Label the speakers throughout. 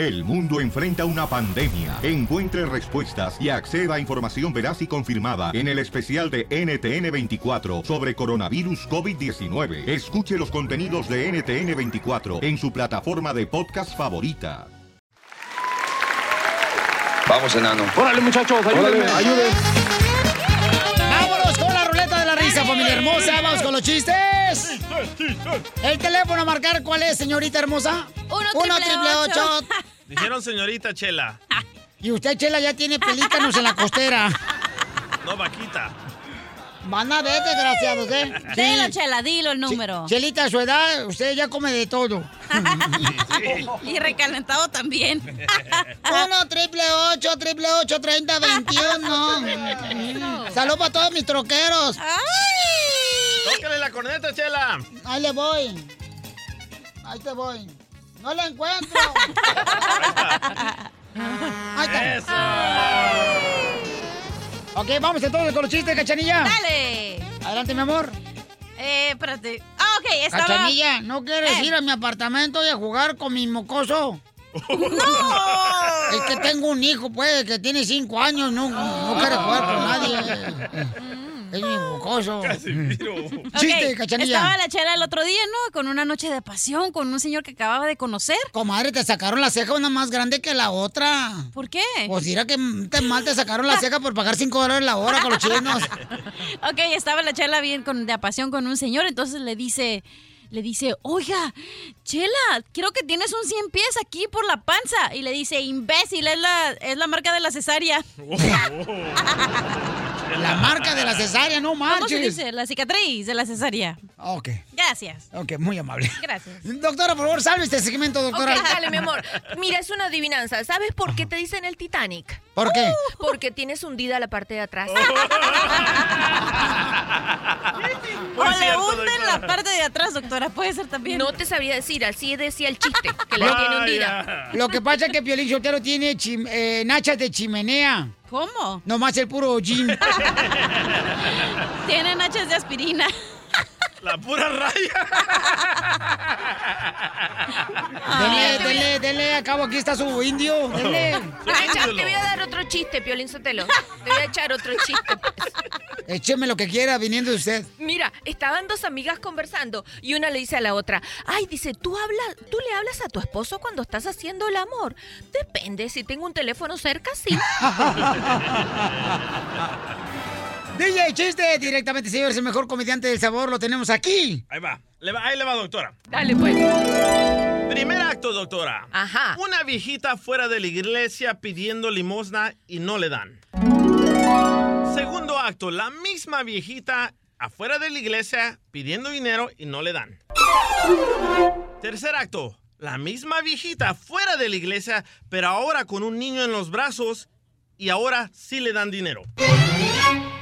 Speaker 1: El mundo enfrenta una pandemia. Encuentre respuestas y acceda a información veraz y confirmada en el especial de NTN24 sobre coronavirus COVID-19. Escuche los contenidos de NTN24 en su plataforma de podcast favorita.
Speaker 2: Vamos, enano.
Speaker 3: Órale, muchachos, ayúdenme,
Speaker 2: Órale.
Speaker 3: ayúdenme.
Speaker 4: ¡Vámonos con la ruleta de la risa, familia hermosa! ¡Vamos con los chistes! El teléfono a marcar, ¿cuál es, señorita hermosa?
Speaker 5: Uno,
Speaker 4: Uno
Speaker 5: triple
Speaker 4: triple
Speaker 5: ocho.
Speaker 4: ocho.
Speaker 6: Dijeron señorita Chela.
Speaker 4: Y usted, Chela, ya tiene pelícanos en la costera.
Speaker 6: No, vaquita.
Speaker 4: Van a ver, desgraciados, ¿eh?
Speaker 5: Dilo, Chela, dilo el número.
Speaker 4: Chelita, a su edad, usted ya come de todo.
Speaker 5: Y recalentado también.
Speaker 4: Uno, triple ocho, triple ocho, treinta, veintiuno. Salud para todos mis troqueros.
Speaker 6: Tócale la corneta, Chela.
Speaker 4: Ahí le voy. Ahí te voy. No la encuentro. Ahí está. Ok, vamos entonces con los chistes, cachanilla.
Speaker 5: Dale.
Speaker 4: Adelante, mi amor.
Speaker 5: Eh, espérate. Ah, ok, estaba...
Speaker 4: Cachanilla, ¿no quieres
Speaker 5: Eh.
Speaker 4: ir a mi apartamento y a jugar con mi mocoso?
Speaker 5: ¡No!
Speaker 4: Es que tengo un hijo, pues, que tiene cinco años, no, no quiere jugar con nadie. Es mi mocoso. Chiste,
Speaker 5: Ok,
Speaker 4: cachanilla.
Speaker 5: Estaba la chela el otro día, ¿no? Con una noche de pasión, con un señor que acababa de conocer.
Speaker 4: Comadre, te sacaron la ceja una más grande que la otra.
Speaker 5: ¿Por qué?
Speaker 4: Pues mira que te mal te sacaron la ceja por pagar cinco dólares la hora con los chinos.
Speaker 5: Ok, estaba la chela bien con, de pasión con un señor, entonces le dice, le dice, oiga, chela, creo que tienes un 100 pies aquí por la panza. Y le dice, imbécil, es la, es la marca de la cesárea.
Speaker 4: La marca de la cesárea, no
Speaker 5: ¿Cómo se dice? La cicatriz de la cesárea.
Speaker 4: Ok,
Speaker 5: Gracias.
Speaker 4: ok, muy amable.
Speaker 5: Gracias.
Speaker 4: Doctora, por favor, salve este segmento, doctora.
Speaker 7: Ok, dale, mi amor. Mira, es una adivinanza. ¿Sabes por qué te dicen el Titanic?
Speaker 4: ¿Por qué?
Speaker 7: Porque tienes hundida la parte de atrás.
Speaker 5: O le hunden la parte de atrás, doctora. Puede ser también.
Speaker 7: No te sabría decir, así decía el chiste, que la tiene hundida.
Speaker 4: Lo que pasa es que Piolín Sotelo tiene eh, nachas de chimenea.
Speaker 5: ¿Cómo?
Speaker 4: Nomás el puro jean.
Speaker 5: Tienen hachas de aspirina.
Speaker 6: La pura raya.
Speaker 4: Dele, dele, dele. Acabo, aquí está su indio. Dele.
Speaker 7: Te voy, a echar- te voy a dar otro chiste, Piolín Sotelo. Te voy a echar otro chiste. pues.
Speaker 4: Écheme lo que quiera viniendo de usted.
Speaker 7: Mira, estaban dos amigas conversando y una le dice a la otra, ay, dice, ¿tú, hablas, ¿tú le hablas a tu esposo cuando estás haciendo el amor? Depende, si tengo un teléfono cerca, sí.
Speaker 4: DJ Chiste, directamente, señores, el mejor comediante del sabor, lo tenemos aquí.
Speaker 6: Ahí va. Le va- Ahí le va, doctora.
Speaker 7: Dale, pues.
Speaker 6: Primer acto, doctora.
Speaker 7: Ajá.
Speaker 6: Una viejita fuera de la iglesia pidiendo limosna y no le dan. Segundo acto, la misma viejita afuera de la iglesia pidiendo dinero y no le dan. Tercer acto, la misma viejita fuera de la iglesia, pero ahora con un niño en los brazos y ahora sí le dan dinero.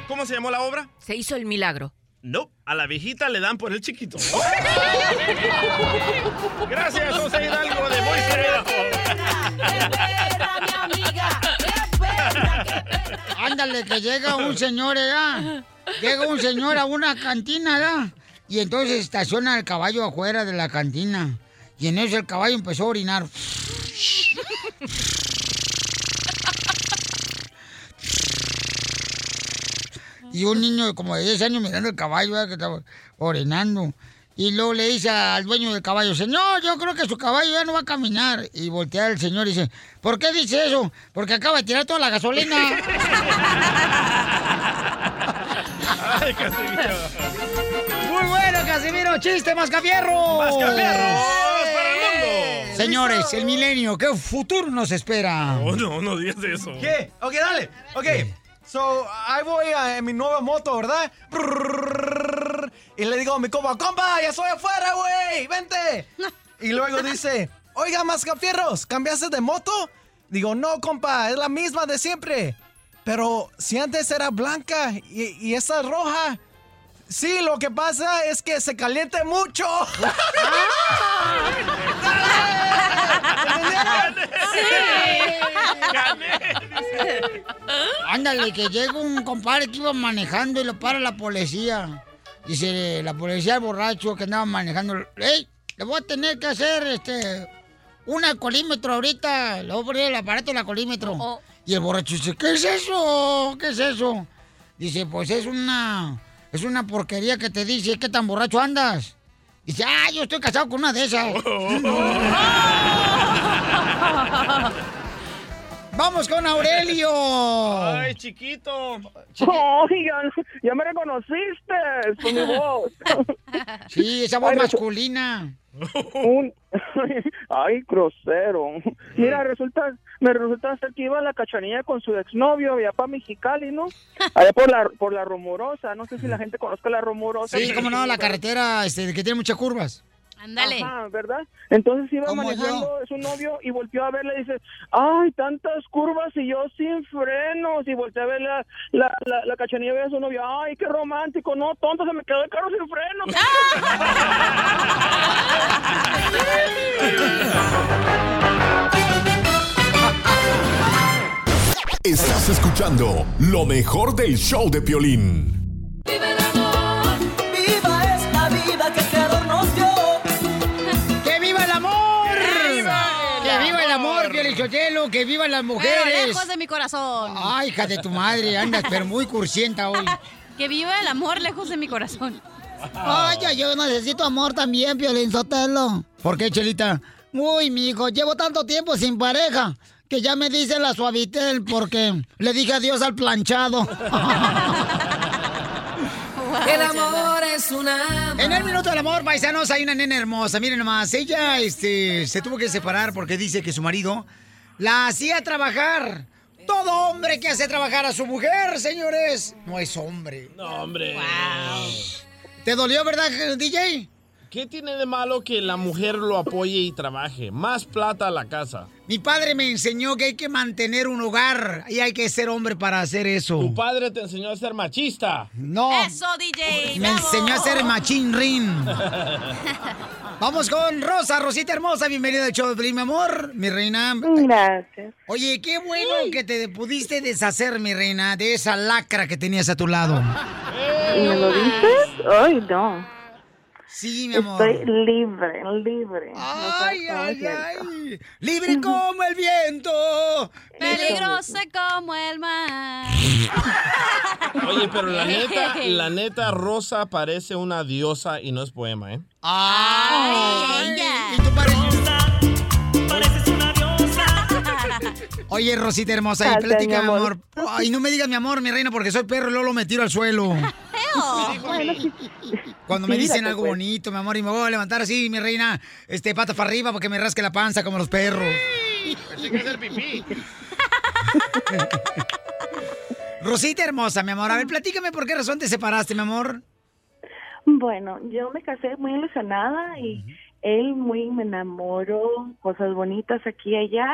Speaker 6: ¿Cómo se llamó la obra?
Speaker 7: Se hizo el milagro.
Speaker 6: No, a la viejita le dan por el chiquito. Gracias, José Hidalgo de Boise,
Speaker 4: Ándale, que llega un señor, ¿verdad? Llega un señor a una cantina, ¿verdad? Y entonces estaciona el caballo afuera de la cantina. Y en eso el caballo empezó a orinar. Y un niño como de 10 años mirando el caballo, ¿verdad? que estaba orinando. Y luego le dice al dueño del caballo, señor, yo creo que su caballo ya no va a caminar. Y voltea el señor y dice, ¿por qué dice eso? Porque acaba de tirar toda la gasolina.
Speaker 6: Ay, Casimiro.
Speaker 4: Muy bueno, Casimiro, chiste, mascafierro.
Speaker 6: ¡Mascafierros para el mundo!
Speaker 4: Señores, el milenio, ¿qué futuro nos espera?
Speaker 6: Oh, no, no digas eso.
Speaker 3: ¿Qué? Ok, dale. Ok. So, ahí voy a- en mi nueva moto, ¿verdad? Y le digo a mi compa, compa, ya estoy afuera, güey, vente. Y luego dice, oiga, mascafierros, ¿cambiaste de moto? Digo, no, compa, es la misma de siempre. Pero si antes era blanca y, y esa es roja. Sí, lo que pasa es que se calienta mucho.
Speaker 4: Ándale, que llega un compadre que iba manejando y lo para la policía. Dice la policía al borracho que andaba manejando, ¡Ey! Le voy a tener que hacer este un alcoholímetro ahorita. Le voy a poner el aparato del alcoholímetro. Y el borracho dice, ¿qué es eso? ¿Qué es eso? Dice, pues es una, es una porquería que te dice qué tan borracho andas. Dice, ah, yo estoy casado con una de esas. Vamos con Aurelio.
Speaker 6: Ay, chiquito.
Speaker 2: Oigan, ya me reconociste con mi voz.
Speaker 4: Sí, esa voz
Speaker 2: Ay,
Speaker 4: masculina.
Speaker 2: Un- Ay, grosero. Mira, resulta, me resulta ser que iba la cachanilla con su exnovio allá para Mexicali, ¿no? Allá por la, por la Rumorosa. No sé si la gente conozca la Rumorosa.
Speaker 4: Sí, cómo no, la carretera este, que tiene muchas curvas.
Speaker 5: Ándale.
Speaker 2: Ajá, ¿verdad? Entonces iba manejando su novio y volteó a verla y dice, ay, tantas curvas y yo sin frenos. Y volteó a ver la, la, la, la cachanilla y ve a su novio, ay, qué romántico, no, tonto, se me quedó el carro sin frenos.
Speaker 8: Estás escuchando lo mejor del show de Piolín.
Speaker 4: Piolichotelo! ¡Que vivan las
Speaker 5: Pero
Speaker 4: mujeres!
Speaker 5: lejos de mi corazón.
Speaker 4: Ay, hija de tu madre, andas pero muy cursienta hoy.
Speaker 5: Que viva el amor lejos de mi corazón.
Speaker 4: Ay, ay, yo necesito amor también, Piolín Sotelo. ¿Por qué, Chelita? Uy, mijo, llevo tanto tiempo sin pareja que ya me dice la suavitel porque le dije adiós al planchado.
Speaker 9: El amor es una.
Speaker 4: En el minuto del amor, paisanos, hay una nena hermosa. Miren nomás, ella este, se tuvo que separar porque dice que su marido la hacía trabajar. Todo hombre que hace trabajar a su mujer, señores, no es hombre.
Speaker 6: No, hombre.
Speaker 4: ¿Te dolió, verdad, DJ?
Speaker 6: ¿Qué tiene de malo que la mujer lo apoye y trabaje? Más plata a la casa.
Speaker 4: Mi padre me enseñó que hay que mantener un hogar y hay que ser hombre para hacer eso.
Speaker 6: Tu padre te enseñó a ser machista.
Speaker 4: No.
Speaker 5: Eso, DJ.
Speaker 4: Me
Speaker 5: bravo.
Speaker 4: enseñó a ser machín rin. Vamos con Rosa, Rosita hermosa, bienvenida al show mi amor, mi reina.
Speaker 2: Gracias.
Speaker 4: Oye, qué bueno que te pudiste deshacer, mi reina, de esa lacra que tenías a tu lado.
Speaker 2: ¿Y me lo dices? Ay, no.
Speaker 4: Sí, mi amor.
Speaker 2: Estoy libre, libre.
Speaker 4: Ay, ay, ay. Libre como el viento.
Speaker 5: Peligrosa como el mar.
Speaker 6: Oye, pero la neta, la neta, Rosa parece una diosa y no es poema, ¿eh?
Speaker 4: Ay,
Speaker 5: ella.
Speaker 4: ¿y tú pareces-
Speaker 9: Pareces
Speaker 4: Oye, Rosita hermosa, y platica,
Speaker 2: mi
Speaker 4: mi
Speaker 2: amor.
Speaker 4: amor. Ay, no me digas mi amor, mi reina, porque soy perro y luego lo me tiro al suelo.
Speaker 2: Bueno, sí.
Speaker 4: Cuando me dicen algo
Speaker 2: pues.
Speaker 4: bonito, mi amor, y me voy a levantar así, mi reina, este, pata para arriba porque me rasque la panza como los perros.
Speaker 6: Pensé que hacer pipí.
Speaker 4: Rosita hermosa, mi amor, a ver, platícame por qué razón te separaste, mi amor.
Speaker 10: Bueno, yo me casé muy ilusionada y él muy me enamoró, cosas bonitas aquí y allá.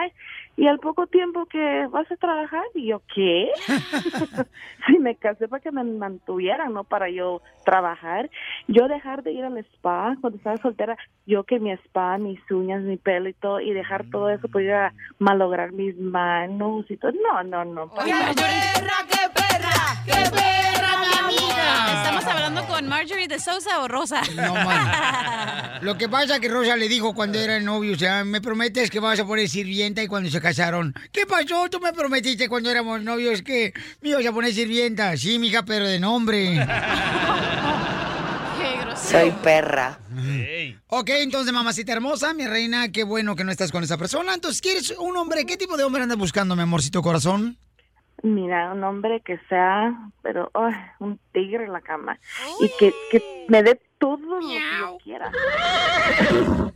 Speaker 10: Y al poco tiempo que vas a trabajar, y yo, ¿qué? sí, me casé para que me mantuvieran, no para yo trabajar. Yo dejar de ir al spa cuando estaba soltera, yo que mi spa, mis uñas, mi pelo y todo, y dejar todo eso, pues ir a malograr mis manos y todo. No, no, no. nada.
Speaker 9: perra, qué perra! ¡Qué perra, mi amiga!
Speaker 5: ¿Estamos hablando con Marjorie de Sousa o Rosa?
Speaker 4: No, man. Lo que pasa que Rosa le dijo cuando eran novios, o sea, me prometes que vas a poner sirvienta y cuando se casaron. ¿Qué pasó? Tú me prometiste cuando éramos novios que me ibas a poner sirvienta. Sí, mija, pero de nombre.
Speaker 5: Qué grosero.
Speaker 11: Soy perra.
Speaker 6: Ey.
Speaker 4: Ok, entonces, mamacita hermosa, mi reina, qué bueno que no estás con esa persona. Entonces, ¿quieres un hombre? ¿Qué tipo de hombre andas buscando, mi amorcito corazón?
Speaker 10: Mira, un hombre que sea, pero un tigre en la cama y que, que me dé todo lo que yo quiera.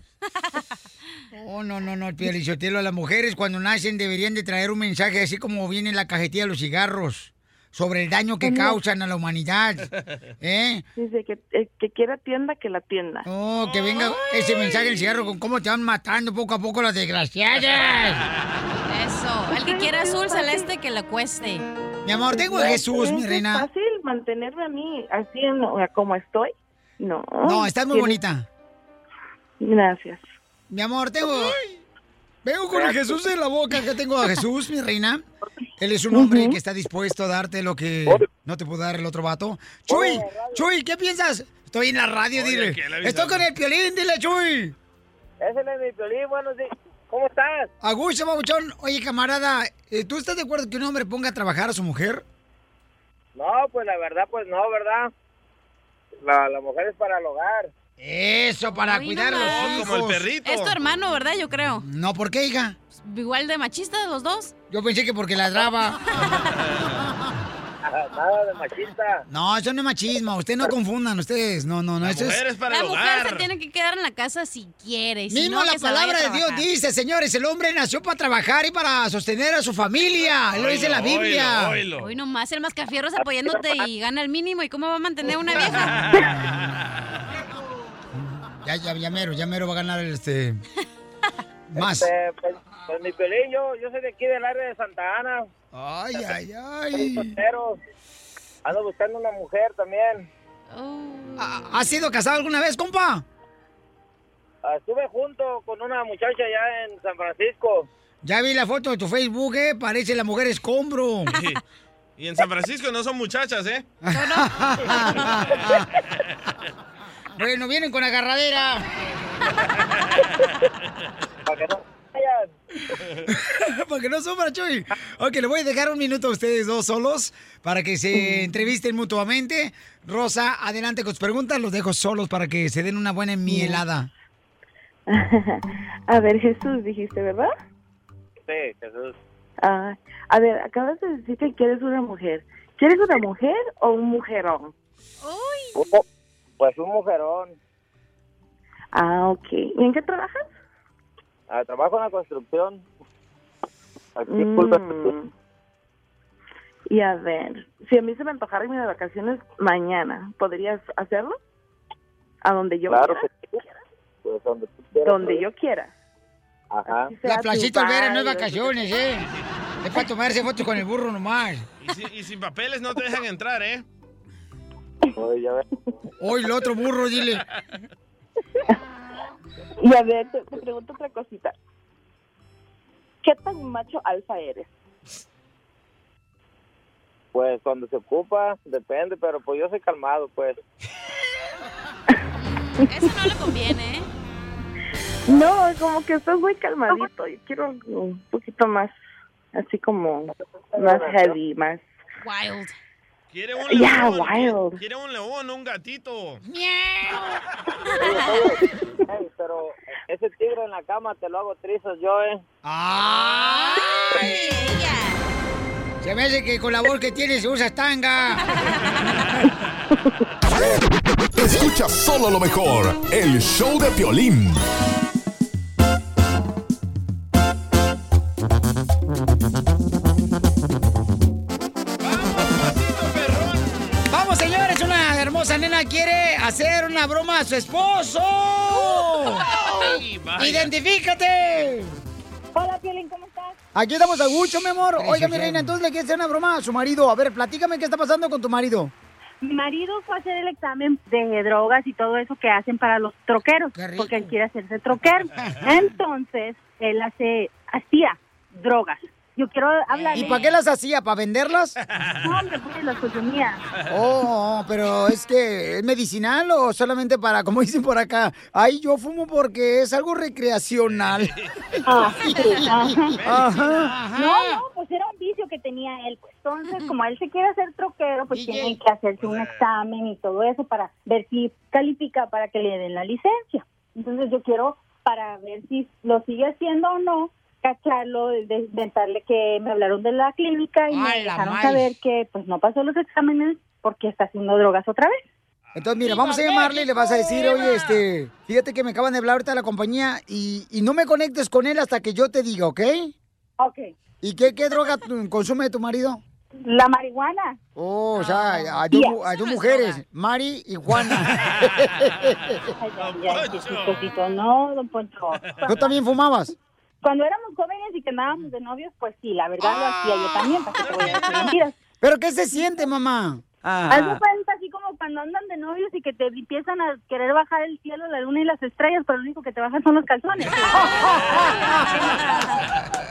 Speaker 4: Oh, no, no, no, Pielichotelo. Las mujeres cuando nacen deberían de traer un mensaje así como viene en la cajetilla de los cigarros. Sobre el daño que causan a la humanidad. ¿Eh?
Speaker 10: Dice que el que quiera tienda, que la tienda.
Speaker 4: Oh, que venga ese mensaje del cigarro con cómo te van matando poco a poco las desgraciadas.
Speaker 5: El que quiera azul celeste, que le cueste.
Speaker 4: Mi amor, tengo a Jesús, mi
Speaker 10: ¿Es
Speaker 4: reina.
Speaker 10: fácil mantenerme a mí así en, como estoy? No.
Speaker 4: No, estás muy
Speaker 10: Tienes-
Speaker 4: bonita.
Speaker 10: Gracias.
Speaker 4: Mi amor, tengo... Vengo con el Jesús en la boca. Que tengo a Jesús, mi reina. Él es un hombre que está dispuesto a darte lo que no te pudo dar el otro vato. Chuy, Chuy, ¿qué piensas? Estoy en la radio,
Speaker 6: Oye,
Speaker 4: dile. Estoy con el piolín, dile, Chuy.
Speaker 2: Ese es mi piolín, bueno, sí.
Speaker 11: ¿Cómo estás?
Speaker 4: Augusto, babuchón. Oye, camarada, eh, ¿tú estás de acuerdo que un hombre ponga a trabajar a su mujer?
Speaker 11: No, pues la verdad, pues no, ¿verdad? La, la mujer es para el hogar.
Speaker 4: Eso, para
Speaker 5: Hoy
Speaker 4: cuidar a los hijos.
Speaker 6: Como el perrito.
Speaker 5: Es tu hermano, ¿verdad? Yo creo.
Speaker 4: No, ¿por qué, hija?
Speaker 5: Igual de machista los dos.
Speaker 4: Yo pensé que porque ladraba.
Speaker 11: Nada de machista.
Speaker 4: No, eso no es machismo. Ustedes no confundan, ustedes. No, no, no.
Speaker 6: La
Speaker 4: eso
Speaker 6: mujer
Speaker 4: es...
Speaker 6: es para
Speaker 5: La
Speaker 6: el
Speaker 5: mujer
Speaker 6: hogar.
Speaker 5: se tiene que quedar en la casa si quiere. Si
Speaker 4: Mismo
Speaker 5: no,
Speaker 4: la palabra de Dios dice, señores, el hombre nació para trabajar y para sostener a su familia. Lo dice la Biblia.
Speaker 6: oílo, oílo.
Speaker 5: Hoy nomás el mascafierros apoyándote y gana el mínimo. ¿Y cómo va a mantener una vieja?
Speaker 4: Ya, ya, ya mero, ya mero va a ganar el, este... Más.
Speaker 11: Este, pues, mi pelín, yo, yo soy de aquí del área de Santa Ana.
Speaker 4: Ay, ay, ay.
Speaker 11: soltero. Ando buscando una mujer también.
Speaker 5: Oh.
Speaker 4: ¿Has sido casado alguna vez, compa?
Speaker 11: Ah, Estuve junto con una muchacha allá en San Francisco.
Speaker 4: Ya vi la foto de tu Facebook, ¿eh? Parece la mujer escombro.
Speaker 6: Y en San Francisco no son muchachas, ¿eh?
Speaker 4: bueno, vienen con agarradera.
Speaker 11: Para que no vayan.
Speaker 4: para que no sufra, Chuy. Ok, le voy a dejar un minuto a ustedes dos solos para que se entrevisten mutuamente. Rosa, adelante con sus preguntas. Los dejo solos para que se den una buena mielada.
Speaker 10: A ver, Jesús, dijiste, ¿verdad?
Speaker 11: Sí, Jesús.
Speaker 10: Ah, a ver, acabas de decir que quieres una mujer. ¿Quieres una mujer o un mujerón?
Speaker 11: Oh, Pues un mujerón.
Speaker 10: Ah, ok. ¿Y en qué trabajas?
Speaker 11: Ah, trabajo en la construcción. Aquí,
Speaker 10: Mm. Y a ver, si a mí se me antojara irme de vacaciones mañana, ¿podrías hacerlo? A donde yo
Speaker 11: Claro
Speaker 10: quiera.
Speaker 11: que sí. Pues donde tú quieras.
Speaker 10: Donde yo quiera.
Speaker 11: Ajá.
Speaker 4: La placita Olvera no es vacaciones, ¿eh? Es para tomarse fotos con el burro nomás.
Speaker 6: Y, si- y sin papeles no te dejan entrar, ¿eh?
Speaker 11: Oye, ya ves.
Speaker 4: Hoy el otro burro, dile.
Speaker 10: Y a ver, te, te pregunto otra cosita. ¿Qué tan macho alfa eres?
Speaker 11: Pues cuando se ocupa, depende, pero pues yo soy calmado, pues.
Speaker 5: Eso no le conviene, ¿eh?
Speaker 10: No, como que estás muy calmadito. Yo quiero un poquito más, así como más heavy, más...
Speaker 5: Wild.
Speaker 6: Quiere un
Speaker 10: Yeah,
Speaker 6: león.
Speaker 10: wild.
Speaker 6: Quiere un león, un gatito.
Speaker 11: Ey, pero ese tigre en la cama te lo hago trizos yo, ¿eh?
Speaker 4: ¡Ay! Se me hace que con la voz que tienes usas tanga.
Speaker 8: Escucha solo lo mejor, el show de Piolín.
Speaker 4: Hermosa nena quiere hacer una broma a su esposo. ¡Identifícate!
Speaker 10: Hola, Piolín, ¿cómo estás?
Speaker 4: Aquí estamos a mucho, mi amor. Oiga, mi reina, entonces le quiere hacer una broma a su marido. A ver, platícame qué está pasando con tu marido.
Speaker 12: Mi marido fue a hacer el examen de drogas y todo eso que hacen para los troqueros, porque él quiere hacerse troquero. Entonces, él hace, hacía drogas. Yo quiero hablar
Speaker 4: ¿Y para qué las hacía? ¿Para venderlas?
Speaker 12: No, hombre, pues las consumía.
Speaker 4: Oh, pero es que es medicinal o solamente para, como dicen por acá, ay, yo fumo porque es algo recreacional.
Speaker 12: Ah. Ajá. No, no, pues era un vicio que tenía él. Pues, Entonces, como él se quiere hacer troquero, pues tiene que hacerse un examen y todo eso para ver si califica para que le den la licencia. Entonces, yo quiero, para ver si lo sigue haciendo o no, cacharlo, de, inventarle que me hablaron de la clínica y me
Speaker 4: ¡Ay, la
Speaker 12: dejaron
Speaker 4: maíz!
Speaker 12: saber que pues no pasó los exámenes porque está haciendo drogas otra vez.
Speaker 4: Entonces, mira, vamos a llamarle y le vas a decir, oye, este, fíjate que me acaban de hablar ahorita de la compañía y, y no me conectes con él hasta que yo te diga, ¿ok?
Speaker 12: Ok.
Speaker 4: ¿Y qué, qué droga tu- consume tu marido?
Speaker 12: La marihuana.
Speaker 4: Oh, o sea, hay dos, mu- hay dos mujeres, Mari y Juana.
Speaker 12: Ay, ay, ay, chiquitito, no, don Poncho.
Speaker 4: ¿Tú también fumabas?
Speaker 12: Cuando éramos jóvenes y que andábamos de novios, pues sí, la verdad lo hacía yo también, para que te voy a decir mentiras.
Speaker 4: ¿Pero qué se siente, mamá?
Speaker 12: Haz de cuenta así como cuando andan de novios y que te empiezan a querer bajar el cielo, la luna y las estrellas, pero lo único que te bajan son los calzones.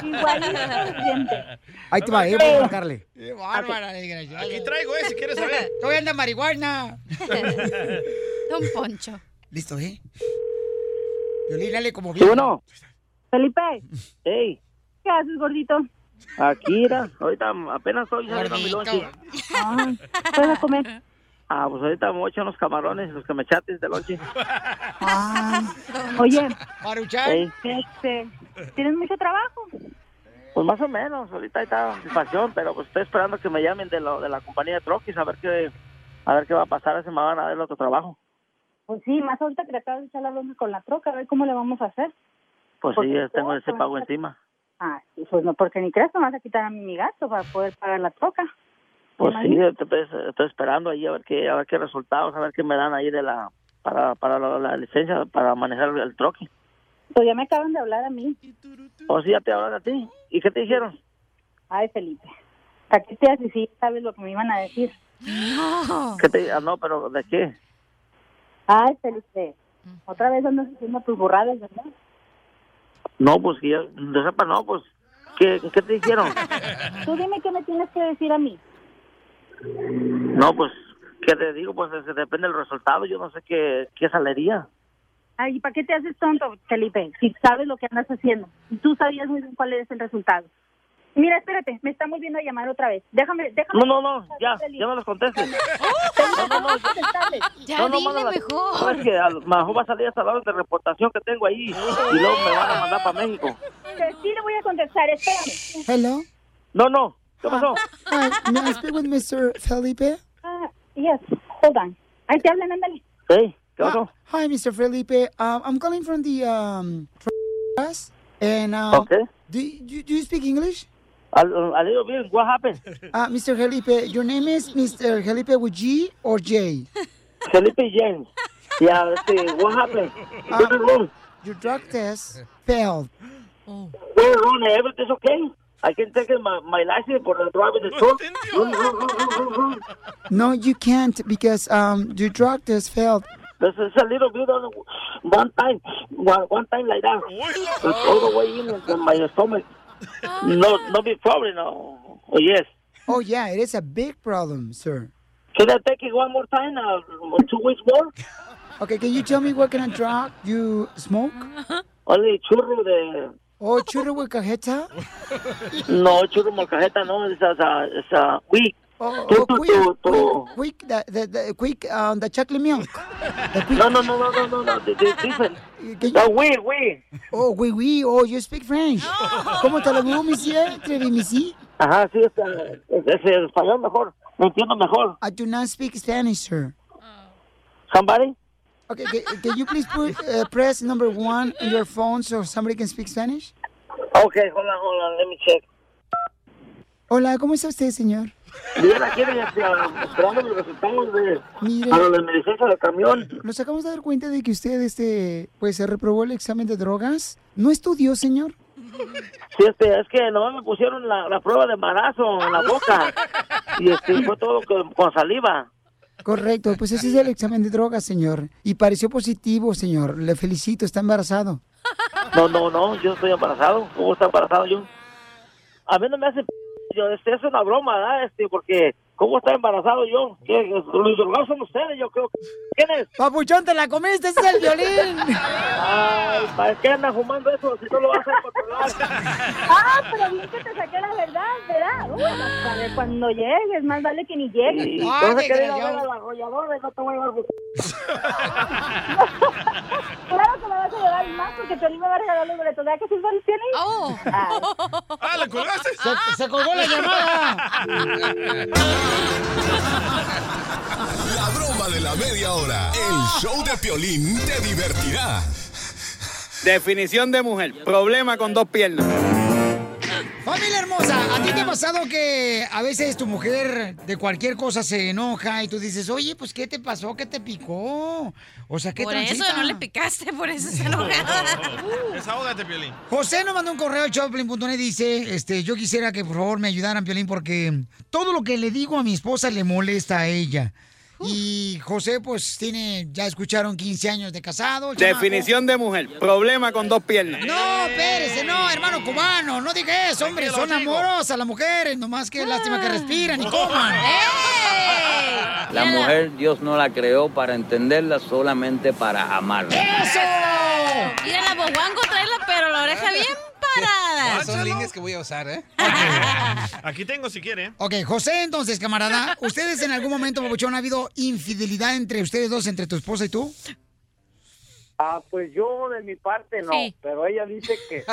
Speaker 12: Igualito se siente.
Speaker 4: Ahí te va, eh, voy a marcarle.
Speaker 12: Qué
Speaker 4: bárbara, desgraciada.
Speaker 6: Aquí traigo, eh, si quieres saber.
Speaker 4: Todavía anda marihuana.
Speaker 5: Don Poncho.
Speaker 4: Listo, ¿eh? Violín, dale como bien.
Speaker 11: bueno?
Speaker 12: Felipe,
Speaker 11: Hey,
Speaker 12: ¿qué haces, gordito?
Speaker 11: aquí era. Ahorita apenas estoy saliendo mi lonche.
Speaker 12: Ay, ¿qué vas a comer?
Speaker 11: Ah, pues ahorita me voy a echar unos camarones, los que me echaste de lonche.
Speaker 12: Ay, oye,
Speaker 11: Ey,
Speaker 12: este, ¿tienes mucho trabajo?
Speaker 11: pues más o menos, ahorita está situación, pero pues estoy esperando que me llamen de, lo, de la compañía de troquis a ver qué a ver qué va a pasar, si me van a dar el otro trabajo.
Speaker 12: Pues sí, más ahorita que le acabas de echar la bronca con la troca, a ver cómo le vamos a hacer.
Speaker 11: Pues sí, ya tengo ese
Speaker 12: con
Speaker 11: pago encima.
Speaker 12: Ah, pues no, porque ni crees que me vas a quitar a mí mi gasto para poder pagar la troca.
Speaker 11: Pues sí, estoy, estoy esperando ahí a ver qué a ver qué resultados, a ver qué me dan ahí de la para para la, la licencia para manejar el troque.
Speaker 12: Pues ya me acaban de hablar a mí.
Speaker 11: O sí, ya te hablan a ti. ¿Y qué te dijeron?
Speaker 12: Ay, Felipe, ¿para qué te haces si sabes lo que me iban a decir?
Speaker 11: ¿Qué te ah, no, pero ¿de qué?
Speaker 12: Ay, Felipe, otra vez andas haciendo tus burradas, ¿verdad?
Speaker 11: No, pues que yo de sepa no, pues ¿qué, qué te dijeron?
Speaker 12: Tú dime qué me tienes que decir a mí.
Speaker 11: No, pues ¿qué te digo? Pues depende del resultado, yo no sé qué qué salería.
Speaker 12: Ay, ¿para qué te haces tonto, Felipe? Si sabes lo que andas haciendo. Y tú sabías muy bien cuál es el resultado. Mira, espérate, me está volviendo a llamar otra vez. Déjame, déjame.
Speaker 11: No, no, no, ya, ya no los contestes.
Speaker 12: No, no, no.
Speaker 5: Ya
Speaker 11: no, no,
Speaker 5: dile
Speaker 11: mándala.
Speaker 5: mejor.
Speaker 11: No, es que a lo mejor va a salir hasta la orden de reportación que tengo ahí y luego me van a mandar para México.
Speaker 12: Sí le voy a contestar, espérame.
Speaker 13: Hello.
Speaker 11: No, no, ¿qué pasó?
Speaker 13: Hi, may I speak with Mr. Felipe?
Speaker 12: Ah, yes, hold on. Ahí te hablan, ándale.
Speaker 11: Hey, ¿qué pasó?
Speaker 13: Hi, Mr. Felipe. Um, I'm calling from the um class, and uh,
Speaker 11: Okay.
Speaker 13: do, you, do you speak English?
Speaker 11: A, a little bit, what happened?
Speaker 13: Uh, Mr. Felipe, your name is Mr. Felipe with G or J?
Speaker 11: Felipe James. Yeah, este, what happened? What's wrong?
Speaker 13: Your drug test failed.
Speaker 11: What's wrong? Everything's okay? I can take my, my license for the driving the truck. Run, run, run, run, run, run.
Speaker 13: No, you can't because um your drug test failed.
Speaker 11: This is a little bit on one time, one, one time like that. It's all the way in, in my stomach. No, no big problem, no. Oh, yes.
Speaker 13: Oh yeah, it is a big problem, sir.
Speaker 11: Can I take it one more time, uh, two weeks more?
Speaker 13: Okay, can you tell me what kind of drug you smoke?
Speaker 11: Only churro de...
Speaker 13: Oh, churro with cajeta?
Speaker 11: No, churro molcajeta, no. It's a, it's a, it's a weed.
Speaker 13: Oh, oh, quick,
Speaker 11: tu, tu.
Speaker 13: quick, quick, the, the, the quick, um, the chocolate milk. The quick.
Speaker 11: No, no, no, no, no, no, no. the- the different. No, weed, weed.
Speaker 13: Oh, oui, oui, oh, you speak French. ¿Cómo te lo digo, monsieur? Trevimisi?
Speaker 11: Ajá, sí, este, es, es el español mejor. Me entiendo mejor.
Speaker 13: I do not speak Spanish, sir.
Speaker 11: Somebody?
Speaker 13: Okay, ca- can you please put, uh, press number one on your phone so somebody can speak Spanish?
Speaker 11: Okay, hold on, hold on. Let me check.
Speaker 13: Hola, ¿cómo está usted, señor?
Speaker 11: Bien, aquí esperando los resultados de, para la del camión.
Speaker 13: Nos acabamos de dar cuenta de que usted, este, pues, se reprobó el examen de drogas. ¿No estudió, señor?
Speaker 11: Sí, este, es que nomás me pusieron la, la prueba de embarazo en la boca. Y este, fue todo con, con saliva.
Speaker 13: Correcto, pues ese es el examen de drogas, señor. Y pareció positivo, señor. Le felicito, está embarazado.
Speaker 11: No, no, no, yo estoy embarazado. ¿Cómo está embarazado yo? A mí no me hace... p- Yo, este, es una broma, ¿verdad? Este, porque... ¿Cómo está embarazado yo? ¿Qué? Los drogados son ustedes, yo creo. ¿Quién es?
Speaker 13: Papuchón, te la comiste, ese es el violín.
Speaker 11: Ay, ¿para qué andan fumando eso si no lo vas a controlar?
Speaker 12: Ah, pero bien que te saqué la verdad, ¿verdad? Uy, a ver, cuando llegues, más vale que ni llegues.
Speaker 11: Y entonces quería ver a la arrolladora y no te voy a llevar...
Speaker 12: Claro que me vas a llevar más porque te me va a regalar los boletos. ¿Verdad que sí son tienes?
Speaker 5: Oh.
Speaker 6: Ah, ¿le colgaste?
Speaker 13: Se, se colgó la llamada.
Speaker 8: La broma de la media hora. El show de Piolín te divertirá.
Speaker 14: Definición de mujer. Problema con dos piernas.
Speaker 4: Familia hermosa, ¿a ti te ha pasado que a veces tu mujer de cualquier cosa se enoja y tú dices, oye, pues ¿qué te pasó? ¿Qué te picó? O sea, ¿qué
Speaker 5: Por eso no le picaste, por eso se enojada.
Speaker 6: Desahógate, Piolín.
Speaker 4: José nos mandó un correo al Choplin.net y dice, este, yo quisiera que por favor me ayudaran, Piolín, porque todo lo que le digo a mi esposa le molesta a ella. Y José, pues, tiene, ya escucharon, 15 años de casado.
Speaker 14: Definición de mujer. Problema con dos piernas.
Speaker 4: No, espérese, no, hermano cubano, no diga eso, hombre, son amorosas las mujeres, nomás que lástima que respiran y coman.
Speaker 15: La mujer Dios no la creó para entenderla, solamente para amarla.
Speaker 4: ¡Eso!
Speaker 5: Mira, la boguango traerla, pero la oreja bien
Speaker 16: Son líneas que voy a usar, ¿eh?
Speaker 6: Aquí tengo si quiere.
Speaker 4: Ok, José, entonces, camarada, ¿ustedes en algún momento, Papuchón, ha habido infidelidad entre ustedes dos, entre tu esposa y tú?
Speaker 17: Ah, pues yo de mi parte no,
Speaker 7: Sí.
Speaker 17: pero ella dice que...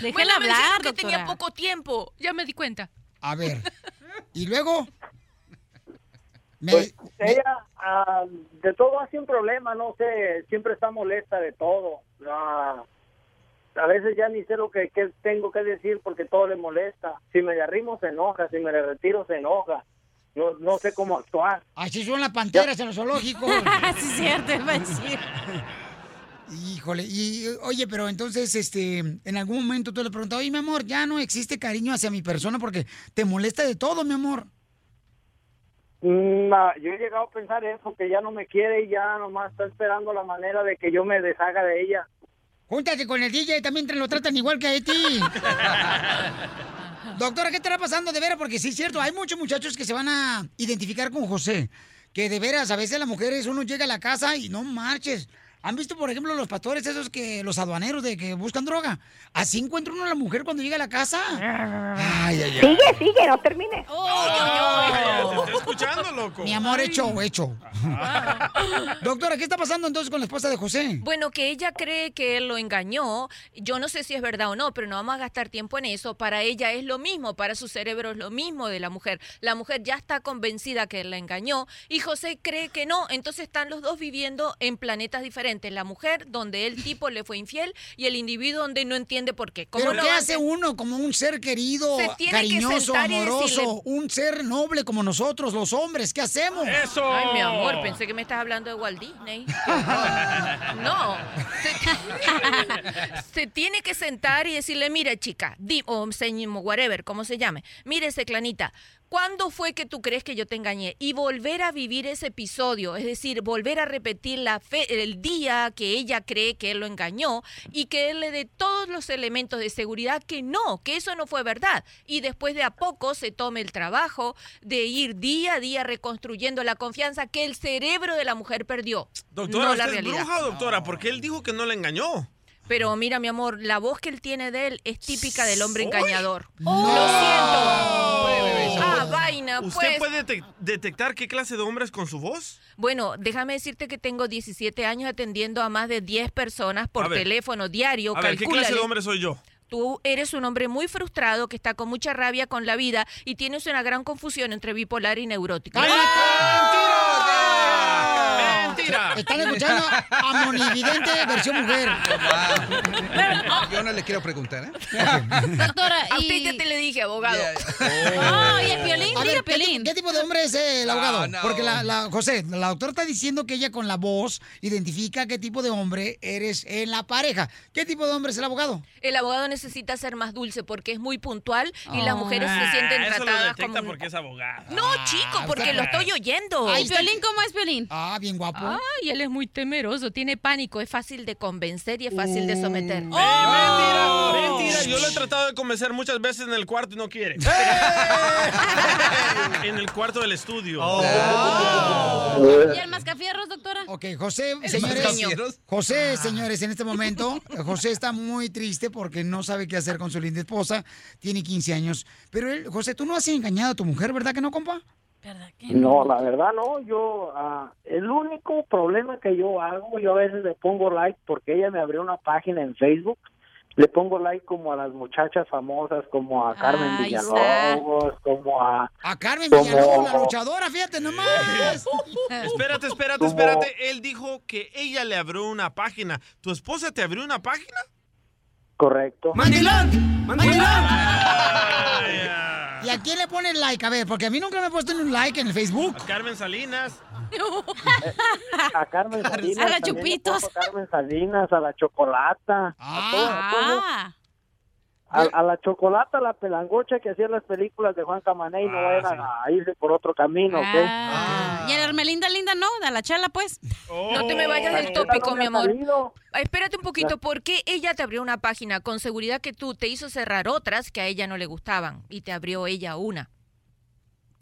Speaker 5: Déjela
Speaker 7: Bueno, me
Speaker 5: hablar,
Speaker 7: que tenía
Speaker 5: doctora.
Speaker 7: poco tiempo. Ya me di cuenta.
Speaker 4: A ver. ¿Y luego?
Speaker 17: Pues ella ah, de todo hace un problema, no sé, siempre está molesta de todo. Ah, a veces ya ni sé lo que, que tengo que decir porque todo le molesta. Si me le arrimo se enoja, si me le retiro se enoja. No, no sé cómo actuar.
Speaker 4: Así son las panteras en los zoológicos.
Speaker 5: sí, es cierto.
Speaker 4: Híjole, y oye, pero entonces, este, en algún momento tú le preguntas, oye, mi amor, ya no existe cariño hacia mi persona porque te molesta de todo, mi amor.
Speaker 17: Mm, ah, yo he llegado a pensar eso, que ya no me quiere y ya nomás está esperando la manera de que yo me deshaga de ella.
Speaker 4: Júntate con el DJ, también te lo tratan igual que a ti. Doctora, ¿qué estará pasando de veras? Porque sí es cierto, hay muchos muchachos que se van a identificar con José. Que de veras, a veces las mujeres, uno llega a la casa y no marches. ¿Han visto, por ejemplo, los pastores esos que, los aduaneros de que buscan droga? Así encuentra uno a la mujer cuando llega a la casa. Ay, ay, ay.
Speaker 18: Sigue, sigue, no termine.
Speaker 6: Te estoy escuchando, loco.
Speaker 4: Mi amor, hecho, hecho. Doctora, ¿qué está pasando entonces con la esposa de José?
Speaker 7: Bueno, que ella cree que él lo engañó. Yo no sé si es verdad o no, pero no vamos a gastar tiempo en eso. Para ella es lo mismo, para su cerebro es lo mismo de la mujer. La mujer ya está convencida que él la engañó y José cree que no. Entonces están los dos viviendo en planetas diferentes. La mujer donde el tipo le fue infiel y el individuo donde no entiende por qué. ¿Cómo
Speaker 4: ¿Pero
Speaker 7: no
Speaker 4: qué hace uno como un ser querido,
Speaker 7: Se tiene que
Speaker 4: cariñoso, amoroso,
Speaker 7: decirle-
Speaker 4: un ser noble como nosotros, los hombres? ¿Qué hacemos?
Speaker 6: ¡Eso!
Speaker 7: Ay, mi amor, pensé que me estás hablando de Walt Disney. No. Se, se tiene que sentar y decirle, mira, chica, di, o señor, whatever, como se llame. Mire, Seclanita, ¿cuándo fue que tú crees que yo te engañé? Y volver a vivir ese episodio, es decir, volver a repetir la fe, el día que ella cree que él lo engañó y que él le dé todos los elementos de seguridad que no, que eso no fue verdad. Y después de a poco se tome el trabajo de ir día a día reconstruyendo la confianza que el cerebro de la mujer perdió.
Speaker 6: Doctora,
Speaker 7: no la
Speaker 6: ¿usted es bruja doctora? Porque él dijo que no le engañó.
Speaker 7: Pero mira, mi amor, la voz que él tiene de él es típica del hombre engañador.
Speaker 6: No.
Speaker 7: Lo siento. Ah, vaina,
Speaker 6: ¿Usted
Speaker 7: pues.
Speaker 6: puede detec- detectar qué clase de hombre es con su voz?
Speaker 7: Bueno, déjame decirte que tengo 17 años atendiendo a más de 10 personas por
Speaker 6: A ver.
Speaker 7: teléfono diario.
Speaker 6: A ver, ¿qué clase de hombre soy yo?
Speaker 7: Tú eres un hombre muy frustrado que está con mucha rabia con la vida y tienes una gran confusión entre bipolar y neurótico.
Speaker 6: ¡Mentira!
Speaker 4: Están escuchando a Monividente versión mujer.
Speaker 16: Yo no le quiero preguntar, ¿eh?
Speaker 5: Doctora,
Speaker 7: A usted ya te le dije, abogado.
Speaker 5: Oh, y el Piolín,
Speaker 4: A
Speaker 5: diga
Speaker 4: ver, ¿qué,
Speaker 5: Piolín.
Speaker 4: ti- qué tipo de hombre es el abogado?
Speaker 16: no.
Speaker 4: Porque la, la- José, la doctora está diciendo que ella con la voz identifica qué tipo de hombre eres en la pareja. ¿Qué tipo de hombre es el abogado?
Speaker 7: El abogado necesita ser más dulce porque es muy puntual y las
Speaker 4: Oh.
Speaker 7: mujeres se
Speaker 6: Ah,
Speaker 7: sienten
Speaker 6: eso lo
Speaker 7: tratadas
Speaker 6: detecta
Speaker 7: como...
Speaker 6: porque es abogado.
Speaker 7: No, chico, porque lo estoy oyendo.
Speaker 5: ¿Y Piolín cómo es Piolín?
Speaker 4: Ah, bien guapo.
Speaker 7: Ay, él es muy temeroso, tiene pánico, es fácil de convencer y es fácil de someter.
Speaker 6: Eh, Mentira, mentira. Yo lo he tratado de convencer muchas veces en el cuarto y no quiere. en el cuarto del estudio.
Speaker 5: ¿Y el mascafierros, doctora?
Speaker 4: Ok, José,
Speaker 7: El
Speaker 4: señores. José, señores, en este momento, José está muy triste porque no sabe qué hacer con su linda esposa. Tiene 15 años. Pero él, José, tú no has engañado a tu mujer, ¿verdad que no, compa?
Speaker 5: ¿Verdad que
Speaker 17: No, la verdad no, yo, ah, el único problema que yo hago, yo a veces le pongo like porque ella me abrió una página en Facebook, le pongo like como a las muchachas famosas, como a Carmen
Speaker 5: Ay,
Speaker 17: Villalobos, como a...
Speaker 4: A Carmen. Villalobos, la luchadora, fíjate nomás.
Speaker 6: Espérate, espérate, espérate. Él dijo que ella le abrió una página. ¿Tu esposa te abrió una página?
Speaker 17: Correcto.
Speaker 19: ¡Mandilón! ¡Mandilón!
Speaker 4: ¿Y a quién le pones like? A ver, porque a mí nunca me he puesto ni un like en el Facebook.
Speaker 6: Carmen Salinas.
Speaker 17: A Carmen Salinas.
Speaker 5: A la Chupitos.
Speaker 17: A Carmen Salinas, a la Chocolata. a todas, a todas. A, a la chocolata, la pelangocha que hacía las películas de Juan Camaney, no
Speaker 6: Ah,
Speaker 17: vayan a, a irse por otro camino, ¿ok?
Speaker 5: ah. Y el Hermelinda linda no, de la chala pues.
Speaker 7: No te me vayas
Speaker 17: La
Speaker 7: del
Speaker 17: chela
Speaker 7: tópico,
Speaker 17: no
Speaker 7: mi amor. Ah, Espérate un poquito, ¿por qué ella te abrió una página? Con seguridad que tú te hizo cerrar otras que a ella no le gustaban y te abrió ella una.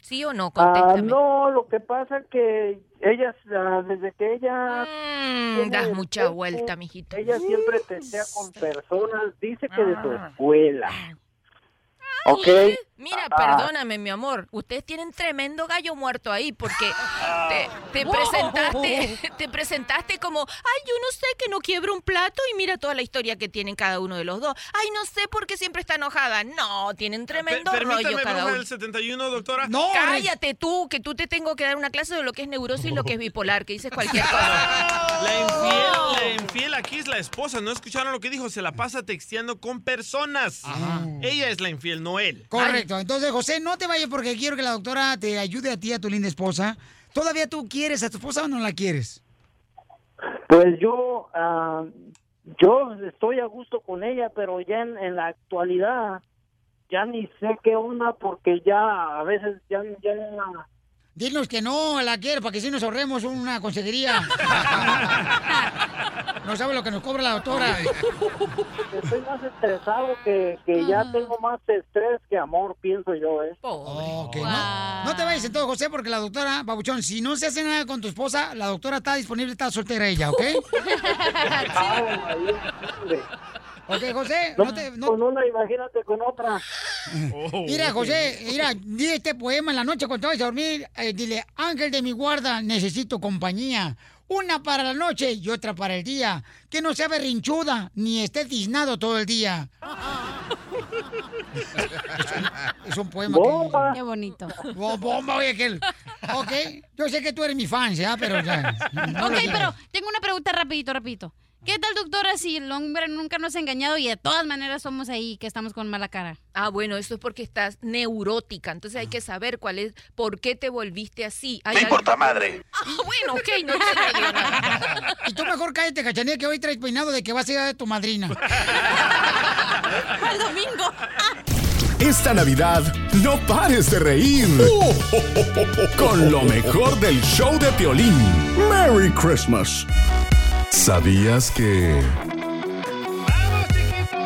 Speaker 7: ¿Sí o no?
Speaker 2: Ah, no, lo que pasa es que ella, ah, desde que ella...
Speaker 7: Mm, das
Speaker 2: el
Speaker 7: mucha
Speaker 2: tiempo,
Speaker 7: vuelta, mijito.
Speaker 2: Ella siempre testea con personas, dice que de su
Speaker 7: Ah.
Speaker 2: escuela. ¿Ok?
Speaker 7: Mira,
Speaker 2: Ah.
Speaker 7: perdóname, mi amor. Ustedes tienen tremendo gallo muerto ahí porque te, te presentaste, te presentaste como, ay, yo no sé que no quiebro un plato y mira toda la historia que tienen cada uno de los dos. Ay, no sé por qué siempre está enojada. No, tienen tremendo
Speaker 6: Per-
Speaker 7: rollo cada uno.
Speaker 6: del 71, doctora.
Speaker 7: Cállate tú, que tú te tengo que dar una clase de lo que es neurosis y lo que es bipolar, que dices cualquier cosa.
Speaker 6: La infiel, la infiel aquí es la esposa. ¿No escucharon lo que dijo? Se la pasa texteando con personas. Ella es la infiel, no él.
Speaker 4: Correcto. Entonces, José, no te vayas porque quiero que la doctora te ayude a ti, a tu linda esposa. ¿Todavía tú quieres a tu esposa o no la quieres?
Speaker 2: Pues yo, ah, yo estoy a gusto con ella, pero ya en, la actualidad ya ni sé qué onda porque ya a veces ya, ya
Speaker 4: Dinos que no la quieres para que si nos ahorremos una consejería. no sabe lo que nos cobra la doctora.
Speaker 2: estoy más estresado que, que ya tengo más estrés que amor, pienso yo, ¿eh?
Speaker 4: No te vayas entonces, José, porque la doctora, Babuchón, si no se hace nada con tu esposa, la doctora está disponible, está soltera ella, ¿ok? Ok, José, no, te...
Speaker 2: Con una, imagínate con otra.
Speaker 4: Mira, José, mira, di este poema en la noche cuando te vayas a dormir. eh, dile, ángel de mi guarda, necesito compañía. Una para la noche y otra para el día. Que no sea berrinchuda ni esté tiznado todo el día. Es un poema
Speaker 5: Bomba.
Speaker 4: que...
Speaker 5: Qué bonito.
Speaker 4: Bo- Bomba, oye, aquel. Ok, yo sé que tú eres mi fan, ¿ya? Pero ya. no
Speaker 5: ok, pero tengo una pregunta rapidito, rapidito. ¿Qué tal, doctora, si el hombre nunca nos ha engañado y de todas maneras somos ahí que estamos con mala cara?
Speaker 7: Ah, bueno, eso es porque estás neurótica. Entonces hay que saber cuál es, por qué te volviste así. Hay
Speaker 20: Me
Speaker 7: algo-
Speaker 20: importa madre.
Speaker 7: Ah, bueno, ok, no te.
Speaker 4: Y tú mejor cállate, cachanilla, que hoy traes peinado de que vas a ir a tu madrina.
Speaker 5: ¡El domingo!
Speaker 8: Esta Navidad no pares de reír. Con lo mejor del show de Piolín. Merry Christmas. ¿Sabías que...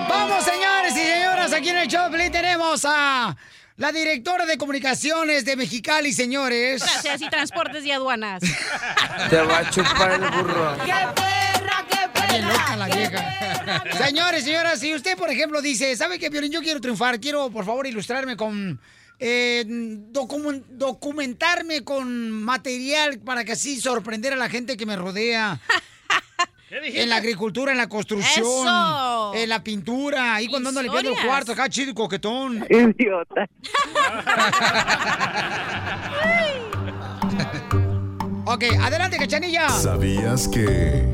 Speaker 4: Vamos, señores y señoras, aquí en el Piolín tenemos a la directora de comunicaciones de Mexicali, señores.
Speaker 5: Gracias, y transportes y aduanas.
Speaker 21: Te va a chupar el burro.
Speaker 5: ¡Qué perra, qué
Speaker 4: Está bien loca la vieja. Señores, señoras, si usted, por ejemplo, dice, ¿sabe qué, Piolín? Yo quiero triunfar, quiero, por favor, ilustrarme con... eh, documen- documentarme con material para que así sorprender a la gente que me rodea. En la agricultura, en la construcción,
Speaker 5: Eso.
Speaker 4: en la pintura, ahí cuando ando limpiando el cuarto, acá chido y coquetón.
Speaker 2: Idiota.
Speaker 4: ok, adelante, cachanilla.
Speaker 8: ¿Sabías que...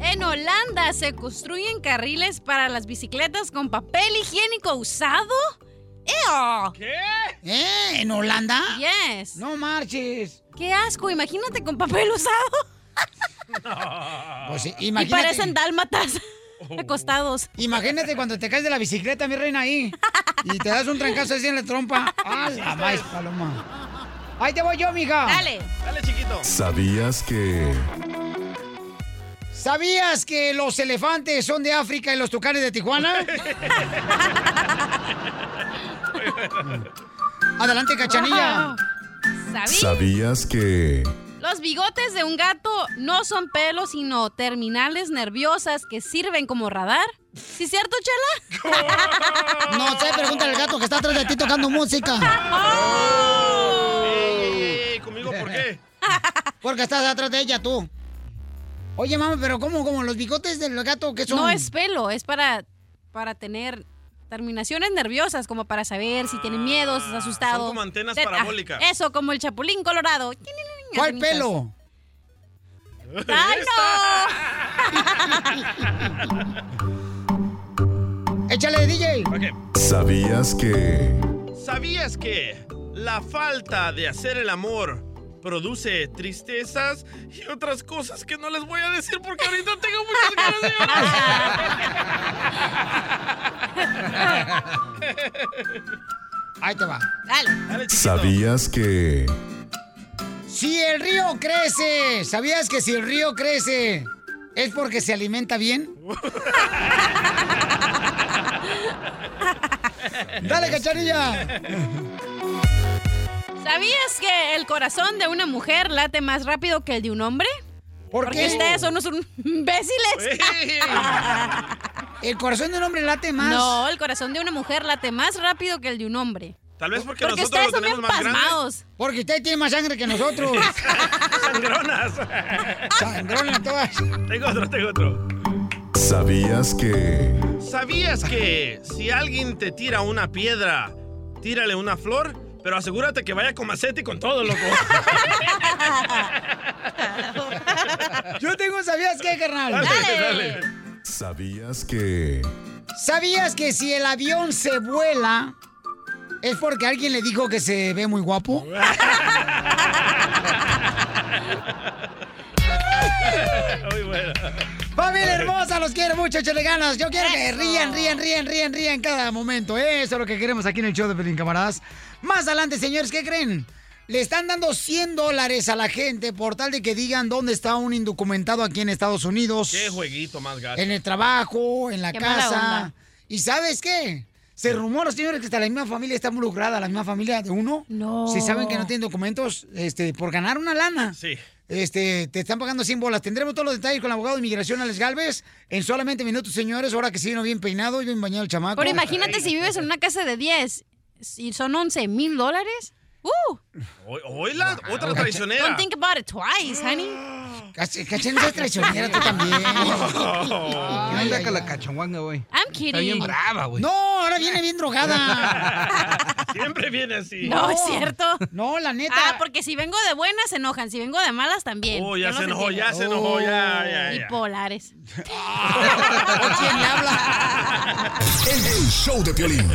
Speaker 5: En Holanda se construyen carriles para las bicicletas con papel higiénico usado. ¡Eo!
Speaker 6: ¿Qué?
Speaker 4: ¿Eh? ¿En Holanda?
Speaker 5: Yes.
Speaker 4: No marches.
Speaker 5: ¡Qué asco! Imagínate con papel usado.
Speaker 4: Pues
Speaker 5: Y parecen dálmatas acostados.
Speaker 4: Imagínate cuando te caes de la bicicleta, mi reina, ahí. Y te das un trancazo así en la trompa. ¡Ah, la más, paloma! Ahí te voy yo, mija.
Speaker 5: Dale.
Speaker 6: Dale, chiquito.
Speaker 8: ¿Sabías que...
Speaker 4: ¿Sabías que los elefantes son de África y los tucanes de Tijuana? Adelante, cachanilla.
Speaker 5: ¿Sabí?
Speaker 8: ¿Sabías que...
Speaker 5: Los bigotes de un gato no son pelos, sino terminales nerviosas que sirven como radar. ¿Sí es cierto, Chela?
Speaker 4: No sé, pregúntale al gato que está atrás de ti tocando música.
Speaker 6: Ey, ey, ey, ¿Conmigo por qué?
Speaker 4: Porque estás atrás de ella, tú. Oye, mamá, pero ¿cómo, cómo los bigotes del gato qué son?
Speaker 5: No es pelo, es para, para tener terminaciones nerviosas, como para saber si tiene miedo, si está asustado.
Speaker 6: Son como antenas
Speaker 5: Te- ah,
Speaker 6: parabólicas.
Speaker 5: Eso, como el chapulín colorado.
Speaker 4: ¿Cuál pelo?
Speaker 5: ¡Ay,
Speaker 4: Échale, DJ.
Speaker 8: ¿Sabías que...
Speaker 6: ¿Sabías que la falta de hacer el amor produce tristezas y otras cosas que no les voy a decir porque ahorita tengo muchas ganas de
Speaker 4: Ahí te va.
Speaker 5: Dale.
Speaker 8: ¿Sabías que...
Speaker 4: Si el río crece, ¿sabías que si el río crece es porque se alimenta bien? Dale, cacharilla.
Speaker 5: ¿Sabías que el corazón de una mujer late más rápido que el de un hombre?
Speaker 4: ¿Por
Speaker 5: Porque
Speaker 4: qué?
Speaker 5: ustedes son unos imbéciles.
Speaker 4: ¿El corazón de un hombre late más?
Speaker 5: No, el corazón de una mujer late más rápido que el de un hombre.
Speaker 6: Tal vez porque,
Speaker 5: Porque
Speaker 6: nosotros
Speaker 5: ustedes
Speaker 6: lo
Speaker 5: son
Speaker 6: tenemos
Speaker 5: bien
Speaker 6: más grande.
Speaker 4: Porque usted tiene más sangre que nosotros.
Speaker 6: Sangronas.
Speaker 4: Sangronas todas.
Speaker 6: Tengo otro, tengo otro.
Speaker 8: ¿Sabías que...
Speaker 6: ¿Sabías que si alguien te tira una piedra, tírale una flor? Pero asegúrate que vaya con macete y con todo, loco.
Speaker 4: Yo tengo, ¿sabías qué, carnal?
Speaker 6: Dale, dale.
Speaker 8: ¿Sabías que...
Speaker 4: ¿Sabías que si el avión se vuela es porque alguien le dijo que se ve muy guapo?
Speaker 6: Muy bueno.
Speaker 4: Familia hermosa, los quiero mucho, échale ganas. Yo quiero que rían, rían, rían, rían, rían cada momento. Eso es lo que queremos aquí en el show de Pelín, camaradas. Más adelante, señores, ¿qué creen? Le están dando 100 dólares a la gente por tal de que digan dónde está un indocumentado aquí en Estados Unidos.
Speaker 6: Qué jueguito más gacho.
Speaker 4: En el trabajo, en la
Speaker 5: Qué
Speaker 4: casa. ¿Y sabes qué? Se rumora, señores, que hasta la misma familia está involucrada, la misma familia de uno.
Speaker 5: No.
Speaker 4: Si saben que no tienen documentos, este, por ganar una lana.
Speaker 6: Sí.
Speaker 4: Este, te están pagando 100 bolas. Tendremos todos los detalles con el abogado de inmigración, Alex Galvez, en solamente minutos, señores. Ahora que se vino bien peinado y bien bañado el chamaco.
Speaker 5: Pero imagínate si vives en una casa de 10 y son 11 mil dólares. ¡Uh!
Speaker 6: Oila, otra
Speaker 5: Don't
Speaker 6: traicionera.
Speaker 5: think about it twice, honey.
Speaker 4: Cachan, no traicionera tú también.
Speaker 22: ¿Qué onda con la cachanguanga, güey?
Speaker 5: I'm kidding.
Speaker 22: Está bien brava, güey.
Speaker 4: No, ahora viene bien drogada.
Speaker 6: Siempre viene así.
Speaker 5: No, es cierto.
Speaker 4: No, la neta.
Speaker 5: Ah, porque si vengo de buenas se enojan, si vengo de malas también.
Speaker 6: Oh, ya se enojó, ya se enojó, ya, ya, ya.
Speaker 5: Bipolares.
Speaker 4: quién le habla?
Speaker 8: El, el show de Piolín.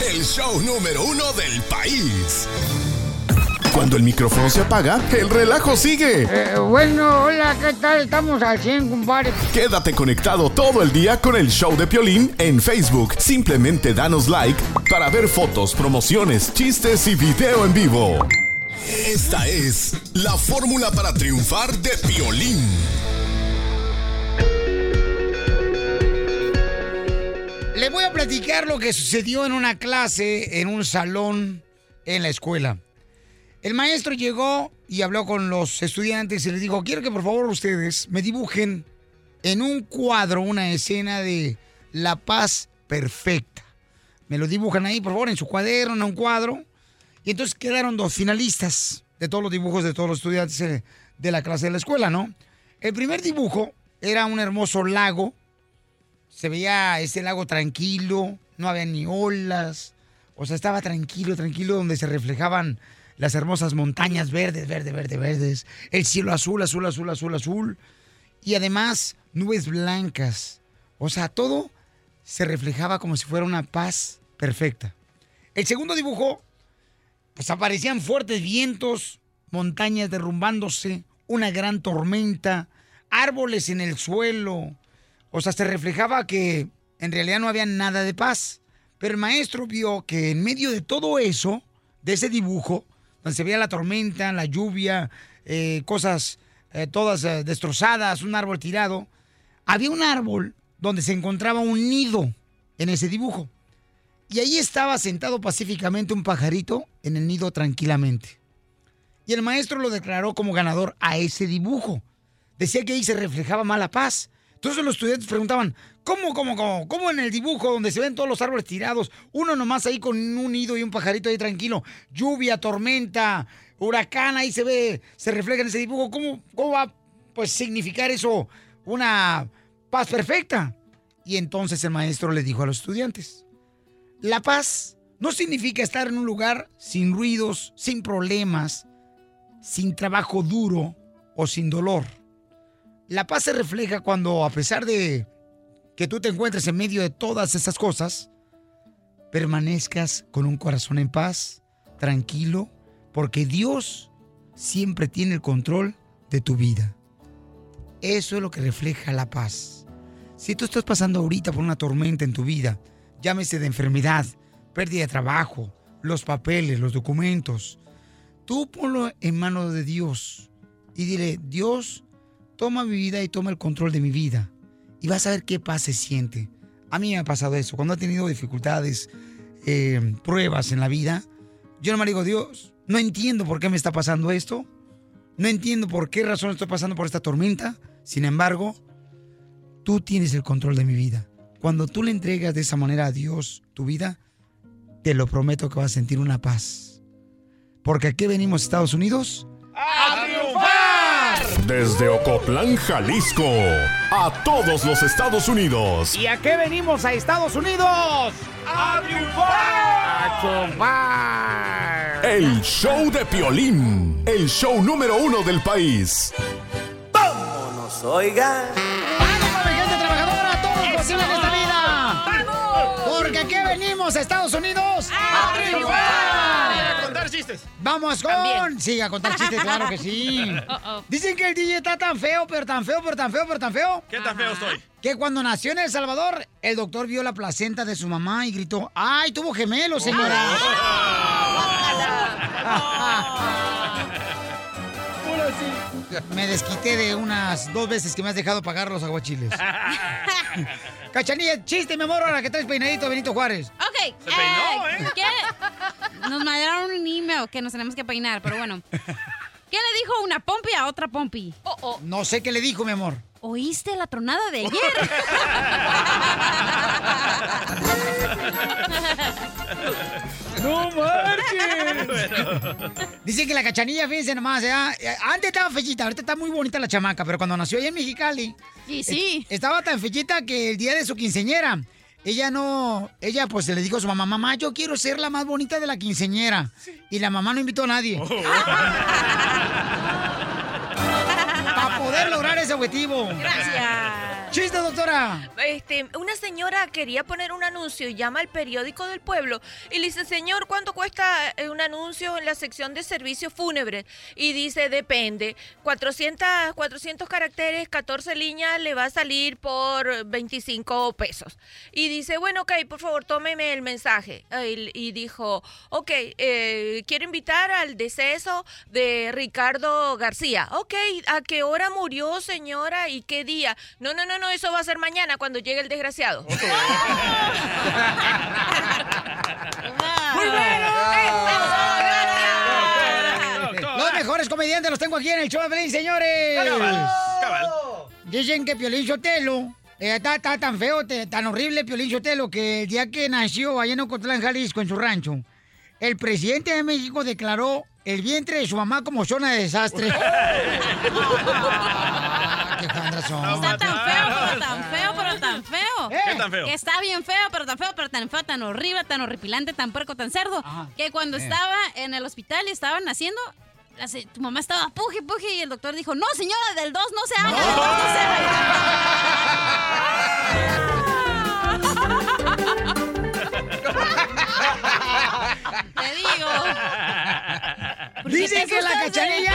Speaker 8: El show número uno del país. Cuando el micrófono se apaga, el relajo sigue.
Speaker 4: Eh, bueno, hola, ¿qué tal? Estamos al 100, compadre.
Speaker 8: Quédate conectado todo el día con el show de Piolín en Facebook. Simplemente danos like para ver fotos, promociones, chistes y video en vivo. Esta es la fórmula para triunfar de Piolín.
Speaker 4: Les voy a platicar lo que sucedió en una clase, en un salón en la escuela. El maestro llegó y habló con los estudiantes y les dijo, quiero que por favor ustedes me dibujen en un cuadro una escena de la paz perfecta. Me lo dibujan ahí, por favor, en su cuaderno, en un cuadro. Y entonces quedaron dos finalistas de todos los dibujos de todos los estudiantes eh, de la clase de la escuela, ¿no? El primer dibujo era un hermoso lago se veía ese lago tranquilo, no había ni olas, o sea, estaba tranquilo, tranquilo, donde se reflejaban las hermosas montañas verdes, verde, verde, verdes, el cielo azul, azul, azul, azul, azul, y además nubes blancas, o sea, todo se reflejaba como si fuera una paz perfecta. El segundo dibujo, pues aparecían fuertes vientos, montañas derrumbándose, una gran tormenta, árboles en el suelo, o sea, se reflejaba que en realidad no había nada de paz. Pero el maestro vio que en medio de todo eso, de ese dibujo, donde se veía la tormenta, la lluvia, eh, cosas eh, todas eh, destrozadas, un árbol tirado, había un árbol donde se encontraba un nido en ese dibujo. Y ahí estaba sentado pacíficamente un pajarito en el nido tranquilamente. Y el maestro lo declaró como ganador a ese dibujo. Decía que ahí se reflejaba más la paz. Entonces los estudiantes preguntaban, ¿cómo, cómo, cómo? ¿Cómo en el dibujo donde se ven todos los árboles tirados? Uno nomás ahí con un nido y un pajarito ahí tranquilo. Lluvia, tormenta, huracán, ahí se ve, se refleja en ese dibujo. ¿Cómo, cómo va pues significar eso una paz perfecta? Y entonces el maestro le dijo a los estudiantes, la paz no significa estar en un lugar sin ruidos, sin problemas, sin trabajo duro o sin dolor. La paz se refleja cuando, a pesar de que tú te encuentres en medio de todas esas cosas, permanezcas con un corazón en paz, tranquilo, porque Dios siempre tiene el control de tu vida. Eso es lo que refleja la paz. Si tú estás pasando ahorita por una tormenta en tu vida, llámese de enfermedad, pérdida de trabajo, los papeles, los documentos, tú ponlo en manos de Dios y dile, Dios, toma mi vida y toma el control de mi vida. Y vas a ver qué paz se siente. A mí me ha pasado eso. Cuando he tenido dificultades, eh, pruebas en la vida, yo no me digo, Dios, No entiendo por qué me está pasando esto. No entiendo por qué razón estoy pasando por esta tormenta. Sin embargo, tú tienes el control de mi vida. Cuando tú le entregas de esa manera a Dios tu vida, te lo prometo que vas a sentir una paz. Porque aquí venimos, Estados Unidos.
Speaker 9: ¡A triunfar!
Speaker 8: Desde Ocotlán, Jalisco, a todos los Estados Unidos.
Speaker 20: ¿Y a qué venimos a Estados Unidos?
Speaker 9: ¡A triunfar!
Speaker 20: ¡A triunfar!
Speaker 8: El show de Piolín, el show número uno del país.
Speaker 21: Vámonos, oigan.
Speaker 4: ¡Ánimo, mi gente trabajadora! ¡Todo es posible en esta vida! Porque aquí venimos a Estados Unidos
Speaker 9: ¡A triunfar!
Speaker 6: A contar chistes.
Speaker 4: Vamos con. Sí, a contar chistes, claro que sí.
Speaker 6: Uh-oh.
Speaker 4: Dicen que el DJ está tan feo, pero tan feo, pero tan feo, pero tan feo.
Speaker 6: ¿Qué tan feo estoy?
Speaker 4: Que cuando nació en El Salvador, el doctor vio la placenta de su mamá y gritó: ¡Ay, tuvo gemelos, señora! Me desquité de unas dos veces que me has dejado pagar los aguachiles. Cachanilla, chiste, mi amor, ahora que traes peinadito, Benito Juárez.
Speaker 5: Ok.
Speaker 6: Se peinó, ¿eh?
Speaker 5: ¿qué? Nos mandaron un email que nos tenemos que peinar, pero bueno. ¿Qué le dijo una pompi a otra pompi?
Speaker 4: No sé qué le dijo, mi amor.
Speaker 5: ¿Oíste la tronada de ayer?
Speaker 4: ¡No marches! Dicen que la cachanilla, fíjense nomás, ¿eh? Antes estaba fechita, ahorita está muy bonita la chamaca, pero cuando nació allá en Mexicali.
Speaker 5: Sí, sí.
Speaker 4: Estaba tan fechita que el día de su quinceñera, ella no. Ella, pues le dijo a su mamá: Mamá, yo quiero ser la más bonita de la quinceñera. Y la mamá no invitó a nadie. Para poder lograr ese objetivo.
Speaker 7: Gracias.
Speaker 4: ¡Chiste, doctora!
Speaker 7: Este, una señora quería poner un anuncio y llama al periódico del pueblo y le dice, señor, ¿cuánto cuesta eh, un anuncio en la sección de servicios fúnebres? Y dice, depende, 400, 400 caracteres, 14 líneas, le va a salir por 25 pesos. Y dice, bueno, ok, por favor, tómeme el mensaje. Y, y dijo, ok, eh, quiero invitar al deceso de Ricardo García. Ok, ¿a qué hora murió, señora? ¿Y qué día? No, no, no, no, eso va a ser mañana cuando llegue el desgraciado.
Speaker 4: ¡Muy bueno! Los mejores comediantes los tengo aquí en el show de Pelín, señores. Dicen que Piolín Sotelo eh, está, tan feo, te- tan horrible Piolín Sotelo, que el día que nació allá en Ocotlán, Jalisco, en su rancho, el presidente de México declaró el vientre de su mamá como zona de desastre.
Speaker 5: Está tan feo, pero tan feo, pero tan feo.
Speaker 4: ¿Qué
Speaker 6: tan feo?
Speaker 5: Que está bien feo, pero tan feo, pero tan feo, tan horrible, tan horripilante, tan puerco, tan cerdo. Que cuando
Speaker 4: Eh.
Speaker 5: estaba en el hospital y estaban se- tu mamá estaba puje, puje y el doctor dijo, no, señora, del 2 no se haga, del 2 no se haga. Te digo. ¿Por qué
Speaker 4: Dicen que la
Speaker 5: asustas,
Speaker 4: cachanilla.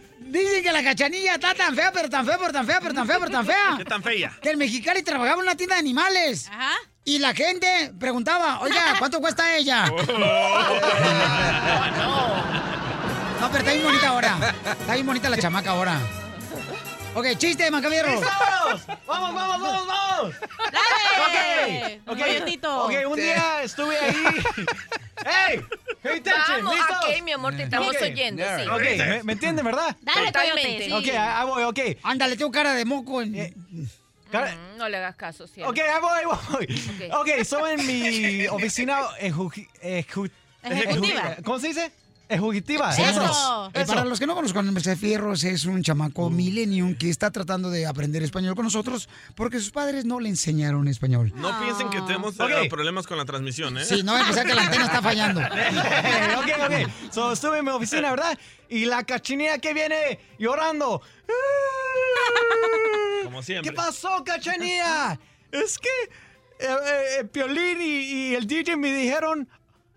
Speaker 4: Dicen que la cachanilla está tan fea, pero tan fea, pero tan fea, pero tan fea, pero tan fea.
Speaker 6: ¿Qué tan fea?
Speaker 4: Que el Mexicali trabajaba en una tienda de animales.
Speaker 5: Ajá.
Speaker 4: Y la gente preguntaba, oiga, ¿cuánto cuesta ella? No, pero está bien bonita ahora. Está bien bonita la chamaca ahora. Ok, chiste, Macabierro.
Speaker 3: ¡Vamos! ¡Vamos, vamos, vamos, vamos!
Speaker 5: ¡Dale!
Speaker 3: Ok, ok.
Speaker 5: Coyotito.
Speaker 3: Ok, un día estuve ahí. ¡Hey! ¡Pay attention!
Speaker 7: Vamos,
Speaker 3: ¿Listos?
Speaker 7: ok, mi amor, te estamos oyendo, sí.
Speaker 3: Ok, ¿me, me entienden, verdad?
Speaker 5: Dale,
Speaker 7: Totalmente.
Speaker 5: Coyote.
Speaker 3: Ok, ahí voy, ok.
Speaker 4: Ándale, tengo cara de moco. en-
Speaker 3: Cara-
Speaker 7: Mm, No le hagas caso, cielo.
Speaker 3: Ok, ahí voy, ahí voy.
Speaker 7: Ok.
Speaker 3: Ok, soy en mi oficina
Speaker 5: Ejecutiva.
Speaker 3: ¿Cómo se dice? Ejecutiva.
Speaker 5: Eso.
Speaker 3: Eso.
Speaker 4: Eh, para los que no conozcan, el Merced Fierros es un chamaco millennium que está tratando de aprender español con nosotros porque sus padres no le enseñaron español.
Speaker 6: No piensen que tenemos eh, problemas con la transmisión, ¿eh?
Speaker 4: Sí, no pensar que la antena está fallando.
Speaker 3: ok, ok. So, estuve en mi oficina, ¿verdad? Y la cachinilla que viene llorando.
Speaker 6: Como siempre.
Speaker 3: ¿Qué pasó, cachanilla? es que eh, eh, eh, Piolín y, y el DJ me dijeron.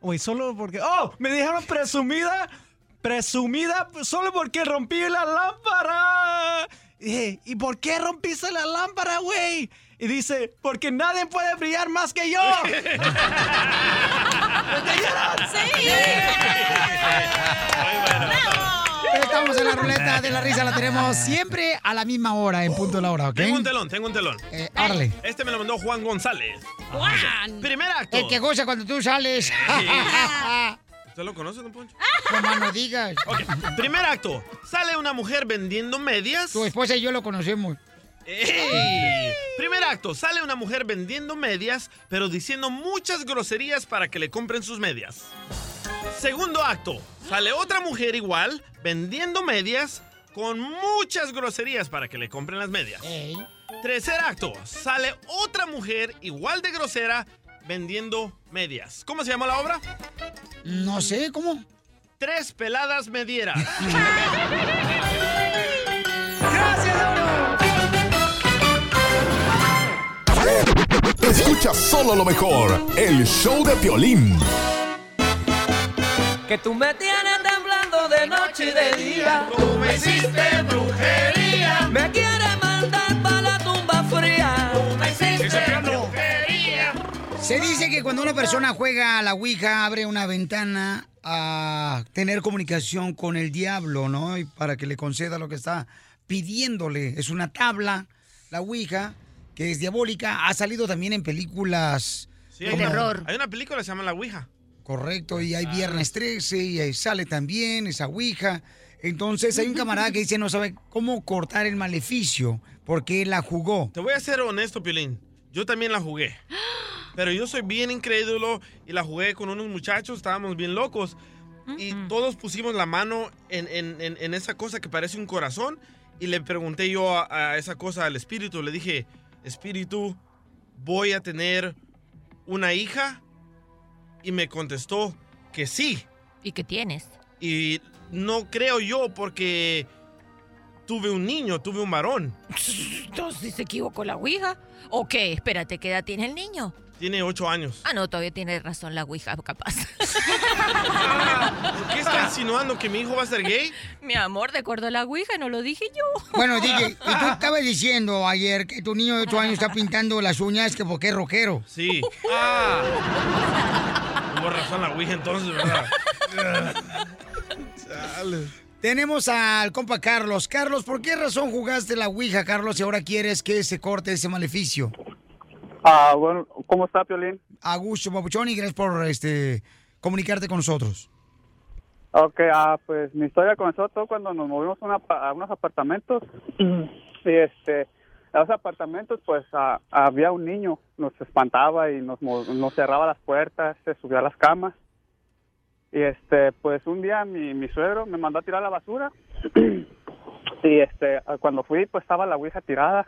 Speaker 3: Uy, solo porque. ¡Oh! Me dijeron presumida. Presumida solo porque rompí la lámpara. Y dije, ¿y por qué rompiste la lámpara, güey? Y dice, porque nadie puede brillar más que yo.
Speaker 5: Sí.
Speaker 4: Estamos en la ruleta de la risa, la tenemos siempre a la misma hora, en punto de la hora, ¿ok?
Speaker 6: Tengo un telón, tengo un telón.
Speaker 4: Eh, árale.
Speaker 6: Este me lo mandó Juan González.
Speaker 5: Juan.
Speaker 6: Primer acto.
Speaker 4: El que goza cuando tú sales.
Speaker 6: ¿Usted lo conoce, don Poncho?
Speaker 4: Como no digas.
Speaker 6: Ok, primer acto. Sale una mujer vendiendo medias.
Speaker 4: Tu esposa y yo lo conocemos.
Speaker 6: ¡Ey! Primer acto. Sale una mujer vendiendo medias, pero diciendo muchas groserías para que le compren sus medias. Segundo acto. Sale otra mujer igual, vendiendo medias, con muchas groserías para que le compren las medias. Tercer acto. Sale otra mujer igual de grosera, vendiendo medias. ¿Cómo se llama la obra?
Speaker 4: No sé, ¿cómo?
Speaker 6: Tres peladas medieras.
Speaker 8: Escucha solo lo mejor, el show de Piolín.
Speaker 9: Que tú me tienes noche y de día. Tú me hiciste brujería. Me quieres mandar para la tumba fría. Tú me hiciste brujería.
Speaker 4: Se dice que cuando una persona juega a la Ouija abre una ventana a tener comunicación con el diablo, ¿no? Y para que le conceda lo que está pidiéndole. Es una tabla, la Ouija, que es diabólica. Ha salido también en películas.
Speaker 6: Sí, hay una- Hay una película que se llama La Ouija.
Speaker 4: Correcto, y hay Viernes 13 y ahí sale también esa Ouija. Entonces hay un camarada que dice no sabe cómo cortar el maleficio porque la jugó.
Speaker 6: Te voy a ser honesto, Piolín. Yo también la jugué. Pero yo soy bien incrédulo y la jugué con unos muchachos, estábamos bien locos. Y todos pusimos la mano en, en- en- en esa cosa que parece un corazón. Y le pregunté yo a, a esa cosa al espíritu. Le dije, espíritu, voy a tener una hija. Y me contestó que sí.
Speaker 7: ¿Y qué tienes?
Speaker 6: Y no creo yo porque tuve un niño, tuve un varón.
Speaker 7: Entonces se equivocó la Ouija. ¿O qué? Espérate, ¿qué edad tiene el niño?
Speaker 6: Tiene ocho años.
Speaker 7: Ah, no, todavía tiene razón la Ouija, capaz.
Speaker 6: ¿Por qué está insinuando que mi hijo va a ser gay?
Speaker 7: Mi amor, de acuerdo a la Ouija, no lo dije yo.
Speaker 4: Bueno, DJ, y tú estabas diciendo ayer que tu niño de 8 años está pintando las uñas que porque es rockero.
Speaker 6: Sí. Ah. Tuvo razón la Ouija entonces, ¿verdad?
Speaker 4: Tenemos al compa Carlos. Carlos, ¿por qué razón jugaste la Ouija, Carlos, y ahora quieres que se corte ese maleficio?
Speaker 23: Ah, bueno, ¿cómo está, Piolín?
Speaker 4: A gusto, papuchón, y gracias por este, comunicarte con nosotros.
Speaker 23: Ok, ah, pues mi historia comenzó todo cuando nos movimos a, una pa- a unos apartamentos y este, en los apartamentos pues había un niño, nos espantaba y nos, cerraba las puertas, se subía a las camas. Y este, pues un día mi, mi suegro me mandó a tirar la basura. Y este, cuando fui pues estaba la ouija tirada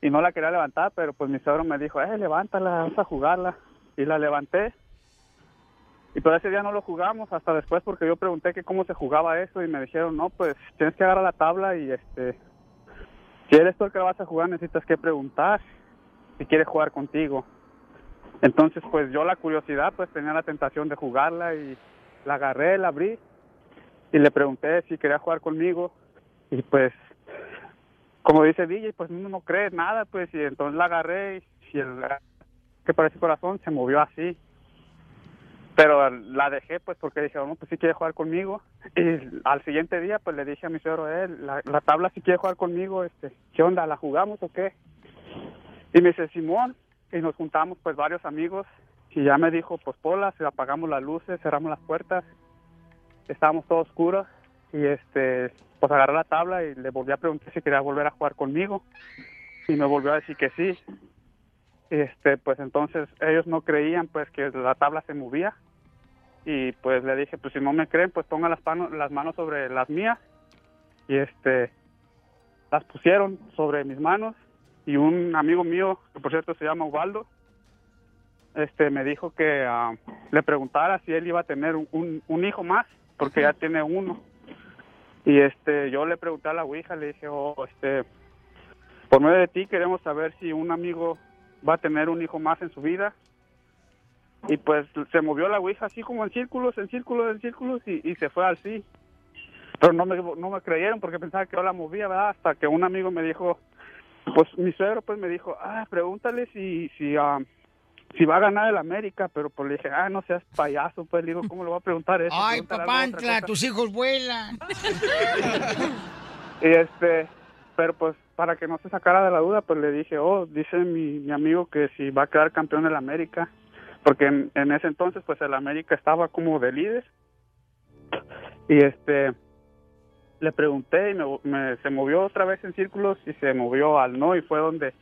Speaker 23: y no la quería levantar, pero pues mi suegro me dijo, eh, levántala, vamos a jugarla y la levanté. Y pero ese día no lo jugamos hasta después porque yo pregunté que cómo se jugaba eso y me dijeron, no, pues tienes que agarrar la tabla y este, si eres tú el que vas a jugar necesitas que preguntar si quiere jugar contigo. Entonces pues yo la curiosidad pues tenía la tentación de jugarla y la agarré, la abrí y le pregunté si quería jugar conmigo y pues como dice DJ pues uno no cree nada pues y entonces la agarré y el que parece corazón se movió así pero la dejé pues porque dije, no, pues sí quiere jugar conmigo. Y al siguiente día pues le dije a mi suegro, eh, la, la tabla sí quiere jugar conmigo, este, ¿qué onda? ¿La jugamos o qué? Y me dice, Simón, y nos juntamos pues varios amigos y ya me dijo, pues pola, se apagamos las luces, cerramos las puertas, estábamos todos oscuros y este, pues agarré la tabla y le volví a preguntar si quería volver a jugar conmigo y me volvió a decir que sí. Este, pues entonces ellos no creían pues que la tabla se movía y pues le dije, pues si no me creen, pues pongan las, las manos sobre las mías y este las pusieron sobre mis manos y un amigo mío, que por cierto se llama Ubaldo, este me dijo que ah, le preguntara si él iba a tener un, un- un hijo más, porque ya tiene uno. Y este yo le pregunté a la Ouija, le dije, oh, este, por medio de ti queremos saber si un amigo va a tener un hijo más en su vida. Y pues se movió la Ouija así como en círculos, en círculos, en círculos y, y se fue al sí. Pero no me, no me creyeron porque pensaba que yo la movía, ¿verdad? Hasta que un amigo me dijo, pues mi suegro pues me dijo, ah, pregúntale si, si, ah, si va a ganar el América, pero pues le dije, ah, no seas payaso, pues le digo, ¿cómo le voy a preguntar eso?
Speaker 4: Ay, papantla,
Speaker 23: cosa".
Speaker 4: tus hijos vuelan.
Speaker 23: Y este, pero pues para que no se sacara de la duda, pues le dije, oh, dice mi, mi amigo que si va a quedar campeón del América. Porque en, en ese entonces pues el América estaba como de líder. Y este le pregunté y me, me- se movió otra vez en círculos y se movió al no y fue donde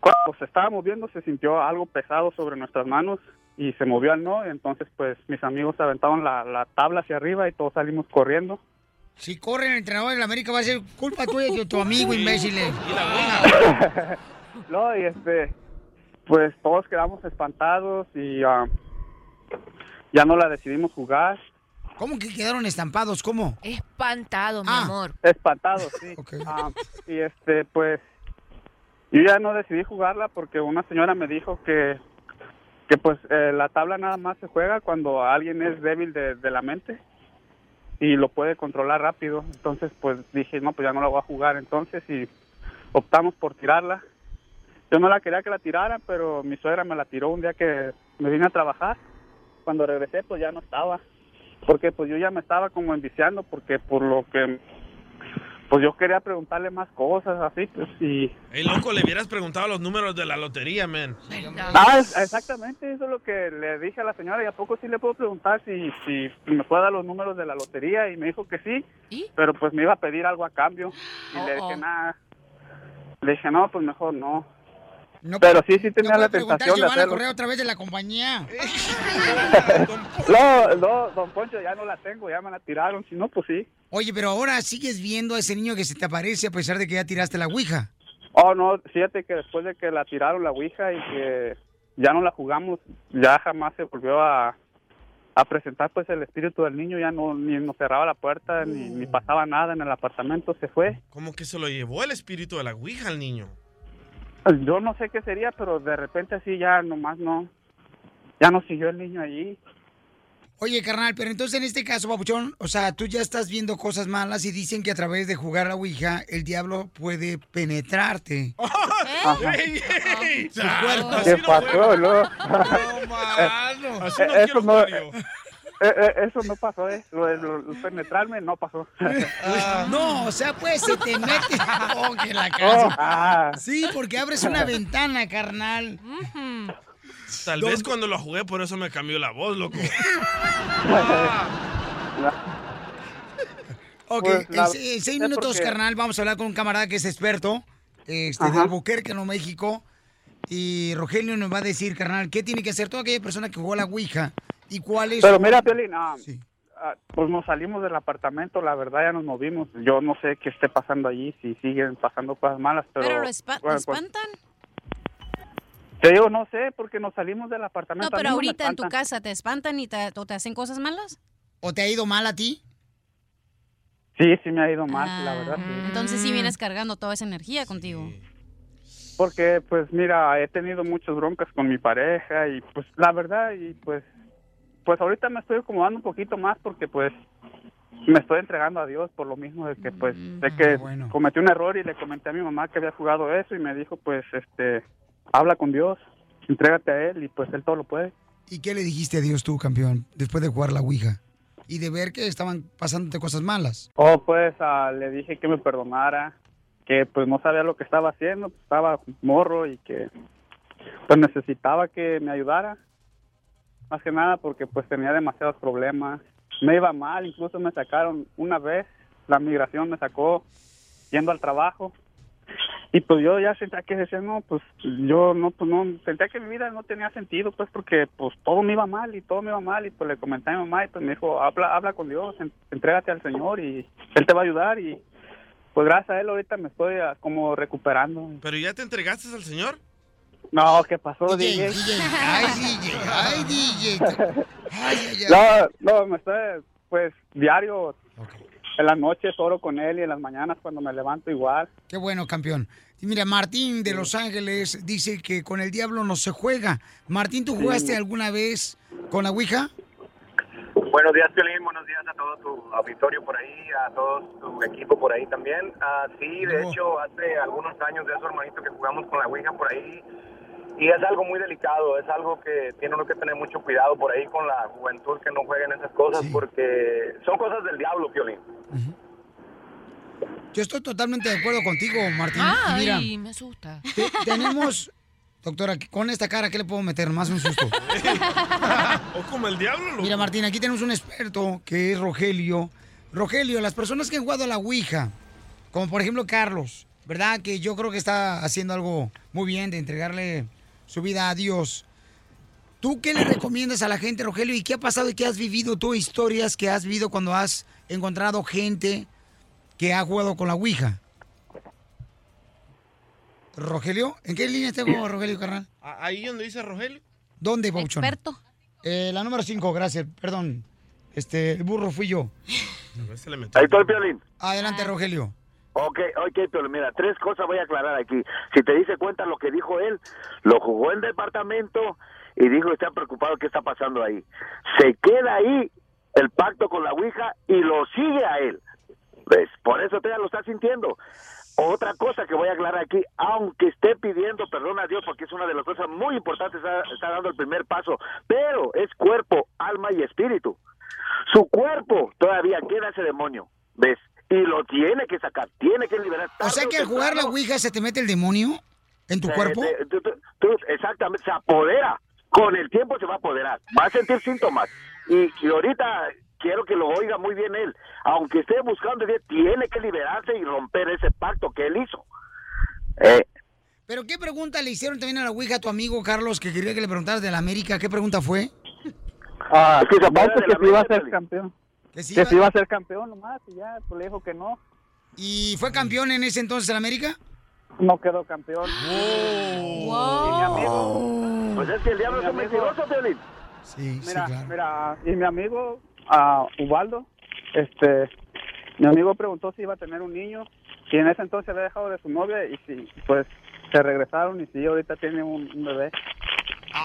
Speaker 23: cuando se estaba moviendo se sintió algo pesado sobre nuestras manos y se movió al no. Y entonces pues mis amigos aventaron la, la tabla hacia arriba y todos salimos corriendo.
Speaker 4: Si corren el entrenador de la América va a ser culpa tuya y de tu amigo, imbécil.
Speaker 23: no, y este, pues todos quedamos espantados y ah, ya no la decidimos jugar.
Speaker 4: ¿Cómo que quedaron estampados? ¿Cómo?
Speaker 7: Espantado, mi
Speaker 4: Ah.
Speaker 7: amor.
Speaker 23: Espantados, sí. Ah, y este, pues, yo ya no decidí jugarla porque una señora me dijo que, que pues eh, la tabla nada más se juega cuando alguien es débil de, de la mente y lo puede controlar rápido. Entonces, pues dije, no, pues ya no la voy a jugar entonces y optamos por tirarla. Yo no la quería que la tiraran, pero mi suegra me la tiró un día que me vine a trabajar. Cuando regresé, pues ya no estaba. Porque pues yo ya me estaba como enviciando, porque por lo que... Pues yo quería preguntarle más cosas, así, pues, y...
Speaker 6: Ey, loco, le hubieras preguntado los números de la lotería, man.
Speaker 23: Ah, es- exactamente, eso es lo que le dije a la señora, y a poco sí le puedo preguntar si, si me puede dar los números de la lotería, y me dijo que sí, pero pues me iba a pedir algo a cambio, y le dije nada, le dije no, pues mejor no. Pero sí, sí tenía la
Speaker 4: Preguntar
Speaker 23: tentación
Speaker 4: si
Speaker 23: de hacerlo.
Speaker 4: correr otra vez de la compañía.
Speaker 23: No, no, don Poncho, ya no la tengo, ya me la tiraron, si no, pues sí.
Speaker 4: Oye, pero ahora sigues viendo a ese niño que se te aparece a pesar de que ya tiraste la ouija.
Speaker 23: Oh, no, fíjate que después de que la tiraron la Ouija y que ya no la jugamos, ya jamás se volvió a, a presentar pues el espíritu del niño, ya no ni nos cerraba la puerta, ni, ni pasaba nada en el apartamento, se fue.
Speaker 6: Como que se lo llevó el espíritu de la Ouija al niño.
Speaker 23: Yo no sé qué sería, pero de repente así ya nomás no, ya no siguió el niño allí.
Speaker 4: Oye, carnal, pero entonces en este caso, papuchón, o sea, tú ya estás viendo cosas malas y dicen que a través de jugar a la ouija, el diablo puede penetrarte. Cuerpo.
Speaker 23: ¿Qué pasó, no?
Speaker 6: Así no
Speaker 23: Eh,
Speaker 6: quiero
Speaker 23: no,
Speaker 6: yo.
Speaker 23: Eh, eh, eso no pasó, eh. Lo de lo- lo penetrarme no pasó.
Speaker 4: No, o sea, pues se te mete. Oh, que la
Speaker 23: Oh,
Speaker 4: casa.
Speaker 23: ah.
Speaker 4: Sí, porque abres una ventana, carnal.
Speaker 6: Tal vez cuando lo jugué, por eso me cambió la voz, loco.
Speaker 4: Ok,
Speaker 23: Pues, la-
Speaker 4: en en seis minutos,
Speaker 23: porque-
Speaker 4: carnal, vamos a hablar con un camarada que es experto, este, de. Albuquerque, no México. Y Rogelio nos va a decir, carnal, qué tiene que hacer toda aquella persona que jugó a la Ouija y cuál es
Speaker 23: Pero mira, Piolín, ah, ah, pues nos salimos del apartamento, la verdad ya nos movimos. Yo no sé qué esté pasando allí, si siguen pasando cosas malas, pero...
Speaker 5: Pero lo espa-
Speaker 23: bueno,
Speaker 5: ¿lo
Speaker 23: pues,
Speaker 5: espantan.
Speaker 23: te digo, no sé, porque nos salimos del apartamento.
Speaker 5: No, pero ahorita en tu casa te espantan y te, o te hacen cosas malas.
Speaker 4: ¿O te ha ido mal a ti?
Speaker 23: Sí, sí me ha ido mal, la verdad. sí.
Speaker 5: Entonces sí vienes cargando toda esa energía contigo.
Speaker 23: Porque, pues mira, he tenido muchas broncas con mi pareja y pues la verdad, y pues, pues ahorita me estoy acomodando un poquito más porque pues me estoy entregando a Dios por lo mismo de que pues
Speaker 5: Mm,
Speaker 23: de que cometí un error y le comenté a mi mamá que había jugado eso y me dijo pues este habla con Dios, entrégate a él y pues él todo lo puede.
Speaker 4: ¿Y qué le dijiste a Dios tú, campeón, después de jugar la Ouija? Y de ver que estaban pasándote cosas malas.
Speaker 23: Oh, pues ah, le dije que me perdonara, que pues no sabía lo que estaba haciendo, pues, estaba morro y que pues necesitaba que me ayudara. Más que nada porque pues tenía demasiados problemas. Me iba mal, incluso me sacaron una vez, la migración me sacó yendo al trabajo. Y pues yo ya sentía que decía, no, pues yo no, pues no, sentía que mi vida no tenía sentido, pues porque pues todo me iba mal y todo me iba mal y pues le comenté a mi mamá y pues me dijo, habla, habla con Dios, en- entrégate al Señor y Él te va a ayudar y pues gracias a Él ahorita me estoy ah, como recuperando.
Speaker 6: ¿Pero ya te entregaste al señor?
Speaker 23: No, ¿qué pasó,
Speaker 4: DJ,
Speaker 23: DJ?
Speaker 4: DJ, ay, DJ, ay, DJ. Ay, ay, ay.
Speaker 23: No, no, me estoy, pues diario, en las noches oro con Él y en las mañanas cuando me levanto igual.
Speaker 4: Qué bueno, campeón. Y mira, Martín de Los Ángeles dice que con el diablo no se juega. Martín, ¿tú jugaste
Speaker 24: Sí.
Speaker 4: alguna vez con la Ouija?
Speaker 24: Buenos días, Piolín. Buenos días a todo tu auditorio por ahí, a todo tu equipo por ahí también. Ah, sí, de hecho, hace algunos años de eso, hermanito, que jugamos con la Ouija por ahí. Y es algo muy delicado, es algo que tiene uno que tener mucho cuidado por ahí con la juventud que no jueguen esas cosas porque son cosas del diablo, Piolín.
Speaker 4: Yo estoy totalmente de acuerdo contigo, Martín.
Speaker 7: Ay,
Speaker 4: mira,
Speaker 7: me asusta.
Speaker 4: te- tenemos Doctora, con esta cara, ¿qué le puedo meter? Más un susto.
Speaker 6: o como el diablo. loco.
Speaker 4: Mira, Martín, aquí tenemos un experto que es Rogelio. Rogelio, las personas que han jugado a la Ouija, como por ejemplo Carlos, ¿verdad? Que yo creo que está haciendo algo muy bien de entregarle su vida a Dios. ¿Tú qué le recomiendas a la gente, Rogelio? ¿Y qué ha pasado y qué has vivido tú? Historias que has vivido cuando has encontrado gente que ha jugado con la Ouija. Rogelio, ¿en qué línea tengo, Rogelio Carnal?
Speaker 6: Ahí donde dice Rogelio.
Speaker 4: ¿Dónde, Pauchón?
Speaker 5: Experto.
Speaker 4: Eh, la número 5, gracias. Perdón. Este, el burro fui yo.
Speaker 6: Ahí
Speaker 25: estoy, Piolín.
Speaker 4: Adelante, Rogelio.
Speaker 25: Ok, ok, pero mira, tres cosas voy a aclarar aquí. Si te dice cuenta lo que dijo él, lo jugó en departamento y dijo está preocupado qué está pasando ahí. Se queda ahí el pacto con la Ouija y lo sigue a él. ¿Ves? Por eso te lo está sintiendo. Otra cosa que voy a aclarar aquí, aunque esté pidiendo perdón a Dios, porque es una de las cosas muy importantes, está, está dando el primer paso, pero es cuerpo, alma y espíritu. Su cuerpo todavía queda ese demonio, ¿ves? Y lo tiene que sacar, tiene que liberar.
Speaker 4: O sea que al jugar la. Ouija se te mete el demonio en tu cuerpo.
Speaker 25: te- tú- tú- tú- exactamente, se apodera. Con el tiempo se va a apoderar. Va a sentir síntomas. Y, y ahorita quiero que lo oiga muy bien él. Aunque esté buscando, tiene que liberarse y romper ese pacto que él hizo. Eh,
Speaker 4: Pero ¿qué pregunta le hicieron también a la Ouija a tu amigo Carlos que quería que le preguntaras de la América? ¿Qué pregunta fue?
Speaker 23: Ah,
Speaker 25: Es que se
Speaker 23: que si iba a ser campeón.
Speaker 4: Que sí
Speaker 23: si iba a ser campeón nomás y ya, pues le dijo que no.
Speaker 4: ¿Y fue campeón en ese entonces en América?
Speaker 23: No quedó campeón.
Speaker 25: Oh.
Speaker 23: Y mi amigo...
Speaker 25: Pues es que el diablo es un mentiroso, Piolín.
Speaker 4: Sí,
Speaker 23: Mira, mira, y mi amigo ah, Ubaldo, este, mi amigo preguntó si iba a tener un niño y en ese entonces había dejado de su novia y si, pues, se regresaron y si ahorita tiene un, un bebé.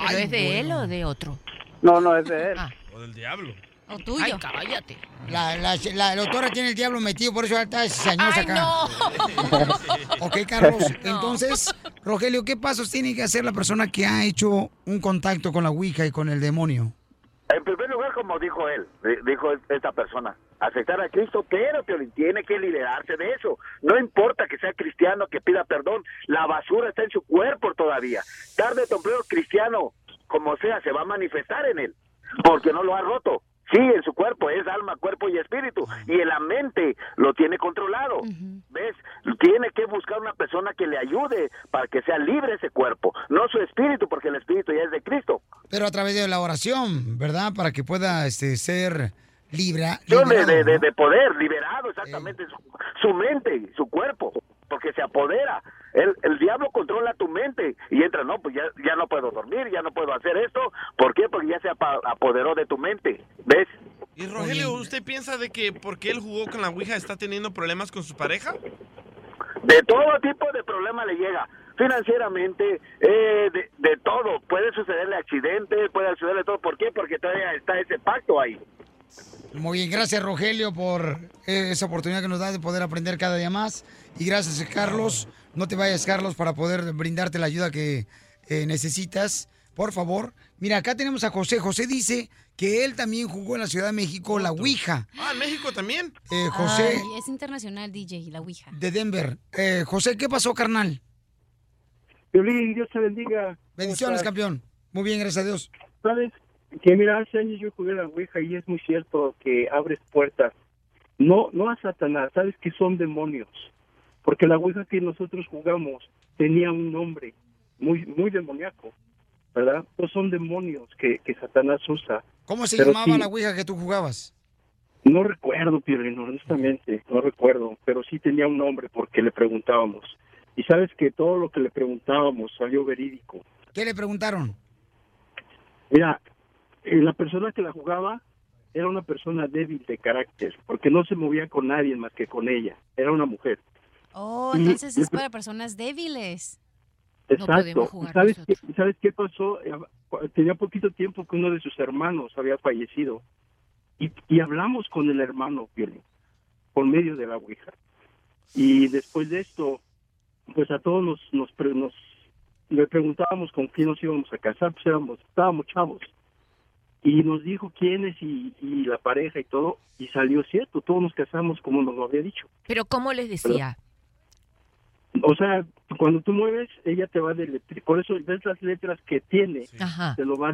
Speaker 7: ¿Pero es de él o de otro?
Speaker 23: No, no, es de él.
Speaker 6: O del diablo.
Speaker 5: O tuyo.
Speaker 7: Ay, cállate.
Speaker 4: La, la, la doctora tiene el diablo metido, por eso está cizañosa acá.
Speaker 7: no.
Speaker 4: ok, Carlos.
Speaker 7: No.
Speaker 4: Entonces, Rogelio, ¿qué pasos tiene que hacer la persona que ha hecho un contacto con la Ouija y con el demonio?
Speaker 25: En primer lugar, como dijo él, di- dijo esta persona, aceptar a Cristo, pero tiene que liberarse de eso. No importa que sea cristiano, que pida perdón, la basura está en su cuerpo todavía. Tarde o temprano, cristiano, como sea, se va a manifestar en él, porque no lo ha roto. Sí, en su cuerpo, es alma, cuerpo y espíritu. Y en la mente lo tiene controlado. ¿Ves? Tiene que buscar una persona que le ayude para que sea libre ese cuerpo. No su espíritu, porque el espíritu ya es de Cristo.
Speaker 4: Pero a través de la oración, ¿verdad? Para que pueda este, ser libra,
Speaker 25: de,
Speaker 4: liberado,
Speaker 25: de, de-
Speaker 4: ¿no?
Speaker 25: de poder, liberado exactamente su, su mente, su cuerpo, porque se apodera. El, el diablo controla tu mente y entra, no, pues ya, ya no puedo dormir, ya no puedo hacer esto. ¿Por qué? Porque ya se apa- apoderó de tu mente, ¿ves?
Speaker 6: Y Rogelio, ¿usted piensa de que porque él jugó con la Ouija está teniendo problemas con su pareja?
Speaker 25: De todo tipo de problema le llega. Financieramente, eh, de, de todo. Puede sucederle accidentes, puede sucederle todo. ¿Por qué? Porque todavía está ese pacto ahí.
Speaker 4: Muy bien, gracias Rogelio por eh, esa oportunidad que nos da de poder aprender cada día más. Y gracias Carlos. No te vayas Carlos para poder brindarte la ayuda que eh, necesitas. Por favor. Mira, acá tenemos a José. José dice que él también jugó en la Ciudad de México la Ouija.
Speaker 6: Ah, en México también.
Speaker 4: Eh, José
Speaker 5: Ay, es internacional, DJ, la Ouija.
Speaker 4: de Denver. Eh, José, ¿qué pasó, carnal?
Speaker 26: Violín, Dios te bendiga.
Speaker 4: Bendiciones, campeón. Muy bien, gracias a Dios.
Speaker 26: Sabes que mira, hace años yo jugué la Ouija y es muy cierto que abres puertas. No, no a Satanás, sabes que son demonios. Porque la Ouija que nosotros jugamos tenía un nombre muy, muy demoníaco, ¿verdad? Pues son demonios que, que Satanás usa.
Speaker 4: ¿Cómo se
Speaker 26: Pero
Speaker 4: llamaba
Speaker 26: sí,
Speaker 4: la Ouija que tú jugabas?
Speaker 26: No recuerdo, Piolín, honestamente, no recuerdo, pero sí tenía un nombre porque le preguntábamos. Y sabes que todo lo que le preguntábamos salió verídico.
Speaker 4: ¿Qué le preguntaron?
Speaker 26: Mira, eh, la persona que la jugaba era una persona débil de carácter, porque no se movía con nadie más que con ella. Era una mujer.
Speaker 5: Oh, entonces es para personas débiles.
Speaker 26: Exacto. ¿Y ¿Sabes qué, ¿Sabes qué pasó? Eh, Tenía poquito tiempo que uno de sus hermanos había fallecido. Y, y hablamos con el hermano, Piolín, por medio de la Ouija. Y después de esto, pues a todos nos, nos, nos le preguntábamos con quién nos íbamos a casar, pues éramos, estábamos chavos. Y nos dijo quiénes y, y la pareja y todo, y salió cierto, todos nos casamos como nos lo había dicho.
Speaker 7: Pero ¿cómo les decía?
Speaker 26: O sea, cuando tú mueves, ella te va deletreando. Por eso ves las letras que tiene, te lo va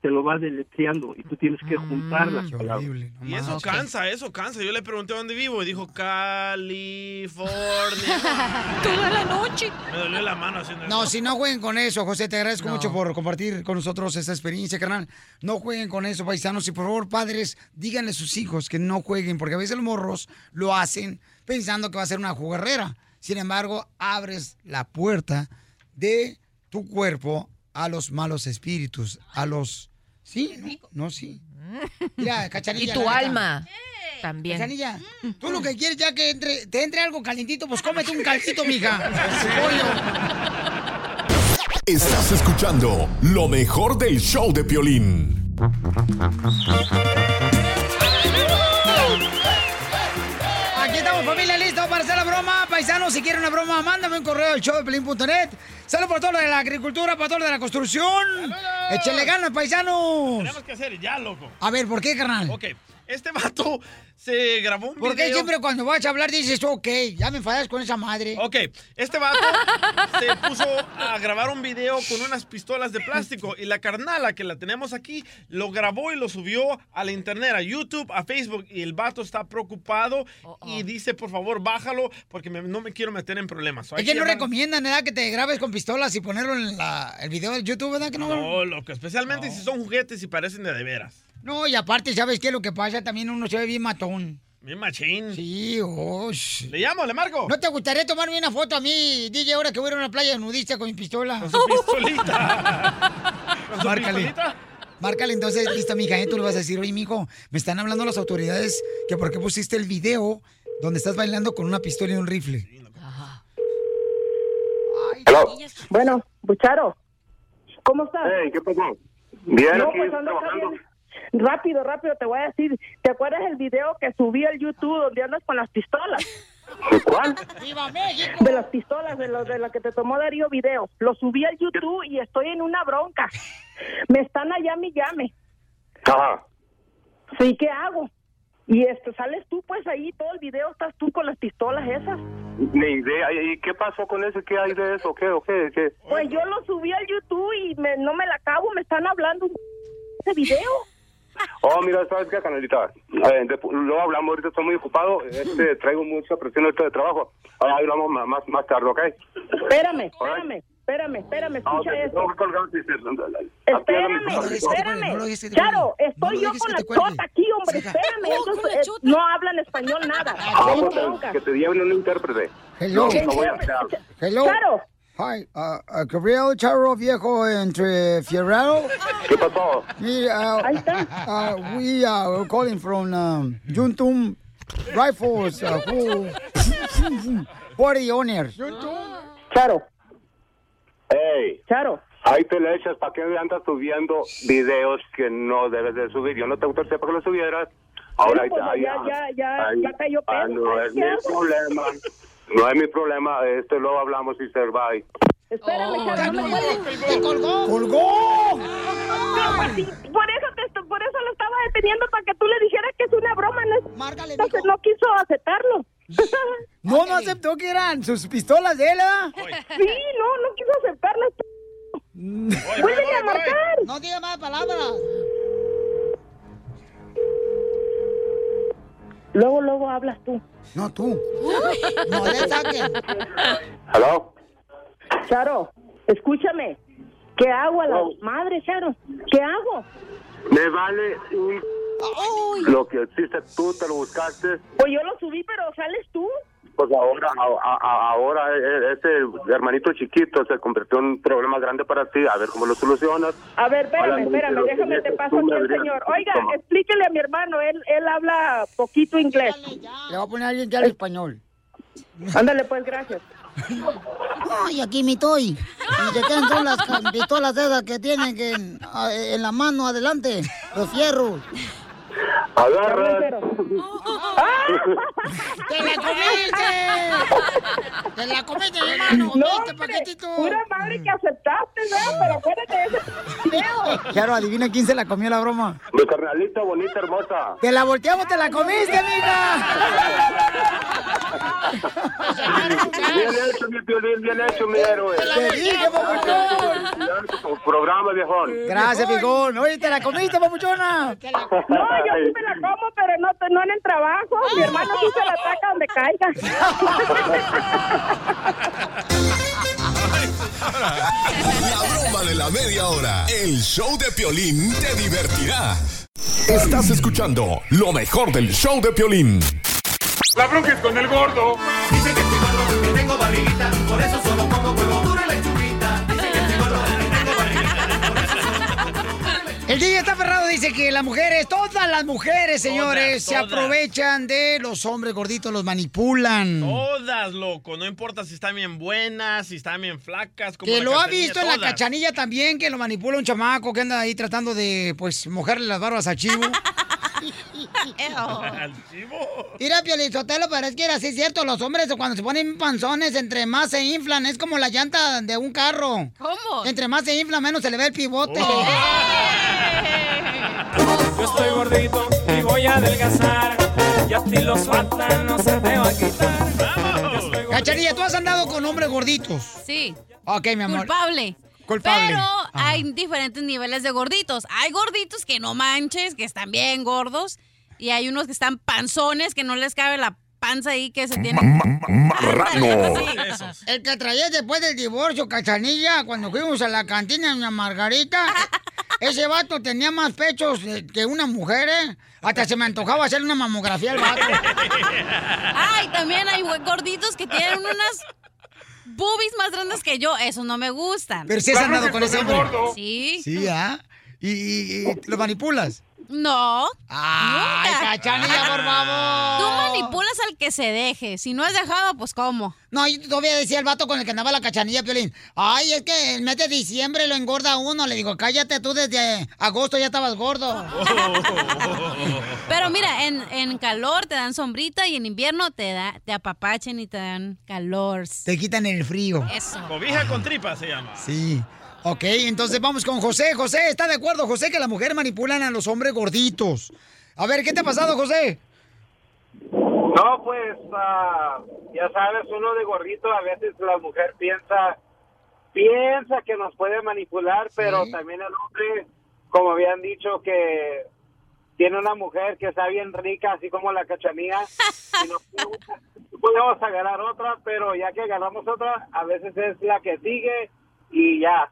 Speaker 26: te lo va deletreando y tú tienes que juntar las palabras.
Speaker 6: Y eso cansa, eso cansa. Yo le pregunté dónde vivo y dijo California.
Speaker 7: Toda la noche.
Speaker 6: Me dolió la mano haciendo
Speaker 4: No,
Speaker 6: eso.
Speaker 4: si no jueguen con eso, José, te agradezco
Speaker 6: No.
Speaker 4: mucho por compartir con nosotros esta experiencia, carnal. No jueguen con eso, paisanos. Y por favor, padres, díganle a sus hijos que no jueguen, porque a veces los morros lo hacen pensando que va a ser una jugarrera. Sin embargo, abres la puerta de tu cuerpo a los malos espíritus, a los... Sí, no, no sí. Mira, cachanilla.
Speaker 7: Y tu alma. También.
Speaker 4: Cachanilla, tú lo que quieres ya que entre, te entre algo calientito, pues cómete un calcito, mija. Pollo.
Speaker 8: Estás escuchando lo mejor del show de Piolín.
Speaker 4: Hacer la broma. Paisanos, si quieren una broma, mándame un correo al showdepelín.net. Saludos para todos los de la agricultura, para todos los de la construcción. Échenle ganas, paisanos.
Speaker 6: Tenemos que hacer ya, loco.
Speaker 4: A ver, ¿por qué, carnal?
Speaker 6: Ok, este vato se grabó un
Speaker 4: ¿Por qué
Speaker 6: video.
Speaker 4: siempre cuando vas a hablar dices, ok, ya me enfadas con esa madre?
Speaker 6: Ok, este vato se puso a grabar un video con unas pistolas de plástico y la carnala que la tenemos aquí lo grabó y lo subió a la internet, a YouTube, a Facebook y el vato está preocupado y dice, por favor, bájalo porque me- no me quiero meter en problemas. So,
Speaker 4: Es que no
Speaker 6: llamar-
Speaker 4: recomiendan, ¿verdad? Que te grabes con pistolas y ponerlo en la- el video de YouTube, ¿verdad? Que no.
Speaker 6: No, loco, especialmente si son juguetes y parecen de de veras.
Speaker 4: No, y aparte, ¿sabes qué es lo que pasa? También uno se ve bien matón.
Speaker 6: Bien machín.
Speaker 4: Sí, oh.
Speaker 6: ¿Le llamo, le marco?
Speaker 4: ¿No te gustaría tomarme una foto a mí, DJ, ahora que voy a ir a una playa nudista con mi pistola?
Speaker 6: Con su pistolita. Con su
Speaker 4: Márcale.
Speaker 6: pistolita.
Speaker 4: Márcale entonces, lista, mija, ¿eh? tú le vas a decir, oye, mijo, me están hablando las autoridades que por qué pusiste el video donde estás bailando con una pistola y un rifle.
Speaker 27: Bueno, Bucharo, ¿cómo estás?
Speaker 28: ¿qué pasó? Bien,
Speaker 27: No,
Speaker 28: aquí
Speaker 27: pues
Speaker 28: trabajando.
Speaker 27: bien. Rápido, rápido, te voy a decir. ¿Te acuerdas el video que subí al YouTube donde andas con las pistolas?
Speaker 28: ¿Cuál?
Speaker 4: ¡Viva México!
Speaker 27: De las pistolas, de, lo, de la que te tomó Darío video. Lo subí al YouTube y estoy en una bronca. Me están allá mi llame.
Speaker 28: Ajá.
Speaker 27: Sí, ¿qué hago? Y esto, sales tú pues ahí, todo el video estás tú con las pistolas esas.
Speaker 28: Ni idea. ¿Y qué pasó con eso? ¿Qué hay de eso? ¿Qué o qué? ¿Qué?
Speaker 27: Pues yo lo subí al YouTube y me- no me la acabo, me están hablando ese video.
Speaker 28: Oh, mira, ¿sabes qué, canalita? Eh, de- luego hablamos, ahorita estoy muy ocupado. Este, traigo mucha presión ahorita de trabajo. Ahora hablamos más, más, más tarde, ¿ok?
Speaker 27: Espérame, espérame, espérame, espérame,
Speaker 28: Ah,
Speaker 27: escucha
Speaker 28: dice,
Speaker 27: Espérame, espérame. Claro, estoy yo con la chota aquí, hombre, espérame. eh, no hablan español nada.
Speaker 28: Ah, pues, que te lleven un intérprete.
Speaker 4: Hello.
Speaker 28: No, no voy a hacer.
Speaker 4: Hello.
Speaker 27: Claro.
Speaker 4: Hi, uh, uh, Gabriel Charro Viejo entre Fierrero.
Speaker 28: ¿Qué pasó?
Speaker 4: Mira, uh,
Speaker 27: Ahí está.
Speaker 4: Uh, we are we're calling from um, Juntum Rifles. Uh, who, Body owners.
Speaker 27: Charo.
Speaker 28: Hey.
Speaker 27: Charo.
Speaker 28: Ahí te le echas, ¿para qué andas subiendo videos que no debes de subir? Yo no te autoricé para que los subieras. Ahora
Speaker 27: pues, ya, ya, ya, ya cayó pedo.
Speaker 28: no
Speaker 27: Ay,
Speaker 28: es
Speaker 27: ¿qué
Speaker 28: mi problema. No es mi problema. Este luego hablamos y se va.
Speaker 27: Espérame, Charo, no me cuelgues.
Speaker 4: ¡Te colgó! ¡Colgó!
Speaker 27: Sí, Por eso, te, por eso lo estaba deteniendo para que tú le dijeras que es una broma. No, entonces no quiso aceptarlo.
Speaker 4: No, no aceptó que eran sus pistolas de él, ¿ah?
Speaker 27: Sí, no, no quiso aceptarlo. Vuelve a marcar.
Speaker 4: No diga más palabras.
Speaker 27: Luego, luego hablas tú.
Speaker 4: No, tú. No le saquen.
Speaker 28: ¿Aló?
Speaker 27: Charo, escúchame. ¿Qué hago a la
Speaker 28: No.
Speaker 27: madre, Charo? ¿Qué hago?
Speaker 28: Me vale un... Lo que hiciste tú, te lo buscaste.
Speaker 27: Pues yo lo subí, pero sales tú.
Speaker 28: Pues ahora, a- a- ahora e- ese hermanito chiquito se convirtió en un problema grande para ti. A ver cómo lo solucionas.
Speaker 27: A ver, espérame, espérame, déjame
Speaker 28: que
Speaker 27: te paso aquí
Speaker 28: me
Speaker 27: al señor. Oiga,
Speaker 28: Toma.
Speaker 27: explíquele a mi hermano, él, él habla poquito inglés.
Speaker 4: Le voy a poner a alguien que hable español.
Speaker 27: Ándale, pues, gracias.
Speaker 4: Ay, aquí mi toy. ¿Y son las pistolas esas que tienen que en, a- en la mano adelante? Los fierros.
Speaker 28: Agarra.
Speaker 4: ¡Te la comiste! ¡Te la comiste, hermano!
Speaker 27: No,
Speaker 4: ¿Viste,
Speaker 27: hombre,
Speaker 4: paquetito?
Speaker 27: pura madre que aceptaste, ¿no? Pero acuérdate de ese video.
Speaker 4: Claro, adivina quién se la comió la broma.
Speaker 28: Mi carnalita bonita, hermosa.
Speaker 4: Te la volteamos, te la comiste, amiga.
Speaker 25: Bien hecho, mi Piolín, bien hecho, mi héroe.
Speaker 4: Te dije, papuchón.
Speaker 25: Tu programa, viejón.
Speaker 4: Gracias, Picón. Oye, ¿te la comiste, papuchona?
Speaker 18: No, yo sí me la como, pero no, no en el trabajo. Mi hermano sí se la ataca donde caiga.
Speaker 8: La broma de la media hora. El show de Piolín te divertirá. Estás escuchando lo mejor del show de Piolín.
Speaker 9: La bronca es con el gordo.
Speaker 21: Dicen que estoy gordo, que tengo barriguita,
Speaker 4: DJ está ferrado dice que las mujeres, todas las mujeres, señores, se
Speaker 6: todas.
Speaker 4: aprovechan de los hombres gorditos, los manipulan.
Speaker 6: Todas, loco. No importa si están bien buenas, si están bien flacas. Como
Speaker 4: Que lo ha visto en la cachanilla también, que lo manipula un chamaco que anda ahí tratando de, pues, mojarle las barbas a Chivo.
Speaker 6: Al chivo.
Speaker 4: Mira, Piolizotelo, pero es que era así cierto, los hombres cuando se ponen panzones, entre más se inflan, es como la llanta de un carro.
Speaker 5: ¿Cómo?
Speaker 4: Entre más se infla, menos se le ve el pivote.
Speaker 9: Yo estoy gordito y voy a adelgazar. Y a ti los faltan, no se te va a quitar.
Speaker 4: Cachanilla, ¿tú has andado con hombres gorditos?
Speaker 5: Sí.
Speaker 4: Ok, mi amor.
Speaker 5: Culpable.
Speaker 4: Culpable.
Speaker 5: Pero
Speaker 4: Ajá.
Speaker 5: hay diferentes niveles de gorditos. Hay gorditos que no manches, que están bien gordos. Y hay unos que están panzones, que no les cabe la panza ahí que se tienen.
Speaker 8: Marrano.
Speaker 5: Sí.
Speaker 4: El que traía después del divorcio, Cachanilla, cuando fuimos a la cantina de Doña Margarita, ese vato tenía más pechos eh, que una mujer, ¿eh? Hasta se me antojaba hacer una mamografía al vato.
Speaker 5: Ay, también hay gorditos que tienen unas boobies más grandes que yo. Eso no me gustan.
Speaker 4: Pero si has andado con ese hombre.
Speaker 5: Sí.
Speaker 4: Sí, ¿ah? ¿Y, y, y lo manipulas?
Speaker 5: No.
Speaker 4: Ay,
Speaker 5: nunca.
Speaker 4: Cachanilla, por favor.
Speaker 5: Tú manipulas al que se deje. Si no es dejado, pues ¿cómo?
Speaker 4: No, yo todavía decía el vato con el que andaba la cachanilla, Piolín. Ay, es que el mes de diciembre lo engorda uno. Le digo, cállate tú desde agosto ya estabas gordo.
Speaker 5: Pero mira, en, en calor te dan sombrita y en invierno te da, te apapachen y te dan calor.
Speaker 4: Te quitan el frío.
Speaker 5: Eso.
Speaker 6: Cobija con tripa se llama.
Speaker 4: Sí. Ok, entonces vamos con José. José, ¿está de acuerdo, José, que las mujeres manipulan a los hombres gorditos? A ver, ¿qué te ha pasado, José?
Speaker 25: No, pues, ah, ya sabes, uno de gordito, a veces la mujer piensa, piensa que nos puede manipular, pero también el hombre, como habían dicho, que tiene una mujer que está bien rica, así como la cachanía, y no podemos agarrar otra, pero ya que agarramos otra, a veces es la que sigue y ya.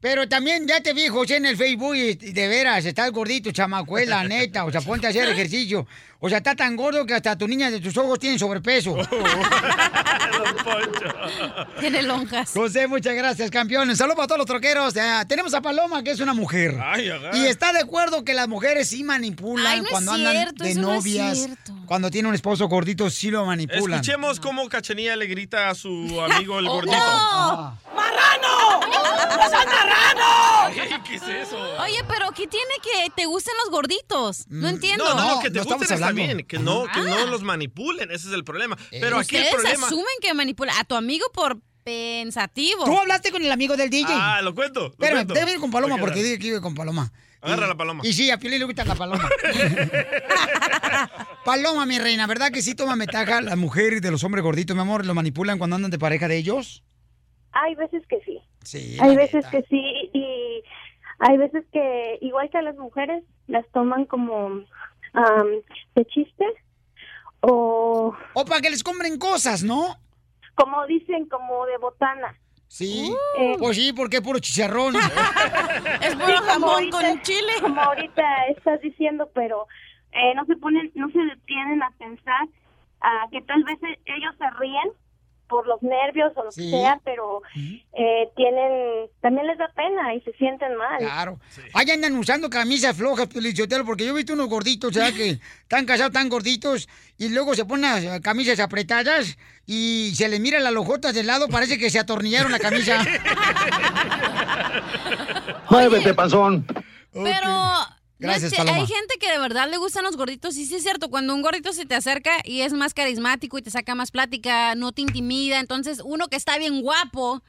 Speaker 4: Pero también ya te vi, José, en el Facebook y de veras, estás gordito, chamacuela, neta. O sea, ponte a hacer ejercicio. O sea, está tan gordo que hasta tu niña de tus ojos tiene sobrepeso.
Speaker 5: Tiene lonjas.
Speaker 4: José, muchas gracias, campeones. Saludos para todos los troqueros. Ah, tenemos a Paloma, que es una mujer.
Speaker 6: Ay,
Speaker 4: y está de acuerdo que las mujeres sí manipulan
Speaker 5: Ay, no
Speaker 4: cuando andan de
Speaker 5: no
Speaker 4: novias.
Speaker 5: cierto.
Speaker 4: cuando tiene un esposo gordito, sí lo manipulan.
Speaker 6: Escuchemos cómo Cachanilla le grita a su amigo el
Speaker 5: Oh,
Speaker 6: gordito.
Speaker 4: Ah.
Speaker 5: ¡Marrano! ¡No seas marrano!
Speaker 6: Ey, ¿Qué es eso?
Speaker 5: Oye, pero ¿qué tiene que te gusten los gorditos? No entiendo.
Speaker 6: Mm, No, no, que te
Speaker 4: no
Speaker 6: gusten está
Speaker 4: hablando.
Speaker 6: bien, que no, que no
Speaker 5: Ah.
Speaker 6: los manipulen, ese es el problema. Pero aquí el
Speaker 5: Ustedes
Speaker 6: problema...
Speaker 5: asumen que manipula a tu amigo por pensativo.
Speaker 4: Tú hablaste con el amigo del DJ.
Speaker 6: Ah, lo cuento. lo
Speaker 4: Espérame,
Speaker 6: cuento.
Speaker 4: déjame ir con Paloma
Speaker 6: Ok,
Speaker 4: porque dije que iba con Paloma.
Speaker 6: Agarra
Speaker 4: Y-
Speaker 6: la paloma.
Speaker 4: Y sí, a Piolín le gusta la paloma. paloma, mi reina, ¿verdad que sí toma ventaja las mujeres de los hombres gorditos, mi amor? ¿Lo manipulan cuando andan de pareja de ellos?
Speaker 12: Hay veces que sí.
Speaker 4: Sí.
Speaker 12: Hay veces
Speaker 4: neta.
Speaker 12: que sí y hay veces que igual que a las mujeres las toman como am, de chiste o
Speaker 4: O para que les compren cosas, ¿no?
Speaker 12: como dicen como de botana.
Speaker 4: Sí.
Speaker 12: Eh,
Speaker 4: Pues sí, porque es puro chicharrón.
Speaker 5: Es puro jamón
Speaker 12: ahorita-
Speaker 5: con chile.
Speaker 12: Como ahorita estás diciendo, pero eh, no se ponen, no se detienen a pensar ah, que tal vez ellos se ríen por los nervios o lo
Speaker 4: Sí.
Speaker 12: que sea, pero eh, tienen, también les da pena y se sienten mal.
Speaker 4: Claro. Ahí andan usando camisas flojas, Pelichotelo, porque yo he visto unos gorditos, ¿sabes? Que están casados tan gorditos y luego se ponen las eh, camisas apretadas y se les mira las lojotas de lado, parece que se atornillaron la camisa.
Speaker 25: Muévete, panzón.
Speaker 5: Pero
Speaker 4: Gracias,
Speaker 5: no
Speaker 4: Paloma.
Speaker 5: hay gente que de verdad le gustan los gorditos. Y sí es cierto, cuando un gordito se te acerca y es más carismático y te saca más plática, no te intimida. Entonces, uno que está bien guapo,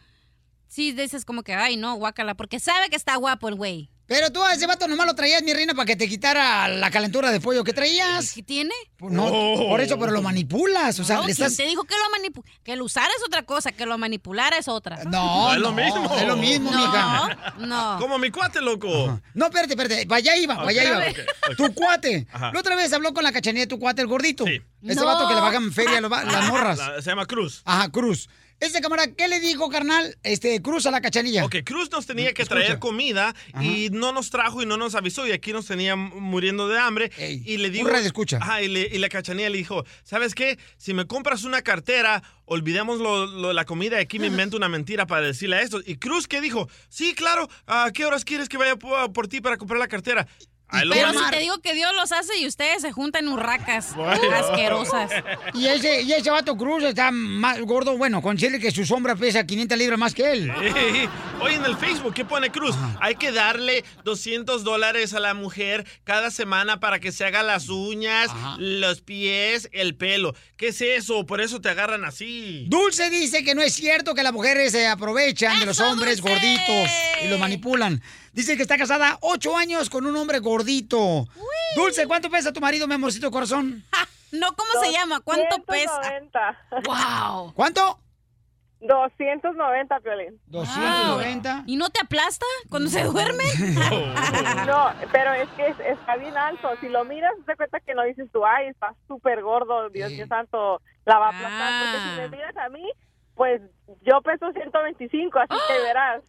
Speaker 5: sí dices como que, ay, no, guácala, porque sabe que está guapo el güey.
Speaker 4: Pero tú a ese vato nomás lo traías, mi reina, para que te quitara la calentura de pollo que traías.
Speaker 5: ¿Qué tiene?
Speaker 4: Pues no,
Speaker 5: Oh.
Speaker 4: por eso, pero lo manipulas. O sea,
Speaker 5: No,
Speaker 4: le
Speaker 5: ¿quién
Speaker 4: estás.
Speaker 5: te dijo que lo manipu que lo usara es otra cosa, que lo manipulara es otra?
Speaker 4: No, es lo mismo. es lo mismo,
Speaker 5: no,
Speaker 4: mija.
Speaker 5: No.
Speaker 6: Como mi cuate, loco.
Speaker 4: No, espérate, espérate. Vaya iba, vaya
Speaker 6: Ok,
Speaker 4: iba. Tu cuate.
Speaker 6: Ajá.
Speaker 4: La otra vez habló con la cachanilla de tu cuate, el gordito. Ese
Speaker 6: No.
Speaker 4: vato que le bajan feria a las morras.
Speaker 6: La- se llama Cruz.
Speaker 4: Ajá, Cruz. Ese camarada, ¿qué le dijo, carnal? Este, Cruz a la cachanilla.
Speaker 6: Ok, Cruz nos tenía que
Speaker 4: Escucha.
Speaker 6: traer comida y no nos trajo y no nos avisó y aquí nos tenía muriendo de hambre y le digo...
Speaker 4: radio escucha.
Speaker 6: Ajá, y, le- y la cachanilla le dijo, ¿sabes qué? Si me compras una cartera, olvidemos lo, lo- la comida y aquí me invento una mentira para decirle a esto. Y Cruz, ¿qué dijo? Sí, claro, ¿a qué horas quieres que vaya por, por ti para comprar la cartera?
Speaker 5: Pero si te digo que Dios los hace y ustedes se juntan en urracas
Speaker 6: Bueno.
Speaker 5: asquerosas.
Speaker 4: Y ese, y ese vato Cruz está más gordo, bueno, considere que su sombra pesa 500 libras más que él.
Speaker 6: Ey, Oye, en el Facebook, ¿qué pone Cruz? Hay que darle 200 dólares a la mujer cada semana para que se haga las uñas, los pies, el pelo. ¿Qué es eso? Por eso te agarran así.
Speaker 4: Dulce dice que no es cierto que las mujeres se aprovechan de los hombres gorditos y los manipulan. Dice que está casada ocho años con un hombre gordito. Dulce, ¿cuánto pesa tu marido, mi amorcito corazón?
Speaker 5: No, ¿cómo se llama? ¿Cuánto pesa?
Speaker 18: 290.
Speaker 5: Wow.
Speaker 4: ¿Cuánto?
Speaker 18: 290, Piolín.
Speaker 4: 290.
Speaker 5: ¿Y no te aplasta cuando se duerme?
Speaker 18: No, pero es que es- está bien alto. Si lo miras, te cuenta que no dices tú, ay, está súper gordo, Dios mío santo, la va a aplastar. Porque si me miras a mí, pues yo peso 125, así que verás.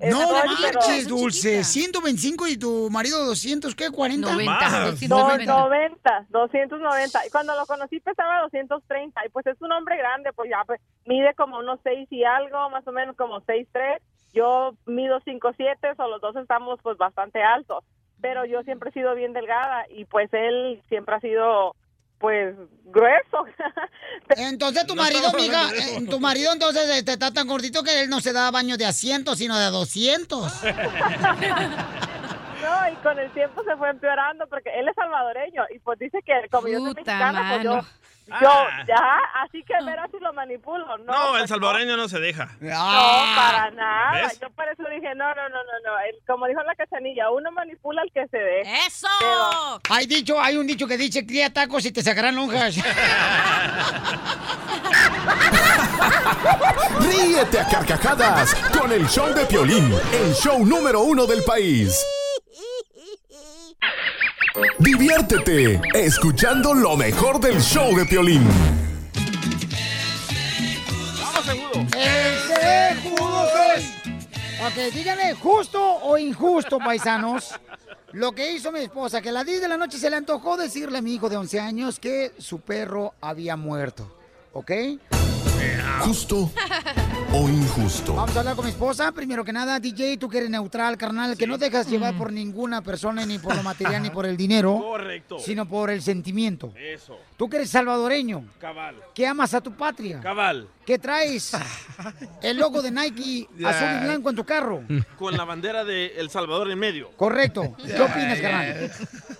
Speaker 4: No marches, Dulce. 125 y tu marido 200, ¿qué? ¿40?
Speaker 18: Más. No, 90, 290. Y cuando lo conocí pesaba 230. Y pues es un hombre grande, pues ya pues, mide como unos 6 y algo, más o menos como 6'3". Yo mido 5'7", o los dos estamos pues bastante altos. Pero yo siempre he sido bien delgada y pues él siempre ha sido pues grueso.
Speaker 4: Entonces tu marido, mija, eh, tu marido entonces este, está tan gordito que él no se da baño de asiento, sino de 200.
Speaker 18: No, y con el tiempo se fue empeorando porque él es salvadoreño y pues dice que como yo soy mexicana, pues yo. Yo,
Speaker 6: Ah.
Speaker 18: ya, así que verás si lo manipulo. No,
Speaker 6: No, el
Speaker 18: pues,
Speaker 6: salvadoreño no se deja.
Speaker 18: No, para nada.
Speaker 6: ¿Ves?
Speaker 18: Yo por eso dije, no, no, no, no, no. El- como dijo la cachanilla, uno manipula al que se dé.
Speaker 5: ¡Eso!
Speaker 4: Hay dicho, hay un dicho que dice cría tacos y te sacarán lonjas.
Speaker 8: Ríete a carcajadas con el show de Piolín, el show número uno del país. Diviértete escuchando lo mejor del show de Piolín.
Speaker 6: Vamos, seguro.
Speaker 4: ¡Ese jugo es! Ok, díganme, ¿justo o injusto, paisanos? Lo que hizo mi esposa, que a las 10 de la noche se le antojó decirle a mi hijo de 11 años que su perro había muerto. ¿Ok?
Speaker 8: ¿Justo o injusto?
Speaker 4: Vamos a hablar con mi esposa. Primero que nada, DJ, tú que eres neutral, carnal, que no dejas llevar por ninguna persona, ni por lo material, ni por el dinero.
Speaker 6: Correcto.
Speaker 4: Sino por el sentimiento.
Speaker 6: Eso.
Speaker 4: Tú que eres salvadoreño,
Speaker 6: Cabal.
Speaker 4: que amas a tu patria,
Speaker 6: Cabal.
Speaker 4: Que traes el logo de Nike azul y blanco en tu carro.
Speaker 6: Con la bandera de El Salvador en medio.
Speaker 4: Correcto. ¿Qué opinas, carnal?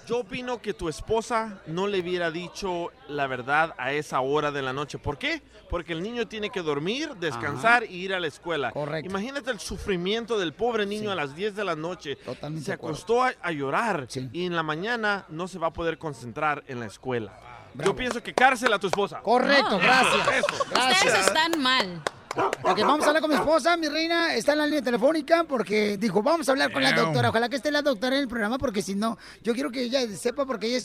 Speaker 6: Yo opino que tu esposa no le hubiera dicho la verdad a esa hora de la noche. ¿Por qué? Porque el niño tiene que dormir, descansar y ir a la escuela.
Speaker 4: Correcto.
Speaker 6: Imagínate el sufrimiento del pobre niño a las 10 de la noche.
Speaker 4: Totalmente
Speaker 6: se acostó a, a llorar y en la mañana no se va a poder concentrar en la escuela. Yo pienso que cárcel a tu esposa.
Speaker 4: Correcto,
Speaker 5: No.
Speaker 4: gracias.
Speaker 6: Eso.
Speaker 5: Ustedes están mal.
Speaker 4: Ok, vamos a hablar con mi esposa, mi reina, está en la línea telefónica porque dijo, vamos a hablar con la doctora. Ojalá que esté la doctora en el programa porque si no, yo quiero que ella sepa porque ella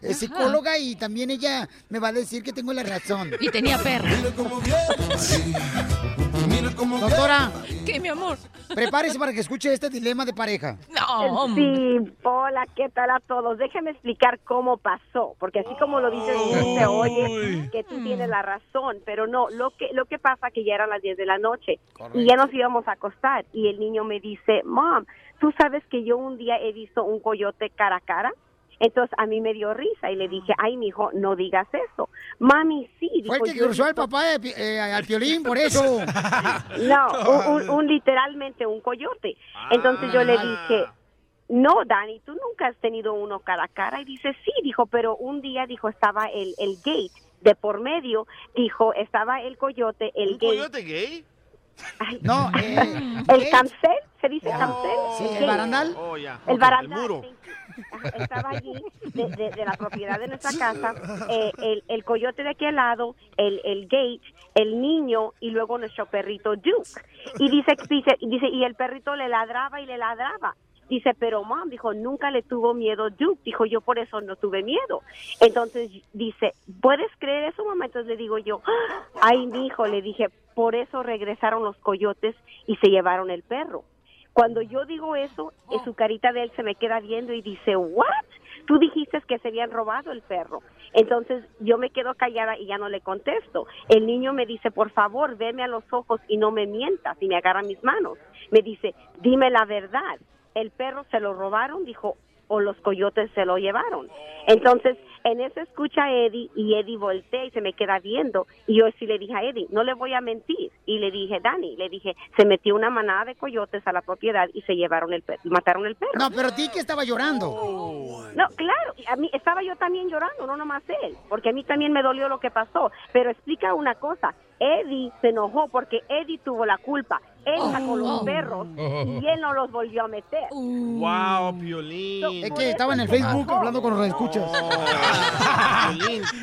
Speaker 4: es psicóloga y también ella me va a decir que tengo la razón.
Speaker 5: Y tenía perro.
Speaker 4: Doctora,
Speaker 7: ¿Qué, mi amor?
Speaker 4: prepárese para que escuche este dilema de pareja.
Speaker 18: Sí, hola, ¿qué tal a todos? Déjeme explicar cómo pasó, porque así como lo dices, se oye que tú tienes la razón, pero no, lo que lo que pasa que ya eran las 10 de la noche y ya nos íbamos a acostar y el niño me dice, "Mom, ¿tú sabes que yo un día he visto un coyote cara a cara?" Entonces a mí me dio risa y le dije, ay, mijo, no digas eso. Mami, sí.
Speaker 4: Fue el
Speaker 18: dijo,
Speaker 4: que
Speaker 18: "yo he
Speaker 4: cruzó al papá de eh, al piolín, por eso.
Speaker 18: no, un, un- un literalmente un coyote. Entonces yo le dije, no, Dani, tú nunca has tenido uno cara a cara. Y dice, sí, dijo, pero un día, dijo, estaba el, el gate de por medio, dijo, estaba el coyote, el
Speaker 6: ¿Un
Speaker 18: gate.
Speaker 6: coyote gay?
Speaker 4: No, eh,
Speaker 18: el cancel, ¿se dice cancel?
Speaker 4: Sí, el barandal.
Speaker 6: Oh.
Speaker 18: El
Speaker 6: Ok,
Speaker 18: barandal.
Speaker 6: muro.
Speaker 18: Estaba allí, de, de- de la propiedad de nuestra casa, eh, el, el coyote de aquel lado, el, el gate, el niño y luego nuestro perrito Duke. Y dice, dice, dice, y el perrito le ladraba y le ladraba. Dice, pero mom, dijo, nunca le tuvo miedo Duke. Dijo, yo por eso no tuve miedo. Entonces dice, ¿puedes creer eso, mamá? Entonces le digo yo, "Ah, ay, mi hijo, le dije, por eso regresaron los coyotes y se llevaron el perro. Cuando yo digo eso, eh, su carita de él se me queda viendo y dice, ¿what? Tú dijiste que se habían robado el perro. Entonces yo me quedo callada y ya no le contesto. El niño me dice, por favor, veme a los ojos y no me mientas. Y me agarra mis manos. Me dice, dime la verdad. El perro se lo robaron, dijo, o los coyotes se lo llevaron. Entonces, en eso escucha a Eddie y Eddie voltea y se me queda viendo. Y yo sí le dije a Eddie, no le voy a mentir. Y le dije, Dani, le dije, se metió una manada de coyotes a la propiedad y se llevaron el perro, mataron el perro.
Speaker 4: No, pero ti que estaba llorando.
Speaker 18: No, claro, a mí estaba yo también llorando, no nomás él, porque a mí también me dolió lo que pasó. Pero explica una cosa, Eddie se enojó porque Eddie tuvo la culpa. Él sacó los perros y él no los volvió a meter.
Speaker 6: Wow, Piolín.
Speaker 4: Es que estaba en el Facebook hablando con los escuchas.
Speaker 6: Piolín,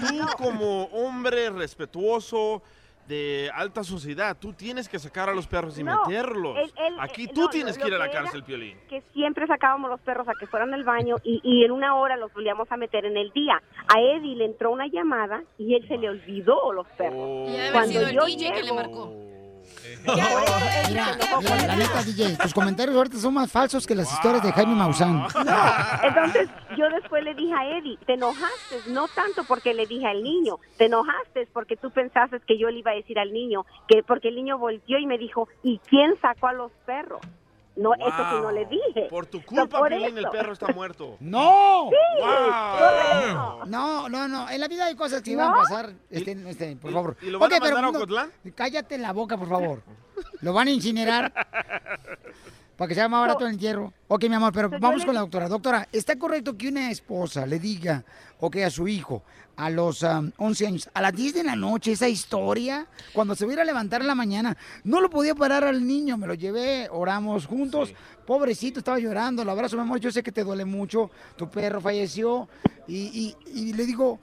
Speaker 6: tú como hombre respetuoso de alta sociedad, tú tienes que sacar a los perros y
Speaker 18: No,
Speaker 6: meterlos. Aquí
Speaker 18: eh,
Speaker 6: tú
Speaker 18: no,
Speaker 6: tienes que ir a la cárcel, Piolín.
Speaker 18: que siempre sacábamos los perros a que fueran al baño y, y en una hora los volvíamos a meter en el día. A Eddie le entró una llamada y él se le olvidó los perros.
Speaker 5: Y ha de haber
Speaker 18: Cuando
Speaker 5: sido el
Speaker 18: yo
Speaker 5: DJ que le
Speaker 18: llego-
Speaker 5: marcó.
Speaker 4: Mira, mira, la neta, DJ, tus comentarios ahorita son más falsos que las historias de Jaime Maussan.
Speaker 18: Entonces yo después le dije a Eddie, te enojaste, no tanto porque le dije al niño, te enojaste porque tú pensaste que yo le iba a decir al niño, que porque el niño volteó y me dijo, ¿y quién sacó a los perros? No, eso sí no le dije.
Speaker 6: Por tu
Speaker 18: So,
Speaker 6: culpa,
Speaker 18: por
Speaker 6: Piolín, el perro está muerto.
Speaker 4: ¡No!
Speaker 18: Sí,
Speaker 6: Wow.
Speaker 4: No, no, no. En la vida hay cosas que
Speaker 18: ¿No?
Speaker 4: van a pasar. Este, este, por favor.
Speaker 6: y lo van a
Speaker 4: pero
Speaker 6: mandar a
Speaker 4: no-
Speaker 6: Ocotlán?
Speaker 4: Cállate la boca, por favor. Lo van a incinerar para que sea más barato el entierro. Ok, mi amor, pero
Speaker 18: So, yo
Speaker 4: vamos
Speaker 18: le
Speaker 4: con la doctora. Doctora, ¿está correcto que una esposa le diga, ok, a su hijo, a los um, 11 años, a las 10 de la noche, esa historia, cuando se hubiera a levantar en la mañana, no lo podía parar al niño, me lo llevé, oramos juntos, pobrecito, estaba llorando, lo abrazo, mi amor, yo sé que te duele mucho, tu perro falleció, y, y- y le digo,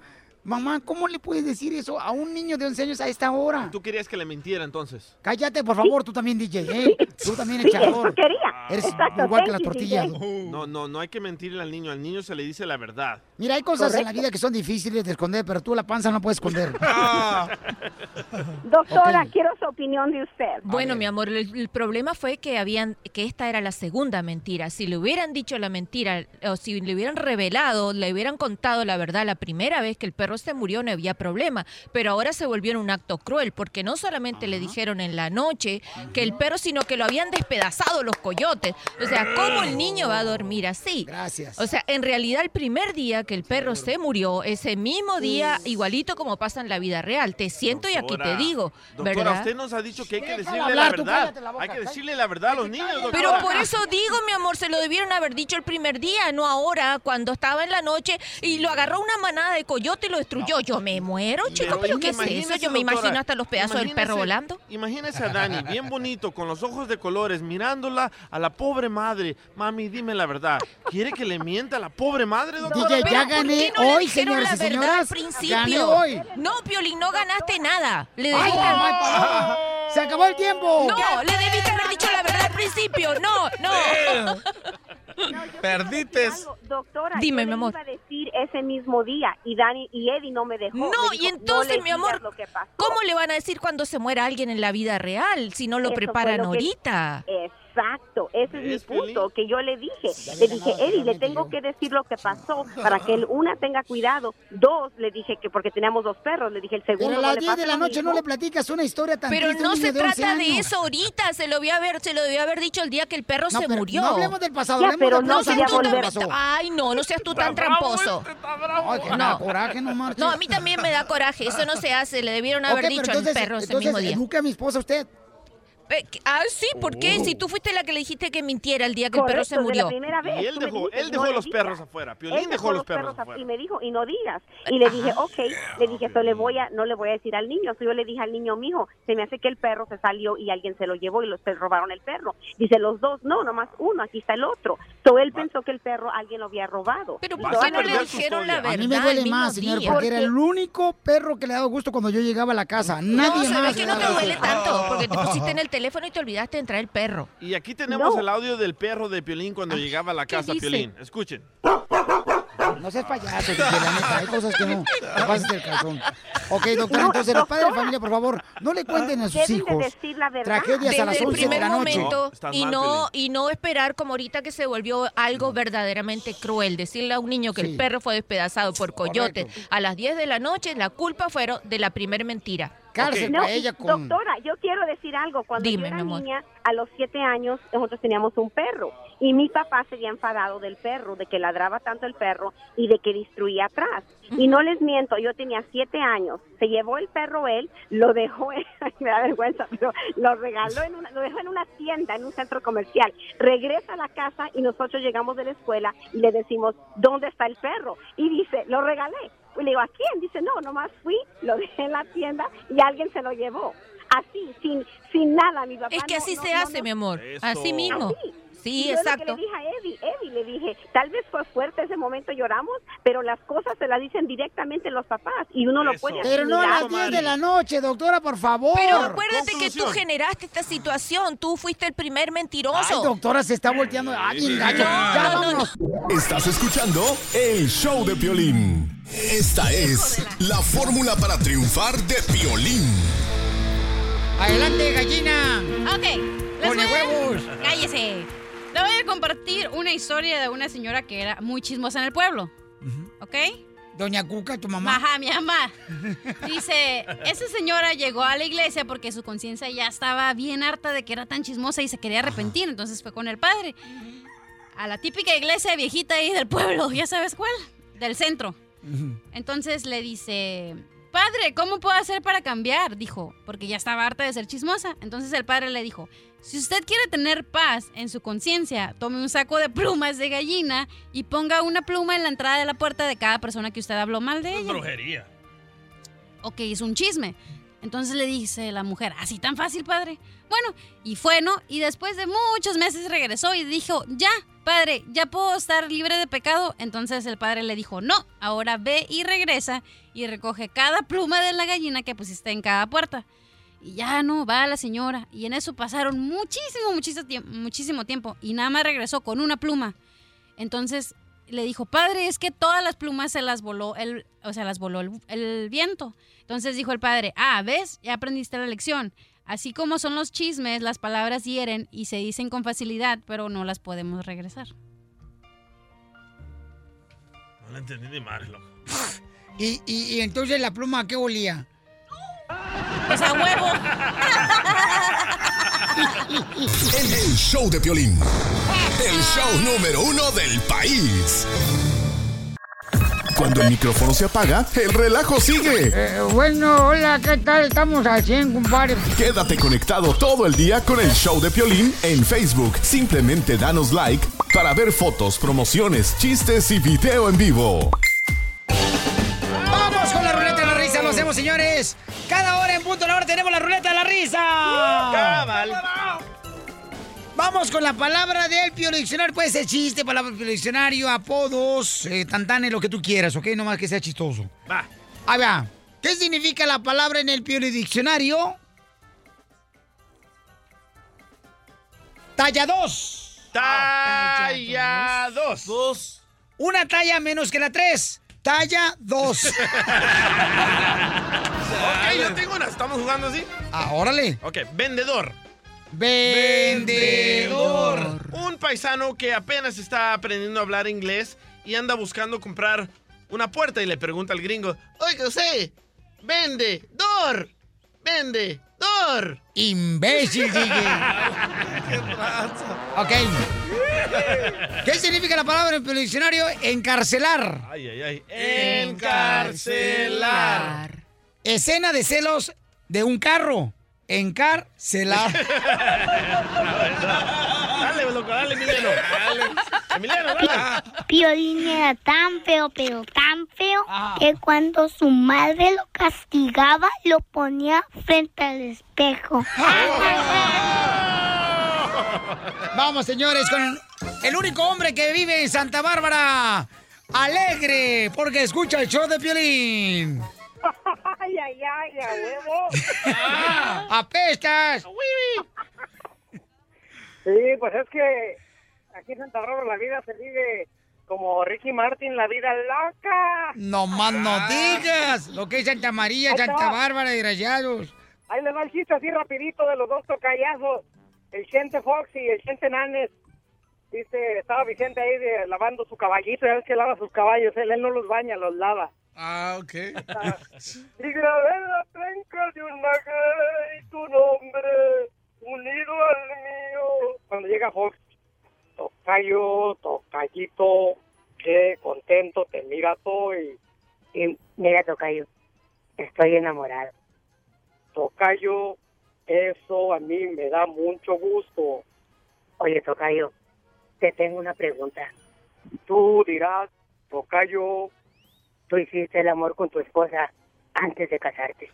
Speaker 4: mamá, ¿cómo le puedes decir eso a un niño de 11 años a esta hora?
Speaker 6: Tú querías que le mintiera entonces.
Speaker 4: Cállate, por favor, tú también, DJ, ¿eh? Tú también,
Speaker 18: Sí,
Speaker 4: echador. Eres
Speaker 18: Exacto,
Speaker 4: igual que las tortillas.
Speaker 6: No, no, no hay que mentirle al niño. Al niño se le dice la verdad.
Speaker 4: Mira, hay cosas en la
Speaker 18: Correcto.
Speaker 4: vida que son difíciles de esconder, pero tú la panza no puedes esconder.
Speaker 18: Doctora,
Speaker 4: Ok.
Speaker 18: quiero su opinión de usted.
Speaker 7: Bueno, mi amor, el, el problema fue que habían que esta era la segunda mentira. Si le hubieran dicho la mentira o si le hubieran revelado, le hubieran contado la verdad la primera vez que el perro se murió, no había problema. Pero ahora se volvió en un acto cruel porque no solamente le dijeron en la noche que el perro, sino que lo habían despedazado los coyotes. O sea, ¿cómo el niño va a dormir así?
Speaker 4: Gracias.
Speaker 7: O sea, en realidad el primer día que el perro se murió, ese mismo día, igualito como pasa en la vida real, te siento y aquí te digo,
Speaker 6: Doctora,
Speaker 7: ¿verdad?
Speaker 6: usted nos ha dicho que hay que decirle
Speaker 4: hablar,
Speaker 6: la verdad.
Speaker 4: cállate la boca,
Speaker 6: hay que decirle la verdad a los niños, doctora.
Speaker 7: Pero por eso digo, mi amor, se lo debieron haber dicho el primer día, no ahora, cuando estaba en la noche y lo agarró una manada de coyote y lo destruyó. Yo me muero, chico, pero ¿qué es eso? Yo me
Speaker 6: doctora,
Speaker 7: imagino hasta los pedazos del perro volando.
Speaker 6: Imagínese a Dani, bien bonito, con los ojos de colores, mirándola a la pobre madre. Mami, dime la verdad. ¿Quiere que le mienta a la pobre madre, doctora?
Speaker 4: DJ, ya
Speaker 7: Pero, ¿por
Speaker 4: gané
Speaker 7: qué no le
Speaker 4: hoy,
Speaker 7: dijeron
Speaker 4: señores
Speaker 7: la
Speaker 4: y
Speaker 7: verdad
Speaker 4: señoras.
Speaker 7: al principio?
Speaker 4: Gané hoy.
Speaker 7: No, Piolín, no ganaste nada. Le
Speaker 4: ¡Ay! ¡Se acabó el tiempo!
Speaker 7: No, le debiste haber dicho la verdad al principio. No, no.
Speaker 3: Perdites.
Speaker 18: Algo, Doctora,
Speaker 7: Dime,
Speaker 18: yo
Speaker 7: mi amor.
Speaker 18: iba a decir ese mismo día y Dani y Eddie no me dejó.
Speaker 7: No,
Speaker 18: Me
Speaker 7: y
Speaker 18: dijo,
Speaker 7: entonces,
Speaker 18: "No
Speaker 7: mi amor,
Speaker 18: lo que pasó".
Speaker 7: ¿Cómo le van a decir cuando se muera alguien en la vida real si no lo
Speaker 18: Eso
Speaker 7: preparan
Speaker 18: lo que-
Speaker 7: ahorita?
Speaker 18: Exacto, ese es mi
Speaker 6: ¿Ves,
Speaker 18: punto, que yo le dije. Le dije, Eddie, le tengo que decir lo que pasó para que él, una, tenga cuidado. Dos, le dije que porque teníamos dos perros, le dije el segundo.
Speaker 4: Pero a
Speaker 18: no
Speaker 4: las
Speaker 18: le
Speaker 4: 10 de la noche no le platicas una historia tan
Speaker 7: Pero
Speaker 4: triste a
Speaker 7: no se
Speaker 4: niño de 11
Speaker 7: trata de eso ahorita, se lo debió haber, se lo debió haber dicho el día que el perro
Speaker 4: No,
Speaker 7: se
Speaker 4: pero
Speaker 7: murió.
Speaker 4: no hablemos del pasado,
Speaker 18: Ya,
Speaker 4: hablemos
Speaker 18: pero
Speaker 4: del
Speaker 18: no
Speaker 4: que
Speaker 18: volver.
Speaker 4: pasó.
Speaker 7: Ay, no, no seas tú tan tramposo.
Speaker 4: Da coraje, no marches.
Speaker 7: No, a mí también me da coraje, eso no se hace, le debieron haber dicho
Speaker 4: entonces,
Speaker 7: al perro ese mismo día.
Speaker 4: eduque a mi esposa usted.
Speaker 7: Eh, ah, sí, ¿por qué? Si tú fuiste la que le dijiste que mintiera el día que el perro se
Speaker 18: Correcto, de la
Speaker 7: murió.
Speaker 18: primera vez.
Speaker 6: Y él dejó, él
Speaker 18: no
Speaker 6: dejó
Speaker 18: le
Speaker 6: los
Speaker 18: digas.
Speaker 6: perros afuera. Piolín
Speaker 18: Él
Speaker 6: dejó los perros
Speaker 18: afuera,
Speaker 6: afuera.
Speaker 18: Y me dijo, y no digas. Y le dije, ok, le dije, eso le voy a, no le voy a decir al niño. So yo le dije al niño, mijo, se me hace que el perro se salió y alguien se lo llevó y los se robaron el perro. Dice, los dos, no, nomás uno, aquí está el otro. So él pensó que el perro alguien lo había robado.
Speaker 7: Pero ¿por qué no le dijeron la verdad?
Speaker 4: A mí me duele más, señor,
Speaker 7: día?
Speaker 4: porque era el único perro que le daba gusto cuando yo llegaba a la casa. Nadie
Speaker 7: no,
Speaker 4: más.
Speaker 7: ¿sabes que no te duele tanto? Porque te pusiste en el teléfono y te olvidaste de entrar el perro.
Speaker 6: Y aquí tenemos
Speaker 7: No.
Speaker 6: el audio del perro de Piolín cuando llegaba a la
Speaker 7: ¿qué
Speaker 6: casa,
Speaker 7: dice?
Speaker 6: Piolín. Escuchen.
Speaker 4: No seas payaso, DJ, la neta, hay cosas que no. Te pasas del calzón. Ok, doctora,
Speaker 18: No,
Speaker 4: entonces los padres de familia, por favor, no le cuenten a sus
Speaker 18: de
Speaker 4: hijos
Speaker 18: decir la verdad.
Speaker 4: tragedias a las
Speaker 7: Desde el
Speaker 4: 11 de la noche.
Speaker 7: momento
Speaker 6: estás
Speaker 7: y
Speaker 6: mal,
Speaker 7: no y no esperar como ahorita que se volvió algo verdaderamente cruel. Decirle a un niño que
Speaker 4: Sí.
Speaker 7: el perro fue despedazado por coyotes
Speaker 4: Correcto.
Speaker 7: a las 10 de la noche, la culpa fueron de la primer mentira.
Speaker 4: Cárcel
Speaker 18: No,
Speaker 4: para ella con...
Speaker 18: Doctora, yo quiero decir algo. Cuando
Speaker 7: Dime,
Speaker 18: yo era niña, a los siete años, nosotros teníamos un perro. Y mi papá se había enfadado del perro, de que ladraba tanto el perro y de que destruía atrás. Y no les miento, yo tenía siete años. Se llevó el perro él, lo dejó, en- me da vergüenza, pero lo regaló en una, lo dejó en una tienda, en un centro comercial. Regresa a la casa y nosotros llegamos de la escuela y le decimos, ¿dónde está el perro? Y dice, lo regalé. Y le digo, ¿a quién? Dice, no, nomás fui, lo dejé en la tienda y alguien se lo llevó. Así, sin, sin nada, mi papá.
Speaker 7: Es que así
Speaker 18: no-
Speaker 7: se
Speaker 18: no-
Speaker 7: hace,
Speaker 18: no-
Speaker 7: mi amor.
Speaker 6: Eso.
Speaker 7: Así mismo.
Speaker 18: Así.
Speaker 7: Sí,
Speaker 18: Y yo
Speaker 7: exacto.
Speaker 18: Lo que le dije a Eddie, Eddie, le dije, tal vez fue fuerte ese momento, lloramos, pero las cosas se las dicen directamente los papás y uno lo
Speaker 6: Eso.
Speaker 18: puede
Speaker 4: Pero no a las 10 de la noche, doctora, por favor.
Speaker 7: Pero acuérdate que tú generaste esta situación. Tú fuiste el primer
Speaker 4: Ay,
Speaker 7: mentiroso.
Speaker 4: doctora, se está volteando. Ay, engaño.
Speaker 7: No,
Speaker 4: Ya
Speaker 7: no, no,
Speaker 4: vámonos.
Speaker 8: Estás escuchando el show de Piolín. Esta es la fórmula para triunfar de Piolín.
Speaker 4: Adelante, gallina.
Speaker 5: Ok.
Speaker 4: Pone huevos.
Speaker 5: Cállese. Le voy a compartir una historia de una señora que era muy chismosa en el pueblo. ¿Ok?
Speaker 4: Doña Cuca, tu mamá.
Speaker 5: Ajá, mi mamá. Dice, esa señora llegó a la iglesia porque su conciencia ya estaba bien harta de que era tan chismosa y se quería arrepentir. Entonces fue con el padre. A la típica iglesia viejita ahí del pueblo. ¿Ya sabes cuál? Del centro. Entonces le dice, padre, ¿cómo puedo hacer para cambiar? Dijo, porque ya estaba harta de ser chismosa. Entonces el padre le dijo, si usted quiere tener paz en su conciencia, tome un saco de plumas de gallina y ponga una pluma en la entrada de la puerta de cada persona que usted habló mal de
Speaker 6: Es
Speaker 5: ella.
Speaker 6: brujería.
Speaker 5: Ok, es un chisme. Entonces le dice la mujer, ¿así tan fácil, padre? Bueno, y fue, ¿no? Y después de muchos meses regresó y dijo, ya, padre, ya puedo estar libre de pecado. Entonces el padre le dijo, no, ahora ve y regresa y recoge cada pluma de la gallina que pusiste en cada puerta. Y ya no, va la señora. Y en eso pasaron muchísimo, muchísimo tiempo, muchísimo tiempo. Y nada más regresó con una pluma. Entonces le dijo, padre, es que todas las plumas se las voló el, o sea, las voló el, el viento. Entonces dijo el padre, ah, ¿ves? Ya aprendiste la lección. Así como son los chismes, las palabras hieren y se dicen con facilidad, pero no las podemos regresar.
Speaker 6: No lo entendí ni madre, loco.
Speaker 4: Y, y, y entonces la pluma, ¿a qué olía?
Speaker 5: Pues a huevo.
Speaker 8: El, el show de Piolín. El show número uno del país. Cuando el micrófono se apaga, el relajo sigue.
Speaker 4: Eh, bueno, hola, ¿qué tal? Estamos haciendo, compadre.
Speaker 8: Quédate conectado todo el día con el show de Piolín en Facebook. Simplemente danos like para ver fotos, promociones, chistes y video en vivo.
Speaker 4: Vamos con la lo hacemos, señores. Cada hora en punto de la hora tenemos la ruleta de la risa.
Speaker 6: Cabal.
Speaker 4: Vamos con la palabra del Pio Diccionario. Puede ser chiste, palabra del Diccionario, apodos, eh, tantanes, lo que tú quieras, ¿ok? Nomás que sea chistoso.
Speaker 6: Va.
Speaker 4: Ahí va. ¿Qué significa la palabra en el Pio Diccionario? Talla 2.
Speaker 6: Talla 2.
Speaker 3: Dos.
Speaker 4: Una talla menos que la 3. Talla 2.
Speaker 6: Ok, yo tengo una. ¿Estamos jugando así?
Speaker 4: ah, órale.
Speaker 6: Ok, vendedor.
Speaker 4: Vendedor.
Speaker 6: Un paisano que apenas está aprendiendo a hablar inglés y anda buscando comprar una puerta y le pregunta al gringo, oiga usted, vendedor, vendedor.
Speaker 4: Imbécil, DJ. Ok. ¿Qué significa la palabra en el diccionario? Encarcelar.
Speaker 6: Ay, ay, ay. Encarcelar.
Speaker 4: Escena de celos de un carro. encarcelar.
Speaker 6: Dale, loco, dale, Emiliano. Dale. Emiliano.
Speaker 29: Piolín era tan feo, pero tan feo, que cuando su madre lo castigaba, lo ponía frente al espejo.
Speaker 4: Vamos, señores, con el único hombre que vive en Santa Bárbara. Alegre, porque escucha el show de Piolín.
Speaker 30: Ay, ay, ay, a huevo.
Speaker 4: ¡Apestas!
Speaker 30: Sí, pues es que aquí en Santa Bárbara la vida se vive como Ricky Martin, la vida loca.
Speaker 4: No más no digas lo que es Santa María, Santa. Bárbara y Rayados.
Speaker 30: Ahí le va el chiste así rapidito de los dos tocayazos, el Chente Fox y el Chente Nanes. Dice, estaba Vicente ahí de- lavando su caballito, ya ves que lava sus caballos, él, él no los baña, los lava.
Speaker 22: Ah, ok.
Speaker 30: Y grabé la penca de un maguey tu nombre, unido al mío. Cuando llega Fox, tocayo, tocayito, qué contento te mira todo y, y mira tocayo, estoy enamorado. Tocayo, eso a mí me da mucho gusto. Oye, Tocayo, te tengo una pregunta. Tú dirás, Tocayo, tú hiciste el amor con tu esposa antes de casarte.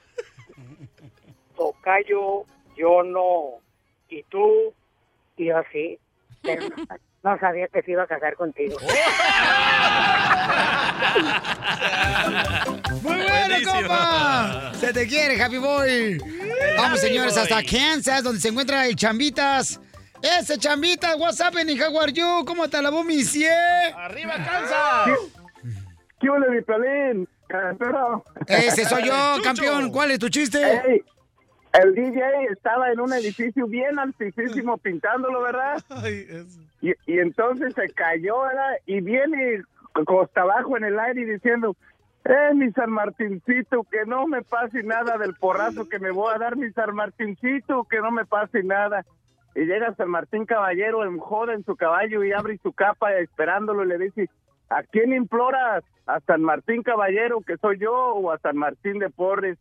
Speaker 30: Tocayo, yo no. ¿Y tú? Yo sí, pero no, no sabía que se iba a casar contigo.
Speaker 4: ¡Muy bueno, compa! Se te quiere, Happy Boy. Vamos, señores, hasta Kansas, donde se encuentra el Chambitas. Ese Chambitas, what's happening, how are you? ¿Cómo te lavó mi cie?
Speaker 6: ¡Arriba, Kansas!
Speaker 31: ¿Qué huele mi pelín? Pero...
Speaker 4: Ese soy yo, campeón. ¿Cuál es tu chiste?
Speaker 31: Ey, el DJ estaba en un edificio bien altísimo pintándolo, ¿verdad? Y, y entonces se cayó, ¿verdad? Y viene costa abajo en el aire diciendo, eh, mi San Martincito, que no me pase nada del porrazo que me voy a dar, mi San Martincito, que no me pase nada. Y llega San Martín Caballero en joda en su caballo y abre su capa esperándolo y le dice, ¿a quién imploras? ¿A San Martín Caballero, que soy yo, o a San Martín de Porres?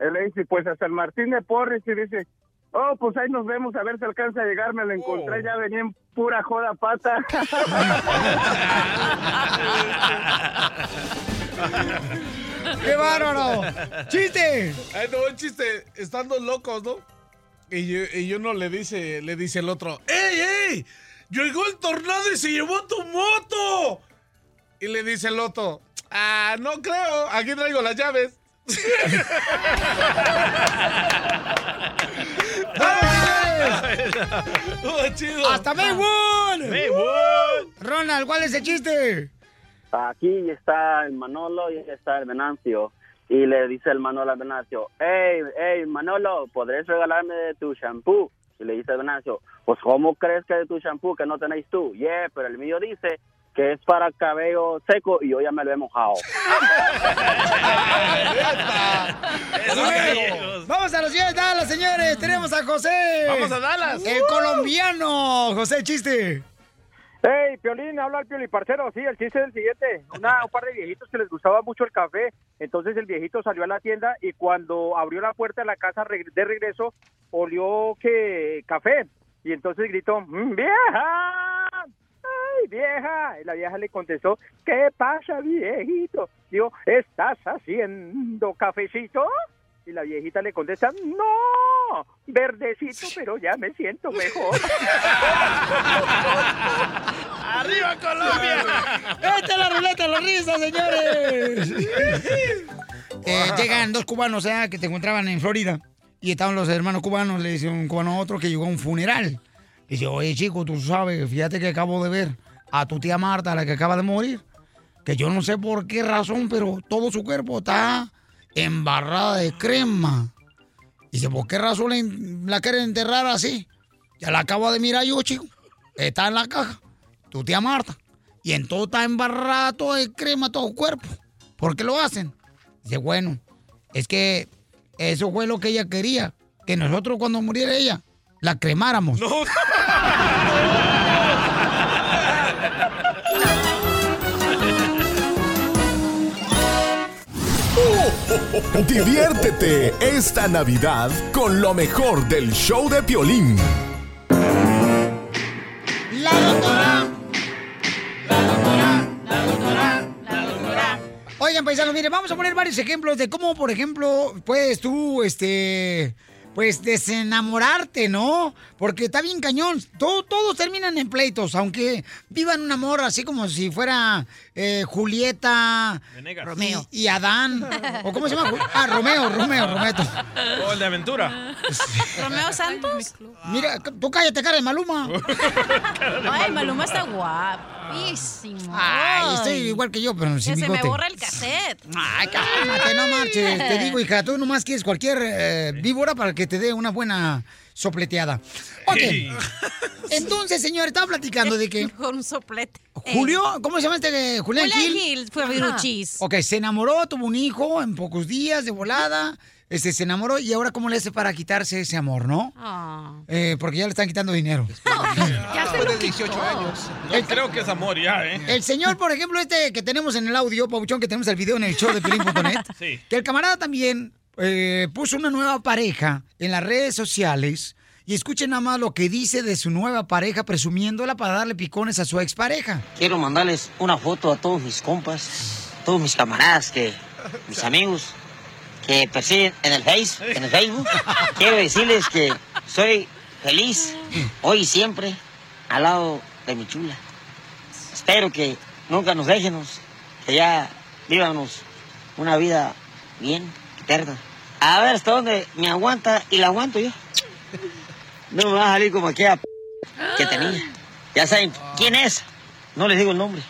Speaker 31: Él le dice, pues a San Martín de Porres y dice, oh, pues ahí nos vemos a ver si alcanza a llegar, me lo encontré, ya venía en pura joda pata.
Speaker 4: ¡Qué bárbaro! ¡Chiste!
Speaker 22: Ay, no, un chiste. Están dos locos, ¿no? Y, yo- y uno le dice, le dice el otro, ¡Ey, ey! Llegó el tornado y se llevó tu moto. Y le dice el otro, ah, no creo, aquí traigo las llaves. Estuvo chido.
Speaker 4: ¡Hasta Maywood!
Speaker 6: Maywood.
Speaker 4: Ronald, ¿cuál es el chiste?
Speaker 32: Aquí está el Manolo y está el Venancio. Y le dice el Manolo al Venancio, hey, hey, Manolo, ¿podrías regalarme de tu shampoo? Y le dice el Venancio, pues ¿cómo crees que de tu shampoo que no tenéis tú? Yeah, pero el mío dice que es para cabello seco y yo ya me lo he mojado.
Speaker 4: Bueno, Vamos a los ciudad de Dallas, señores. Tenemos a José.
Speaker 6: Vamos a Dallas.
Speaker 4: El colombiano. José, chiste.
Speaker 30: Hey, Piolín, habla el Pioli Parcero. Sí, el chiste es el siguiente. Una, un par de viejitos que les gustaba mucho el café. Entonces el viejito salió a la tienda y cuando abrió la puerta de la casa de regreso, olió que café. Y entonces gritó, "Mm, ¡Vieja! ¡Ay, vieja! Y la vieja le contestó, ¿qué pasa, viejito? Digo, ¿estás haciendo cafecito? Y la viejita le contesta, no, verdecito, pero ya me siento mejor.
Speaker 6: ¡Arriba, Colombia!
Speaker 4: ¡Esta es la ruleta de la risa, señores! Eh, llegan dos cubanos ¿eh? que te encontraban en Florida y estaban los hermanos cubanos. Le dice un cubano a otro que llegó a un funeral. Dice, oye, chico, tú sabes, fíjate que acabo de ver a tu tía Marta, la que acaba de morir. Que yo no sé por qué razón, pero todo su cuerpo está embarrada de crema. Dice, ¿por qué razón la- quieren enterrar así? Ya la acabo de mirar yo, chico. Está en la caja. Tu tía Marta. Y en todo está embarrada todo de crema, todo el cuerpo. ¿Por qué lo hacen? Dice, bueno, es que eso fue lo que ella quería. Que nosotros cuando muriera ella, la cremáramos.
Speaker 8: Diviértete esta Navidad con lo mejor del show de Piolín.
Speaker 4: La doctora. Oigan, paisanos, mire, vamos a poner varios ejemplos de cómo, por ejemplo, puedes tú, este, pues desenamorarte, ¿no? Porque está bien cañón. Todo- todos terminan en pleitos, aunque vivan un amor así como si fuera eh, Julieta
Speaker 6: Venegas.
Speaker 4: Romeo y Adán. ¿O cómo se llama? Ah, Romeo, Romeo, Romeo.
Speaker 6: O el de aventura.
Speaker 5: ¿Romeo Santos?
Speaker 4: Mira, tú cállate, cara de Maluma.
Speaker 5: Ay, Maluma está guapísimo.
Speaker 4: Ay, estoy igual que yo, pero sin
Speaker 5: Que se
Speaker 4: bigote.
Speaker 5: me borra el cassette.
Speaker 4: Ay, cálmate, no marches. Te digo, hija, tú nomás quieres cualquier eh, víbora para que te dé una buena sopleteada. Ok. Entonces, señor, estaba platicando de que
Speaker 5: Con un soplete.
Speaker 4: Julio, ¿cómo se llama este? Julián
Speaker 5: Julián
Speaker 4: Gil.
Speaker 5: Gil fue viruchis.
Speaker 4: Ok, se enamoró, tuvo un hijo en pocos días de volada. Este, se enamoró y ahora cómo le hace para quitarse ese amor, ¿no?
Speaker 5: Ah.
Speaker 4: Eh, porque ya le están quitando dinero.
Speaker 6: Ya después de 18 años. No creo que es amor ya, ¿eh?
Speaker 4: El señor, por ejemplo, este que tenemos en el audio, Pabuchón, que tenemos el video en el show de Pelín.net,
Speaker 6: Sí.
Speaker 4: que el camarada también eh, puso una nueva pareja en las redes sociales. Y escuchen nada más lo que dice de su nueva pareja, presumiéndola para darle picones a su expareja.
Speaker 33: Quiero mandarles una foto a todos mis compas, todos mis camaradas, que, mis amigos que persiguen en el Facebook. Quiero decirles que soy feliz hoy y siempre al lado de mi chula. Espero que nunca nos déjenos, que ya vivamos una vida bien, eterna. A ver hasta dónde me aguanta y la aguanto yo. No me va a salir como aquella p que tenía. Ya saben quién es. No les digo el nombre,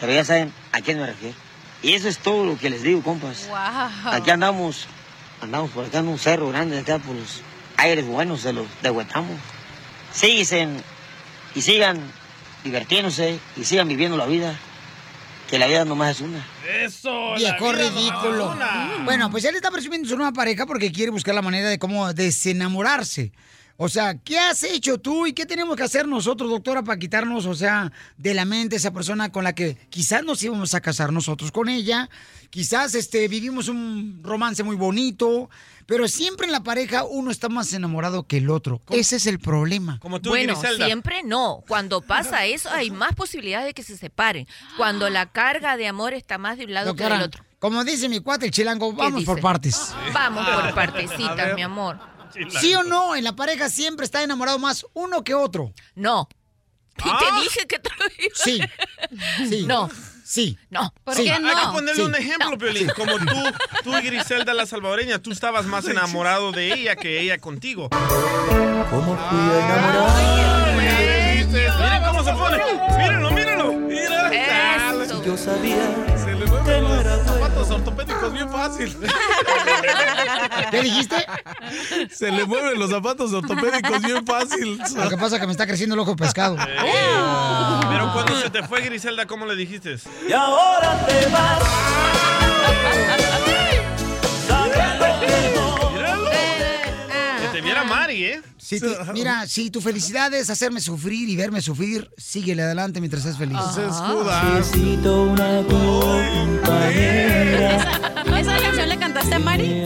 Speaker 33: pero ya saben a quién me refiero. Y eso es todo lo que les digo, compas.
Speaker 5: Wow.
Speaker 33: Aquí andamos, andamos por acá en un cerro grande, acá por los aires buenos de los de Huetamo. Síguense y sigan divirtiéndose y sigan viviendo la vida, que la vida nomás es una.
Speaker 6: Eso.
Speaker 4: Viejo ridículo. Bueno, pues él está presumiendo su nueva pareja porque quiere buscar la manera de cómo desenamorarse. O sea, ¿qué has hecho tú y qué tenemos que hacer nosotros, doctora, para quitarnos, o sea, de la mente esa persona con la que quizás nos íbamos a casar nosotros con ella? Quizás este, vivimos un romance muy bonito, pero siempre en la pareja uno está más enamorado que el otro. Ese es el problema.
Speaker 6: Como
Speaker 7: Bueno, siempre no. Cuando pasa eso, hay más posibilidades de que se separen. Cuando la carga de amor está más de un lado que del otro.
Speaker 4: como dice mi cuate el chilango,
Speaker 7: ¿Qué
Speaker 4: vamos por partes.
Speaker 7: Vamos por partecitas, mi amor.
Speaker 4: ¿Sí o no? En la pareja siempre está enamorado más uno que otro.
Speaker 7: No. Y te dije que te lo iba
Speaker 4: Sí. Sí.
Speaker 7: No.
Speaker 4: Sí.
Speaker 7: No.
Speaker 6: ¿Por
Speaker 4: Sí.
Speaker 6: qué no? Hay que ponerle
Speaker 4: Sí.
Speaker 6: un ejemplo, Piolín. Como tú, tú y Griselda la salvadoreña, tú estabas más enamorado de ella que ella contigo.
Speaker 21: ¿Cómo fui a
Speaker 6: Miren cómo se pone. Mírenlo, mírenlo. Mira.
Speaker 21: Si yo sabía
Speaker 22: Se le mueven los ortopédicos bien fácil.
Speaker 4: ¿Qué dijiste?
Speaker 22: Se le mueven los zapatos ortopédicos bien fácil.
Speaker 4: Lo que pasa es que me está creciendo el ojo pescado.
Speaker 6: Pero cuando se te fue Griselda, ¿cómo le dijiste?
Speaker 21: Y ahora te vas.
Speaker 6: ¿Eh?
Speaker 4: Si te- mira, si tu felicidad es hacerme sufrir y verme sufrir, síguele adelante mientras seas feliz.
Speaker 21: Necesito una compañera.
Speaker 5: ¿Esa canción le cantaste a Mari?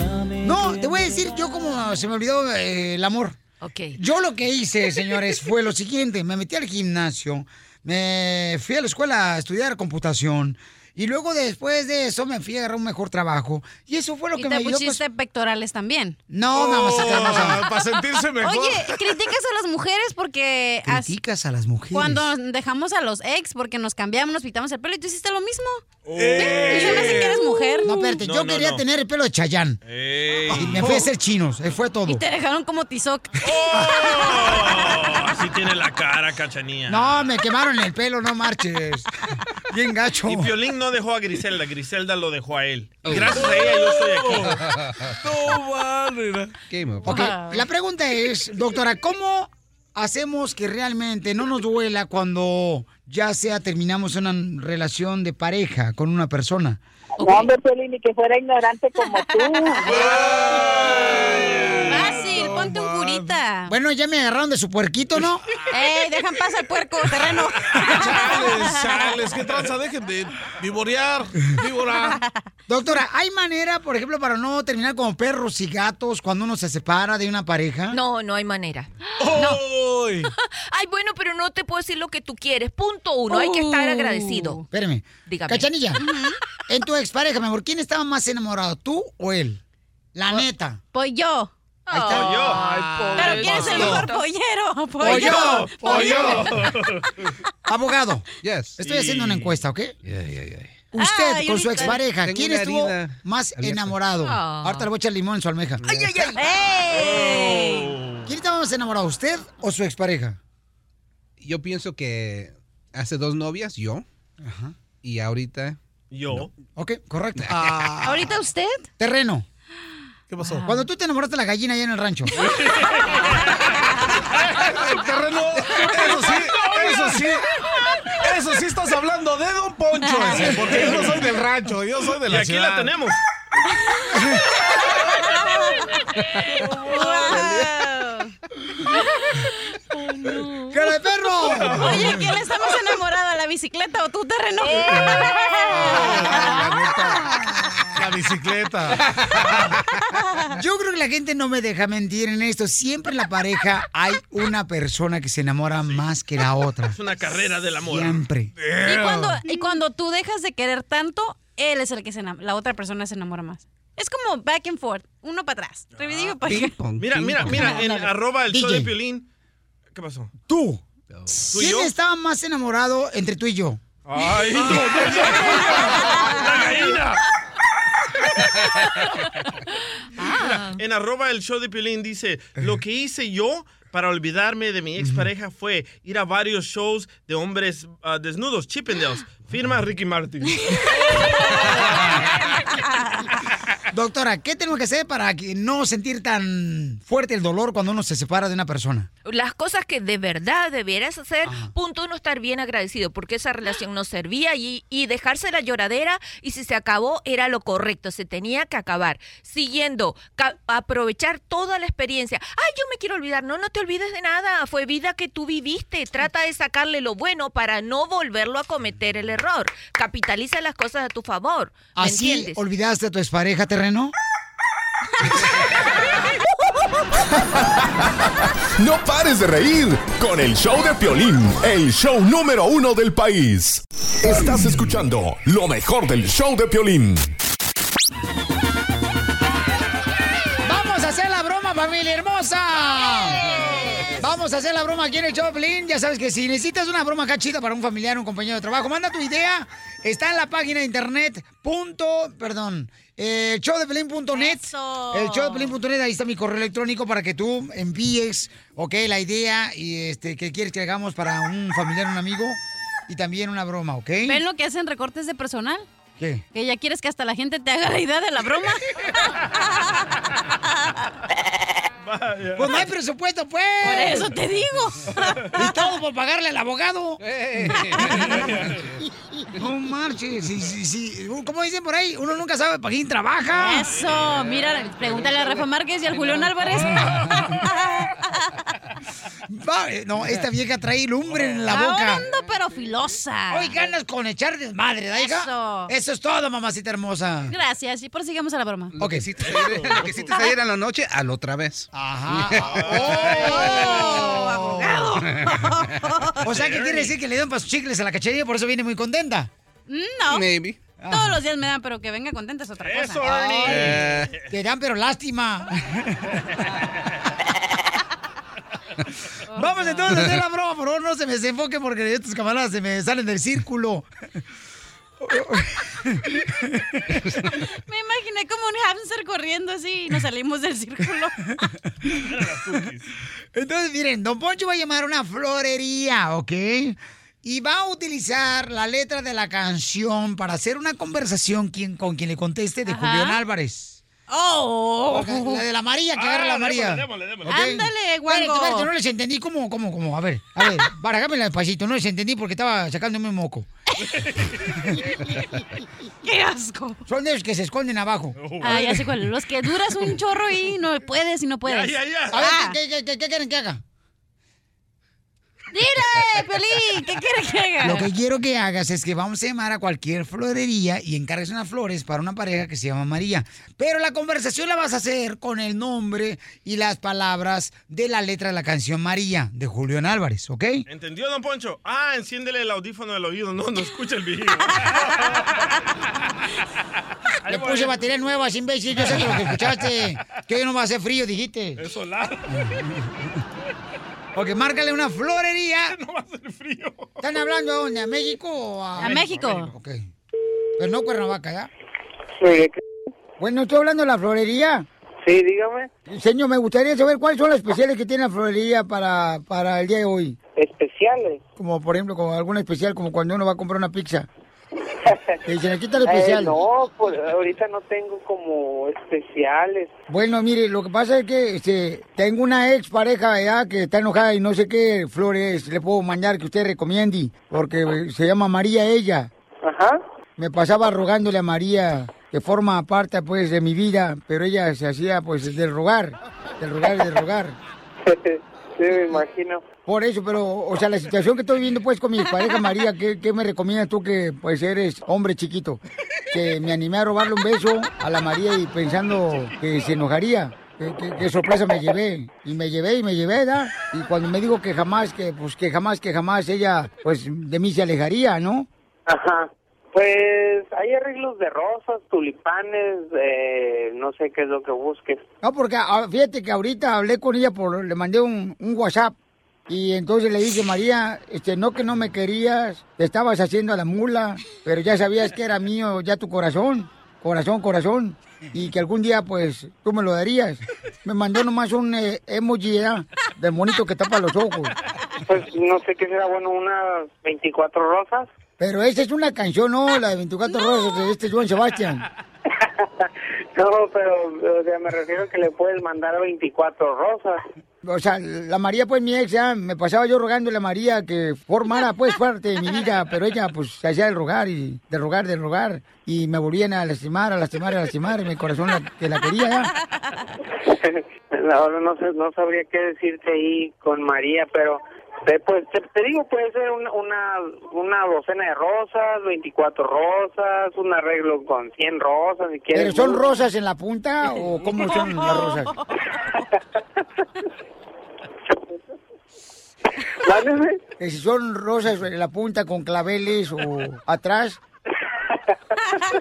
Speaker 4: No, te voy a decir yo como se me olvidó eh, el amor.
Speaker 7: Ok.
Speaker 4: Yo lo que hice, señores, fue lo siguiente. Me metí al gimnasio, me fui a la escuela a estudiar computación y luego después de eso me fui a agarrar un mejor trabajo. Y eso fue lo
Speaker 5: Y
Speaker 4: que
Speaker 5: te
Speaker 4: me ayudó. pues,
Speaker 5: pusiste pectorales también.
Speaker 4: No, más a-
Speaker 22: Para sentirse mejor.
Speaker 5: Oye, criticas a las mujeres porque as-
Speaker 4: Criticas a las mujeres.
Speaker 5: cuando dejamos a los ex porque nos cambiamos, nos pintamos el pelo y tú hiciste lo mismo.
Speaker 4: ¡Eh!
Speaker 5: Y se me hace que eres mujer.
Speaker 4: No, espérate,
Speaker 6: No,
Speaker 4: yo
Speaker 6: no,
Speaker 4: quería
Speaker 6: no.
Speaker 4: tener el pelo de Chayán.
Speaker 6: Ey.
Speaker 4: Y me fui a hacer chinos, eh, fue todo.
Speaker 5: Y te dejaron como tizoc.
Speaker 6: Oh, así tiene la cara, cachanía.
Speaker 4: No, me quemaron el pelo, no marches. Bien gacho.
Speaker 6: Y Piolín no dejó a Griselda, Griselda lo dejó a él. Y gracias a ella yo estoy aquí.
Speaker 22: No, vale.
Speaker 4: Ok, la pregunta es, doctora, ¿cómo hacemos que realmente no nos duela cuando ya sea terminamos una relación de pareja con una persona?
Speaker 12: No, hombre, Piolín, ni que fuera ignorante como tú.
Speaker 5: Ponte un ahorita.
Speaker 4: Bueno, ya me agarraron de su puerquito, ¿no?
Speaker 5: ¡Ey, dejan pasar el puerco, terreno!
Speaker 22: Chales, chales, qué tranza, dejen de vivorear, víbora.
Speaker 4: Doctora, ¿hay manera, por ejemplo, para no terminar como perros y gatos cuando uno se separa de una pareja?
Speaker 7: No, no hay manera.
Speaker 22: ¡Ay!
Speaker 7: Ay, bueno, pero no te puedo decir lo que tú quieres. Punto uno, hay que estar
Speaker 4: Oh.
Speaker 7: agradecido.
Speaker 4: Espérame.
Speaker 7: Dígame.
Speaker 4: Cachanilla, en tu expareja, mi amor, ¿quién estaba más enamorado, tú o él? La neta.
Speaker 5: Pues yo.
Speaker 4: Ahí está.
Speaker 22: Ay,
Speaker 5: Pero ¿quién es el mejor pollero?
Speaker 4: Pollo,
Speaker 5: Pollo.
Speaker 4: Abogado,
Speaker 34: Yes.
Speaker 4: estoy haciendo una encuesta, ¿ok?
Speaker 34: Yeah, yeah, yeah.
Speaker 4: Usted con su expareja,
Speaker 34: Tengo
Speaker 4: ¿quién estuvo más
Speaker 34: abierta.
Speaker 4: enamorado?
Speaker 7: Ah.
Speaker 4: Ahorita le voy a echar limón en su almeja.
Speaker 7: ¡Ay, ay, ay!
Speaker 5: ¡Ey!
Speaker 4: ¿Quién estaba más enamorado, usted o su expareja?
Speaker 34: Yo pienso que hace dos novias, yo. Y ahorita.
Speaker 6: Yo.
Speaker 4: Ok, correcto. Ah,
Speaker 5: ¿Ahorita usted?
Speaker 4: terreno.
Speaker 22: ¿Qué pasó?
Speaker 4: Cuando tú te enamoraste de la gallina allá en el rancho.
Speaker 22: Terreno, eso sí, eso sí. Eso sí estás hablando de Don Poncho, ese, porque yo no soy del rancho, yo soy de
Speaker 6: Y
Speaker 22: la
Speaker 6: aquí
Speaker 22: ciudad.
Speaker 6: la tenemos.
Speaker 4: ¡Cara de perro!
Speaker 5: Oye, ¿quién está más enamorada, la bicicleta o tú, terreno?
Speaker 22: La bicicleta.
Speaker 4: Yo creo que la gente no me deja mentir en esto. Siempre en la pareja hay una persona que se enamora más que la otra.
Speaker 6: Es una carrera del amor.
Speaker 4: Siempre.
Speaker 5: Y cuando, y cuando tú dejas de querer tanto, él es el que se enamora, la otra persona se enamora más. Es como back and forth, uno para atrás. Revidido para acá.
Speaker 34: Ping pong,
Speaker 6: Mira,
Speaker 34: ping
Speaker 6: mira,
Speaker 34: pong.
Speaker 6: mira, en arroba el show
Speaker 4: DJ.
Speaker 6: de Piolín. ¿Qué pasó?
Speaker 4: Tú.
Speaker 6: ¿Tú
Speaker 4: ¿Quién
Speaker 6: yo?
Speaker 4: estaba más enamorado entre tú y yo?
Speaker 6: ¡Ay, no, no, no, ¡La gallina! Mira, en arroba el show de Piolín dice, lo que hice yo para olvidarme de mi expareja fue ir a varios shows de hombres ah, desnudos, Chippendales. Firma Ricky Martin.
Speaker 4: Doctora, ¿qué tenemos que hacer para que no sentir tan fuerte el dolor cuando uno se separa de una persona?
Speaker 7: Las cosas que de verdad debieras hacer, punto uno, estar bien agradecido, porque esa relación no servía y, y dejarse la lloradera y si se acabó era lo correcto, se tenía que acabar. Siguiendo, aprovechar toda la experiencia. Ay, yo me quiero olvidar, no, no te olvides de nada, fue vida que tú viviste, trata de sacarle lo bueno para no volverlo a cometer el error. Capitaliza las cosas a tu favor. ¿Me
Speaker 4: ¿Así
Speaker 7: entiendes?
Speaker 4: olvidaste a tu expareja, terreno?
Speaker 8: No pares de reír con el show de Piolín, el show número uno del país. Estás escuchando lo mejor del show de Piolín.
Speaker 4: ¡Vamos a hacer la broma, familia hermosa! Vamos a hacer la broma aquí en el Choplin. Ya sabes que si necesitas una broma acá chida para un familiar, un compañero de trabajo, manda tu idea. Está en la página de internet. Punto, perdón. Eh, showdepelín.net.
Speaker 5: Eso.
Speaker 4: El showdepelín.net, ahí está mi correo electrónico para que tú envíes, ok, la idea y este que quieres que hagamos para un familiar, un amigo y también una broma, ¿ok?
Speaker 5: ¿Ven lo que hacen recortes de personal?
Speaker 4: ¿Qué?
Speaker 5: Que ya quieres que hasta la gente te haga la idea de la broma.
Speaker 4: Pues no hay presupuesto, pues.
Speaker 5: Por eso te digo.
Speaker 4: Y todo por pagarle al abogado. No marches. Sí, sí, sí. Como dicen por ahí, uno nunca sabe para quién trabaja.
Speaker 5: Eso, mira, pregúntale a Rafa Márquez y al Julián Álvarez.
Speaker 4: Va, eh, no, esta vieja trae lumbre en la boca.
Speaker 5: Ando pero filosa.
Speaker 4: Hoy ganas con echar desmadre, ¿da, hija?
Speaker 5: Eso.
Speaker 4: Eso es todo, mamacita hermosa.
Speaker 5: Gracias, y prosigamos a la broma.
Speaker 34: Lo que hiciste ayer, lo que hiciste ayer en la noche, al otra vez.
Speaker 4: Ajá.
Speaker 5: Oh, abogado.
Speaker 4: O sea, ¿qué quiere decir que le dan para sus chicles a la cacharilla? Por eso viene muy contenta.
Speaker 5: No.
Speaker 34: Maybe.
Speaker 5: Todos los días me dan, pero que venga contenta es otra cosa.
Speaker 6: Eso, Ernie.
Speaker 34: Eh,
Speaker 4: Te dan, pero lástima. Vamos entonces a hacer la broma, por favor, no se me desenfoquen porque estos camaradas se me salen del círculo.
Speaker 5: Me imaginé como un hamster corriendo así y nos salimos del círculo.
Speaker 4: Entonces, miren, Don Poncho va a llamar a una florería, ¿ok? Y va a utilizar la letra de la canción para hacer una conversación quien- con quien le conteste de
Speaker 5: Ajá.
Speaker 4: Julián Álvarez.
Speaker 5: ¡Oh!
Speaker 4: La de la María, que agarra la
Speaker 6: Ah,
Speaker 4: María.
Speaker 6: démosle, démosle, démosle.
Speaker 4: ¿Ok?
Speaker 5: Ándale,
Speaker 4: Espérate,
Speaker 5: guango.
Speaker 4: espérate, no les entendí. ¿Cómo, cómo, cómo? A ver, a ver, barajámela despacito. No les entendí porque estaba sacándome un moco.
Speaker 5: ¡Qué asco!
Speaker 4: Son de los que se esconden abajo.
Speaker 5: Ah, ya sé cuál. Los que duras un chorro y no puedes y no puedes.
Speaker 4: A ver,
Speaker 5: Ah.
Speaker 4: ¿qué, qué- qué- qué quieren que haga?
Speaker 5: ¡Dile, Pelín! ¿Qué quieres que haga?
Speaker 4: Lo que quiero que hagas es que vamos a llamar a cualquier florería y encargues unas flores para una pareja que se llama María. Pero la conversación la vas a hacer con el nombre y las palabras de la letra de la canción María de Julián Álvarez, ¿ok?
Speaker 6: ¿Entendió, don Poncho? Ah, enciéndele el audífono del oído. No, no escucha el video.
Speaker 4: Le puse batería nueva, imbécil. Yo sé que lo que escuchaste. Que hoy no va a hacer frío, dijiste.
Speaker 6: Es solar.
Speaker 4: Ok, márcale una florería.
Speaker 6: No va a ser frío.
Speaker 4: ¿Están hablando a dónde? ¿A México o a...?
Speaker 5: A México.
Speaker 4: Ok. Pero no Cuernavaca, ¿ya? Bueno, estoy hablando de la florería.
Speaker 35: Sí, dígame.
Speaker 4: Señor, me gustaría saber cuáles son las especiales que tiene la florería para, para el día de hoy.
Speaker 35: ¿Especiales?
Speaker 4: Como, por ejemplo, como alguna especial, como cuando uno va a comprar una pizza. Dicen, aquí está el especial.
Speaker 35: Eh, no, pues, ahorita no tengo como especiales.
Speaker 4: Bueno, mire, lo que pasa es que este, tengo una ex pareja ya que está enojada y no sé qué flores le puedo mandar que usted recomiende, porque se llama María ella.
Speaker 35: Ajá.
Speaker 4: Me pasaba rogándole a María que forma parte pues de mi vida, pero ella se hacía pues del rogar, del rogar, del rogar.
Speaker 35: sí, me imagino.
Speaker 4: Por eso, pero, o sea, la situación que estoy viviendo pues con mi pareja María, ¿qué, qué me recomiendas tú que pues eres hombre chiquito? Que me animé a robarle un beso a la María y pensando que se enojaría. Qué, sorpresa me llevé. Y me llevé y me llevé, ¿verdad? Y cuando me dijo que jamás, que pues que jamás, que jamás ella pues de mí se alejaría, ¿no?
Speaker 35: Ajá. Pues hay arreglos de rosas, tulipanes, eh, no sé qué es lo que busques.
Speaker 4: No, porque ah, fíjate que ahorita hablé con ella, por le mandé un, un WhatsApp. Y entonces le dije, María, este, no que no me querías, te estabas haciendo a la mula, pero ya sabías que era mío ya tu corazón, corazón, corazón, y que algún día, pues, tú me lo darías. Me mandó nomás un eh, emoji, ¿verdad? Del monito que tapa los ojos.
Speaker 35: Pues no sé qué será bueno, unas 24 rosas.
Speaker 4: Pero esa es una canción, ¿no? La de 24 rosas de este Joan Sebastián.
Speaker 35: No, pero o sea, me refiero que le puedes mandar 24 rosas.
Speaker 4: O sea, la María, pues, mi ex, ya, me pasaba yo rogándole a María que formara, pues, parte de mi vida, pero ella, pues, se hacía del rogar y de rogar, de rogar, y me volvían a lastimar, a lastimar, a lastimar, y mi corazón la- que la quería, ya.
Speaker 35: Ahora no sé, no sabría qué decirte ahí con María, pero te, pues, te, te digo, puede ser una, una, una docena de rosas, 24 rosas, un arreglo con 100 rosas, si quieres.
Speaker 4: ¿Pero son rosas en la punta o cómo son las rosas? Que si son rosas en la punta con claveles o atrás.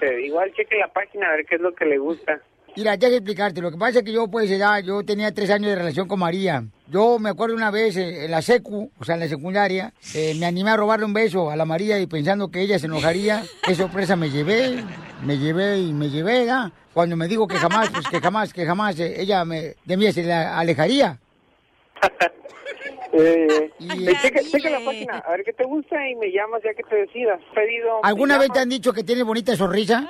Speaker 35: Eh, igual cheque la página a ver qué es lo que le gusta.
Speaker 4: Mira, ya que explicarte. Lo que pasa es que yo, pues, ya, yo tenía tres años de relación con María. Yo me acuerdo una vez eh, en la secu, o sea, en la secundaria, eh, me animé a robarle un beso a la María y pensando que ella se enojaría. Qué sorpresa me llevé, me llevé y me llevé, ¿verdad? Cuando me dijo que jamás, pues que jamás, que jamás eh, ella me, de mí se la alejaría.
Speaker 35: Eh, eh, cheque, cheque la página, a ver qué te gusta y me llamas ya que te decidas. Pedido.
Speaker 4: ¿Alguna vez te han dicho que tiene bonita sonrisa?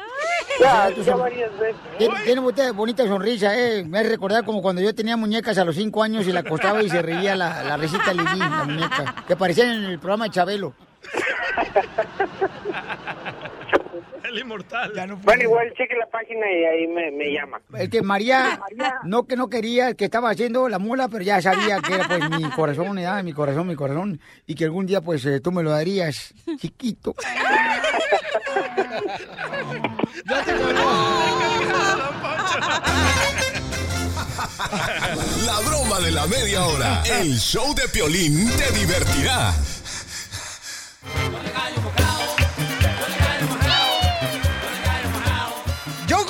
Speaker 35: Ya, ya
Speaker 4: son-
Speaker 35: varias veces.
Speaker 4: Tiene, bonita, sonrisa, eh. Me hace recordar como cuando yo tenía muñecas a los cinco años y la acostaba y se reía la, la risita Lili, la muñeca. Que parecían en el programa de Chabelo.
Speaker 6: El inmortal.
Speaker 35: Bueno, igual cheque la página y ahí me, me llama.
Speaker 4: El que María, no que no quería, que estaba haciendo la mula, pero ya sabía que era pues mi corazón, ¿verdad? mi corazón, mi corazón, y que algún día pues eh, tú me lo darías, chiquito. Ya te
Speaker 8: La broma de la media hora. El show de Piolín te divertirá.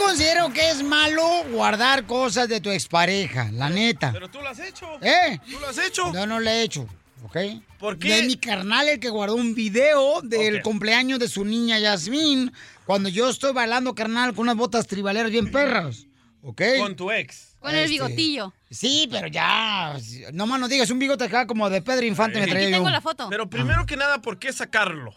Speaker 4: Considero que es malo guardar cosas de tu expareja, la neta.
Speaker 6: Pero tú lo has hecho.
Speaker 4: ¿Eh?
Speaker 6: ¿Tú lo has hecho?
Speaker 4: No, no lo he hecho, ¿ok?
Speaker 6: ¿Por qué?
Speaker 4: De mi carnal el que guardó un video del cumpleaños de su niña Yasmín, cuando yo estoy bailando, carnal, con unas botas tribaleras bien perras, ¿ok?
Speaker 6: Con tu ex.
Speaker 5: Con el
Speaker 4: Este,
Speaker 5: bigotillo.
Speaker 4: Sí, pero ya, no más no digas, un bigote acá como de Pedro Infante me traía yo.
Speaker 5: foto.
Speaker 6: Pero primero que nada, ¿por qué sacarlo?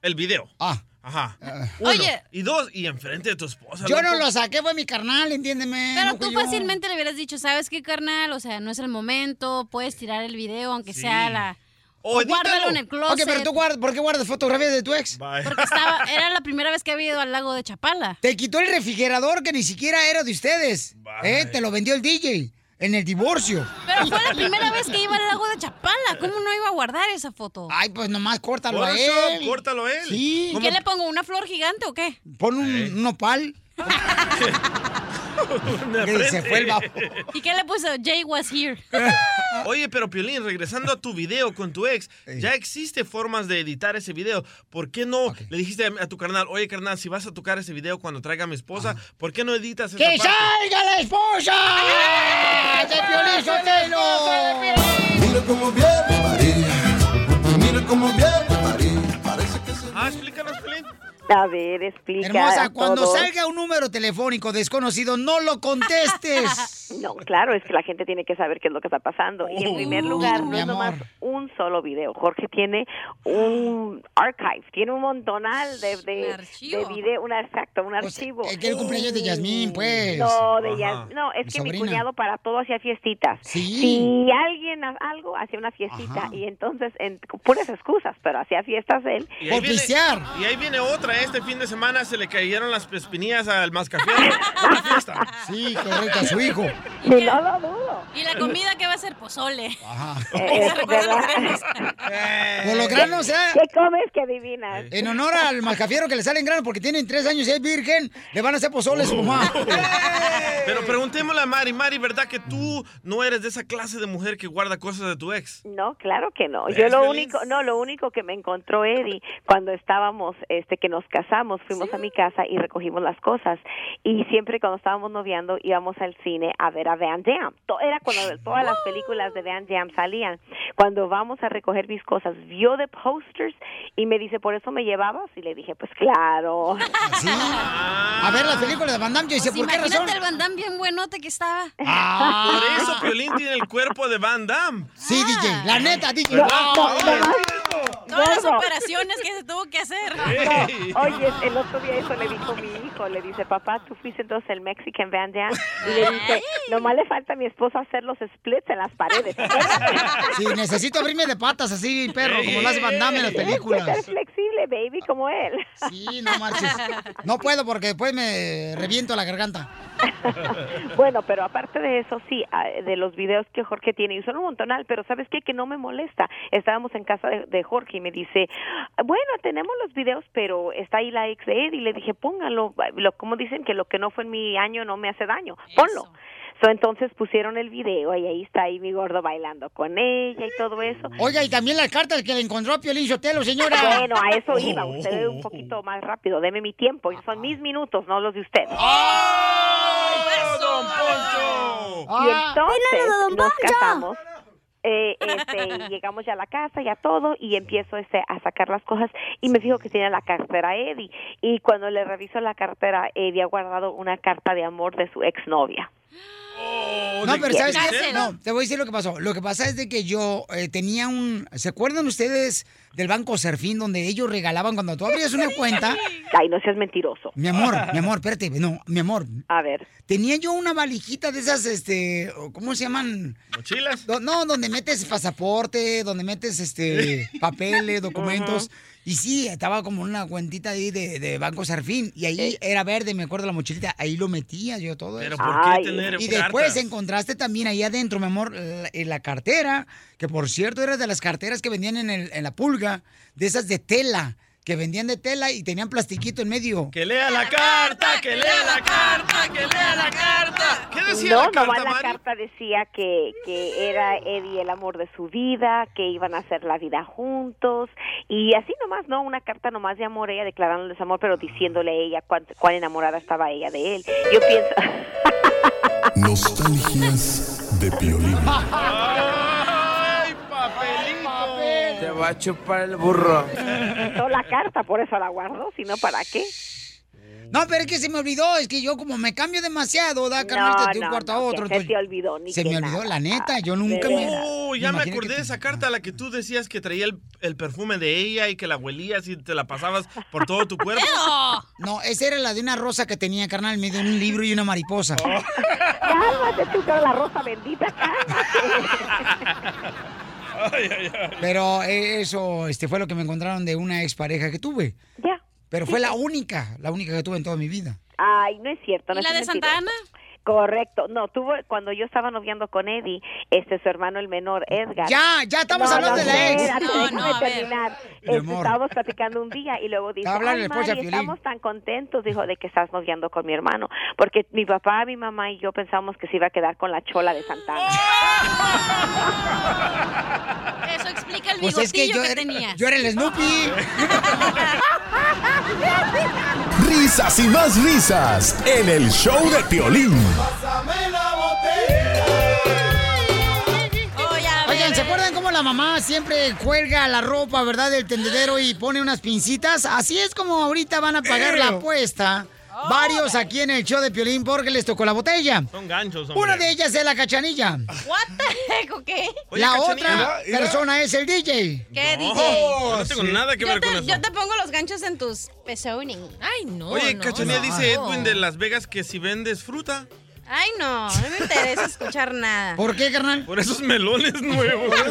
Speaker 6: El video.
Speaker 4: Ah.
Speaker 6: Ajá. Uno.
Speaker 5: Oye.
Speaker 6: Y dos, y enfrente de tu esposa.
Speaker 4: Yo no lo saqué, fue mi carnal, entiéndeme.
Speaker 5: Pero
Speaker 4: no
Speaker 5: tú
Speaker 4: yo.
Speaker 5: fácilmente le hubieras dicho, ¿sabes qué, carnal? O sea, no es el momento, puedes tirar el video, aunque
Speaker 6: Sí.
Speaker 5: sea la... O guárdalo en el closet.
Speaker 4: Ok, pero tú guardas, ¿por qué guardas fotografías de tu ex?
Speaker 5: Porque estaba, era la primera vez que había ido al lago de Chapala.
Speaker 4: Te quitó el refrigerador que ni siquiera era de ustedes. ¿Eh? Te lo vendió el DJ en el divorcio.
Speaker 5: Pero fue la primera vez que iba al lago de Chapala. ¿Cómo no iba a guardar esa foto?
Speaker 4: Ay, pues nomás córtalo
Speaker 6: Por
Speaker 4: a
Speaker 6: eso,
Speaker 4: él.
Speaker 6: córtalo a él.
Speaker 4: Sí.
Speaker 5: ¿Y qué le pongo? ¿Una flor gigante o qué?
Speaker 4: Pon un, un nopal. Que se fue el babo.
Speaker 5: ¿Y qué le puso? Jay was here.
Speaker 6: Oye, pero Piolín, regresando a tu video con tu ex, ya existe formas de editar ese video. ¿Por qué no le dijiste a, tu carnal, oye carnal, si vas a tocar ese video cuando traiga a mi esposa, ¿por qué no editas esa
Speaker 4: ¡Que
Speaker 6: parte?
Speaker 4: salga la esposa! ¡De Piolín Sotelo!
Speaker 21: Mira cómo viene María. Mira cómo viene María. Parece que se...
Speaker 6: Ah, explícanos, Piolín.
Speaker 18: A ver, explica.
Speaker 4: Hermosa, cuando
Speaker 18: todos.
Speaker 4: salga un número telefónico desconocido, no lo contestes.
Speaker 18: No, claro, es que la gente tiene que saber qué es lo que está pasando. Y en primer lugar, no es nomás un solo video. Jorge tiene un archive, tiene un montonal de, de, de video, un exacto, un archivo.
Speaker 4: Es que el cumpleaños de Yasmín, pues.
Speaker 18: No, de
Speaker 4: Ajá.
Speaker 18: Yas- no, es
Speaker 4: Mi
Speaker 18: que mi cuñado para todo hacía fiestitas.
Speaker 4: Sí.
Speaker 18: Si alguien algo hacía una fiestita y entonces en puras excusas, pero hacía fiestas él.
Speaker 6: Y ahí, viene, y ahí viene otra. Este fin de semana se le cayeron las espinillas al mascafé. Una fiesta.
Speaker 4: Sí, correcto, a su hijo.
Speaker 18: Y no lo dudo.
Speaker 5: Y la comida que va a ser pozole.
Speaker 18: Eh,
Speaker 5: Se recuerda los granos.
Speaker 4: Por los granos, ¿eh?
Speaker 18: ¿Qué comes que adivinas?
Speaker 4: En honor al mascafiero que le salen granos porque tienen tres años y es virgen, le van a hacer pozole a su mamá.
Speaker 6: Pero preguntémosle a Mari, Mari, ¿verdad que tú no eres de esa clase de mujer que guarda cosas de tu ex?
Speaker 18: No, claro que no.
Speaker 6: ¿Ves,
Speaker 18: Yo lo único, no, lo único que me encontró Eddie cuando estábamos, este, que nos casamos, fuimos a mi casa y recogimos las cosas. Y siempre cuando estábamos noviando íbamos al cine a ver a Van Damme. Era cuando todas las películas de Van Damme salían. Cuando vamos a recoger mis cosas, vio de posters y me dice, ¿por eso me llevabas? Y le dije, pues claro.
Speaker 4: A ver, las películas de Van Damme, yo decía, ¿por qué
Speaker 5: Pues
Speaker 4: razón?
Speaker 5: el Van Damme bien buenote que estaba.
Speaker 4: Ah.
Speaker 6: Por eso Piolín tiene el cuerpo de Van Damme.
Speaker 4: Sí, DJ, la neta, DJ.
Speaker 6: No,
Speaker 4: Ah,
Speaker 6: no,
Speaker 4: oye.
Speaker 5: Todas las operaciones que se tuvo que hacer.
Speaker 18: Oye, el otro día eso le dijo mi hijo, le dice, papá, tú fuiste entonces el Mexican Van Damme. Y le dice, nomás le falta a mi esposo hacer los splits en las paredes.
Speaker 4: Sí, necesito abrirme de patas así, perro, como lo hace Van Damme en las
Speaker 18: Tienes que
Speaker 4: películas.
Speaker 18: ser flexible, baby, como él.
Speaker 4: Sí, no marches. No puedo porque después me reviento la garganta.
Speaker 18: Bueno, pero aparte de eso, sí, ah, de los videos que Jorge tiene, y son un montonal, pero ¿sabes qué? Que no me molesta. Estábamos en casa de, de Jorge y me dice, bueno, tenemos los videos, pero está ahí la ex de Ed, y le dije, póngalo, lo, como dicen que lo que no fue en mi año no me hace daño, ponlo. So, entonces pusieron el video y ahí está ahí mi gordo bailando con ella y todo eso.
Speaker 4: Oiga, y también las cartas que le encontró a Piolín Sotelo, señora.
Speaker 18: Bueno, a eso iba. Usted un poquito más rápido. Deme mi tiempo. Son mis minutos, no los de usted.
Speaker 6: don Poncho!
Speaker 18: Y entonces
Speaker 29: Bailando, don
Speaker 18: nos casamos. Eh, este, y llegamos ya a la casa, ya todo, y empiezo este, a sacar las cosas y me fijo que tiene la cartera Eddie. Y cuando le reviso la cartera, Eddie ha guardado una carta de amor de su exnovia.
Speaker 4: No, pero ¿sabes qué? No, te voy a decir lo que pasó. Lo que pasa es de que yo eh, tenía un... ¿Se acuerdan ustedes del Banco Serfín donde ellos regalaban cuando tú abrías una cuenta?
Speaker 18: Ay, no seas mentiroso.
Speaker 4: Mi amor, mi amor, espérate, no, mi amor.
Speaker 18: A ver.
Speaker 4: Tenía yo una valijita de esas, este, ¿cómo se llaman?
Speaker 6: ¿Mochilas?
Speaker 4: No, donde metes pasaporte, donde metes, este, papeles, documentos. Y sí, estaba como una cuentita ahí de, de Banco Serfín. Y ahí era verde, me acuerdo la mochilita. Ahí lo metía yo todo
Speaker 6: Pero
Speaker 4: eso.
Speaker 6: ¿por qué Ay. tener
Speaker 4: Y
Speaker 6: cartas?
Speaker 4: encontraste también ahí adentro, mi amor, la, en la cartera. Que por cierto era de las carteras que vendían en, el- en la pulga. De esas de tela. Que vendían de tela y tenían plastiquito en medio.
Speaker 6: Que lea la carta, que lea la carta, que lea la carta. ¿Qué decía
Speaker 18: no,
Speaker 6: la carta,
Speaker 18: nomás la
Speaker 6: Mari?
Speaker 18: carta decía que, que era Eddie el amor de su vida, que iban a hacer la vida juntos y así nomás, ¿no? Una carta nomás de amor, ella declarándole su amor, pero diciéndole a ella cuán, cuán enamorada estaba ella de él. Yo pienso...
Speaker 8: Nostalgias de Piolín.
Speaker 6: ¡Ay, papelito!
Speaker 9: Te va a chupar el burro.
Speaker 18: quitó la carta, por eso la guardó, si no, ¿para qué?
Speaker 4: No, pero es que se me olvidó, es que yo como me cambio demasiado, da carnal,
Speaker 18: No,
Speaker 4: de un
Speaker 18: no,
Speaker 4: cuarto
Speaker 18: no,
Speaker 4: a
Speaker 18: que
Speaker 4: otro.
Speaker 18: se te olvidó, ni
Speaker 4: Se
Speaker 18: que
Speaker 4: me olvidó, la neta, yo nunca me...
Speaker 6: Oh, ya me acordé de esa carta, la que tú decías que traía el, el perfume de ella y que la huelías y te la pasabas por todo tu cuerpo.
Speaker 4: No, esa era la de una rosa que tenía, carnal, en medio de un libro y una mariposa.
Speaker 18: Cálmate tú, la rosa bendita.
Speaker 4: Pero eh, eso este, fue lo que me encontraron de una expareja que tuve.
Speaker 18: Ya.
Speaker 4: Pero fue la única, la única que tuve en toda mi vida.
Speaker 18: Ay, no es cierto. No
Speaker 5: ¿Y la
Speaker 18: es
Speaker 5: de Santa
Speaker 18: mentiroso. Correcto. No, tuvo cuando yo estaba noviando con Eddie, este su hermano el menor Edgar.
Speaker 4: Ya, ya estamos
Speaker 18: No,
Speaker 4: hablando
Speaker 18: no,
Speaker 4: de la ex.
Speaker 18: espérate,
Speaker 4: No,
Speaker 18: déjame
Speaker 4: no,
Speaker 18: terminar.
Speaker 4: Mi
Speaker 18: Este, estábamos platicando un día y luego dice, "Ay, Mari,
Speaker 4: Piolín".
Speaker 18: estamos tan contentos, dijo, de que estás noviando con mi hermano, porque mi papá, mi mamá y yo pensamos que se iba a quedar con la chola de Santana.
Speaker 5: Eso explica el
Speaker 4: Pues
Speaker 5: bigotillo
Speaker 4: es que yo
Speaker 5: que
Speaker 4: era,
Speaker 5: tenía.
Speaker 4: yo era el Snoopy.
Speaker 8: Risas y más risas en el show de Piolín.
Speaker 4: Oigan, ¿se acuerdan cómo la mamá siempre cuelga la ropa, verdad, del tendedero y pone unas pincitas? Así es como ahorita van a pagar la apuesta. Varios aquí en el show de Piolín porque les tocó la botella.
Speaker 6: Son ganchos, hombre.
Speaker 4: Una de ellas es la cachanilla.
Speaker 5: What the heck, ¿ok?
Speaker 6: Oye,
Speaker 4: la
Speaker 6: Cachanilla.
Speaker 4: otra persona es el DJ.
Speaker 5: ¿Qué
Speaker 6: No,
Speaker 5: DJ?
Speaker 6: yo no tengo nada que
Speaker 5: yo
Speaker 6: ver
Speaker 5: te,
Speaker 6: con eso.
Speaker 5: Yo te pongo los ganchos en tus pezones. Ay, no.
Speaker 6: Oye,
Speaker 5: no,
Speaker 6: Cachanilla
Speaker 5: no.
Speaker 6: dice Edwin de Las Vegas que si vendes fruta.
Speaker 5: Ay, no, no me interesa escuchar nada.
Speaker 4: ¿Por qué, carnal?
Speaker 6: Por esos melones nuevos.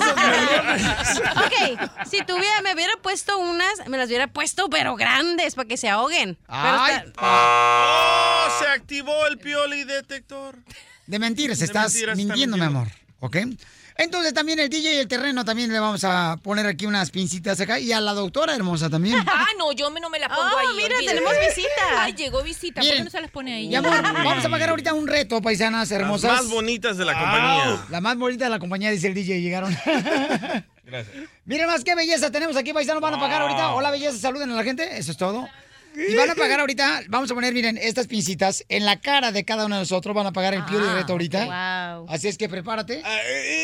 Speaker 5: Ok, si tuviera, me hubiera puesto unas, me las hubiera puesto, pero grandes, para que se ahoguen.
Speaker 4: Ay.
Speaker 5: está-
Speaker 6: ¡Oh! Se activó el pioli detector.
Speaker 4: De mentiras,
Speaker 6: De
Speaker 4: estás
Speaker 6: mentiras,
Speaker 4: mintiendo, mi amor. ¿Ok? Entonces también el DJ y el terreno también le vamos a poner aquí unas pincitas acá. Y a la doctora hermosa también.
Speaker 7: Ah, no, yo me- no me la pongo
Speaker 5: Oh,
Speaker 7: ahí.
Speaker 5: mira,
Speaker 7: olvídate.
Speaker 5: tenemos visita.
Speaker 7: Ay, llegó visita. ¿Por
Speaker 4: Miren,
Speaker 7: qué no se las pone ahí?
Speaker 4: Mi amor, vamos a pagar ahorita un reto, paisanas
Speaker 6: Las
Speaker 4: hermosas.
Speaker 6: más bonitas de la compañía.
Speaker 4: La más bonita de la compañía, dice el DJ, llegaron.
Speaker 6: Gracias.
Speaker 4: Miren más qué belleza tenemos aquí, paisanos. Van a pagar ahorita. Hola, belleza, saluden a la gente. Eso es todo. Y van a pagar ahorita, vamos a poner, miren, estas pincitas en la cara de cada uno de nosotros. Van a pagar el pio de reto ahorita.
Speaker 5: Wow.
Speaker 4: Así es que prepárate.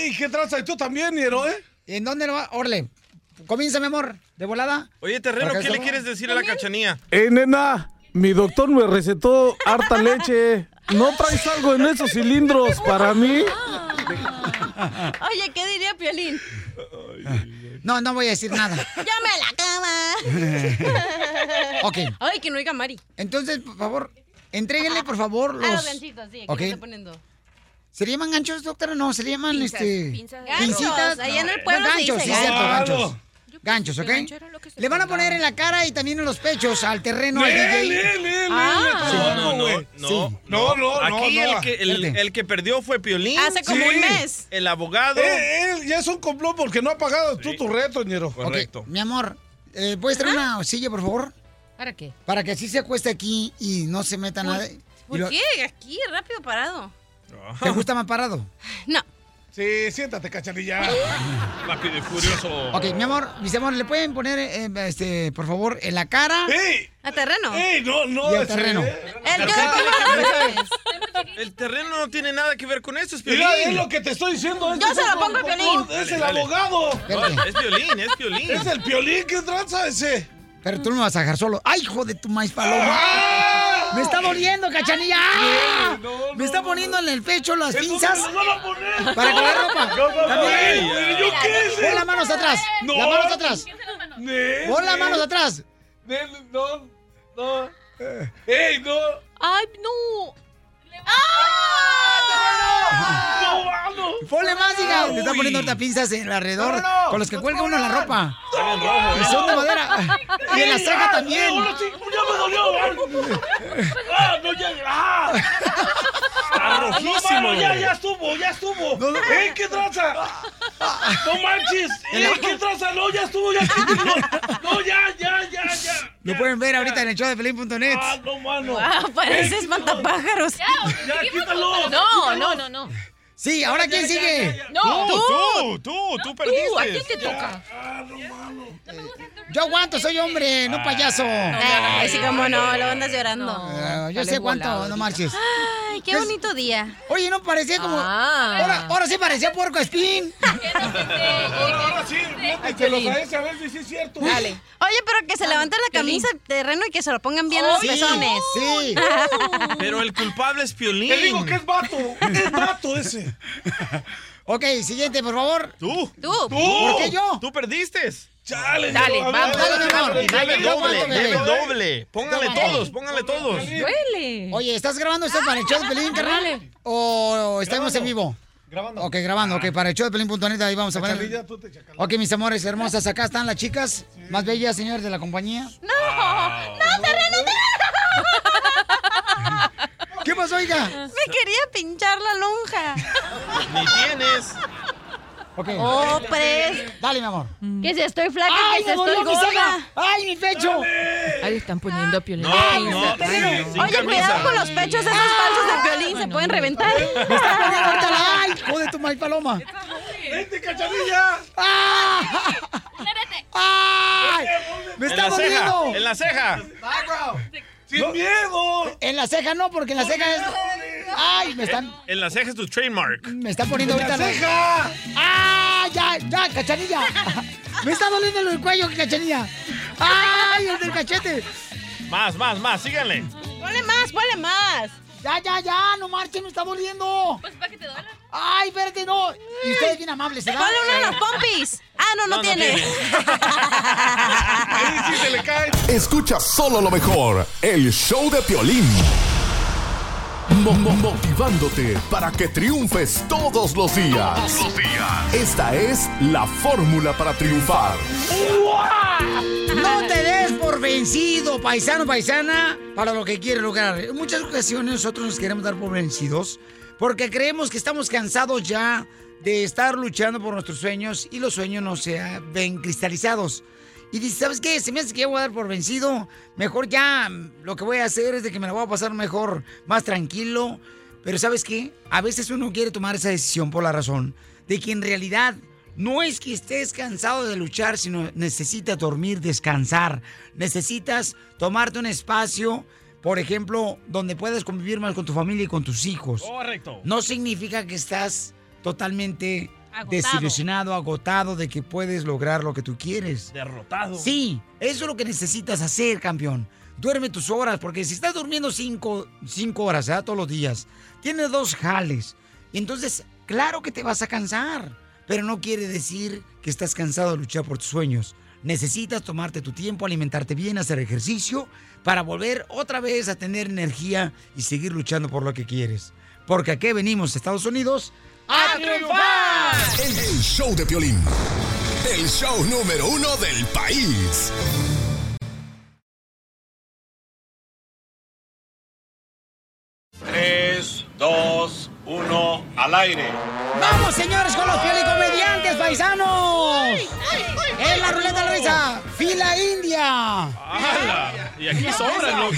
Speaker 22: ¿Y qué tranza? ¿Y tú también, Niero, eh?
Speaker 4: ¿En dónde lo va? Orle, comienza, mi amor, de volada.
Speaker 6: Oye, Terreno, ¿qué le quieres decir a la cachanía?
Speaker 22: Eh, nena, mi doctor me recetó harta leche. ¿No traes algo en esos cilindros para mí?
Speaker 5: Oye, ¿qué diría Piolín?
Speaker 4: No, no voy a decir nada.
Speaker 5: ¡Llame a la cama!
Speaker 4: ok.
Speaker 5: Ay, que no oiga Mari.
Speaker 4: Entonces, por favor, entréguenle, por favor, los...
Speaker 5: Ah, los ganchitos, sí, aquí
Speaker 4: Ok.
Speaker 5: lo estoy poniendo.
Speaker 4: ¿Se llaman ganchos, doctora? No, se llaman,
Speaker 5: Pinzas,
Speaker 4: este...
Speaker 5: pinzas. Ganchos, allá en el pueblo
Speaker 4: No,
Speaker 5: se
Speaker 4: ganchos,
Speaker 5: dice
Speaker 4: sí, cierto,
Speaker 5: gancho.
Speaker 4: ganchos. Ganchos, ¿ok? Le van a poner en la cara y también en los pechos al terreno al DJ.
Speaker 6: No, no, no, no,
Speaker 4: Sí.
Speaker 22: No, no, no,
Speaker 6: Aquí
Speaker 22: no.
Speaker 6: el, que, el, que perdió fue Piolín.
Speaker 5: Hace como
Speaker 22: Sí.
Speaker 5: un mes.
Speaker 6: El abogado.
Speaker 22: Eh, él ya es un complot porque no ha pagado tú tu reto.
Speaker 4: Ok,
Speaker 6: Correcto.
Speaker 4: mi amor, eh, ¿puedes traer una silla, por favor?
Speaker 7: ¿Para qué?
Speaker 4: Para que así se acueste aquí y no se meta nada.
Speaker 5: ¿Por
Speaker 4: lo-
Speaker 5: qué? Aquí, rápido parado.
Speaker 4: ¿Te gusta más parado?
Speaker 5: No.
Speaker 22: Sí, siéntate, cachanilla.
Speaker 6: Rápido y furioso.
Speaker 4: Ok, mi amor, mis amores, ¿le pueden poner, eh, este, por favor, en la cara
Speaker 22: ¡Ey!
Speaker 5: A terreno.
Speaker 22: ¡Ey! No, no.
Speaker 4: y al terreno?
Speaker 22: eh.
Speaker 5: El, los pezones.
Speaker 6: El terreno no tiene nada que ver con eso, es Piolín.
Speaker 22: Mira, es lo que te estoy diciendo.
Speaker 5: Yo se lo pongo a
Speaker 22: el-
Speaker 5: Piolín.
Speaker 22: Es el abogado.
Speaker 6: Es Piolín, es Piolín.
Speaker 22: Es el piolín que tranza ese.
Speaker 4: Pero tú no me vas a dejar solo. ¡Ay, hijo de tu maíz paloma! ¡Me está doliendo, cachanilla! ¡Ah! Me está poniendo en el pecho las pinzas
Speaker 22: ¿Dónde nos van a poner?
Speaker 4: para comer ropa.
Speaker 22: No, no, no,
Speaker 4: También.
Speaker 22: ey, ¿Yo qué sé?
Speaker 4: Pon las manos atrás.
Speaker 22: No.
Speaker 4: Las manos atrás.
Speaker 22: Ne-
Speaker 4: Pon las manos atrás.
Speaker 22: ne- No, no. ¡Ey, no!
Speaker 7: Ay, no.
Speaker 22: ¡No, mano!
Speaker 4: Ponle más, hija. Te está poniendo ahorita pinzas en alrededor
Speaker 22: No, no, no.
Speaker 4: con los que cuelga uno la ropa.
Speaker 6: Está bien rojo,
Speaker 4: Y
Speaker 6: ¿eh?
Speaker 4: son de madera. Y en la
Speaker 22: ¡Ey,
Speaker 4: ceja
Speaker 22: ah,
Speaker 4: también.
Speaker 22: ¡Ya me dolió! ¡Ah, no, ya! ¡Ah!
Speaker 6: Está
Speaker 22: ¡No,
Speaker 6: rojísimo.
Speaker 22: mano, ya, ya estuvo, ya estuvo!
Speaker 4: No, no.
Speaker 22: ¡Ey, qué tranza! ¡No manches! ¡Ey, qué tranza! ¡No, ya estuvo, ya estuvo! ¡No, no, ya, ya, ya, ya!
Speaker 4: Lo pueden ver ahorita en el show de Pelín.net.
Speaker 22: ¡Ah, no, mano!
Speaker 5: Wow, parece espantapájaros.
Speaker 22: ¡Ya, quítalo!
Speaker 7: No, no, no, no.
Speaker 4: Sí, ¿ahora quién sigue?
Speaker 7: No,
Speaker 6: Tú,
Speaker 7: tú.
Speaker 6: tú, tú, tú
Speaker 7: Tú,
Speaker 6: perdiste.
Speaker 7: ¿a quién te toca?
Speaker 22: ¡Ah, no, mano!
Speaker 4: Yo aguanto, soy hombre, no payaso.
Speaker 5: Ay, sí, como no, lo andas llorando.
Speaker 4: Ah, yo sé cuánto,
Speaker 7: volado
Speaker 4: no marches.
Speaker 5: Ay, qué bonito día.
Speaker 4: Oye, no parecía como.
Speaker 7: Ah.
Speaker 4: Ahora, ahora sí parecía puerco espín.
Speaker 22: Ahora, ahora sí, métetelo a ese a ver si sí es cierto.
Speaker 7: Dale.
Speaker 5: Oye, pero que se levante la camisa de terreno y que se lo pongan bien los
Speaker 4: Sí,
Speaker 5: pezones.
Speaker 4: sí.
Speaker 6: Pero el culpable es Piolín.
Speaker 22: Te digo que es vato, es vato ese.
Speaker 4: Ok, siguiente, por favor.
Speaker 6: Tú.
Speaker 5: Tú.
Speaker 4: ¿Por qué yo?
Speaker 6: Tú perdiste.
Speaker 22: Chale,
Speaker 7: Dale,
Speaker 22: a ver,
Speaker 7: vamos,
Speaker 22: dale,
Speaker 4: amor.
Speaker 22: dale,
Speaker 6: Doble, doble. Póngale todos, póngale todos.
Speaker 7: Duele.
Speaker 4: Oye, ¿estás grabando esto para el show de Pelín, carnal? ¿O estamos en vivo?
Speaker 3: Grabando.
Speaker 4: Ok, grabando, ok, para el show de Pelín.net ahí vamos a poner. Ok, mis amores hermosas, acá están las chicas más bellas, señores de la compañía.
Speaker 5: No, no, terreno,
Speaker 4: ¿Qué pasó, hija?
Speaker 5: Me quería pinchar la lonja.
Speaker 6: Ni tienes.
Speaker 4: Ok.
Speaker 5: Oh, pues.
Speaker 4: Dale, mi amor.
Speaker 5: Que si estoy flaca,
Speaker 4: ¡Ay,
Speaker 5: que si estoy
Speaker 4: mi ceja!
Speaker 5: gorda.
Speaker 4: ¡Ay, mi pecho!
Speaker 7: Ahí están poniendo a Piolín.
Speaker 6: No,
Speaker 7: Ay,
Speaker 6: no, sin
Speaker 5: Oye,
Speaker 6: camisa.
Speaker 5: cuidado con los pechos esos falsos de violín, se pueden reventar.
Speaker 4: Me está poniendo la... ¡Ay, joder, tu maíz paloma!
Speaker 22: ¡Vente, cachanilla!
Speaker 4: ¡Ah! ¡Ay! ¡Me
Speaker 6: En
Speaker 4: está
Speaker 6: la ceja, en la ceja.
Speaker 22: ¡Sin miedo!
Speaker 4: En la ceja no, porque en la ceja es... ¡Ay, me están...
Speaker 6: En la ceja es tu trademark.
Speaker 4: Me está poniendo ahorita
Speaker 22: ¡La ceja!
Speaker 4: ¡Ah! ¡Ya, ya, cachanilla! Me está doliendo el cuello, cachanilla. ¡Ay, el del cachete!
Speaker 6: Más, más, más, síganle.
Speaker 5: Ponle más, ponle más.
Speaker 4: Ya, ya, ya, no marchen, me está doliendo.
Speaker 5: Pues para que te duela.
Speaker 4: Ay, espérate, no. Y ustedes bien amables, ¿verdad?
Speaker 5: Ponle uno de los pompis. Ah, no, no,
Speaker 6: No, no
Speaker 5: tiene.
Speaker 6: tiene.
Speaker 22: Ahí sí se le cae.
Speaker 8: Escucha solo lo mejor, el show de Piolín. Mo- mo- motivándote para que triunfes todos los días. Todos los días. Esta es la fórmula para triunfar.
Speaker 4: No te des por vencido, paisano, paisana, para lo que quieres lograr. En muchas ocasiones nosotros nos queremos dar por vencidos porque creemos que estamos cansados ya de estar luchando por nuestros sueños y los sueños no se ven cristalizados. Y dices, ¿sabes qué? Se me hace que ya voy a dar por vencido. Mejor ya mm, lo que voy a hacer es de que me la voy a pasar mejor, más tranquilo. Pero ¿sabes qué? A veces uno quiere tomar esa decisión por la razón de que en realidad no es que estés cansado de luchar, sino necesitas dormir, descansar. Necesitas tomarte un espacio, por ejemplo, donde puedas convivir más con tu familia y con tus hijos.
Speaker 6: Correcto.
Speaker 4: No significa que estás totalmente
Speaker 5: Agotado.
Speaker 4: desilusionado, agotado de que puedes lograr lo que tú quieres.
Speaker 6: Derrotado.
Speaker 4: Sí, eso es lo que necesitas hacer, campeón. Duerme tus horas, porque si estás durmiendo cinco, cinco horas ¿verdad? todos los días, tienes dos jales. Y entonces, claro que te vas a cansar, pero no quiere decir que estás cansado de luchar por tus sueños. Necesitas tomarte tu tiempo, alimentarte bien, hacer ejercicio, para volver otra vez a tener energía y seguir luchando por lo que quieres. Porque aquí venimos, Estados Unidos, a triunfar.
Speaker 8: El, el show de Piolín. El show número uno del país.
Speaker 21: Tres, dos, uno, al aire.
Speaker 4: ¡Vamos, señores, con los comediantes paisanos! ¡En la ruleta de la risa! ¡Fila India!
Speaker 6: ¡Hala! Y aquí sobran, loco.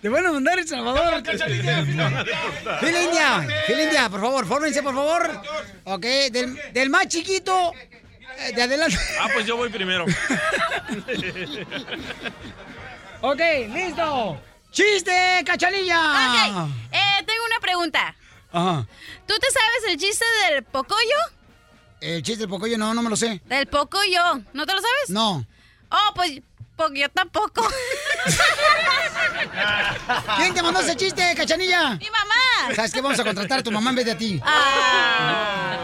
Speaker 4: Te van a mandar El Salvador. ¡Fila India! ¡Fila India, por favor! ¡Fórmense, por favor! Ok, del, del más chiquito, eh, de adelante.
Speaker 6: Ah, pues yo voy primero.
Speaker 4: Ok, listo. ¡Chiste, cachanilla!
Speaker 5: Ok, eh, tengo una pregunta.
Speaker 4: Ajá.
Speaker 5: ¿Tú te sabes el chiste del pocoyo?
Speaker 4: El chiste del pocoyo, no, no me lo sé.
Speaker 5: Del pocoyo. ¿No te lo sabes?
Speaker 4: No.
Speaker 5: Oh, pues, porque yo tampoco.
Speaker 4: ¿Quién te mandó ese chiste, cachanilla?
Speaker 5: ¡Mi mamá!
Speaker 4: ¿Sabes qué? Vamos a contratar a tu mamá en vez de a ti.
Speaker 5: Ah.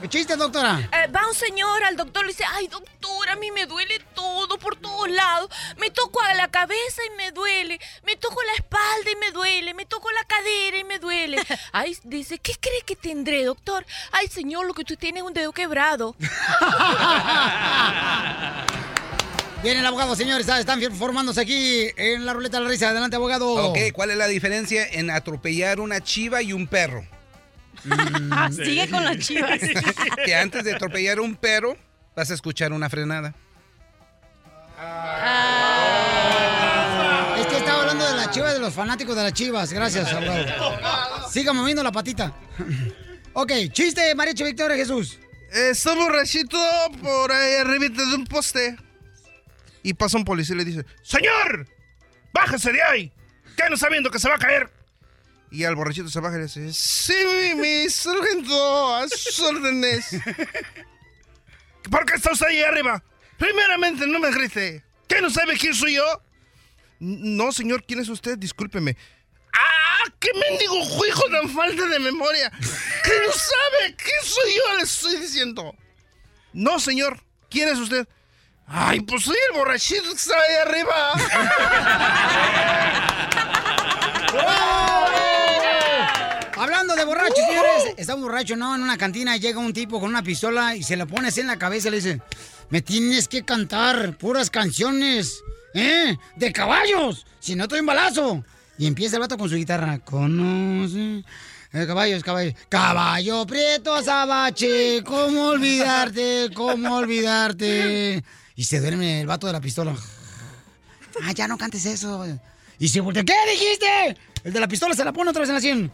Speaker 4: ¿Qué chiste, doctora?
Speaker 7: Eh, va un señor al doctor y le dice, ay doctor, a mí me duele todo por todos lados. Me toco a la cabeza y me duele. Me toco la espalda y me duele. Me toco la cadera y me duele. Ay, dice, ¿qué cree que tendré, doctor? Ay, señor, lo que tú tienes es un dedo quebrado.
Speaker 4: Viene el abogado, señores. Están formándose aquí en la ruleta de la risa. Adelante, abogado.
Speaker 34: Ok, ¿cuál es la diferencia en atropellar una chiva y un perro?
Speaker 5: Sigue con las chivas.
Speaker 34: que antes de atropellar un perro, vas a escuchar una frenada.
Speaker 4: Es que estaba hablando de las chivas, de los fanáticos de las chivas. Gracias, abogado. Siga moviendo la patita. ok, chiste, Mariachi Victoria Jesús.
Speaker 34: Está borrachito por ahí arriba de un poste. Y pasa un policía y le dice, ¡Señor! ¡Bájese de ahí! ¿Qué no sabiendo que se va a caer? Y al borrachito se baja y le dice, ¡Sí, mi sargento! ¡A sus órdenes! ¿Por qué está usted ahí arriba? Primeramente, no me grite. ¿Qué no sabe quién soy yo? No, señor, ¿quién es usted? Discúlpeme. ¡Ah! ¡Qué mendigo hijo tan falta de memoria! ¡Que no sabe quién soy yo! Le estoy diciendo. No, señor. ¿Quién es usted? ¡Ay, pues soy el borrachito que está ahí arriba!
Speaker 4: Hablando de borrachos, señores, está borracho, ¿no? En una cantina llega un tipo con una pistola y se la pone así en la cabeza y le dice, me tienes que cantar puras canciones, ¿eh? De caballos, si no te doy un balazo. Y empieza el vato con su guitarra, conoce... Eh, caballos, caballos. Caballo prieto azabache, ¿cómo olvidarte? ¿Cómo olvidarte? Y se duerme el vato de la pistola. Ah, ya no cantes eso. Y se voltea. ¿Qué dijiste? El de la pistola se la pone otra vez en la 100.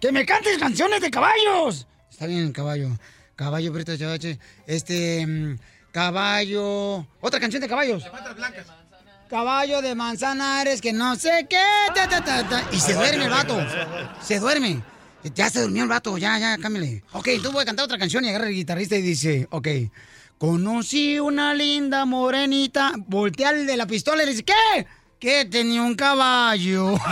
Speaker 4: ¡Que me cantes canciones de caballos! Está bien, caballo. Caballo prieto azabache. Este. mm, Caballo. Otra canción de caballos. Caballo de manzanares que no sé qué. ta, ta, ta, ta. Y se duerme el vato. Se duerme. Ya se durmió el vato, ya, ya, cámbiale. Ok, entonces voy a cantar otra canción y agarra el guitarrista y dice, ok. Conocí una linda morenita. Voltea al de la pistola y le dice, ¿qué? Que tenía un caballo.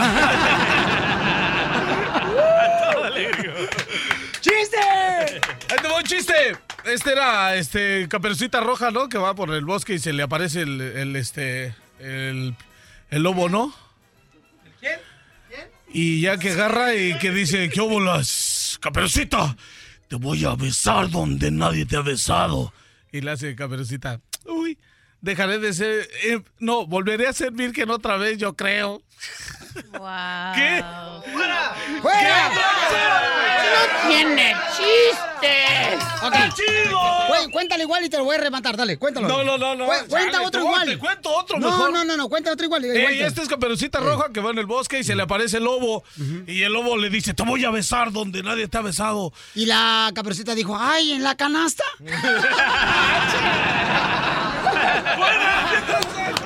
Speaker 22: ¡Chiste! Ahí te va un chiste. Este era, este, Caperucita Roja, ¿no? Que va por el bosque y se le aparece el, el, este, el, el lobo, ¿no?
Speaker 3: ¿Quién?
Speaker 22: Y ya que agarra y que dice, ¿qué óbolas? Caperucita, te voy a besar donde nadie te ha besado. Y le hace Caperucita, uy, dejaré de ser, eh, no, volveré a ser virgen otra vez, yo creo.
Speaker 5: Wow.
Speaker 22: ¿Qué?
Speaker 3: ¡Fuera!
Speaker 4: ¡Fuera!
Speaker 9: ¡No tiene chistes!
Speaker 4: Ok. Güey, cuéntale igual y te lo voy a rematar, dale, cuéntalo.
Speaker 22: No, no, no, no.
Speaker 4: Cu- cuenta
Speaker 22: Chale,
Speaker 4: otro
Speaker 22: te
Speaker 4: igual.
Speaker 22: te cuento otro
Speaker 4: no,
Speaker 22: mejor.
Speaker 4: No, no, no, cuenta otro igual. igual
Speaker 22: Ey,
Speaker 4: te-
Speaker 22: este es Caperucita Roja que va en el bosque y se le aparece el lobo. Y el lobo le dice, te voy a besar donde nadie te ha besado.
Speaker 4: Y la caperucita dijo, ay, ¿en la canasta? Buena,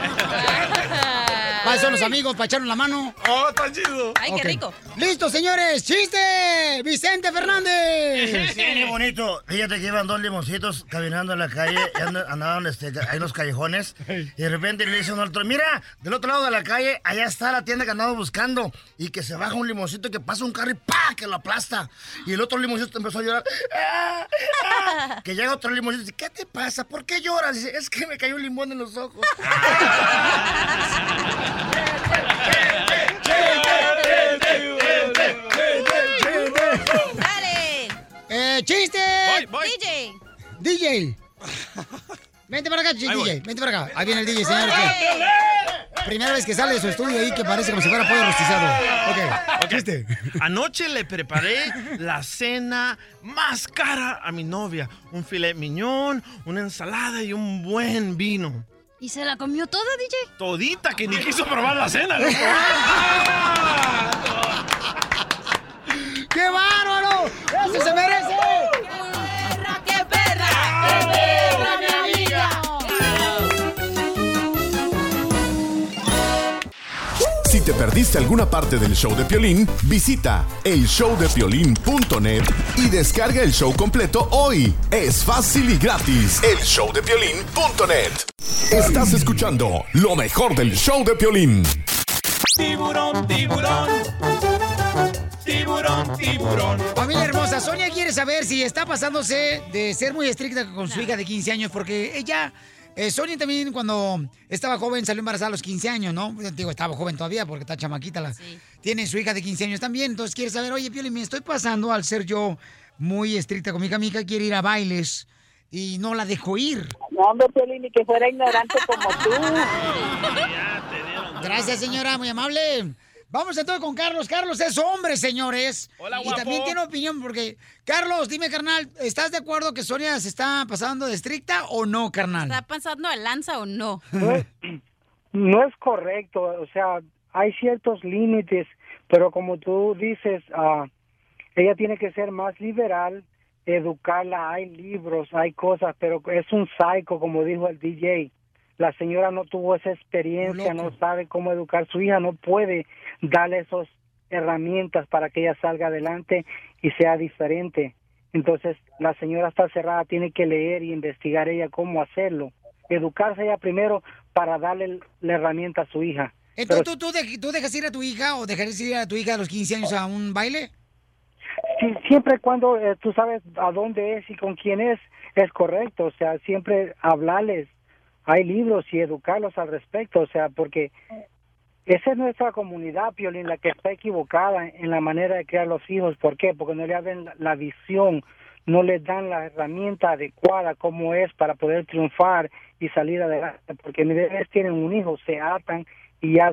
Speaker 4: Son los amigos, para echarnos la mano.
Speaker 22: ¡Oh, está chido!
Speaker 5: Ay, qué rico.
Speaker 4: ¡Listo, señores! ¡Chiste! ¡Vicente Fernández!
Speaker 36: Sí, qué bonito. Fíjate que iban dos limoncitos caminando en la calle, y and- andaban este, ahí en los callejones, y de repente le dice uno al otro, mira, del otro lado de la calle, allá está la tienda que andamos buscando, y que se baja un limoncito, que pasa un carro y ¡pa! que lo aplasta. Y el otro limoncito empezó a llorar. "Ah, ah". Que llega otro limoncito y dice, ¿qué te pasa? ¿Por qué lloras? Dice, es que me cayó un limón en los ojos.
Speaker 5: ¡Dale!
Speaker 4: ¡Eh, chiste!
Speaker 5: DJ.
Speaker 4: DJ. Vente para acá, DJ.
Speaker 6: voy.
Speaker 4: Vente para acá. Ahí viene el DJ, señor. Primera vez que sale de su estudio ahí que parece como si fuera pollo rostizado. Ok. Chiste.
Speaker 6: Anoche le preparé la cena más cara a mi novia. Un filet miñón, una ensalada y un buen vino.
Speaker 5: ¿Y se la comió toda, DJ?
Speaker 6: Todita que ni quiso probar la cena. loco.
Speaker 4: ¡Qué bárbaro! ¡Eso se merece!
Speaker 9: ¡Qué perra! ¡Qué perra, mi
Speaker 8: Si te perdiste alguna parte del show de Piolín, visita elshowdepiolín.net y descarga el show completo hoy. Es fácil y gratis. Elshowdepiolín.net. Estás escuchando lo mejor del show de Piolín.
Speaker 9: Tiburón, tiburón. Tiburón, tiburón.
Speaker 4: Familia hermosa, Sonia quiere saber si está pasándose de ser muy estricta con su hija de 15 años, porque ella, eh, Sonia también cuando estaba joven salió embarazada a los 15 años, ¿no? Digo, estaba joven todavía porque está chamaquita, la, tiene su hija de 15 años también, entonces quiere saber, oye, Pioli, me estoy pasando al ser yo muy estricta con mi hija, mi hija quiere ir a bailes y no la dejo ir.
Speaker 12: No, hombre, Piolín, ni que fuera ignorante como tú.
Speaker 4: Gracias, señora, muy amable. Vamos entonces con Carlos. Carlos es hombre, señores.
Speaker 6: Hola,
Speaker 4: Y
Speaker 6: guapo.
Speaker 4: también tiene opinión porque, Carlos, dime, carnal, ¿estás de acuerdo que Sonia se está pasando de estricta o no, carnal?
Speaker 5: ¿Está pasando de lanza o no?
Speaker 37: No es, no es correcto, o sea, hay ciertos límites, pero como tú dices, ah, ella tiene que ser más liberal, educarla, hay libros, hay cosas, pero es un psycho, como dijo el DJ. La señora no tuvo esa experiencia, no sabe cómo educar a su hija, no puede darle esas herramientas para que ella salga adelante y sea diferente. Entonces, la señora está cerrada, tiene que leer y investigar ella cómo hacerlo. Educarse ella primero para darle la herramienta a su hija.
Speaker 4: Entonces, ¿tú, tú, de- tú dejas ir a tu hija o dejarías ir a tu hija a los 15 años a un baile?
Speaker 37: Sí, siempre cuando eh, tú sabes a dónde es y con quién es, es correcto. O sea, siempre hablarles. Hay libros y educarlos al respecto. O sea, porque esa es nuestra comunidad, Piolín, la que está equivocada en la manera de criar los hijos. ¿Por qué? Porque no le abren la- visión, no les dan la herramienta adecuada como es para poder triunfar y salir adelante. Porque mi bebés tienen un hijo, se atan y ya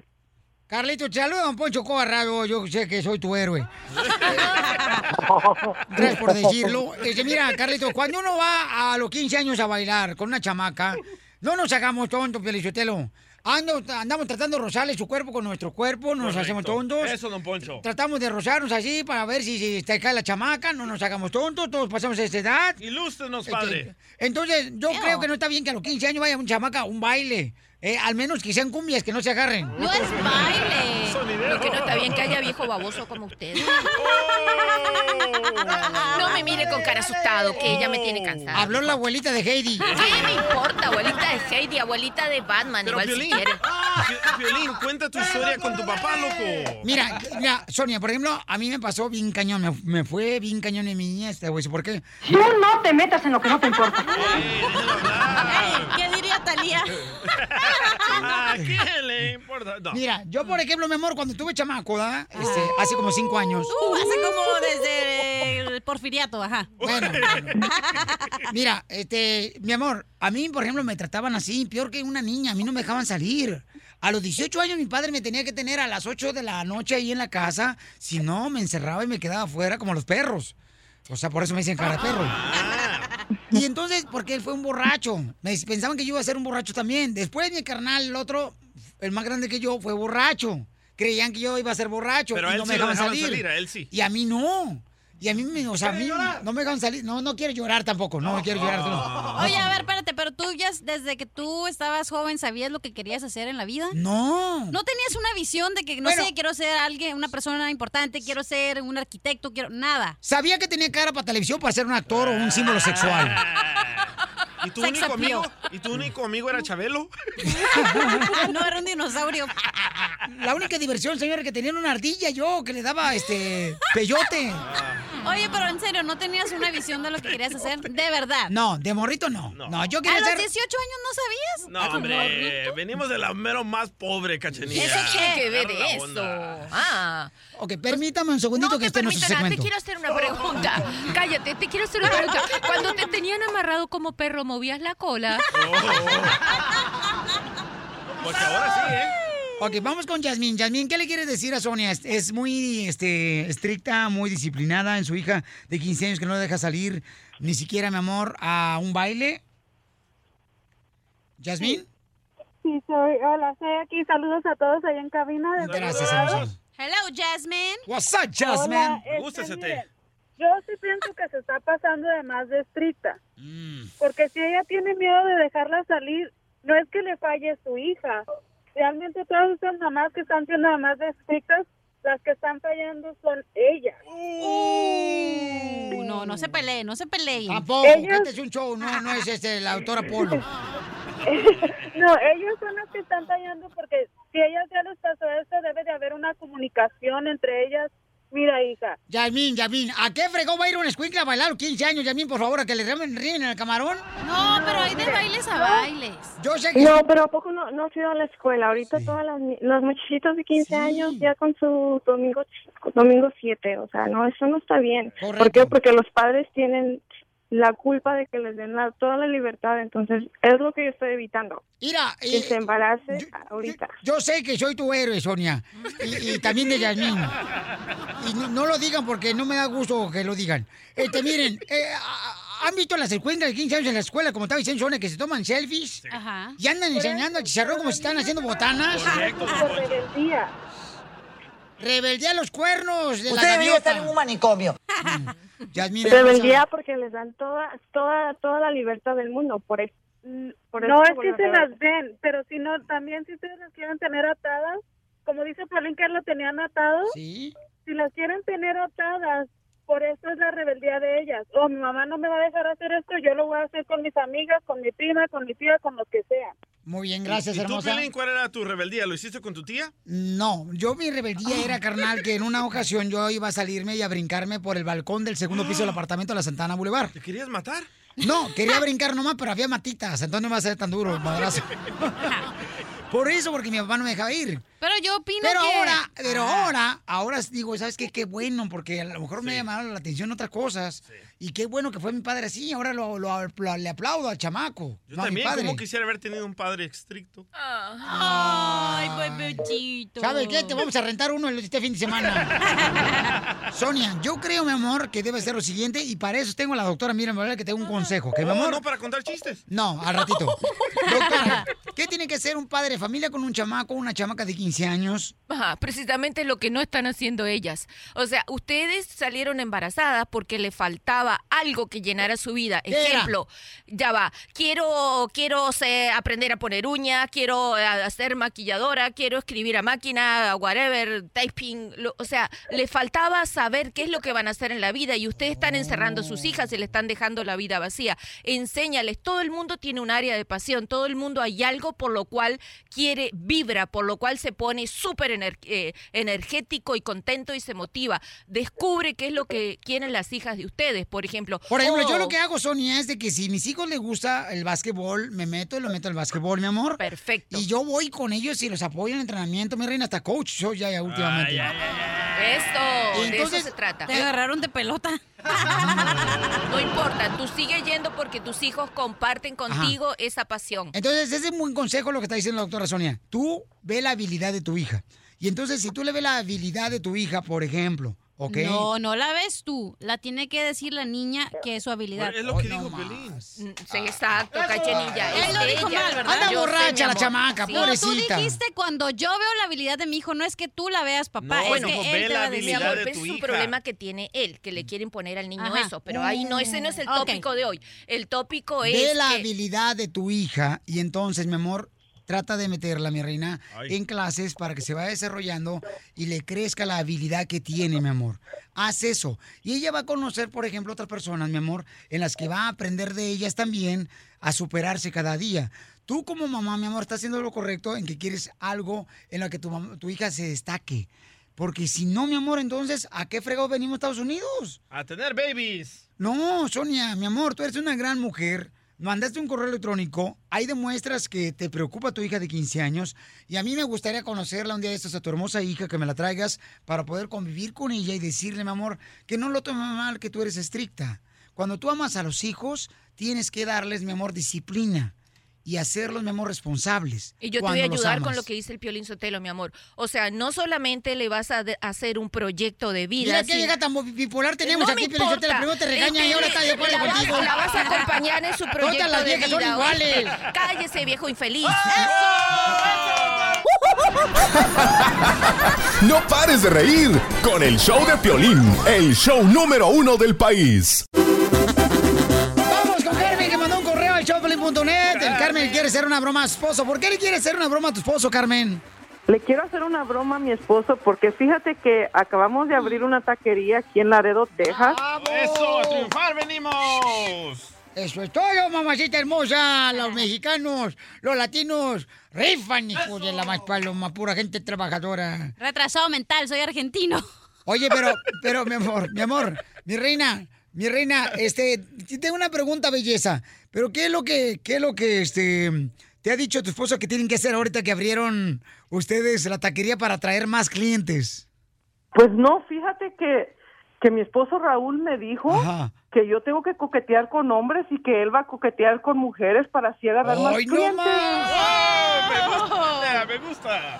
Speaker 4: Carlito, te saluda, don Poncho Cobarrado. Yo sé que soy tu héroe. Gracias por decirlo. Este, mira, Carlito, cuando uno va a los 15 años a bailar con una chamaca, no nos hagamos tontos, Pielichotelo. Ando, andamos tratando de rozarle su cuerpo con nuestro cuerpo, no nos
Speaker 6: Correcto.
Speaker 4: hacemos tontos.
Speaker 6: Eso, don Poncho.
Speaker 4: Tratamos de rozarnos así para ver si, si te cae la chamaca, no nos hagamos tontos, todos pasamos esa edad.
Speaker 6: Ilústrenos,
Speaker 4: Este,
Speaker 6: padre.
Speaker 4: Entonces, yo creo que no está bien que a los 15 años vaya un chamaca a un baile. Eh, al menos que sean cumbias, que no se agarren.
Speaker 7: No es baile. Lo que no está bien que haya viejo baboso como usted. No me mire con cara asustado, que ella me tiene cansada.
Speaker 4: Habló la abuelita de Heidi.
Speaker 7: ¿Qué me importa? Abuelita de Heidi, abuelita de Batman,
Speaker 6: Pero,
Speaker 7: igual si quiere.
Speaker 6: Piolín, cuenta tu historia con tu papá, loco.
Speaker 4: Mira, mira, Sonia, por ejemplo, a mí me pasó bien cañón, me, me fue bien cañón en mi niñez, te voy a decir por qué.
Speaker 38: Tú no te metas en lo que no te importa.
Speaker 5: ¿Qué diría Talía?
Speaker 6: ¿A quién le importa? No.
Speaker 4: Mira, yo por ejemplo, mi amor, cuando tuve chamaco, ¿verdad? Este, hace como cinco años.
Speaker 5: Uh, hace como desde el porfiriato, ajá.
Speaker 4: Bueno, bueno. Mira, este, mi amor, a mí, por ejemplo, me trataban así, peor que una niña, a mí no me dejaban salir. A los 18 años mi padre me tenía que tener a las 8 de la noche ahí en la casa, si no me encerraba y me quedaba afuera como los perros. O sea, por eso me dicen cara perro. Y entonces, porque él fue un borracho. Me pensaban que yo iba a ser un borracho también. Después mi carnal, el otro, el más grande que yo, fue borracho. Creían que yo iba a ser borracho
Speaker 6: Pero a
Speaker 4: y
Speaker 6: él
Speaker 4: no
Speaker 6: sí
Speaker 4: me
Speaker 6: lo
Speaker 4: dejaban
Speaker 6: dejaban
Speaker 4: salir.
Speaker 6: salir, a él sí.
Speaker 4: Y a mí no. Y a mí, me- o sea, a mí no me dejan salir. No, no quiero llorar tampoco. No, quiero llorar. no.
Speaker 5: Oye, a ver, espérate, pero tú ya desde que tú estabas joven sabías lo que querías hacer en la vida.
Speaker 4: No.
Speaker 5: No tenías una visión de que, no sé, quiero ser alguien, una persona importante, quiero ser un arquitecto, quiero. Nada.
Speaker 4: Sabía que tenía cara para televisión para ser un actor o un símbolo sexual.
Speaker 6: ¿Y tu, único amigo, ¿Y tu único amigo era Chabelo?
Speaker 5: no, era un dinosaurio.
Speaker 4: La única diversión, señor, que tenía una ardilla yo, que le daba este peyote.
Speaker 5: Oye, pero en serio, ¿no tenías una visión de lo que querías hacer? De verdad.
Speaker 4: No, de morrito no. No, yo
Speaker 5: ¿A
Speaker 4: quería
Speaker 5: los
Speaker 4: ser...
Speaker 5: 18 años no sabías?
Speaker 6: No, hombre, venimos de la mero más pobre, cachanilla.
Speaker 7: Eso tiene que ver eso. Ah.
Speaker 4: Ok, permítame un segundito
Speaker 7: No
Speaker 4: que
Speaker 7: te
Speaker 4: este no es su
Speaker 7: permitan, te
Speaker 4: segmento.
Speaker 7: quiero hacer una pregunta. Cállate, te quiero hacer una pregunta. Cuando te tenían amarrado como perro, ¿movías la cola?
Speaker 6: Porque ahora sí, ¿eh?
Speaker 4: Ok, vamos con Yasmín. Yasmín, ¿qué le quieres decir a Sonia? Es, es muy este, estricta, muy disciplinada en su hija de 15 años que no la deja salir ni siquiera, mi amor, a un baile. ¿Yasmín?
Speaker 12: Sí, soy, hola, estoy aquí. Saludos a todos ahí en cabina. de
Speaker 4: Gracias.
Speaker 5: Hello, Jasmine.
Speaker 4: What's up, Jasmine?
Speaker 12: Hola, este, Yo sí pienso que se está pasando de más de estricta.
Speaker 4: Mm.
Speaker 12: Porque si ella tiene miedo de dejarla salir, no es que le falle su hija. Realmente todas estas mamás que están siendo mamás de estrictas, las que están fallando son ellas.
Speaker 5: Uh, no, no se peleen, no se peleen.
Speaker 4: Tampoco,
Speaker 12: Ellos-
Speaker 4: este es un show, no, no es este, la autora Polo.
Speaker 12: no, ellos son los que están fallando porque si ellas ya les pasó esto, debe de haber una comunicación entre ellas. Mira, hija,
Speaker 4: Yasmín, Yasmín, ¿a qué fregó va a ir un escuincle a bailar a los 15 años, Yasmín, por favor, a que le ríen, ríen en el camarón?
Speaker 5: No, pero hay de bailes a bailes.
Speaker 4: Yo sé que...
Speaker 39: No, pero ¿a poco no, no has ido a la escuela? Ahorita todas las los muchachitos de 15 años ya con su domingo domingo 7, o sea, no, eso no está bien. ¿Por qué? Porque los padres tienen la culpa de que les den la- toda la libertad, entonces es lo que yo estoy evitando.
Speaker 4: Mira,
Speaker 39: que
Speaker 4: eh,
Speaker 39: se embarace ahorita.
Speaker 4: Yo sé que soy tu héroe, Sonia. Y, y también de Yasmín. Y no, no lo digan porque no me da gusto que lo digan. Este, miren, eh, a- ¿han visto las encuentras de 15 años en la escuela, como estaba diciendo Sonia, que se toman selfies?
Speaker 5: Ajá.
Speaker 4: Y andan enseñando al chicharrón como si están haciendo botanas.
Speaker 12: rebeldía.
Speaker 4: Rebeldía a los cuernos de la
Speaker 39: Usted debería
Speaker 4: gaviota.
Speaker 39: estar en un manicomio.
Speaker 4: Yasmín,
Speaker 39: Rebeldía porque les dan toda toda toda la libertad del mundo, por eso. Por eso
Speaker 12: no es que se las den, pero si no, también si ustedes las quieren tener atadas, como dice Paulín que lo tenían atado,
Speaker 4: si
Speaker 12: las quieren tener atadas, por eso es la rebeldía de ellas. O mi mamá no me va a dejar hacer esto, yo lo voy a hacer con mis amigas, con mi prima, con mi tía, con los que sea.
Speaker 4: Muy bien, gracias,
Speaker 6: ¿Y tú,
Speaker 4: hermosa.
Speaker 6: Piolín, cuál era tu rebeldía? ¿Lo hiciste con tu tía?
Speaker 4: No, yo mi rebeldía era, carnal, que en una ocasión yo iba a salirme y a brincarme por el balcón del segundo piso del apartamento de la Santana Boulevard.
Speaker 6: ¿Te querías matar?
Speaker 4: No, quería brincar nomás, pero había matitas, entonces no iba a ser tan duro el madrazo. Por eso, porque mi papá no me dejaba ir.
Speaker 5: Pero yo opino
Speaker 4: Pero
Speaker 5: que...
Speaker 4: ahora, pero
Speaker 5: Ah.
Speaker 4: ahora, ahora digo, ¿sabes qué? Qué bueno, porque a lo mejor me llamaron la atención otras cosas. Y qué bueno que fue mi padre así. Ahora lo, lo- lo- le aplaudo al chamaco.
Speaker 6: Yo
Speaker 4: no a mi
Speaker 6: también,
Speaker 4: padre.
Speaker 6: como quisiera haber tenido un padre estricto.
Speaker 5: Ay, bebecito.
Speaker 4: ¿Sabe qué? Te vamos a rentar uno este fin de semana. Sonia, yo creo, mi amor, que debe ser lo siguiente. Y para eso tengo a la doctora Miriam que tengo un consejo. ¿Que, mi
Speaker 6: Oh,
Speaker 4: amor?
Speaker 6: no para contar chistes.
Speaker 4: No, al ratito. Doctora, ¿qué tiene que ser un padre de familia con un chamaco una chamaca de 15 años?
Speaker 7: Ajá, precisamente lo que no están haciendo ellas. O sea, ustedes salieron embarazadas porque le faltaba algo que llenara su vida. Ejemplo, ya va, quiero, quiero sé, aprender a poner uñas, quiero hacer maquilladora, quiero escribir a máquina, whatever, typing. lo- o sea, le faltaba saber qué es lo que van a hacer en la vida y ustedes están encerrando a sus hijas y le están dejando la vida vacía. Enséñales, todo el mundo tiene un área de pasión, todo el mundo hay algo por lo cual quiere, vibra, por lo cual se pone súper ener- eh, energético y contento y se motiva. Descubre qué es lo que quieren las hijas de ustedes, por ejemplo.
Speaker 4: Por ejemplo,
Speaker 7: Oh,
Speaker 4: yo lo que hago, Sonia, es de que si mis hijos les gusta el básquetbol, me meto y lo meto al básquetbol, mi amor.
Speaker 7: Perfecto.
Speaker 4: Y yo voy con ellos y los apoyo en el entrenamiento, mi reina, hasta coach soy ya, ya últimamente.
Speaker 7: Esto, de
Speaker 4: Entonces,
Speaker 7: eso se trata.
Speaker 5: Te agarraron de pelota.
Speaker 7: No importa, tú sigues yendo porque tus hijos comparten contigo esa pasión.
Speaker 4: Entonces, ese es un buen consejo lo que está diciendo la doctora Sonia. Tú ve la habilidad de tu hija. Y entonces, si tú le ves la habilidad de tu hija, por ejemplo,
Speaker 5: No, no la ves tú. La tiene que decir la niña que es su habilidad.
Speaker 6: Es lo que dijo Pelín.
Speaker 7: Mm, Sí, exacto, cachanilla.
Speaker 5: Él
Speaker 7: es
Speaker 5: lo dijo
Speaker 7: ella.
Speaker 5: mal, ¿verdad?
Speaker 4: Anda
Speaker 7: Yo
Speaker 4: borracha la chamaca,
Speaker 7: Sí.
Speaker 5: No, tú
Speaker 4: pobrecita.
Speaker 5: dijiste cuando yo veo la habilidad de mi hijo, no es que tú la veas, papá,
Speaker 6: No,
Speaker 5: es
Speaker 6: bueno,
Speaker 5: que
Speaker 6: pues,
Speaker 5: él
Speaker 6: ve
Speaker 5: te
Speaker 6: la
Speaker 5: va a decir.
Speaker 7: Mi
Speaker 6: habilidad
Speaker 7: amor,
Speaker 6: de tu
Speaker 7: ese es un
Speaker 6: hija.
Speaker 7: problema que tiene él, que le quiere imponer al niño
Speaker 5: Ajá.
Speaker 7: eso. Pero ahí no, ese no es el tópico de hoy. El tópico es
Speaker 4: Ve la
Speaker 7: que-
Speaker 4: habilidad de tu hija y entonces, mi amor, trata de meterla, mi reina,
Speaker 6: Ay.
Speaker 4: en clases para que se vaya desarrollando y le crezca la habilidad que tiene, mi amor. Haz eso. Y ella va a conocer, por ejemplo, otras personas, mi amor, en las que va a aprender de ellas también a superarse cada día. Tú como mamá, mi amor, estás haciendo lo correcto en que quieres algo en lo que tu, tu hija se destaque. Porque si no, mi amor, entonces, ¿a qué fregado venimos a Estados Unidos?
Speaker 6: A tener babies.
Speaker 4: No, Sonia, mi amor, tú eres una gran mujer. Mandaste un correo electrónico, ahí demuestras que te preocupa tu hija de 15 años y a mí me gustaría conocerla un día de estos a tu hermosa hija, que me la traigas para poder convivir con ella y decirle, mi amor, que no lo tome mal, que tú eres estricta. Cuando tú amas a los hijos, tienes que darles, mi amor, disciplina y hacerlos, mi amor, responsables.
Speaker 7: Y yo te voy a ayudar con lo que dice el Piolín Sotelo, mi amor. O sea, no solamente le vas a hacer un proyecto de vida.
Speaker 4: Mira qué
Speaker 7: sino-
Speaker 4: vieja tan bipolar tenemos
Speaker 7: No
Speaker 4: aquí,
Speaker 7: me
Speaker 4: Piolín Sotelo.
Speaker 7: importa.
Speaker 4: Primero te regaña y ahora está de acuerdo
Speaker 7: la vas-
Speaker 4: contigo.
Speaker 7: La vas a acompañar en su proyecto
Speaker 4: las
Speaker 7: de
Speaker 4: son
Speaker 7: vida,
Speaker 4: iguales.
Speaker 7: ¿oíste? Cállese, viejo infeliz.
Speaker 8: No pares de reír con el show de Piolín, el show número uno del país.
Speaker 4: El Carmen quiere hacer una broma a su esposo. ¿Por qué le quiere hacer una broma a tu esposo, Carmen?
Speaker 40: Le quiero hacer una broma a mi esposo porque fíjate que acabamos de abrir una taquería aquí en Laredo, Texas.
Speaker 6: ¡Eso! ¡A triunfar venimos!
Speaker 4: Eso es todo, mamacita hermosa. Los mexicanos, los latinos, rifan, hijos de la más paloma, pura gente trabajadora.
Speaker 5: Retrasado mental, soy argentino.
Speaker 4: Oye, pero, pero, mi amor, mi amor, mi reina, mi reina, este, tengo una pregunta, belleza. Pero, ¿qué es lo que, qué es lo que, este, te ha dicho tu esposo que tienen que hacer ahorita que abrieron ustedes la taquería para atraer más clientes?
Speaker 40: Pues no, fíjate que, que mi esposo Raúl me dijo
Speaker 4: Ajá.
Speaker 40: que yo tengo que coquetear con hombres y que él va a coquetear con mujeres para así agarrar más
Speaker 4: ¡Ay, no
Speaker 40: clientes.
Speaker 6: ¡Oh, me gusta! ¡Me gusta!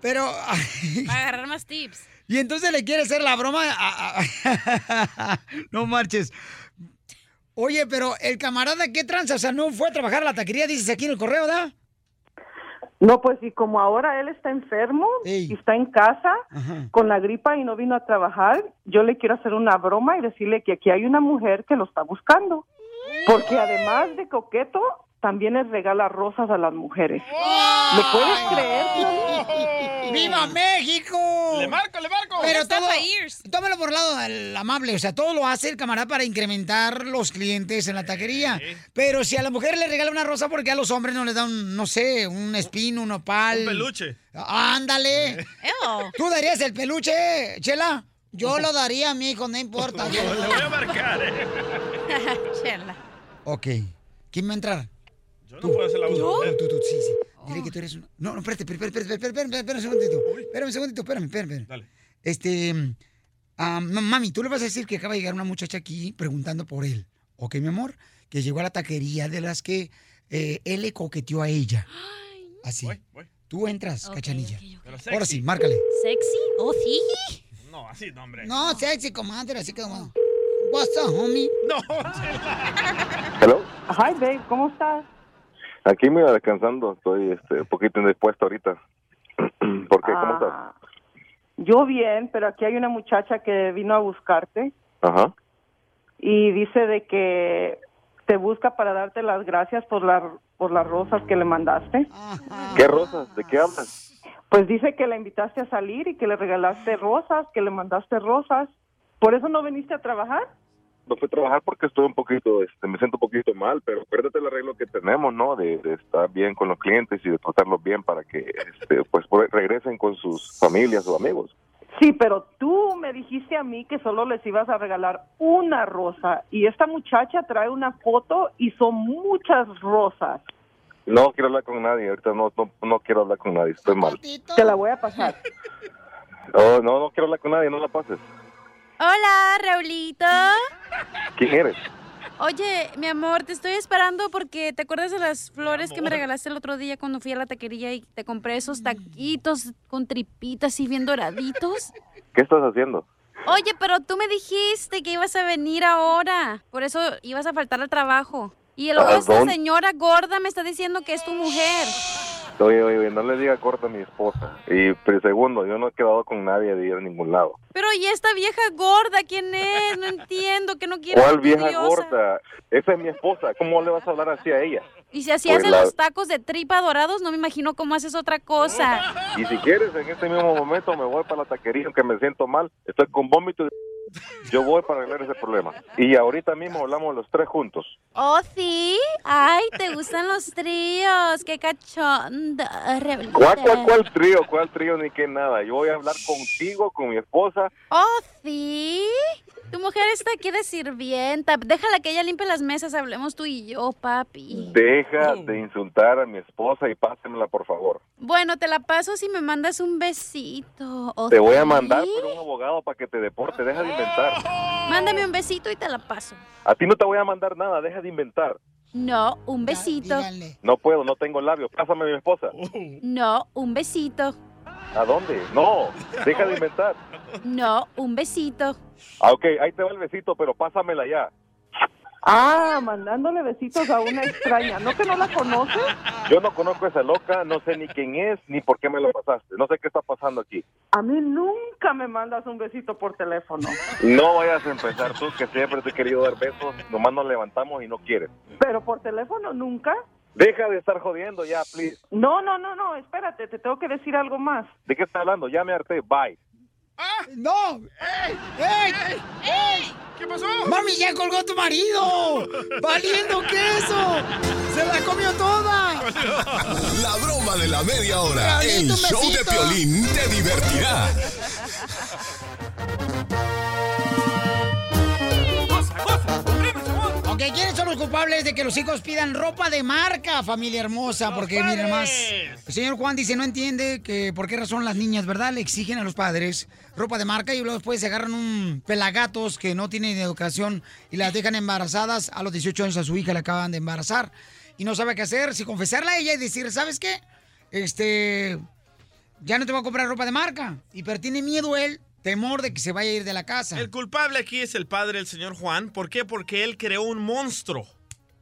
Speaker 4: Pero,
Speaker 5: Para agarrar más tips.
Speaker 4: Y entonces le quiere hacer la broma. a- a- no marches. Oye, pero el camarada, ¿qué tranza? O sea, no fue a trabajar a la taquería, dices aquí en el correo, ¿da?
Speaker 40: No, pues y como ahora él está enfermo y está en casa con la gripa y no vino a trabajar, yo le quiero hacer una broma y decirle que aquí hay una mujer que lo está buscando. Porque además de coqueto, también les regala rosas a las mujeres. ¿Lo puedes creer?
Speaker 4: ¡Viva México!
Speaker 6: ¡Le marco, le marco!
Speaker 4: Pero todo, tómalo por el lado del amable, o sea, todo lo hace el camarada para incrementar los clientes en la taquería. Pero si a la mujer le regala una rosa, porque a los hombres no les da un, no sé, un espino, un opal?
Speaker 6: Un peluche.
Speaker 4: Ándale.
Speaker 5: Ew.
Speaker 4: ¿Tú darías el peluche, Chela? Yo lo daría a mi hijo, no importa.
Speaker 6: Le voy a marcar, ¿eh?
Speaker 5: Chela.
Speaker 4: ok. ¿Quién va a entrar?
Speaker 6: Yo no puedo hacer la voz.
Speaker 4: Tú, tú, tú, sí, sí. Dile que tú eres un... No, no, espérate, espérate, espérate, espérate, espérate, espérate un segundito. Espérame un segundito, espérame, espérame.
Speaker 6: Dale.
Speaker 4: Este, ah, ma- mami, tú le vas a decir que acaba de llegar una muchacha aquí preguntando por él. ¿Ok, mi amor? Que llegó a la taquería de las que eh, él le coqueteó a ella. Así. Tú entras, cachanilla.
Speaker 6: Pero
Speaker 4: Ahora sí, márcale.
Speaker 5: ¿Sexy? ¿Oh, sí?
Speaker 6: No, así no, hombre.
Speaker 4: No, sexy, comadre, así como... What's up, homie?
Speaker 6: No.
Speaker 40: Hello. Hi, babe, ¿cómo estás?
Speaker 41: Aquí mira, descansando, estoy este, un poquito indispuesto ahorita. ¿Por qué? ¿Cómo estás?
Speaker 40: Ah, Yo bien, pero aquí hay una muchacha que vino a buscarte
Speaker 41: Ajá.
Speaker 40: y dice de que te busca para darte las gracias por, la, por las rosas que le mandaste.
Speaker 41: ¿Qué rosas? ¿De qué hablas?
Speaker 40: Pues dice que la invitaste a salir y que le regalaste rosas, que le mandaste rosas. ¿Por eso no viniste a trabajar?
Speaker 41: No fui a trabajar porque estoy un poquito, este, me siento un poquito mal, pero acuérdate el arreglo que tenemos, ¿no? De, de estar bien con los clientes y de tratarlos bien para que, este, pues, regresen con sus familias o amigos.
Speaker 40: Sí, pero tú me dijiste a mí que solo les ibas a regalar una rosa y esta muchacha trae una foto y son muchas rosas.
Speaker 41: No quiero hablar con nadie, ahorita no, no, no quiero hablar con nadie, estoy mal.
Speaker 40: Te la voy a pasar.
Speaker 41: Oh, no, no quiero hablar con nadie, no la pases.
Speaker 5: Hola, Raulito.
Speaker 41: ¿Quién eres?
Speaker 5: Oye, mi amor, te estoy esperando porque te acuerdas de las flores que me regalaste el otro día cuando fui a la taquería y te compré esos taquitos con tripitas y bien doraditos.
Speaker 41: ¿Qué estás haciendo?
Speaker 5: Oye, pero tú me dijiste que ibas a venir ahora. Por eso ibas a faltar al trabajo. Y luego
Speaker 41: ¿A
Speaker 5: esta señora gorda me está diciendo que es tu mujer.
Speaker 41: Oye, oye, oye, no le diga corta a mi esposa. Y pero segundo, yo no he quedado con nadie de ir a ningún lado.
Speaker 5: Pero ¿y esta vieja gorda quién es? No entiendo, que no quiere
Speaker 41: ¿Cuál vieja
Speaker 5: curiosa.
Speaker 41: gorda? Esa es mi esposa. ¿Cómo le vas a hablar así a ella?
Speaker 5: Y si así
Speaker 41: Pues
Speaker 5: hace
Speaker 41: la-
Speaker 5: los tacos de tripa dorados, no me imagino cómo haces otra cosa.
Speaker 41: Y si quieres, en este mismo momento me voy para la taquería, aunque me siento mal. Estoy con vómito. de- Yo voy para arreglar ese problema. Y ahorita mismo hablamos los tres juntos.
Speaker 5: ¿Oh, sí? Ay, te gustan los tríos. Qué cachonda. Raulito.
Speaker 41: ¿Cuál, cuál, cuál trío? ¿Cuál trío? Ni que nada. Yo voy a hablar contigo, con mi esposa.
Speaker 5: ¿Oh, sí? Tu mujer está aquí de sirvienta. Déjala que ella limpie las mesas. Hablemos tú y yo, papi.
Speaker 41: Deja de insultar a mi esposa y pásemela, por favor.
Speaker 5: Bueno, te la paso si me mandas un besito. ¿Oh,
Speaker 41: Te voy a mandar por un abogado para que te deporte. Deja de inventar.
Speaker 5: Mándame un besito y te la paso.
Speaker 41: A ti no te voy a mandar nada. Deja de inventar.
Speaker 5: No, un besito.
Speaker 41: No puedo, no tengo labios. Pásame a mi esposa.
Speaker 5: No, un besito.
Speaker 41: ¿A dónde? No, deja de inventar.
Speaker 5: No, un besito.
Speaker 41: Ah, ok, ahí te va el besito, pero pásamela ya.
Speaker 40: Ah, mandándole besitos a una extraña. ¿No que no la conoces?
Speaker 41: Yo no conozco a esa loca, no sé ni quién es, ni por qué me lo pasaste. No sé qué está pasando aquí.
Speaker 40: A mí nunca me mandas un besito por teléfono.
Speaker 41: No vayas a empezar tú, que siempre te he querido dar besos, nomás nos levantamos y no quieres.
Speaker 40: Pero por teléfono nunca.
Speaker 41: Deja de estar jodiendo ya, please.
Speaker 40: No, no, no, no, espérate, te tengo que decir algo más.
Speaker 41: ¿De qué estás hablando? Ya me harté, bye.
Speaker 4: ¡No! ¡Ey! ¡Ey! ¡Ey!
Speaker 6: ¿Qué pasó?
Speaker 4: ¡Mami, ya colgó tu marido! ¡Valiendo queso! ¡Se la comió toda!
Speaker 8: La broma de la media hora. El show de. Piolín te divertirá.
Speaker 4: Ok, ¿quiénes son los culpables de que los hijos pidan ropa de marca, familia hermosa? Porque miren más, el señor Juan dice, no entiende que por qué razón las niñas, ¿verdad? Le exigen a los padres ropa de marca y luego después se agarran un pelagatos que no tienen educación y las dejan embarazadas. A los 18 años a su hija le acaban de embarazar y no sabe qué hacer, si confesarla a ella y decir, ¿sabes qué? Este, ya no te voy a comprar ropa de marca. Y pero tiene miedo él, temor de que se vaya a ir de la casa.
Speaker 6: El culpable aquí es el padre del señor Juan. ¿Por qué? Porque él creó un monstruo.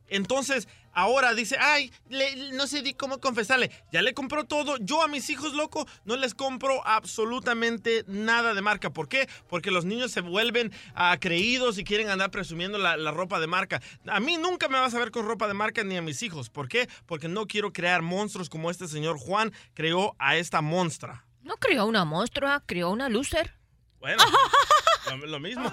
Speaker 6: Entonces, ahora dice, ay, le- no sé di cómo confesarle. Ya le compró todo. Yo a mis hijos, loco, no les compro absolutamente nada de marca. ¿Por qué? Porque los niños se vuelven ah, creídos y quieren andar presumiendo la, la ropa de marca. A mí nunca me vas a ver con ropa de marca ni a mis hijos. ¿Por qué? Porque no quiero crear monstruos como este señor Juan creó a esta monstra.
Speaker 7: No creó una monstrua, creó una loser.
Speaker 6: Bueno, lo, lo mismo.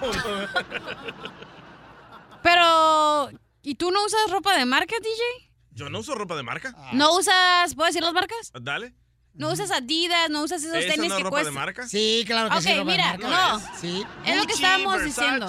Speaker 5: Pero, ¿y tú no usas ropa de marca, DJ?
Speaker 6: Yo no uso ropa de marca.
Speaker 5: ¿No usas, puedo decir las marcas?
Speaker 6: Dale.
Speaker 5: No usas Adidas, no usas esos
Speaker 6: ¿Esa
Speaker 5: tenis
Speaker 6: no es
Speaker 5: que
Speaker 6: ropa de marca?
Speaker 4: Sí, claro que
Speaker 5: Ok,
Speaker 4: sí, de
Speaker 5: mira,
Speaker 4: marca.
Speaker 5: no.
Speaker 4: Sí.
Speaker 5: Es lo que estábamos diciendo.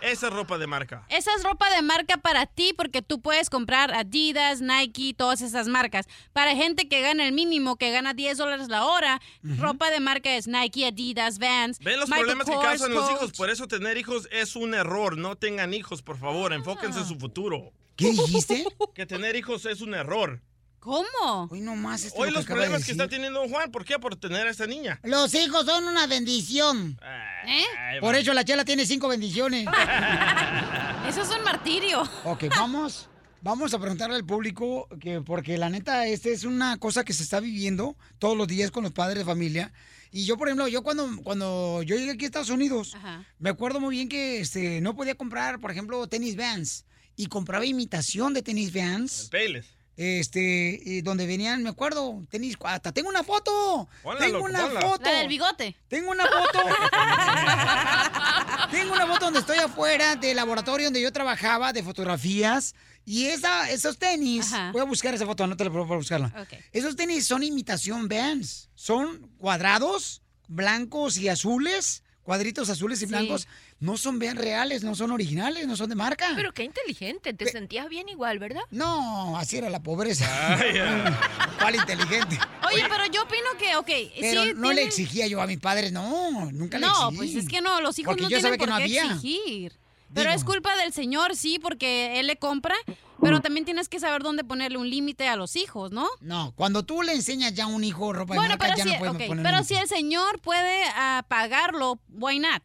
Speaker 6: Esa es ropa de marca.
Speaker 5: Esa es ropa de marca para ti porque tú puedes comprar Adidas, Nike, todas esas marcas. Para gente que gana el mínimo, que gana 10 dólares la hora, ropa de marca es Nike, Adidas, Vans.
Speaker 6: Ven los
Speaker 5: Michael
Speaker 6: problemas que causan los hijos. Por eso tener hijos es un error. No tengan hijos, por favor. Enfóquense en su futuro.
Speaker 4: ¿Qué dijiste?
Speaker 6: Que tener hijos es un error.
Speaker 5: ¿Cómo?
Speaker 4: Hoy no más esto
Speaker 6: Hoy
Speaker 4: lo que
Speaker 6: los
Speaker 4: de
Speaker 6: problemas que está teniendo don Juan, ¿por qué? Por tener a esta niña.
Speaker 4: Los hijos son una bendición.
Speaker 5: ¿Eh?
Speaker 4: Por eso la chela tiene cinco bendiciones.
Speaker 5: Eso es un martirio.
Speaker 4: Ok, vamos. Vamos a preguntarle al público que porque la neta esta es una cosa que se está viviendo todos los días con los padres de familia. Y yo, por ejemplo, yo cuando, cuando yo llegué aquí a Estados Unidos, me acuerdo muy bien que este, no podía comprar, por ejemplo, tenis Vans. Y compraba imitación de tenis Vans.
Speaker 6: Peles.
Speaker 4: Este, y donde venían, me acuerdo, tenis, hasta tengo una foto.
Speaker 5: Ponla,
Speaker 4: tengo
Speaker 5: loco,
Speaker 4: una
Speaker 5: ponla.
Speaker 4: foto.
Speaker 5: La del bigote.
Speaker 4: Tengo una foto. tengo una foto donde estoy afuera del laboratorio donde yo trabajaba de fotografías. Y esa, esos tenis, voy a buscar esa foto, no te la puedo buscarla. Esos tenis son imitación Vans. Son cuadrados, blancos y azules, cuadritos azules y
Speaker 7: Sí.
Speaker 4: blancos. No son Vans reales, no son originales, no son de marca.
Speaker 7: Pero qué inteligente, te sentías bien igual, ¿verdad?
Speaker 4: No, así era la pobreza.
Speaker 6: Vaya.
Speaker 4: ¿Cuál inteligente?
Speaker 5: Oye, pero yo opino que, ok,
Speaker 4: Pero
Speaker 5: sí
Speaker 4: no le exigía yo a mis padres, no, nunca le
Speaker 5: No,
Speaker 4: exigí.
Speaker 5: pues es que no, los hijos
Speaker 4: Porque
Speaker 5: no
Speaker 4: yo
Speaker 5: tienen
Speaker 4: sabía que
Speaker 5: por
Speaker 4: no
Speaker 5: qué
Speaker 4: había.
Speaker 5: exigir. Pero
Speaker 4: Digo.
Speaker 5: es culpa del señor, sí, porque él le compra, pero también tienes que saber dónde ponerle un límite a los hijos, ¿no?
Speaker 4: No, cuando tú le enseñas ya a un hijo ropa de marca,
Speaker 5: pero,
Speaker 4: ya
Speaker 5: si,
Speaker 4: no puedes
Speaker 5: ok,
Speaker 4: poner
Speaker 5: pero
Speaker 4: un-
Speaker 5: si el señor puede ah, pagarlo, why not?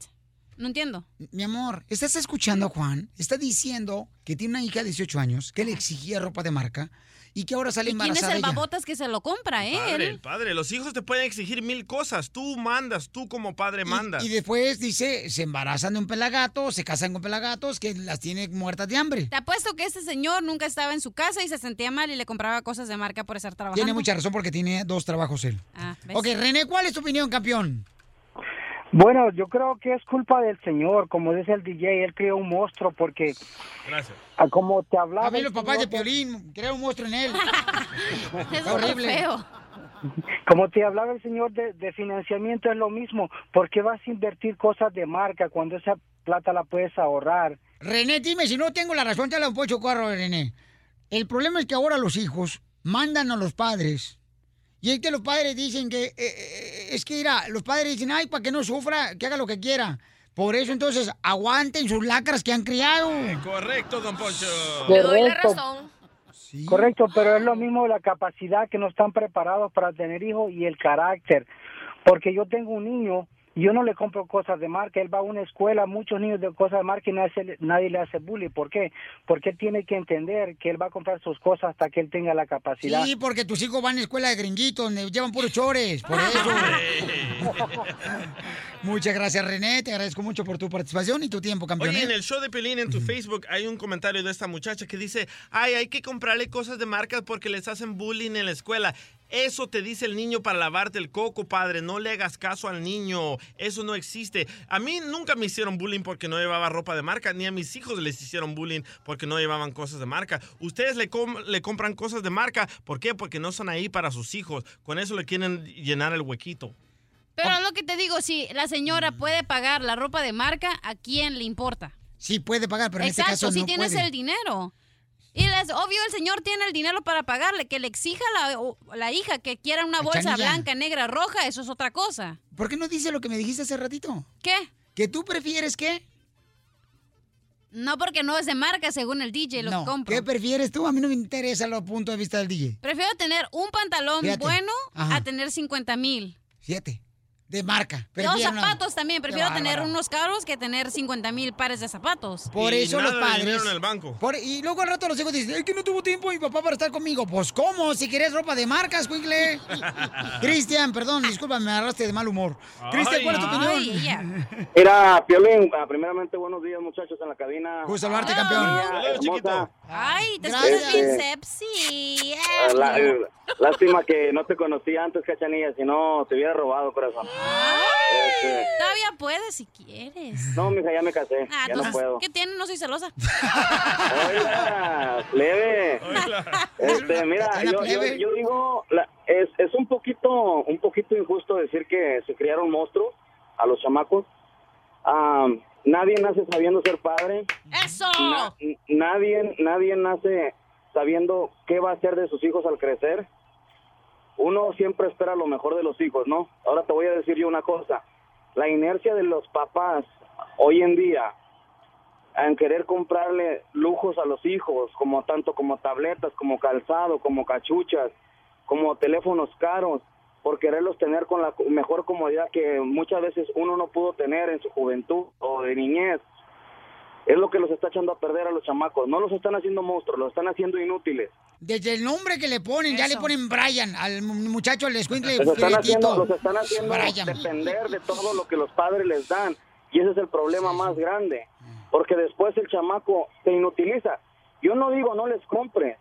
Speaker 5: No entiendo.
Speaker 4: Mi amor, ¿estás escuchando a Juan? Está diciendo que tiene una hija de 18 años que le exigía ropa de marca y que ahora sale
Speaker 5: ¿Y quién es
Speaker 4: embarazada
Speaker 5: el
Speaker 4: ella.
Speaker 5: babotas que se lo compra,
Speaker 6: Padre,
Speaker 5: él?
Speaker 6: el padre. Los hijos te pueden exigir mil cosas. Tú mandas, tú como padre mandas.
Speaker 4: Y después dice, se embarazan de un pelagato, se casan con pelagatos que las tiene muertas de hambre.
Speaker 5: Te apuesto que este señor nunca estaba en su casa y se sentía mal y le compraba cosas de marca por estar trabajando.
Speaker 4: Tiene mucha razón porque tiene dos trabajos él.
Speaker 5: Ah, ¿ves?
Speaker 4: Ok, René, ¿cuál es tu opinión, campeón?
Speaker 37: Bueno, yo creo que es culpa del señor, como dice el DJ, él creó un monstruo porque
Speaker 6: Gracias.
Speaker 37: como te hablaba...
Speaker 4: A mí los papás de Piolín, crea un monstruo en él.
Speaker 5: Es
Speaker 4: horrible.
Speaker 5: feo.
Speaker 37: Como te hablaba el señor de, de financiamiento es lo mismo, ¿por qué vas a invertir cosas de marca cuando esa plata la puedes ahorrar?
Speaker 4: René, dime, si no tengo la razón, te la pocho carro, René. El problema es que ahora los hijos mandan a los padres. Y es que los padres dicen que, eh, eh, es que, mira, los padres dicen, ay, para que no sufra, que haga lo que quiera. Por eso, entonces, aguanten sus lacras que han criado.
Speaker 6: Correcto, don Poncho.
Speaker 7: Le doy la
Speaker 37: Correcto.
Speaker 7: razón.
Speaker 37: Correcto, pero es lo mismo la capacidad que no están preparados para tener hijos y el carácter. Porque yo tengo un niño yo no le compro cosas de marca, él va a una escuela, muchos niños de cosas de marca y nadie, nadie le hace bullying. ¿Por qué? Porque él tiene que entender que él va a comprar sus cosas hasta que él tenga la capacidad.
Speaker 4: Sí, porque tus hijos van a escuela de gringuitos, donde llevan puros chores, por eso. Muchas gracias, René. Te agradezco mucho por tu participación y tu tiempo, campeón.
Speaker 6: Oye,
Speaker 4: ¿eh?
Speaker 6: en el show de Pelín en tu Facebook hay un comentario de esta muchacha que dice, ay, hay que comprarle cosas de marca porque les hacen bullying en la escuela. Eso te dice el niño para lavarte el coco, padre. No le hagas caso al niño. Eso no existe. A mí nunca me hicieron bullying porque no llevaba ropa de marca, ni a mis hijos les hicieron bullying porque no llevaban cosas de marca. Ustedes le, com- le compran cosas de marca. ¿Por qué? Porque no son ahí para sus hijos. Con eso le quieren llenar el huequito.
Speaker 5: Pero lo que te digo, si la señora puede pagar la ropa de marca, ¿a quién le importa?
Speaker 4: Sí, puede pagar, pero en
Speaker 5: Exacto,
Speaker 4: este caso
Speaker 5: si
Speaker 4: no
Speaker 5: tienes
Speaker 4: puede.
Speaker 5: el dinero. Y es obvio, el señor tiene el dinero para pagarle. Que le exija a la, la hija que quiera una bolsa blanca, negra, roja, eso es otra cosa.
Speaker 4: ¿Por qué no dice lo que me dijiste hace ratito?
Speaker 5: ¿Qué?
Speaker 4: ¿Que tú prefieres qué?
Speaker 5: No, porque no es de marca según el DJ, lo
Speaker 4: no,
Speaker 5: que compro.
Speaker 4: ¿qué prefieres tú? A mí no me interesa los puntos de vista del DJ.
Speaker 5: Prefiero tener un pantalón
Speaker 4: Fíjate.
Speaker 5: bueno
Speaker 4: Ajá.
Speaker 5: a tener 50 mil.
Speaker 4: Siete. De marca.
Speaker 5: Los
Speaker 4: Prefiero una-
Speaker 5: zapatos también. Prefiero
Speaker 4: Qué
Speaker 5: tener unos caros que tener 50 mil pares de zapatos.
Speaker 4: Por eso los padres.
Speaker 6: en el banco.
Speaker 4: Por- y luego al rato los hijos dicen, es que no tuvo tiempo mi papá para estar conmigo. Pues, ¿cómo? Si querés ropa de marcas, Quigle. Cristian, perdón, disculpa, me agarraste de mal humor. Cristian, ¿cuál es tu opinión?
Speaker 42: Mira, Piolín, ah, primeramente buenos días muchachos en la cabina.
Speaker 4: Gusto saludarte, campeón.
Speaker 42: Hermosa.
Speaker 5: Ay, te escuchas bien sepsi.
Speaker 42: Ah, eh, lástima que no te conocía antes, Cachanilla, si no te hubiera robado, corazón. Este,
Speaker 5: Todavía puedes si quieres.
Speaker 42: no, mija, ya me casé,
Speaker 5: Ah,
Speaker 42: ya no
Speaker 5: entonces,
Speaker 42: puedo.
Speaker 5: ¿qué tiene? No soy celosa.
Speaker 42: Plebe. Este, mira,
Speaker 5: Hola,
Speaker 42: yo, yo,
Speaker 5: plebe.
Speaker 42: yo digo, la, es, es un poquito un poquito injusto decir que se criaron monstruos a los chamacos. Ah, nadie nace sabiendo ser padre.
Speaker 5: ¡Eso!
Speaker 42: Na- n- nadie, nadie nace sabiendo qué va a hacer de sus hijos al crecer. Uno siempre espera lo mejor de los hijos, ¿no? Ahora te voy a decir yo una cosa. La inercia de los papás hoy en día en querer comprarle lujos a los hijos, como tanto como tabletas, como calzado, como cachuchas, como teléfonos caros, por quererlos tener con la mejor comodidad que muchas veces uno no pudo tener en su juventud o de niñez. Es lo que los está echando a perder a los chamacos. No los están haciendo monstruos, los están haciendo inútiles.
Speaker 4: Desde el nombre que le ponen, ya le ponen Brian al mu- muchacho, al escuincle
Speaker 42: Los están haciendo, los están haciendo
Speaker 4: Brian.
Speaker 42: depender de todo lo que los padres les dan. Y ese es el problema más grande. Porque después el chamaco se inutiliza. Yo no digo no les compre.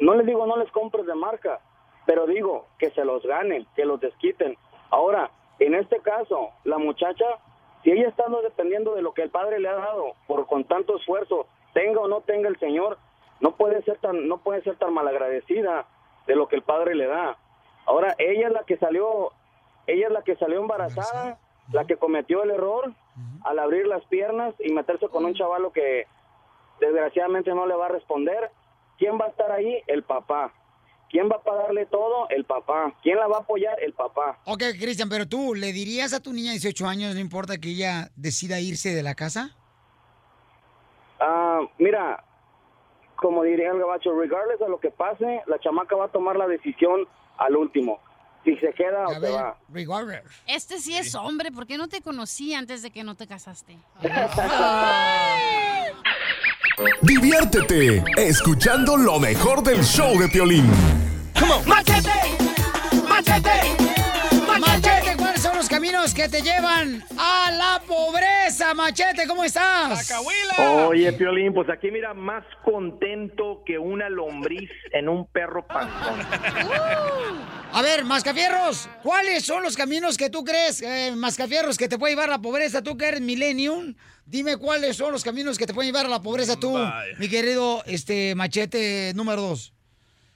Speaker 42: No les digo no les compres de marca. Pero digo que se los ganen, que los desquiten. Ahora, en este caso, la muchacha, si ella está no dependiendo de lo que el padre le ha dado por con tanto esfuerzo, tenga o no tenga el señor, no puede ser tan no puede ser tan malagradecida de lo que el padre le da. Ahora ella es la que salió ella es la que salió embarazada, la que cometió el error al abrir las piernas y meterse con un chavalo que desgraciadamente no le va a responder. ¿Quién va a estar ahí? El papá. ¿Quién va a pagarle todo? El papá. ¿Quién la va a apoyar? El papá.
Speaker 4: Ok, Cristian, pero tú, ¿le dirías a tu niña de 18 años, no importa que ella decida irse de la casa?
Speaker 42: Ah, mira, como diría el gabacho, regardless de lo que pase, la chamaca va a tomar la decisión al último. Si se queda o se va.
Speaker 4: Regardless.
Speaker 5: Este sí es hombre, ¿por qué no te conocí antes de que no te casaste?
Speaker 8: Diviértete escuchando lo mejor del show de Piolín.
Speaker 4: ¡Machete! ¡Machete! ¡Machete! ¿Cuáles son los caminos que te llevan a la pobreza? Machete, ¿cómo estás?
Speaker 31: Oye, Piolín, pues aquí mira, más contento que una lombriz en un perro panzón.
Speaker 4: A ver, Mascafierros, ¿cuáles son los caminos que tú crees, eh, Mascafierros, que te puede llevar a la pobreza? Tú que eres millennium, dime cuáles son los caminos que te pueden llevar a la pobreza tú, mi querido este machete número dos.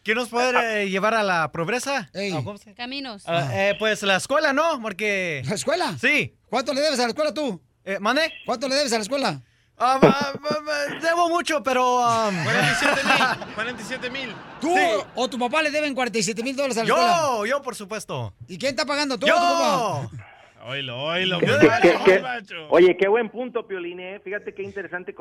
Speaker 3: ¿Qué nos puede eh, llevar a la pobreza? Ah, ¿cómo se-
Speaker 5: Caminos.
Speaker 3: Ah, eh, pues la escuela, ¿no? Porque...
Speaker 4: ¿La escuela?
Speaker 3: Sí.
Speaker 4: ¿Cuánto le debes a la escuela tú?
Speaker 3: Eh, ¿Mande?
Speaker 4: ¿Cuánto le debes a la escuela?
Speaker 3: Ah, ah, ah, ah, debo mucho, pero... um,
Speaker 6: 47 mil. 47 mil.
Speaker 4: ¿Tú o tu papá le deben 47 mil dólares a la
Speaker 3: Yo,
Speaker 4: escuela?
Speaker 3: yo, por supuesto.
Speaker 4: ¿Y quién está pagando? ¿Tú
Speaker 3: Yo.
Speaker 4: o tu papá?
Speaker 6: Oílo, oílo.
Speaker 31: ¿Qué- qué- qué- Oye, qué buen punto, Piolín. ¿eh? Fíjate qué interesante.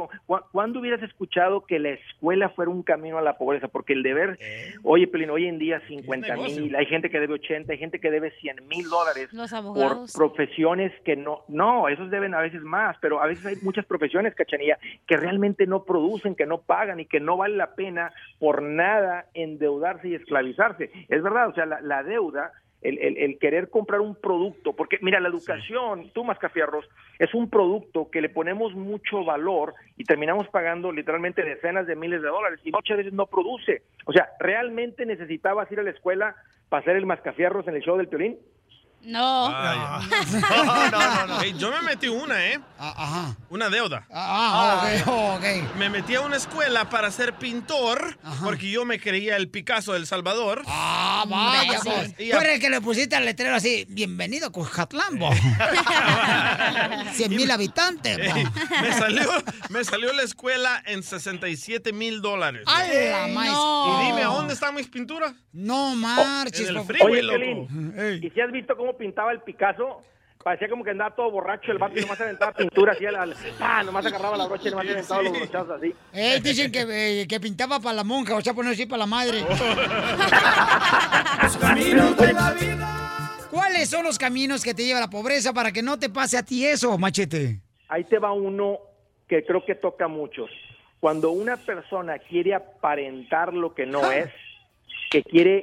Speaker 31: ¿Cuándo hubieras escuchado que la escuela fuera un camino a la pobreza? Porque el deber, oye, Piolín, hoy en día 50 mil, hay gente que debe 80, hay gente que debe 100 mil dólares
Speaker 5: Los
Speaker 31: por profesiones que no, no, esos deben a veces más, pero a veces hay muchas profesiones, Cachanilla, que realmente no producen, que no pagan y que no vale la pena por nada endeudarse y esclavizarse. Es verdad, o sea, la, la deuda el, el- el querer comprar un producto, porque mira, la educación, tú Mascafierros, es un producto que le ponemos mucho valor y terminamos pagando literalmente decenas de miles de dólares y muchas veces no produce. O sea, ¿realmente necesitabas ir a la escuela para hacer el Mascafierros en el show del Piolín?
Speaker 5: No.
Speaker 6: No, no, no. Ey, yo me metí una, ¿eh?
Speaker 4: Ajá.
Speaker 6: Una deuda.
Speaker 4: Ah, ok, ok.
Speaker 6: Me metí a una escuela para ser pintor porque yo me creía el Picasso del Salvador.
Speaker 4: Ah, vaya, pues. Tú eres el que le pusiste al letrero así, bienvenido a Cuscatlán, bo. 100 mil habitantes, bo.
Speaker 6: Ey, me, salió, me salió la escuela en 67 mil dólares.
Speaker 4: ¡A la maíz!
Speaker 6: Y dime, ¿a dónde están mis pinturas?
Speaker 4: No
Speaker 6: marches, En el freeway,
Speaker 31: Oye,
Speaker 6: loco.
Speaker 31: Piolín, ¿y si has visto cómo pintaba el Picasso? Parecía como que andaba todo borracho el vato y nomás aventaba pintura así, al- al- ah, nomás agarraba la brocha y nomás aventaba los brochazos así.
Speaker 4: Eh, dicen que, eh, que pintaba para la monja, o sea, poner así para la madre. ¿Cuáles son los caminos que te lleva a la pobreza para que no te pase a ti eso, machete?
Speaker 31: Ahí te va uno que creo que toca a muchos. Cuando una persona quiere aparentar lo que no es, que quiere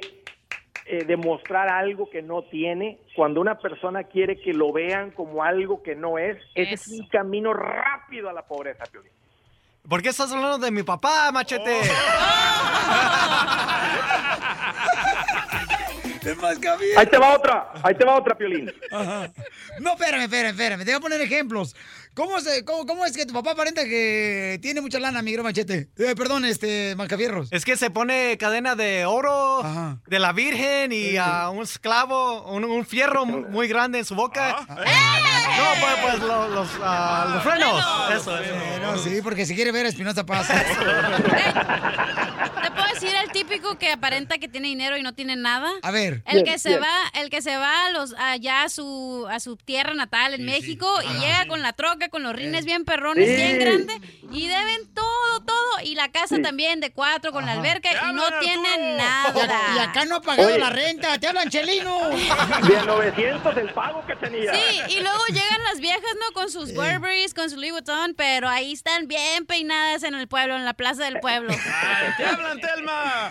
Speaker 31: eh, demostrar algo que no tiene, cuando una persona quiere que lo vean como algo que no es, ese es un camino rápido a la pobreza, Piolín.
Speaker 3: ¿Por qué estás hablando de mi papá, machete?
Speaker 31: Ahí te va otra, ahí te va otra, Piolín.
Speaker 4: Ajá. No, espérame, espérame, espérame. Te voy a poner ejemplos. ¿Cómo, se, cómo, cómo es que tu papá aparenta que tiene mucha lana, mi gran machete? Eh, perdón, este, Macafierros.
Speaker 3: Es que se pone cadena de oro de la Virgen y a un esclavo, un, un fierro muy grande en su boca.
Speaker 4: Ah.
Speaker 3: No, pues, pues lo- los, los frenos. Eso, eso.
Speaker 4: No, sí, porque si quiere ver a Espinosa Paz.
Speaker 5: Te puedo decir el típico que aparenta que tiene dinero y no tiene nada.
Speaker 4: A ver.
Speaker 5: El
Speaker 4: Bien,
Speaker 5: que se
Speaker 4: bien.
Speaker 5: va, el que se va a los allá a su a su tierra natal en México y
Speaker 4: Ajá.
Speaker 5: llega con la troca, con los rines bien perrones,
Speaker 4: Sí.
Speaker 5: bien grandes y deben todo, todo y la casa también de cuatro con la alberca y no tienen nada.
Speaker 4: Y acá no ha pagado
Speaker 31: Oye.
Speaker 4: la renta. Te hablan, Chelino.
Speaker 31: De a 900 el pago que tenía.
Speaker 5: Sí, y luego llegan las viejas, ¿no? Con sus Burberrys, con su Louis Vuitton, pero ahí están bien peinadas en el pueblo, en la plaza del pueblo.
Speaker 6: ¡Te hablan, Telma!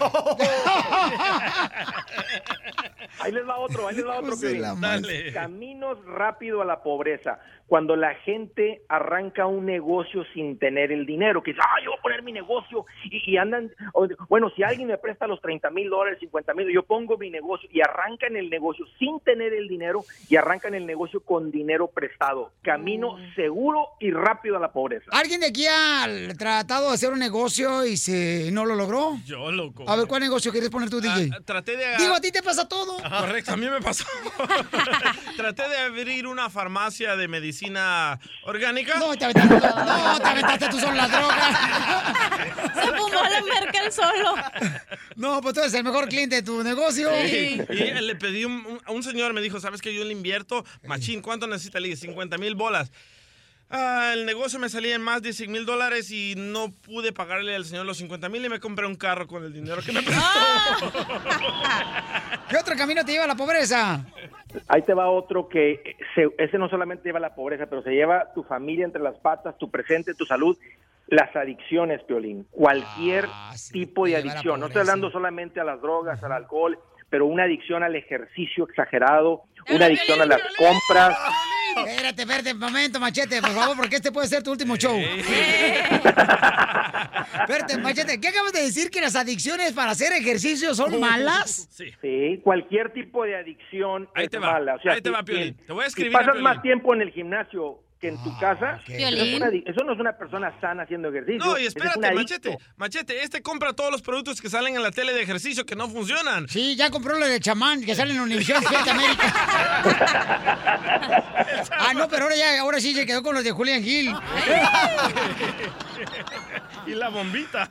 Speaker 31: Ahí les va otro, ahí les va otro.
Speaker 6: Dale.
Speaker 31: Caminos rápido a la pobreza. Cuando la gente arranca un negocio sin tener el dinero, que dice, ah, yo voy a poner mi negocio y, y andan, o- bueno, si alguien me presta los 30 mil dólares, 50 mil, yo pongo mi negocio y arrancan el negocio sin tener el dinero y arrancan el negocio con dinero prestado. Camino seguro y rápido a la pobreza.
Speaker 4: ¿Alguien de aquí ha tratado de hacer un negocio y se no lo logró?
Speaker 6: Yo, loco.
Speaker 4: A ver, ¿cuál negocio quieres poner tú, DJ?
Speaker 6: Traté de...
Speaker 4: Digo, a ti te pasa todo.
Speaker 6: Correcto, a mí me pasó. Traté de abrir una farmacia de medicina orgánica.
Speaker 4: No, te aventaste, no, te aventaste tú solo la droga.
Speaker 5: Se fumó la merca el solo.
Speaker 4: No, pues tú eres el mejor cliente de tu negocio.
Speaker 6: Sí. Y le pedí un- un- a un señor, me dijo, ¿sabes que yo le invierto? Machín, ¿cuánto necesita? Le dije, 50 mil bolas. Ah, el negocio me salía en más de 100 mil dólares y no pude pagarle al señor los 50 mil y me compré un carro con el dinero que me prestó.
Speaker 4: ¿Qué otro camino te lleva a la pobreza?
Speaker 31: Ahí te va otro que se- ese no solamente lleva la pobreza, pero se lleva tu familia entre las patas, tu presente, tu salud. Las adicciones, Piolín. Cualquier tipo de adicción. No estoy hablando solamente a las drogas, al alcohol, pero una adicción al ejercicio exagerado, una adicción a las compras.
Speaker 4: Espérate, espérate, un momento, machete, por favor, porque este puede ser tu último show. espérate, machete, ¿qué acabas de decir? ¿Que las adicciones para hacer ejercicio son malas?
Speaker 31: Sí. cualquier tipo de adicción
Speaker 6: Ahí
Speaker 31: es
Speaker 6: te va,
Speaker 31: mala. O sea,
Speaker 6: ahí te
Speaker 31: si-
Speaker 6: va, Piolín.
Speaker 31: si-
Speaker 6: Te voy a
Speaker 31: si
Speaker 6: escribir a
Speaker 31: pasas más tiempo en el gimnasio que en tu casa, eso, es una eso no es una persona sana haciendo ejercicio.
Speaker 6: No, y
Speaker 31: es
Speaker 6: espérate, machete. Machete, este compra todos los productos que salen en la tele de ejercicio que no funcionan.
Speaker 4: Sí, ya compró lo de chamán que sale en Univisión Despierta América. ah, no, pero ahora ya, ahora sí se quedó con los de Julian Hill.
Speaker 6: y la bombita.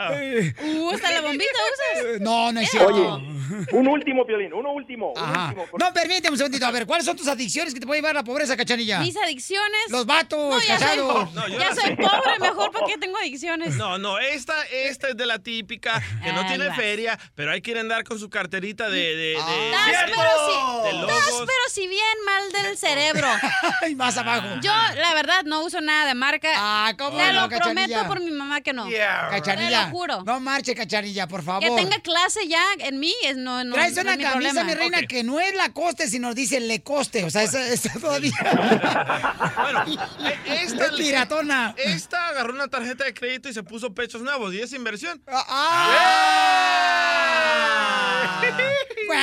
Speaker 5: Uh, hasta la bombita usas.
Speaker 4: No, no es cierto.
Speaker 31: Oye, un último, Piolín, uno último. un
Speaker 4: Ajá.
Speaker 31: último, por-
Speaker 4: No, permíteme un segundito. A ver, ¿cuáles son tus adicciones que te pueden llevar a la pobreza, cachanilla?
Speaker 5: Mis adicciones.
Speaker 4: Los vatos,
Speaker 5: No, ya soy,
Speaker 4: casados.
Speaker 6: No, yo
Speaker 5: ya soy pobre, mejor porque tengo adicciones.
Speaker 6: No, no, esta, esta es de la típica, que no
Speaker 5: Ahí
Speaker 6: tiene
Speaker 5: vas.
Speaker 6: feria, pero hay que ir a andar con su carterita de... de, de-
Speaker 5: Estás,
Speaker 6: ¡Cierto!
Speaker 5: pero si,
Speaker 6: de logos.
Speaker 5: pero si bien mal del cerebro.
Speaker 4: y más abajo.
Speaker 5: Yo, la verdad, no uso nada de marca.
Speaker 4: Ah, ¿cómo
Speaker 5: Te
Speaker 4: no,
Speaker 5: lo
Speaker 4: Cachanilla?
Speaker 5: prometo por mi mamá que no.
Speaker 4: Cachanilla.
Speaker 5: Te lo juro.
Speaker 4: No marche, cachanilla, por favor.
Speaker 5: Que tenga clase ya en mí es no, no,
Speaker 4: Traes
Speaker 5: no
Speaker 4: una
Speaker 5: es mi
Speaker 4: camisa,
Speaker 5: problema.
Speaker 4: mi reina, que no es la coste, sino dice le coste. O sea, esa, esa todavía.
Speaker 6: Bueno, esta,
Speaker 4: Es piratona.
Speaker 6: Esta agarró una tarjeta de crédito y se puso pechos nuevos. ¿Y es inversión?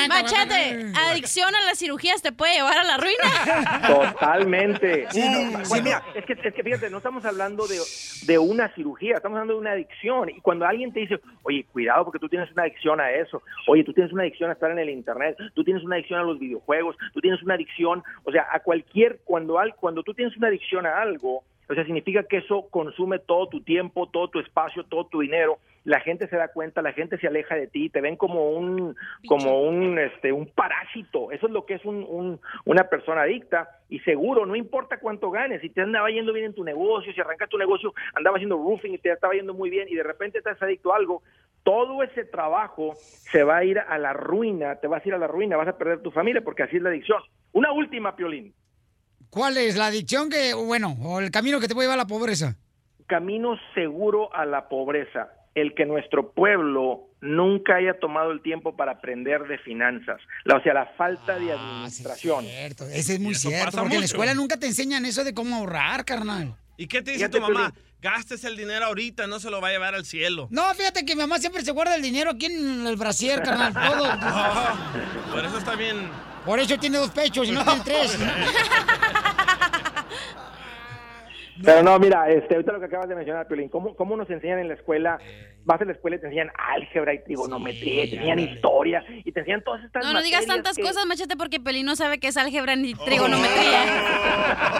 Speaker 5: Machete, adicción a las cirugías te puede llevar a la ruina.
Speaker 31: Totalmente.
Speaker 4: Sí, no,
Speaker 31: Bueno,
Speaker 4: sí, no.
Speaker 31: mira, es, que, es que fíjate, no estamos hablando de, de una cirugía, estamos hablando de una adicción. Y cuando alguien te dice, oye, cuidado porque tú tienes una adicción a eso, oye, tú tienes una adicción a estar en el internet, tú tienes una adicción a los videojuegos, tú tienes una adicción, o sea, a cualquier, cuando, al, cuando tú tienes una adicción a algo, o sea, significa que eso consume todo tu tiempo, todo tu espacio, todo tu dinero. La gente se da cuenta, la gente se aleja de ti, te ven como un, como un, este, un parásito. Eso es lo que es un, un- una persona adicta. Y seguro, no importa cuánto ganes, si te andaba yendo bien en tu negocio, si arrancas tu negocio, andaba haciendo roofing y te estaba yendo muy bien y de repente estás adicto a algo, todo ese trabajo se va a ir a la ruina, te vas a ir a la ruina, vas a perder tu familia porque así es la adicción. Una última, Piolín.
Speaker 4: ¿Cuál es la adicción que, bueno, o el camino que te puede llevar a la pobreza?
Speaker 31: camino seguro a la pobreza, el que nuestro pueblo nunca haya tomado el tiempo para aprender de finanzas, la, o sea, la falta de administración.
Speaker 4: Ese es muy
Speaker 6: eso
Speaker 4: cierto, porque en la escuela nunca te enseñan eso de cómo ahorrar, carnal.
Speaker 6: ¿Y qué te dice
Speaker 31: Fíjate,
Speaker 6: tu mamá? Gastes el dinero ahorita, no se lo va a llevar al cielo.
Speaker 4: No, fíjate que mi mamá siempre se guarda el dinero aquí en el brasier, carnal, todo.
Speaker 6: Por eso está bien.
Speaker 4: Por eso tiene dos pechos y no tiene tres.
Speaker 31: Pero no, mira, este, ahorita lo que acabas de mencionar, Piolín, ¿cómo, ¿cómo nos enseñan en la escuela? Vas a la escuela y te enseñan álgebra y trigonometría, y te enseñan historia, y te enseñan todas estas
Speaker 5: No, no digas tantas
Speaker 31: que-
Speaker 5: cosas, machete, porque Pelín no sabe qué es álgebra ni trigonometría.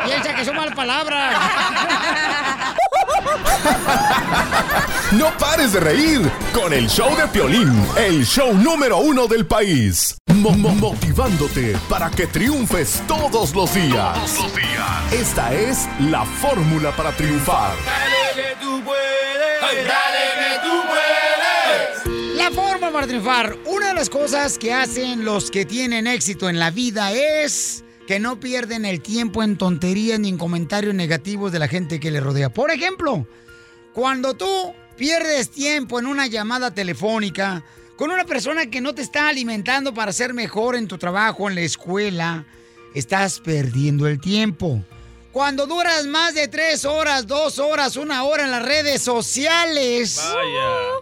Speaker 4: Piensa que son mal palabras.
Speaker 8: No pares de reír con el show de Piolín, el show número uno del país. Mo- mo- motivándote para que triunfes todos los días. Esta es la fórmula para triunfar.
Speaker 9: Dale que tú puedes. Dale tú puedes.
Speaker 4: La forma para triunfar. Una de las cosas que hacen los que tienen éxito en la vida es que no pierden el tiempo en tonterías ni en comentarios negativos de la gente que les rodea. Por ejemplo, cuando tú pierdes tiempo en una llamada telefónica con una persona que no te está alimentando para ser mejor en tu trabajo, en la escuela, estás perdiendo el tiempo. Cuando duras más de tres horas, dos horas, una hora en las redes sociales,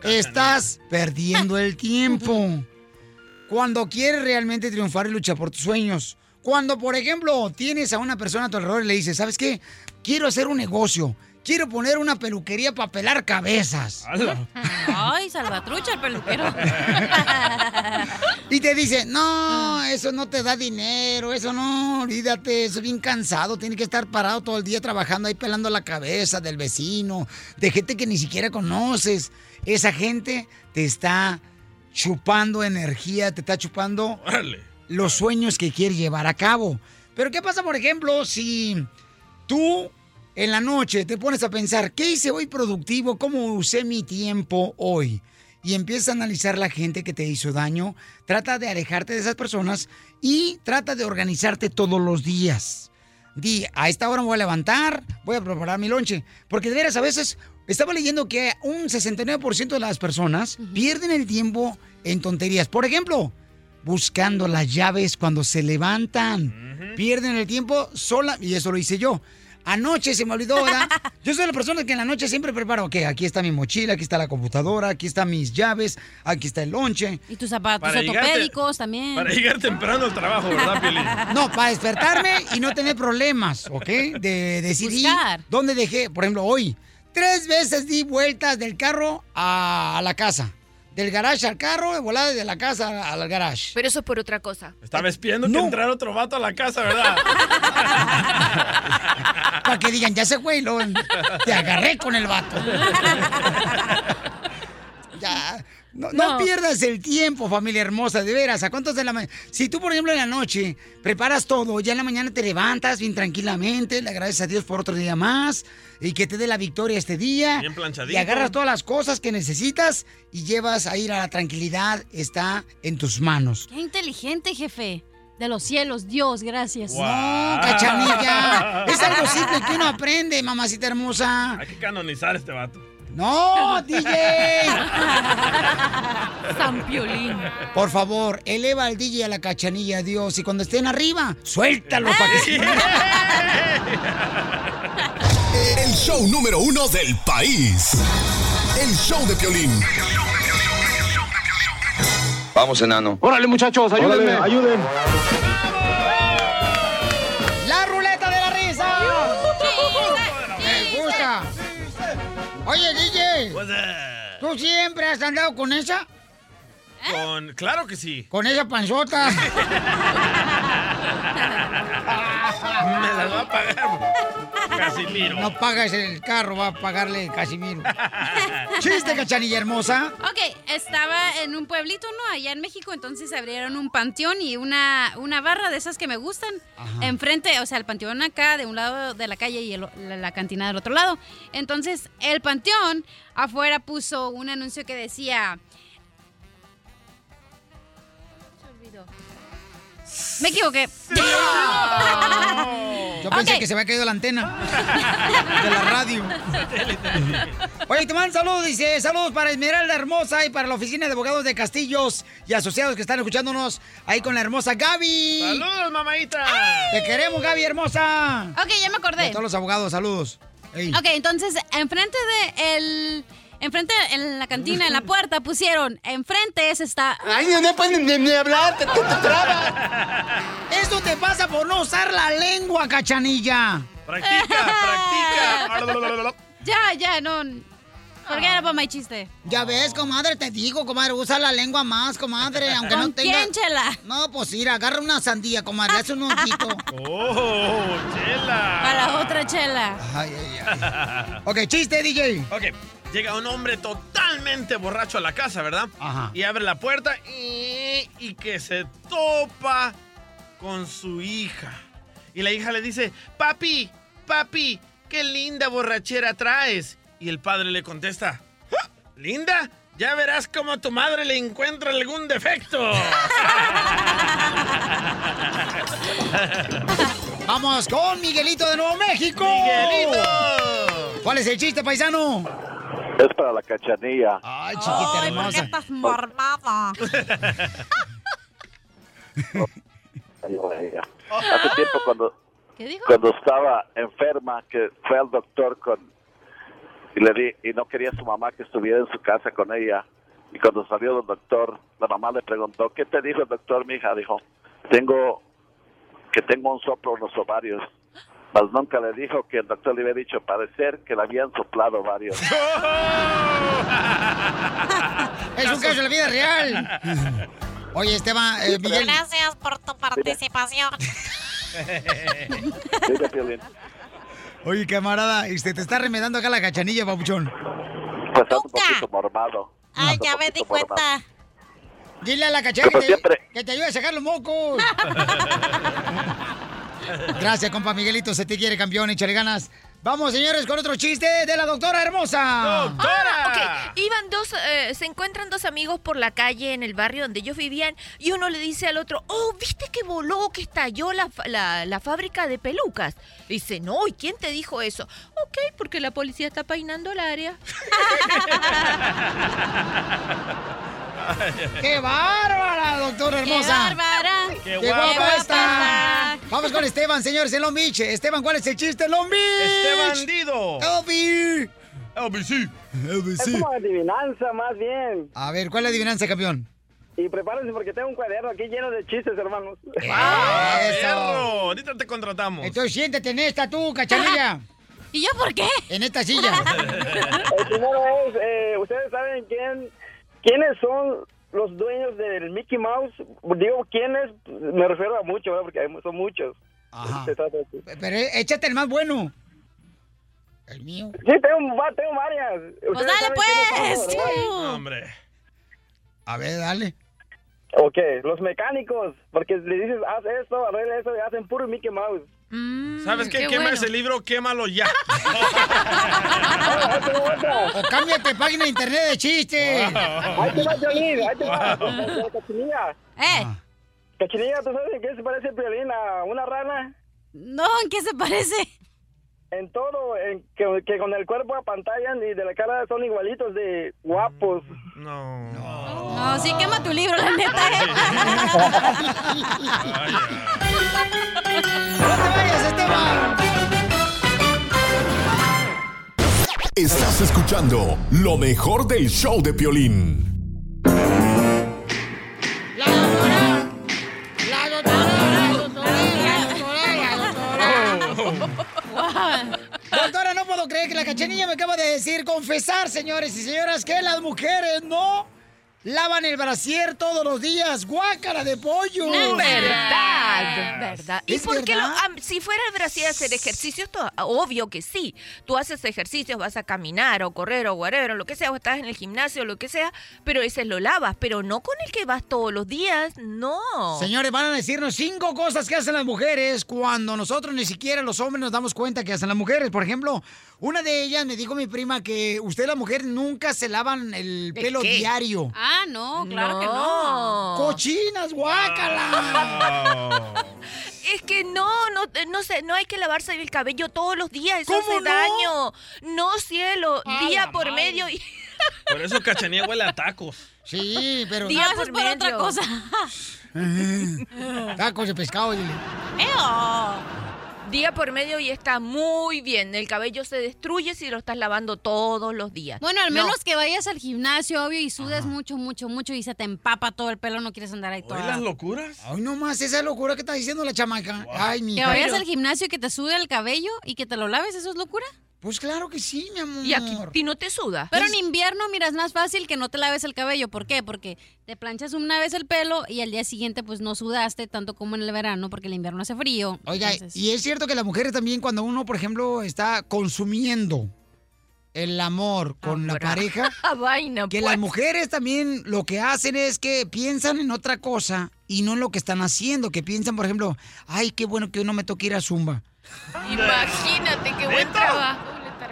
Speaker 4: estás perdiendo el tiempo. Cuando quieres realmente triunfar y luchar por tus sueños. Cuando, por ejemplo, tienes a una persona a tu alrededor y le dices, ¿sabes qué? Quiero hacer un negocio. Quiero poner una peluquería para pelar cabezas.
Speaker 5: Ay, salvatrucha el peluquero.
Speaker 4: Y te dice, no, eso no te da dinero, eso no, olvídate, eso es bien cansado, tiene que estar parado todo el día trabajando ahí pelando la cabeza del vecino, de gente que ni siquiera conoces. Esa gente te está chupando energía, te está chupando los sueños que quieres llevar a cabo. Pero ¿qué pasa, por ejemplo, si tú en la noche te pones a pensar, ¿qué hice hoy productivo? ¿Cómo usé mi tiempo hoy? Y empiezas a analizar la gente que te hizo daño, trata de alejarte de esas personas y trata de organizarte todos los días. Di, a esta hora me voy a levantar, voy a preparar mi lonche. Porque de veras, a veces estaba leyendo que un 69% de las personas pierden el tiempo en tonterías. Por ejemplo, buscando las llaves cuando se levantan. Pierden el tiempo sola, y eso lo hice yo. Anoche se me olvidó, ¿verdad? Yo soy la persona que en la noche siempre preparo, ok, aquí está mi mochila, aquí está la computadora, aquí están mis llaves, aquí está el lonche.
Speaker 5: Y tus zapatos
Speaker 6: Para
Speaker 5: ortopédicos también.
Speaker 6: Para llegar temprano al trabajo, ¿verdad, Piolín?
Speaker 4: No, para despertarme y no tener problemas, ¿ok? De decidir
Speaker 5: Buscar.
Speaker 4: dónde dejé, por ejemplo, hoy. Tres veces di vueltas del carro a la casa. Del garage al carro, de volada de la casa al garage.
Speaker 7: Pero eso es por otra cosa.
Speaker 6: Estaba espiando que entrara otro vato a la casa, ¿verdad?
Speaker 4: Para que digan, ya se fue y luego te agarré con el vato. ya. No, no
Speaker 5: No.
Speaker 4: pierdas el tiempo, familia hermosa, de veras. ¿A cuántos de la mañana? Si tú, por ejemplo, en la noche preparas todo, ya en la mañana te levantas bien tranquilamente, le agradeces a Dios por otro día más y que te dé la victoria este día.
Speaker 6: Bien planchadito.
Speaker 4: Y agarras todas las cosas que necesitas y llevas a ir a la tranquilidad, está en tus manos.
Speaker 5: Qué inteligente, jefe. De los cielos, Dios, gracias.
Speaker 4: No, cachanilla. Es algo simple que uno aprende, mamacita hermosa.
Speaker 6: Hay que canonizar a este vato.
Speaker 4: ¡No, DJ!
Speaker 5: San Piolín.
Speaker 4: Por favor, eleva al DJ a la cachanilla, Dios. Y cuando estén arriba, suéltalo para que se...
Speaker 8: El show número uno del país. El show de Piolín.
Speaker 43: Vamos, enano.
Speaker 42: Órale, muchachos, ayúdenme, ayuden.
Speaker 4: ¡La ruleta de la risa! ¡Me gusta! Oye, ¿tú siempre has andado con esa?
Speaker 6: Con... Claro que sí.
Speaker 4: Con esa panzota.
Speaker 6: Me las va a pagar Casimiro.
Speaker 4: No pagas el carro, va a pagarle Casimiro. Chiste, cachanilla hermosa.
Speaker 5: Ok, estaba en un pueblito, ¿no? Allá en México, entonces abrieron un panteón y una, una barra de esas que me gustan. Enfrente, o sea, el panteón acá, de un lado de la calle y el- la, la cantina del otro lado. Entonces, el panteón afuera puso un anuncio que decía... Me equivoqué.
Speaker 4: Yo pensé que se había caído la antena de la radio. Oye, te mandan saludos, dice, saludos para Esmeralda Hermosa y para la oficina de abogados de Castillos y asociados que están escuchándonos ahí con la hermosa Gaby.
Speaker 6: ¡Saludos, mamadita!
Speaker 4: Te queremos, Gaby hermosa.
Speaker 5: Ok, ya me
Speaker 4: Y
Speaker 5: acordé.
Speaker 4: a todos los abogados, saludos. Ey.
Speaker 5: Ok, entonces, enfrente de el... Enfrente, en la cantina, en la puerta, pusieron, enfrente es esta...
Speaker 4: Ay, no, no puedes ni, ni hablar, te, te, te traba. Esto te pasa por no usar la lengua, cachanilla.
Speaker 6: Practica, practica.
Speaker 5: Ya, ya, no. Forget about my chiste.
Speaker 4: Ya ves, comadre, te digo, comadre, usa la lengua más, comadre, aunque no
Speaker 5: ¿Con
Speaker 4: tenga...
Speaker 5: quién, Chela?
Speaker 4: No, pues ir, agarra una sandía, comadre, hace un ojito.
Speaker 6: ¡Oh, chela!
Speaker 5: A la otra chela.
Speaker 4: Ay, ay, ay. Ok, chiste, DJ.
Speaker 6: Ok, llega un hombre totalmente borracho a la casa, ¿verdad?
Speaker 4: Ajá.
Speaker 6: Y abre la puerta y, y que se topa con su hija. Y la hija le dice, papi, papi, qué linda borrachera traes. Y el padre le contesta, "¿Ah, ¿linda? Ya verás cómo tu madre le encuentra algún defecto.
Speaker 4: Vamos con Miguelito de Nuevo México.
Speaker 6: ¡Miguelito!
Speaker 4: ¿Cuál es el chiste, paisano?
Speaker 44: Es para la cachanilla.
Speaker 4: Ay, chiquita hermosa.
Speaker 5: estás mormada?
Speaker 44: Hace tiempo cuando,
Speaker 5: ¿Qué dijo?
Speaker 44: cuando estaba enferma, que fue al doctor con y le di y no quería su mamá que estuviera en su casa con ella. Y cuando salió del doctor, la mamá le preguntó, ¿qué te dijo el doctor, mi hija? Dijo, tengo que tengo un soplo en los ovarios. Mas nunca le dijo que el doctor le había dicho, parecer que le habían soplado varios.
Speaker 4: Es un caso de la vida real. Oye, Esteban, eh, Miguel.
Speaker 5: Gracias por tu participación.
Speaker 4: Oye, camarada, este, te está remedando acá la cachanilla, papuchón.
Speaker 44: Pues un poquito mormado.
Speaker 5: Ay, ya me di
Speaker 44: mormado.
Speaker 5: cuenta.
Speaker 4: Dile a la cachanilla que que te ayude a sacar los mocos. Gracias, compa Miguelito, se te quiere campeón, échale ganas. Vamos, señores, con otro chiste de la doctora hermosa.
Speaker 7: Ah, ok. Iban dos, eh, se encuentran dos amigos por la calle en el barrio donde ellos vivían y uno le dice al otro, oh, ¿viste que voló, que estalló la, la, la fábrica de pelucas? Dice, no, ¿y quién te dijo eso? Ok, porque la policía está peinando el área.
Speaker 4: ¡Qué bárbara, doctora
Speaker 5: ¡Qué
Speaker 4: hermosa!
Speaker 5: bárbara!
Speaker 4: ¡Qué,
Speaker 5: ¡Qué
Speaker 4: guapa
Speaker 5: guapa
Speaker 4: está! Vamos con Esteban, señores, en Long Beach. Esteban, ¿cuál es el chiste en Long Beach?
Speaker 6: Esteban Dido.
Speaker 4: LB.
Speaker 6: LBC.
Speaker 42: Es como adivinanza, más bien.
Speaker 4: A ver, ¿cuál es la adivinanza, campeón?
Speaker 42: Y prepárense porque tengo un cuaderno aquí lleno de chistes, hermanos.
Speaker 6: ¡Ah,
Speaker 4: Eso.
Speaker 6: Ahorita te contratamos.
Speaker 4: Entonces siéntate en esta tú, cachanilla.
Speaker 5: ¿Y yo por qué?
Speaker 4: En esta silla.
Speaker 42: El primero es, eh, ¿ustedes saben quién, quiénes son los dueños del Mickey Mouse? Digo, ¿quiénes? Me refiero a muchos, ¿verdad? Porque son muchos.
Speaker 4: Ajá. Pero eh, échate el más bueno. El mío.
Speaker 42: Sí, tengo, tengo varias.
Speaker 5: Pues dale, pues.
Speaker 6: No, hombre.
Speaker 4: A ver, dale.
Speaker 42: Ok, los mecánicos, porque le dices, haz esto, arregla eso, y hacen puro Mickey Mouse.
Speaker 6: ¿Sabes qué?
Speaker 5: qué
Speaker 6: Quema
Speaker 5: bueno.
Speaker 6: ese libro, quémalo ya.
Speaker 4: O cámbiate página de internet de chistes.
Speaker 42: Ahí te va, Piolín, ahí te va. Cachinilla.
Speaker 5: ¿Eh?
Speaker 42: Cachinilla, ¿tú sabes en qué se parece el Piolín a una rana?
Speaker 5: No, ¿en qué se parece?
Speaker 42: En todo, en que, que con el cuerpo apantallan y de la cara son igualitos de guapos.
Speaker 6: No.
Speaker 5: No, sí, quema tu libro, la neta. ¿eh?
Speaker 4: ¡No te vayas, Esteban!
Speaker 8: Estás escuchando lo mejor del show de Piolín.
Speaker 4: Puedo creer que la cachanilla me acaba de decir, confesar, señores y señoras, que las mujeres no lavan el brasier todos los días. Guácara de pollo.
Speaker 7: verdad, verdad. ¿Y
Speaker 4: ¿Es
Speaker 7: por qué lo, am- si fuera el Brasil a hacer ejercicios, to- obvio que sí. Tú haces ejercicios, vas a caminar o correr o whatever, o lo que sea, o estás en el gimnasio o lo que sea, pero ese lo lavas, pero no con el que vas todos los días, no.
Speaker 4: Señores, van a decirnos cinco cosas que hacen las mujeres cuando nosotros ni siquiera los hombres nos damos cuenta que hacen las mujeres. Por ejemplo, una de ellas me dijo mi prima que usted las mujeres nunca se lavan el
Speaker 7: ¿El
Speaker 4: pelo
Speaker 7: qué?
Speaker 4: diario.
Speaker 5: Ah, no, claro que no.
Speaker 4: ¡Cochinas, guácala!
Speaker 7: Es que no, no, no sé, no hay que lavarse el cabello todos los días, eso
Speaker 4: ¿Cómo
Speaker 7: hace
Speaker 4: no?
Speaker 7: daño. No, cielo,
Speaker 4: A
Speaker 7: día
Speaker 4: la
Speaker 7: por
Speaker 4: madre.
Speaker 7: medio y
Speaker 6: Por eso Cachanía huele a tacos.
Speaker 4: Sí, pero...
Speaker 7: día por
Speaker 5: por otra
Speaker 7: medio.
Speaker 5: cosa.
Speaker 4: Tacos de pescado, dile.
Speaker 5: ¡Eo!
Speaker 7: Día por medio y está muy bien. El cabello se destruye si lo estás lavando todos los días.
Speaker 5: Bueno, al
Speaker 7: No.
Speaker 5: menos que vayas al gimnasio, obvio, y sudes mucho, mucho, mucho y se te empapa todo el pelo, no quieres andar ahí toda...
Speaker 6: locuras?
Speaker 4: Ay, no más, esa locura que está diciendo la chamaca. Ay, mi
Speaker 5: Que vayas al gimnasio y que te sude el cabello y que te lo laves, ¿eso es locura?
Speaker 4: Pues claro que sí, mi amor.
Speaker 7: ¿Y a ti- ti no te suda?
Speaker 5: Pero en invierno, mira, es más fácil que no te laves el cabello. ¿Por qué? Porque te planchas una vez el pelo y al día siguiente pues no sudaste tanto como en el verano porque el invierno hace frío.
Speaker 4: Oiga,
Speaker 5: Entonces-
Speaker 4: y es cierto que las mujeres también, cuando uno, por ejemplo, está consumiendo el amor con la pareja,
Speaker 7: Vaina,
Speaker 4: que
Speaker 7: pues.
Speaker 4: las mujeres también lo que hacen es que piensan en otra cosa y no en lo que están haciendo, que piensan, por ejemplo, ay, qué bueno que hoy no me toque ir a Zumba.
Speaker 7: Imagínate qué buen trabajo.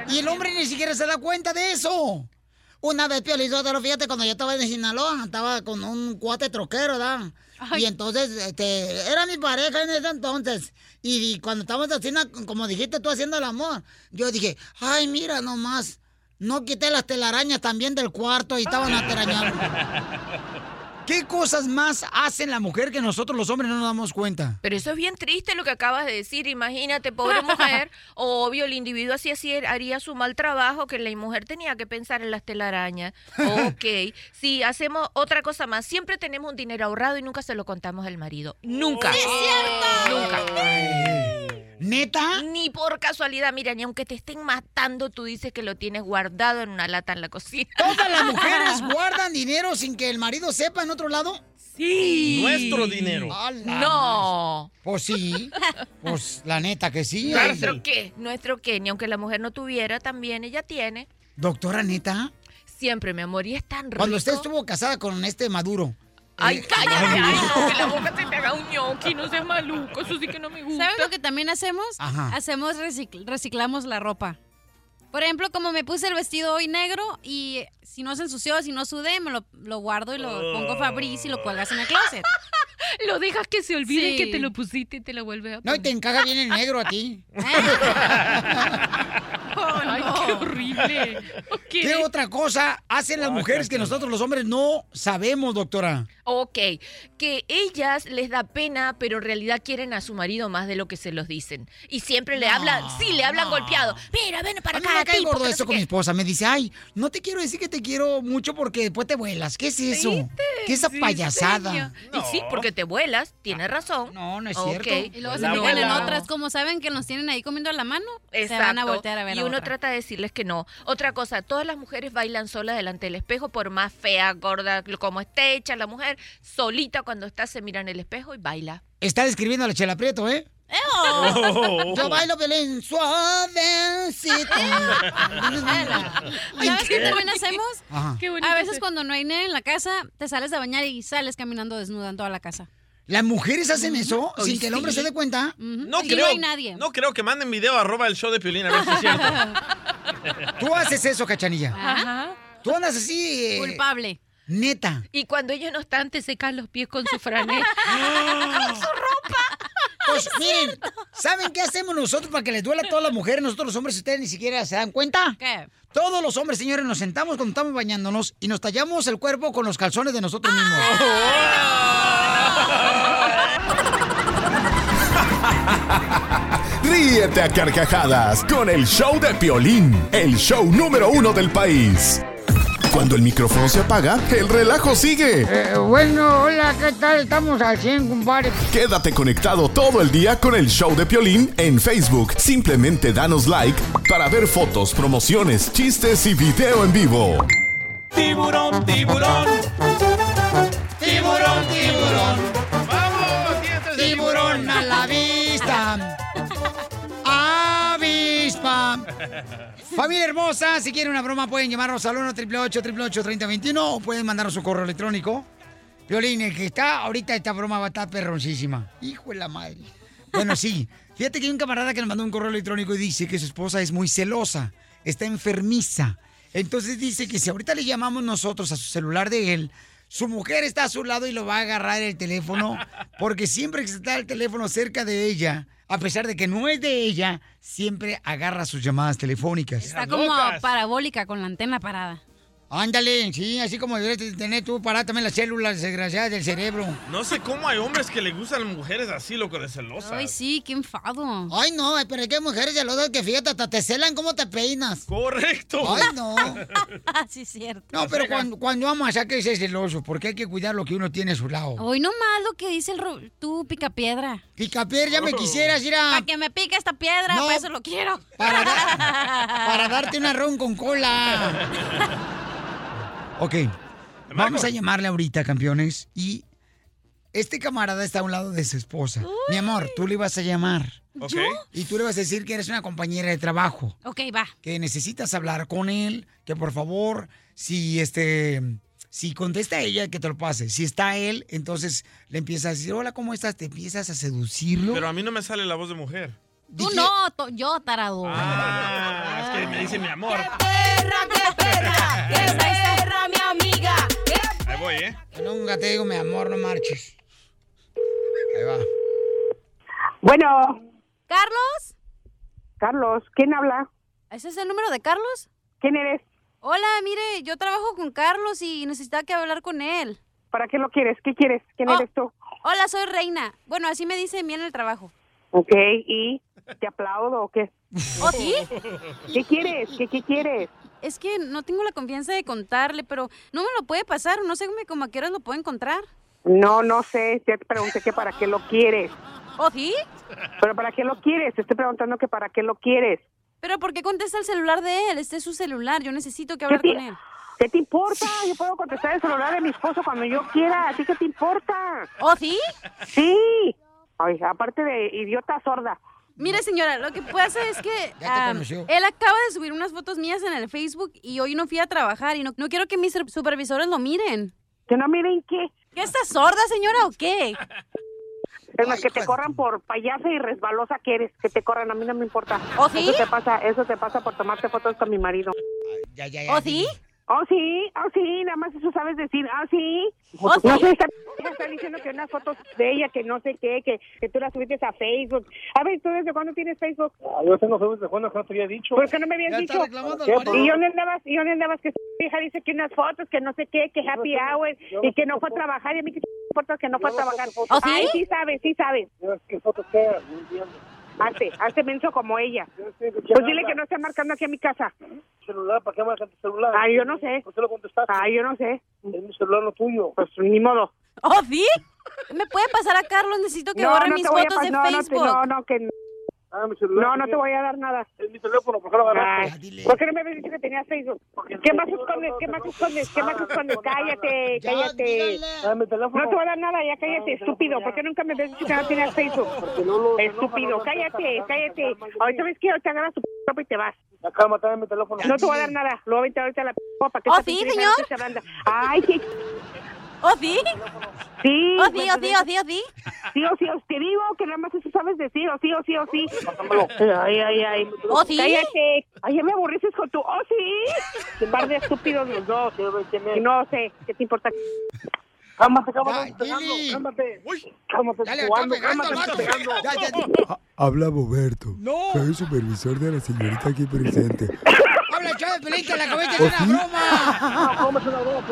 Speaker 4: Y el hombre ni siquiera se da cuenta de eso. Una vez, Piolizotero, fíjate, cuando yo estaba en Sinaloa, estaba con un cuate troquero, ¿verdad? Y entonces, este, era mi pareja en ese entonces. Y, y cuando estábamos na- como dijiste tú, haciendo el amor, yo dije, ay, mira nomás, no quité las telarañas también del cuarto y estaban atarañando. ¿Qué cosas más hacen la mujer que nosotros los hombres no nos damos cuenta?
Speaker 7: Pero eso es bien triste lo que acabas de decir. Imagínate, pobre mujer. Obvio, el individuo así, así haría su mal trabajo, que la mujer tenía que pensar en las telarañas. Ok. Si hacemos otra cosa más, siempre tenemos un dinero ahorrado y nunca se lo contamos al marido. Nunca.
Speaker 5: ¡Sí es cierto!
Speaker 7: Nunca.
Speaker 4: ¿Neta?
Speaker 7: Ni por casualidad. Mira, ni aunque te estén matando, tú dices que lo tienes guardado en una lata en la cocina.
Speaker 4: ¿Todas las mujeres guardan dinero sin que el marido sepa en otro lado?
Speaker 7: Sí.
Speaker 6: Nuestro dinero.
Speaker 7: No.
Speaker 4: Pues sí. Pues la neta que sí.
Speaker 7: ¿Nuestro qué? ¿Nuestro qué? Ni aunque la mujer no tuviera, también ella tiene.
Speaker 4: Doctora neta,
Speaker 7: Siempre, mi amor, y es tan rico.
Speaker 4: cuando usted estuvo casada con este Maduro.
Speaker 7: Ay,
Speaker 4: eh,
Speaker 7: cállate, ay, no, que la boca se te haga un ñoqui, no seas maluco, eso sí que no me gusta.
Speaker 5: ¿Sabes lo que también hacemos?
Speaker 4: Ajá.
Speaker 5: Hacemos recicl- reciclamos la ropa. Por ejemplo, como me puse el vestido hoy negro y si no se ensució, si no sudé, me lo, lo guardo y lo pongo Fabriz y lo cuelgas en el closet.
Speaker 7: Lo dejas que se olvide
Speaker 5: Sí.
Speaker 7: que te lo pusiste y te lo vuelves a
Speaker 4: No, y te encaja bien el negro a ti.
Speaker 7: Ay, qué horrible.
Speaker 4: ¿Qué otra cosa hacen las mujeres que nosotros los hombres no sabemos, doctora?
Speaker 7: Ok, que ellas les da pena, pero en realidad quieren a su marido más de lo que se los dicen. Y siempre le hablan, sí, le hablan golpeado. Mira, ven para
Speaker 4: A mí
Speaker 7: acá,
Speaker 4: me cae
Speaker 7: tipo,
Speaker 4: gordo
Speaker 7: que no
Speaker 4: eso
Speaker 7: sé
Speaker 4: con
Speaker 7: qué".
Speaker 4: mi esposa. Me dice, ay, no te quiero decir que te quiero mucho porque después te vuelas. ¿Qué es eso? ¿Qué es esa
Speaker 7: Sí,
Speaker 4: payasada?
Speaker 7: Y sí, porque te vuelas, tienes razón.
Speaker 4: No, no es
Speaker 7: Ok.
Speaker 4: cierto.
Speaker 5: Y luego se fijan en otras, como saben que nos tienen ahí comiendo la mano, se van a voltear a ver
Speaker 7: y
Speaker 5: a
Speaker 7: uno
Speaker 5: otra.
Speaker 7: trata de decirles que no. Otra cosa, todas las mujeres bailan solas delante del espejo, por más fea, gorda, como esté hecha la mujer, solita cuando está se mira en el espejo y baila.
Speaker 4: Está describiendo a la Chela Prieto, ¿eh? Yo bailo Belén suavecito.
Speaker 5: ¿Sabes qué también hacemos?
Speaker 4: Ajá. Qué
Speaker 5: A veces cuando no hay nadie en la casa, te sales a bañar y sales caminando desnuda en toda la casa.
Speaker 4: ¿Las mujeres hacen eso
Speaker 5: Ay,
Speaker 4: sin que el hombre
Speaker 5: sí.
Speaker 4: se dé cuenta?
Speaker 6: No
Speaker 5: Sí,
Speaker 6: creo,
Speaker 5: no hay nadie.
Speaker 6: no creo que manden video arroba el show de Piolín a ver si es cierto.
Speaker 4: Tú haces eso, cachanilla.
Speaker 7: Ajá.
Speaker 4: Tú andas así. eh,
Speaker 5: Culpable.
Speaker 4: Neta.
Speaker 7: Y cuando ellos no están, te secan los pies con su franela. con su ropa.
Speaker 4: Pues miren, ¿saben qué hacemos nosotros para que les duela a todas las mujeres? Nosotros los hombres, ustedes ni siquiera se dan cuenta.
Speaker 5: ¿Qué?
Speaker 4: Todos los hombres, señores, nos sentamos cuando estamos bañándonos y nos tallamos el cuerpo con los calzones de nosotros mismos.
Speaker 8: Ríete a carcajadas con el show de Piolín, el show número uno del país. Cuando el micrófono se apaga, el relajo sigue.
Speaker 4: Eh, bueno, hola, ¿qué tal? Estamos al 100, compadre.
Speaker 8: Quédate conectado todo el día con el show de Piolín en Facebook. Simplemente danos like para ver fotos, promociones, chistes y video en vivo.
Speaker 9: Tiburón, tiburón. Tiburón, tiburón.
Speaker 6: ¡Vamos,
Speaker 4: Tiburón a la vista. Familia hermosa, si quieren una broma pueden llamarnos al 1 888 3021 o pueden mandarnos su correo electrónico. Violín, el que está ahorita esta broma va a estar perroncísima. Hijo de la madre. Bueno, sí. Fíjate que hay un camarada que nos mandó un correo electrónico y dice que su esposa es muy celosa, está enfermiza. Entonces dice que si ahorita le llamamos nosotros a su celular de él, su mujer está a su lado y lo va a agarrar el teléfono, porque siempre que está el teléfono cerca de ella, a pesar de que no es de ella, siempre agarra sus llamadas telefónicas.
Speaker 5: Está como parabólica con la antena parada.
Speaker 4: Ándale, sí, así como debes tener tú para también las células desgraciadas del cerebro.
Speaker 6: No sé cómo hay hombres que le gustan las mujeres así, loco, de celosas.
Speaker 5: Ay, sí, qué enfado.
Speaker 4: Ay, no, pero hay que mujeres celosas que fíjate, hasta te celan cómo te peinas.
Speaker 6: Correcto.
Speaker 4: Ay, no.
Speaker 5: sí, es cierto.
Speaker 4: No, pero cuando, cuando amas a que es celoso, porque hay que cuidar lo que uno tiene a su lado.
Speaker 5: Hoy no más lo que dice el ro- tú, pica piedra.
Speaker 4: Pica piedra, ya me quisieras ir a...
Speaker 5: Para que me pique esta piedra,
Speaker 4: No.
Speaker 5: para eso lo quiero.
Speaker 4: Para, para darte una ron con cola. Ok, vamos a llamarle ahorita, campeones, y este camarada está a un lado de su esposa. Mi amor, tú le vas a llamar.
Speaker 5: ¿Yo?
Speaker 4: Y tú le vas a decir que eres una compañera de trabajo.
Speaker 5: Ok, va.
Speaker 4: que necesitas hablar con él, que por favor, si este, si contesta ella, que te lo pase. Si está él, entonces le empiezas a decir, hola, ¿cómo estás? Te empiezas a seducirlo.
Speaker 6: Pero a mí no me sale la voz de mujer.
Speaker 5: Tú no, yo, tarado.
Speaker 6: Ah, es que me dice mi amor.
Speaker 9: perra, qué perra, qué perra,
Speaker 6: Ahí voy, ¿eh?
Speaker 4: Nunca te digo, mi amor, no marches. Ahí va.
Speaker 40: Bueno,
Speaker 5: ¿Carlos?
Speaker 40: Carlos, ¿quién habla?
Speaker 5: ¿Ese es el número de Carlos?
Speaker 40: ¿Quién eres?
Speaker 5: Hola, mire, yo trabajo con Carlos y necesitaba que hablar con él.
Speaker 40: ¿Para qué lo quieres? ¿Qué quieres? ¿Quién
Speaker 5: Oh,
Speaker 40: eres tú?
Speaker 5: Hola, soy Reina. Bueno, así me dice mí en el trabajo.
Speaker 40: Ok, ¿y te aplaudo o qué?
Speaker 5: ¿Oh, sí?
Speaker 40: ¿Qué quieres? ¿Qué, qué quieres?
Speaker 5: Es que no tengo la confianza de contarle, pero no me lo puede pasar. No sé cómo a qué horas lo puedo encontrar.
Speaker 40: No, no sé. Ya te pregunté que para qué lo quieres.
Speaker 5: ¿Oh, sí?
Speaker 40: ¿Pero para qué lo quieres? Te estoy preguntando que para qué lo quieres.
Speaker 5: ¿Pero por qué contesta el celular de él? Este es su celular. Yo necesito que
Speaker 40: ¿Qué
Speaker 5: hablar con él.
Speaker 40: ¿Qué te importa? Yo puedo contestar el celular de mi esposo cuando yo quiera. ¿A ti qué te importa?
Speaker 5: ¿Oh, sí?
Speaker 40: Sí. Ay, aparte de idiota sorda.
Speaker 5: Mire, señora, lo que pasa es que
Speaker 40: te conoció.
Speaker 5: él acaba de subir unas fotos mías en el Facebook y hoy no fui a trabajar y no, no quiero que mis supervisores lo miren.
Speaker 40: ¿Que no miren qué?
Speaker 5: ¿Qué estás sorda, señora, o qué?
Speaker 40: Es más, que te corran por payasa y resbalosa que eres. Que te corran, a mí no me importa.
Speaker 5: ¿Oh, sí?
Speaker 40: Eso te pasa, eso te pasa por tomarte fotos con mi marido.
Speaker 4: Ya, ya,
Speaker 5: ¿Oh, sí?
Speaker 40: Oh, sí, oh, sí, nada más eso sabes decir. Ah, sí.
Speaker 5: ¿Oh,
Speaker 40: No
Speaker 5: sí?
Speaker 40: sé, está, está diciendo que unas fotos de ella, que no sé qué, que, que tú las subiste a Facebook. A ver, ¿tú desde cuándo tienes Facebook?
Speaker 42: Yo tengo Facebook de cuando no te había dicho.
Speaker 40: ¿Por qué no me habías
Speaker 42: Ya
Speaker 40: dicho? ¿Y dónde andabas? ¿Y dónde andabas? Que hija dice que unas fotos, que no sé qué, que happy hour, y que no fue a trabajar. Y a mí que importa que no fue a trabajar.
Speaker 5: ¿Oh, sí?
Speaker 40: Ay, sí sabes, sí sabes.
Speaker 42: ¿Qué fotos qué? No entiendo.
Speaker 40: Hazte, hazte menso como ella. Pues dile que no esté marcando aquí a mi casa.
Speaker 42: celular? ¿Para qué marcas tu celular?
Speaker 40: Ay, yo no sé.
Speaker 42: ¿Por qué lo contestaste?
Speaker 40: Ay, yo no sé.
Speaker 42: Es mi celular, no tuyo.
Speaker 40: Pues ni modo.
Speaker 5: ¿Oh, sí? ¿Me puede pasar a Carlos? Necesito que borre mis
Speaker 40: te voy a
Speaker 5: fotos de
Speaker 40: no, no
Speaker 5: Facebook.
Speaker 40: No, no, que...
Speaker 42: Ah, mi celular.
Speaker 40: No, no te voy a dar nada.
Speaker 42: Es mi teléfono, ¿por qué lo agarraste?
Speaker 40: Ay, ¿Por qué no me habías dicho que tenías Facebook? ¿Qué más escondes? ¿Qué más escondes? ¿Qué más escondes? Cállate, cállate.
Speaker 42: Teléfono.
Speaker 40: No te voy a dar nada, ya cállate, estúpido. ¿Por qué nunca me habías dicho que no tenías Facebook? Estúpido, cállate, cállate. Ahorita ves que ahorita agarras tu p- ropa y te vas.
Speaker 42: Ya cálmate, dame el teléfono.
Speaker 40: No te voy a dar nada. Lo voy a aventar ahorita a la p- para que
Speaker 5: ¿Oh, sí, señor?
Speaker 40: Ay, sí.
Speaker 5: ¿Oh, sí?
Speaker 40: Sí.
Speaker 5: ¿Oh, sí, oh, sí, oh, sí, oh, sí?
Speaker 40: Sí, o sí, o- te digo que nada más eso sabes decir, o sí, o sí, o sí. Ay, ay, ay.
Speaker 5: ¿Oh, sí?
Speaker 40: Cállate. Ay, ya me aburriste con tu, oh, sí. Un par de estúpidos los dos. No sé, ¿qué te importa?
Speaker 42: Cálmate, cálmate, cálmate. Cálmate,
Speaker 4: Dale,
Speaker 42: jugando, cálmate.
Speaker 4: Ya, ya,
Speaker 45: Habla Roberto.
Speaker 4: No.
Speaker 45: Soy el supervisor de la señorita aquí presente.
Speaker 4: Habla el chavo de Pelín que acabé de
Speaker 45: ¿Oh, sí?
Speaker 4: una broma.
Speaker 42: No, ¿cómo es una broma?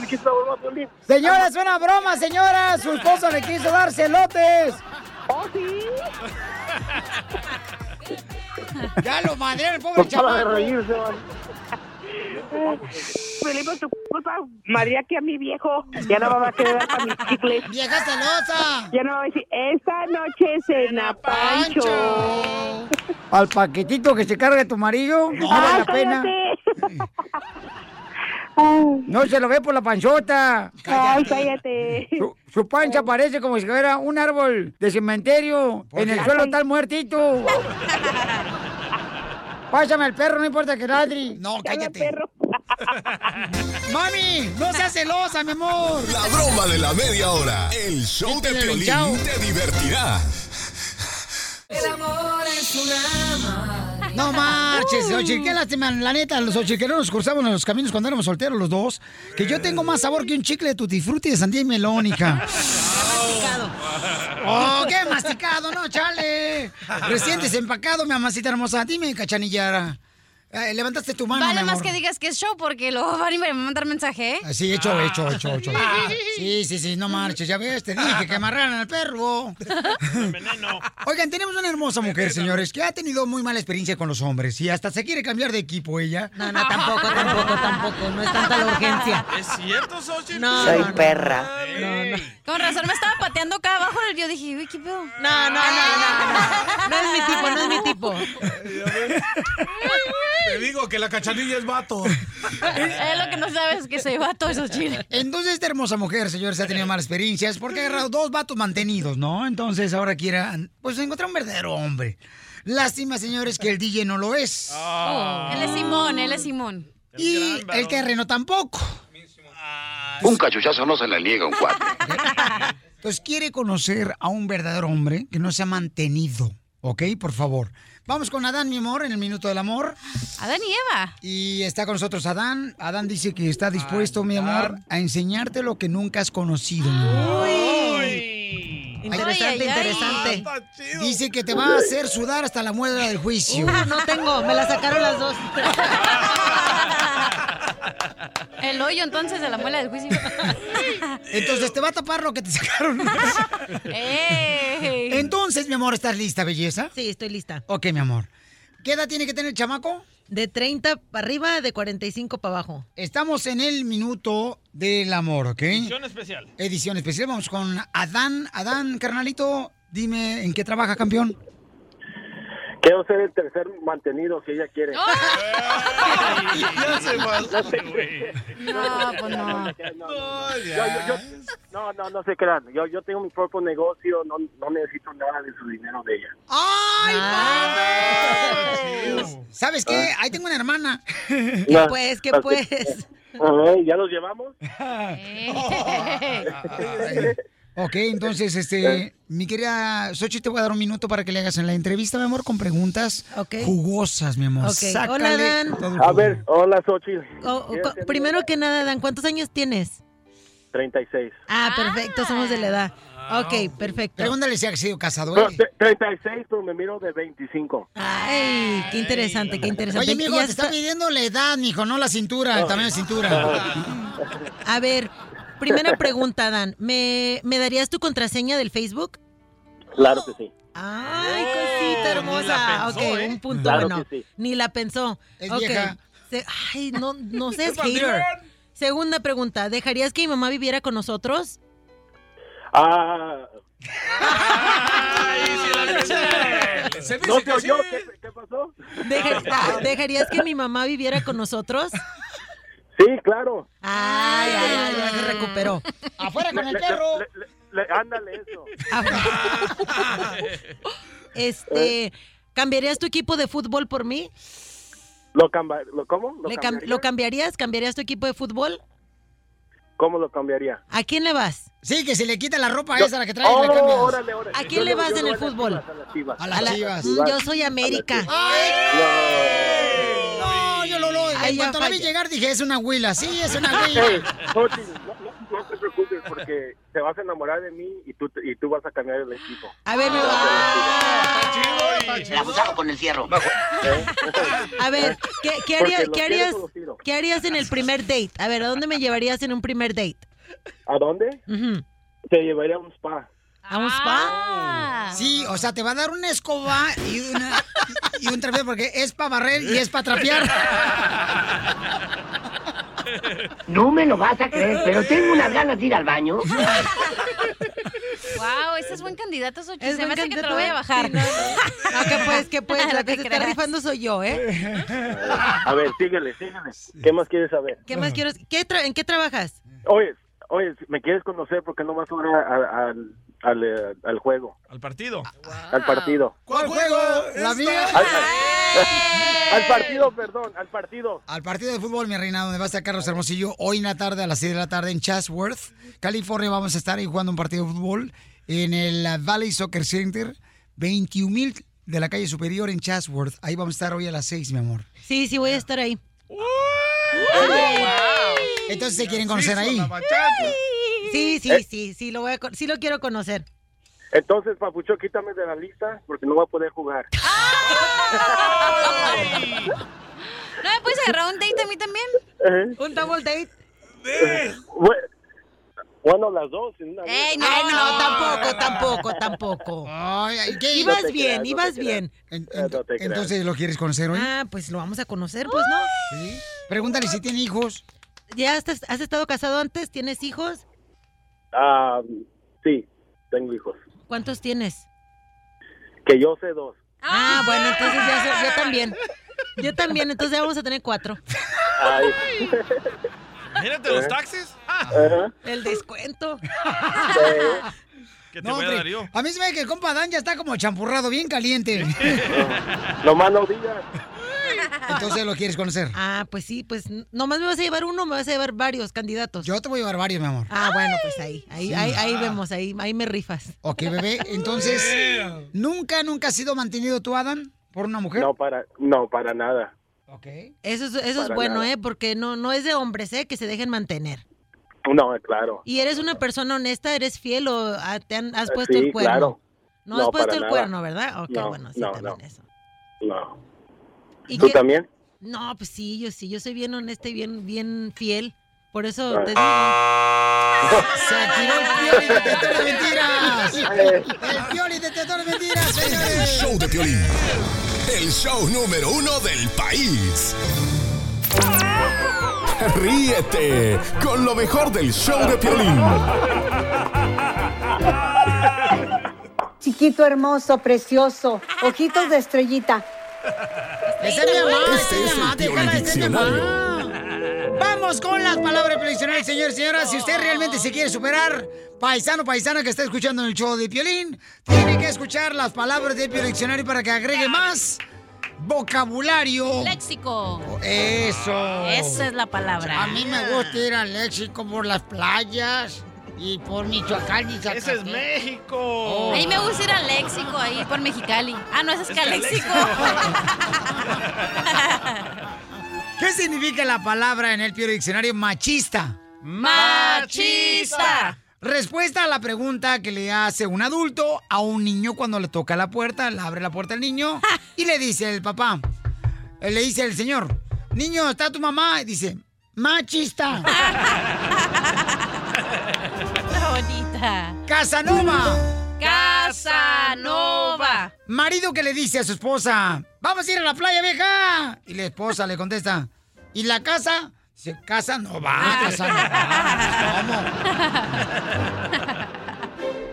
Speaker 42: ¿Le quieres una broma, Piolín?
Speaker 4: Señora, es una broma, señora. Su esposo le quiso dar celotes.
Speaker 40: Oh, sí.
Speaker 4: Ya lo madre, el pobre
Speaker 42: No para de reírse, man.
Speaker 40: Felipe, por tu culpa, María, que a mi viejo ya no va a quedar para mis chicles.
Speaker 4: Vieja celosa.
Speaker 40: Ya no va a decir, esta noche cena Pancho.
Speaker 4: Al paquetito que se carga tu marido, no vale la pena.
Speaker 40: cállate.
Speaker 4: No se lo ve por la panzota.
Speaker 40: Ay, cállate.
Speaker 4: Su, su pancha parece como si fuera un árbol de cementerio. En el suelo está el muertito. Pásame al perro, no importa que ladri. No, cállate.
Speaker 40: perro.
Speaker 4: Mami, no seas celosa, mi amor.
Speaker 8: La broma de la media hora. El show de Piolín
Speaker 4: chao.
Speaker 8: te divertirá.
Speaker 9: El amor es una
Speaker 4: No marches, oye, qué lástima, la neta, los ochiqueros nos cruzamos en los caminos cuando éramos solteros los dos, que yo tengo más sabor que un chicle de tutti frutti de sandía y melón, hija. Oh, qué masticado, no, chale. Recién desempacado, mi mamacita hermosa. Dime, cachanillara. Eh, levantaste tu mano,
Speaker 5: Vale
Speaker 4: mi
Speaker 5: más que digas que es show porque luego van y me van a mandar mensaje, ¿eh?
Speaker 4: Ah, Sí, hecho, hecho, hecho, hecho. Sí, sí, sí, no marches, ya ves, te dije que amarraran al perro. Oigan, tenemos una hermosa mujer, señores, que ha tenido muy mala experiencia con los hombres y hasta se quiere cambiar de equipo ella.
Speaker 46: No, no, tampoco, tampoco, tampoco. No es tanta la urgencia.
Speaker 6: ¿Es cierto, Xochitl?
Speaker 46: No,
Speaker 47: Soy
Speaker 46: no,
Speaker 47: perra.
Speaker 46: No, no.
Speaker 5: Con razón me estaba pateando acá abajo. Yo dije, uy, ¿qué pedo?
Speaker 46: No, no, no, no, no. No es mi tipo, no es mi tipo.
Speaker 22: Te digo que la cachanilla es vato.
Speaker 5: Es lo que no sabes que soy vato, eso chile.
Speaker 4: Entonces esta hermosa mujer, señores, ha tenido malas experiencias porque ha agarrado dos vatos mantenidos, ¿no? Entonces ahora quiere, pues, encontrar un verdadero hombre. Lástima, señores, que el DJ no lo es.
Speaker 5: Él es Simón, él es Simón.
Speaker 4: Y el terreno tampoco.
Speaker 48: Un cachuchazo no se le niega a un cuate.
Speaker 4: Entonces quiere conocer a un verdadero hombre que no se ha mantenido, ¿ok? Por favor. Vamos con Adán, mi amor, en el Minuto del Amor.
Speaker 5: Adán y Eva.
Speaker 4: Y está con nosotros Adán. Adán dice que está dispuesto, mi amor, a enseñarte lo que nunca has conocido. mi amor.
Speaker 46: Interesante,
Speaker 5: Ay, ay, ay.
Speaker 46: interesante.
Speaker 4: Dice que te va a hacer sudar hasta la muela del juicio.
Speaker 46: Uh, no tengo, me la sacaron las dos.
Speaker 5: El hoyo entonces de la muela del juicio.
Speaker 4: Entonces te va a tapar lo que te sacaron.
Speaker 5: ¡Ey!
Speaker 4: Entonces, mi amor, ¿estás lista, belleza?
Speaker 46: Sí, estoy lista.
Speaker 4: Ok, mi amor. ¿Qué edad tiene que tener el chamaco?
Speaker 46: De 30 para arriba, de 45 para abajo.
Speaker 4: Estamos en el minuto del amor, ¿ok?
Speaker 6: Edición especial.
Speaker 4: Edición especial. Vamos con Adán. Adán, carnalito, dime en qué trabaja, campeón.
Speaker 31: Quiero ser el tercer mantenido que ella quiere.
Speaker 22: Ya se pasó,
Speaker 5: No, pues no.
Speaker 31: No, yo, yo- yo- no, no, no se crean. Yo, yo tengo mi propio negocio, no, no necesito nada de su dinero de ella.
Speaker 4: ¡Ay,
Speaker 46: Ah.
Speaker 4: ¿Sabes qué? Ahí tengo una hermana.
Speaker 46: ¿Qué
Speaker 31: No,
Speaker 46: pues, qué pues?
Speaker 31: ¿Ya los llevamos?
Speaker 4: Ok, entonces, este, mi querida Xochitl, te voy a dar un minuto para que le hagas en la entrevista, mi amor, con preguntas jugosas, mi amor.
Speaker 46: Ok.
Speaker 4: Sácale
Speaker 46: Hola, Dan.
Speaker 31: A ver, hola, Xochitl.
Speaker 46: Oh, oh, primero que nada, Dan, ¿cuántos años tienes?
Speaker 31: 36.
Speaker 46: Ah, perfecto, somos de la edad. Ok, perfecto.
Speaker 4: Pregúntale si ha sido casado él.
Speaker 31: tre- 36, pero me miro de 25.
Speaker 46: Ay, qué interesante, qué interesante.
Speaker 4: Oye, mijo, te está
Speaker 46: está-
Speaker 4: pidiendo la edad, mijo, no la cintura, el tamaño de cintura.
Speaker 46: A ver, primera pregunta, Dan. ¿Me, ¿Me darías tu contraseña del Facebook?
Speaker 31: Claro que sí.
Speaker 46: Ay, cosita hermosa.
Speaker 6: pensó,
Speaker 46: ok,
Speaker 6: ¿eh?
Speaker 46: un punto
Speaker 31: Claro
Speaker 46: bueno.
Speaker 31: que sí.
Speaker 46: Ni la pensó.
Speaker 4: Es
Speaker 46: Ok.
Speaker 4: vieja.
Speaker 46: Se- ay, no, no seas
Speaker 22: ¡Es
Speaker 46: hater. Segunda pregunta, ¿dejarías que mi mamá viviera con nosotros?
Speaker 31: Ah,
Speaker 6: Ay, sí la pensé.
Speaker 22: Se dice
Speaker 31: ¿no te oyó? ¿Qué, qué pasó?
Speaker 46: Deja- ¿Dejarías que mi mamá viviera con nosotros?
Speaker 31: Sí, claro.
Speaker 46: Ay, ay, ay, ya se recuperó.
Speaker 4: ¡Afuera con el
Speaker 31: Le-
Speaker 4: perro!
Speaker 31: le- le- le- ándale eso.
Speaker 46: Este, ¿cambiarías tu equipo de fútbol por mí?
Speaker 31: ¿Lo, camba- lo ¿Cómo? ¿Lo
Speaker 46: ¿Le cam-
Speaker 31: cambiaría?
Speaker 46: ¿Lo cambiarías? ¿Cambiarías tu equipo de fútbol?
Speaker 31: ¿Cómo lo cambiaría?
Speaker 46: ¿A quién le vas?
Speaker 4: Sí, que se le quita la ropa
Speaker 31: Yo-
Speaker 4: esa, la que trae,
Speaker 31: Oh,
Speaker 4: le cambias.
Speaker 31: órale, órale.
Speaker 46: ¿A quién
Speaker 31: Yo
Speaker 46: le vas
Speaker 31: yo
Speaker 46: en el
Speaker 31: a las
Speaker 46: fútbol?
Speaker 31: Chivas, a las Chivas.
Speaker 4: A las
Speaker 46: A la-
Speaker 4: chivas.
Speaker 46: Mm, Yo soy América. Ay,
Speaker 4: En cuanto la vi llegar dije, es una huila. Sí, es una huila.
Speaker 31: No, no- no te preocupes porque te vas a enamorar de mí y tú, te- y tú vas a cambiar el equipo.
Speaker 46: A ver, mi
Speaker 47: La abusado con el fierro.
Speaker 46: A ver, ¿qué, qué haría- qué harías, qué harías en el primer date? A ver, ¿a dónde me llevarías en un primer date?
Speaker 31: ¿A dónde? Te llevaría a un spa.
Speaker 46: ¿A un spa?
Speaker 5: Ah.
Speaker 4: Sí, o sea, te va a dar una escoba y, una, y un trapeo porque es para barrer y es para trapear.
Speaker 47: No me lo vas a creer, pero tengo unas ganas de ir al baño.
Speaker 5: Wow, ese es buen candidato.
Speaker 46: Es
Speaker 5: Se me hace que te lo voy a
Speaker 46: ¿eh?
Speaker 5: bajar.
Speaker 46: Sí, no, no. No, que pues, que pues, la que
Speaker 5: que
Speaker 46: se está rifando soy yo, ¿eh?
Speaker 31: A ver, síguele, síguele. ¿Qué más quieres saber?
Speaker 46: ¿Qué más quiero? ¿Qué tra- ¿En qué trabajas?
Speaker 31: Oye, oye, ¿me quieres conocer? ¿Por qué no vas ahora a- al, al, eh, al juego,
Speaker 6: Al partido.
Speaker 31: al partido?
Speaker 22: ¿Cuál juego?
Speaker 4: La mía.
Speaker 31: Al, al partido, perdón, al partido.
Speaker 4: Al partido de fútbol, mi reina, donde va a estar Carlos Hermosillo, hoy en la tarde, a las 6 de la tarde, en Chatsworth, California. Vamos a estar ahí jugando un partido de fútbol en el Valley Soccer Center, 21 mil de la calle superior en Chatsworth. Ahí vamos a estar hoy a las 6, mi amor.
Speaker 46: Sí, sí, voy a estar ahí.
Speaker 4: Entonces, ¿se quieren conocer ahí?
Speaker 46: Sí, sí,
Speaker 31: Eh.
Speaker 46: sí, sí, lo voy a, sí lo quiero conocer.
Speaker 31: Entonces, Papucho, quítame de la lista porque no voy a poder jugar.
Speaker 5: ¿No me puedes agarrar un date a mí también?
Speaker 46: ¿Un double date?
Speaker 49: Bueno, las dos. en una vez.
Speaker 46: Ey, no, Ay, no, tampoco, tampoco, tampoco.
Speaker 4: Ay, ¿qué?
Speaker 46: Ibas
Speaker 4: No
Speaker 46: bien,
Speaker 4: creas,
Speaker 46: ibas bien.
Speaker 4: En- en- entonces, ¿lo quieres conocer hoy?
Speaker 46: Ah, pues lo vamos a conocer, pues, ¿no?
Speaker 4: Sí. Pregúntale si tiene hijos.
Speaker 46: ¿Ya estás- has estado casado antes? ¿Tienes hijos?
Speaker 49: Ah, sí, tengo hijos.
Speaker 46: ¿Cuántos tienes?
Speaker 49: Que yo sé dos.
Speaker 46: Ah, bueno, entonces ya so- yo también. Yo también, entonces ya vamos a tener cuatro.
Speaker 49: Ay.
Speaker 6: Imagínate los taxis.
Speaker 49: Ajá.
Speaker 46: El descuento.
Speaker 6: Que te
Speaker 4: No,
Speaker 6: voy a dar yo.
Speaker 4: a mí se me ve que el compa Dan ya está como champurrado, bien caliente.
Speaker 49: Nomás no digas.
Speaker 4: Entonces, ¿lo quieres conocer?
Speaker 46: Ah, pues sí, pues nomás me vas a llevar uno, me vas a llevar varios candidatos.
Speaker 4: Yo te voy a llevar varios, mi amor.
Speaker 46: Ah, bueno, pues ahí, ahí,
Speaker 4: Sí.
Speaker 46: ahí, ahí vemos, ahí, ahí me rifas.
Speaker 4: Ok, bebé. Entonces, ¿nunca, nunca has sido mantenido tú, Adam, por una mujer?
Speaker 49: No, para, no, para nada.
Speaker 4: Ok.
Speaker 46: Eso es, eso es bueno,
Speaker 49: nada.
Speaker 46: ¿eh? Porque no, no es de hombres, ¿eh? Que se dejen mantener.
Speaker 49: No, claro.
Speaker 46: ¿Y eres una persona honesta? ¿Eres fiel o ah, te han- has
Speaker 49: Eh,
Speaker 46: puesto
Speaker 49: sí,
Speaker 46: el cuerno?
Speaker 49: claro.
Speaker 46: No,
Speaker 49: No,
Speaker 46: has puesto
Speaker 49: para
Speaker 46: el
Speaker 49: nada.
Speaker 46: cuerno, ¿verdad? Ok,
Speaker 49: no,
Speaker 46: bueno, sí,
Speaker 49: no,
Speaker 46: también
Speaker 49: no.
Speaker 46: eso.
Speaker 49: No.
Speaker 46: ¿Y
Speaker 49: ¿Tú
Speaker 46: qué-
Speaker 49: también?
Speaker 46: No, pues sí, yo sí, yo soy bien honesta y bien, bien fiel. Por eso
Speaker 49: Ah.
Speaker 46: te digo.
Speaker 4: Se activó el pioli detector de mentiras. El pioli detector de mentiras,
Speaker 8: El show de Piolín. El show número uno del país. Ríete con lo mejor del show de Piolín.
Speaker 50: Chiquito, hermoso, precioso, ojitos de estrellita.
Speaker 4: Esa es mi mamá,
Speaker 8: Este
Speaker 4: esa
Speaker 8: es
Speaker 4: mi mamá, déjala, esa es mi mamá. Vamos con las palabras del diccionario, señor y señora. Si usted realmente se quiere superar, paisano, paisana que está escuchando en el show de Piolín, tiene que escuchar las palabras del diccionario para que agregue más vocabulario.
Speaker 5: Léxico.
Speaker 4: Eso.
Speaker 5: Esa es la palabra.
Speaker 4: A mí me gusta ir al léxico por las playas y por Michoacán y
Speaker 6: Ese es. México.
Speaker 5: A mí me gusta ir al léxico ahí por Mexicali. Ah, no, ese es
Speaker 6: Es
Speaker 5: Caléxico.
Speaker 4: ¿Qué significa la palabra en el Piolín Diccionario machista?
Speaker 5: Machista.
Speaker 4: Respuesta a la pregunta que le hace un adulto a un niño cuando le toca la puerta, le abre la puerta al niño y le dice el papá, eh, le dice el señor, niño, ¿está tu mamá? Y dice, machista. Casanova.
Speaker 5: Casanova.
Speaker 4: Marido que le dice a su esposa, vamos a ir a la playa, vieja. Y la esposa le contesta, ¿y la casa? Dice, casa no va, casa no va.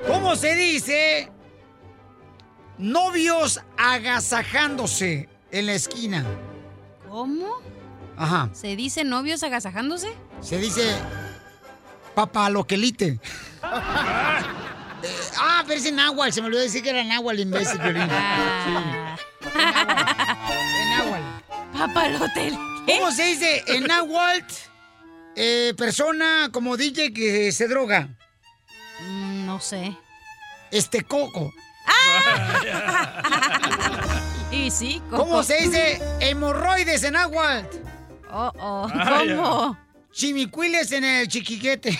Speaker 4: ¿Cómo? ¿Cómo se dice? Novios agasajándose en la esquina.
Speaker 5: ¿Cómo?
Speaker 4: Ajá.
Speaker 5: ¿Se dice novios agasajándose?
Speaker 4: Se dice papaloquelite. Eh, ah, pero es en náhuatl. Se me olvidó decir que era náhuatl, imbécil, Piolín.
Speaker 5: Ah.
Speaker 4: Sí. En náhuatl.
Speaker 5: Papalotel.
Speaker 4: ¿Cómo se dice en náhuatl eh, persona como DJ que se droga?
Speaker 5: Mm, no sé.
Speaker 4: Este coco.
Speaker 5: Y sí,
Speaker 4: ¿Cómo se dice hemorroides en náhuatl?
Speaker 5: Oh, oh.
Speaker 4: Ah,
Speaker 5: ¿Cómo?
Speaker 4: Chimicuiles en el chiquiquete.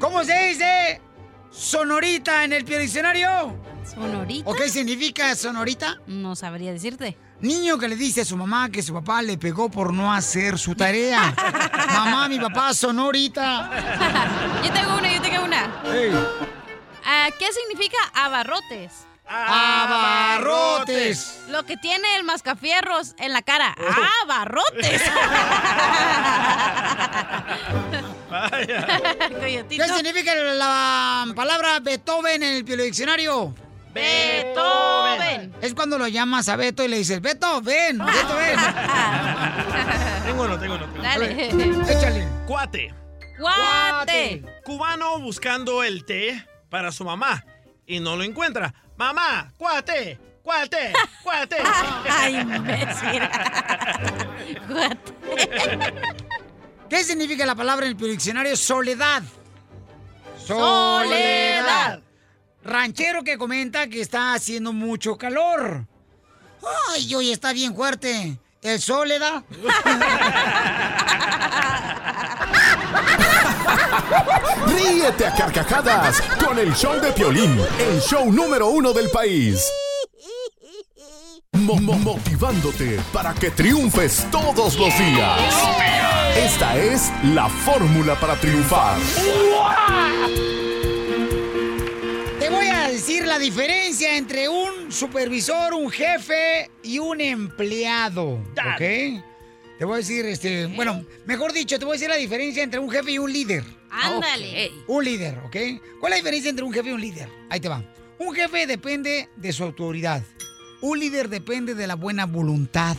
Speaker 4: ¿Cómo se dice sonorita en el diccionario?
Speaker 5: ¿Sonorita?
Speaker 4: ¿O qué significa sonorita?
Speaker 5: No sabría decirte.
Speaker 4: Niño que le dice a su mamá que su papá le pegó por no hacer su tarea. mamá, mi papá sonorita.
Speaker 5: Yo tengo una, yo tengo una. Ah, ¿Qué significa abarrotes?
Speaker 4: Abarrotes.
Speaker 5: Lo que tiene el mascafierros en la cara. ¡Abarrotes! Coyotito.
Speaker 4: ¿Qué significa la palabra Beethoven en el diccionario?
Speaker 5: Beethoven.
Speaker 4: Es cuando lo llamas a Beto y le dices, Beto, ven, Beto, ven.
Speaker 6: Tengo uno, tengo uno. tengo uno.
Speaker 5: Dale.
Speaker 4: Échale.
Speaker 6: Cuate.
Speaker 5: Guate.
Speaker 6: Cubano buscando el té para su mamá y no lo encuentra. Mamá, cuate, cuate, cuate.
Speaker 5: Ay, imbécil.
Speaker 4: ¿Qué significa la palabra en el diccionario soledad?
Speaker 5: Soledad.
Speaker 4: Ranchero que comenta que está haciendo mucho calor. Ay, hoy está bien fuerte. ¿El soledad?
Speaker 8: Ríete a carcajadas con el show de Piolín, el show número uno del país. mo- motivándote para que triunfes todos los días. Esta es la fórmula para triunfar.
Speaker 4: Te voy a decir la diferencia entre un supervisor, un jefe y un empleado. ¿Ok? Te voy a decir, este, bueno, mejor dicho, te voy a decir la diferencia entre un jefe y un líder.
Speaker 5: Ándale.
Speaker 4: Un líder, ¿ok? ¿Cuál es la diferencia entre un jefe y un líder? Ahí te va. Un jefe depende de su autoridad. Un líder depende de la buena voluntad.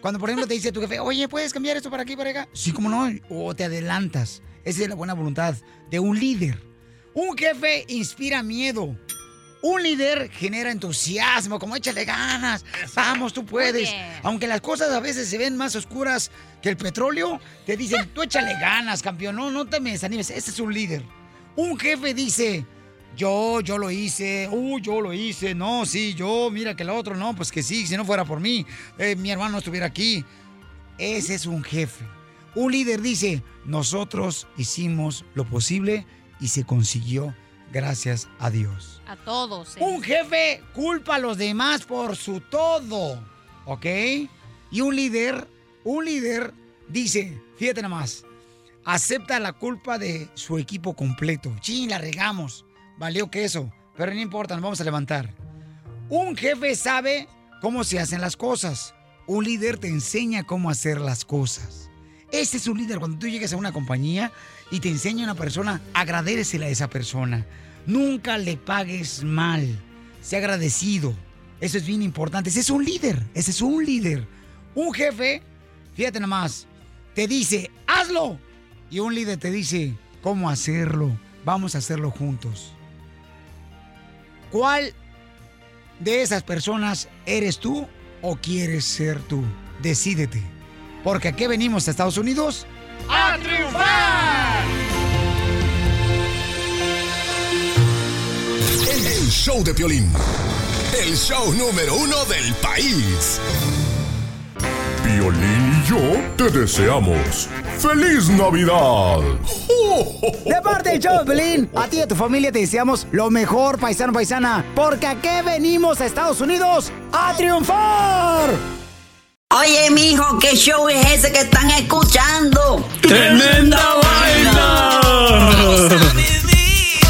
Speaker 4: Cuando, por ejemplo, te dice tu jefe, oye, ¿puedes cambiar esto para aquí, para acá? Sí, como no. O te adelantas. Esa es la buena voluntad de un líder. Un jefe inspira miedo. Un líder genera entusiasmo, como échale ganas. Vamos, tú puedes. Aunque las cosas a veces se ven más oscuras que el petróleo, te dicen, tú échale ganas, campeón. No, no te me desanimes. Ese es un líder. Un jefe dice, yo, yo lo hice, uh, yo lo hice, no, sí, yo, mira que el otro, no, pues que sí, si no fuera por mí, eh, mi hermano no estuviera aquí. Ese es un jefe. Un líder dice, nosotros hicimos lo posible y se consiguió gracias a Dios.
Speaker 5: A todos. eh.
Speaker 4: Un jefe culpa a los demás por su todo, ¿ok? Y un líder, un líder dice, fíjate nada más, acepta la culpa de su equipo completo. Chin, la regamos, valió queso, pero no importa, nos vamos a levantar. Un jefe sabe cómo se hacen las cosas. Un líder te enseña cómo hacer las cosas. Ese es un líder. Cuando tú llegues a una compañía y te enseña a una persona, agradecele a esa persona. Nunca le pagues mal. Sé agradecido. Eso es bien importante. Ese es un líder. Ese es un líder. Un jefe, fíjate nomás, te dice, hazlo. Y un líder te dice, ¿cómo hacerlo? Vamos a hacerlo juntos. ¿Cuál de esas personas eres tú o quieres ser tú? Decídete. Porque aquí venimos a Estados Unidos
Speaker 9: ¡A triunfar!
Speaker 8: El show de Piolín. El show número uno del país. Piolín y yo te deseamos ¡Feliz Navidad!
Speaker 4: De parte del show de Pelín, a ti y a tu familia te deseamos lo mejor, paisano, paisana. Porque aquí venimos a Estados Unidos a triunfar.
Speaker 51: Oye, mijo, ¿qué show es ese que están escuchando?
Speaker 9: ¡Tremenda vaina!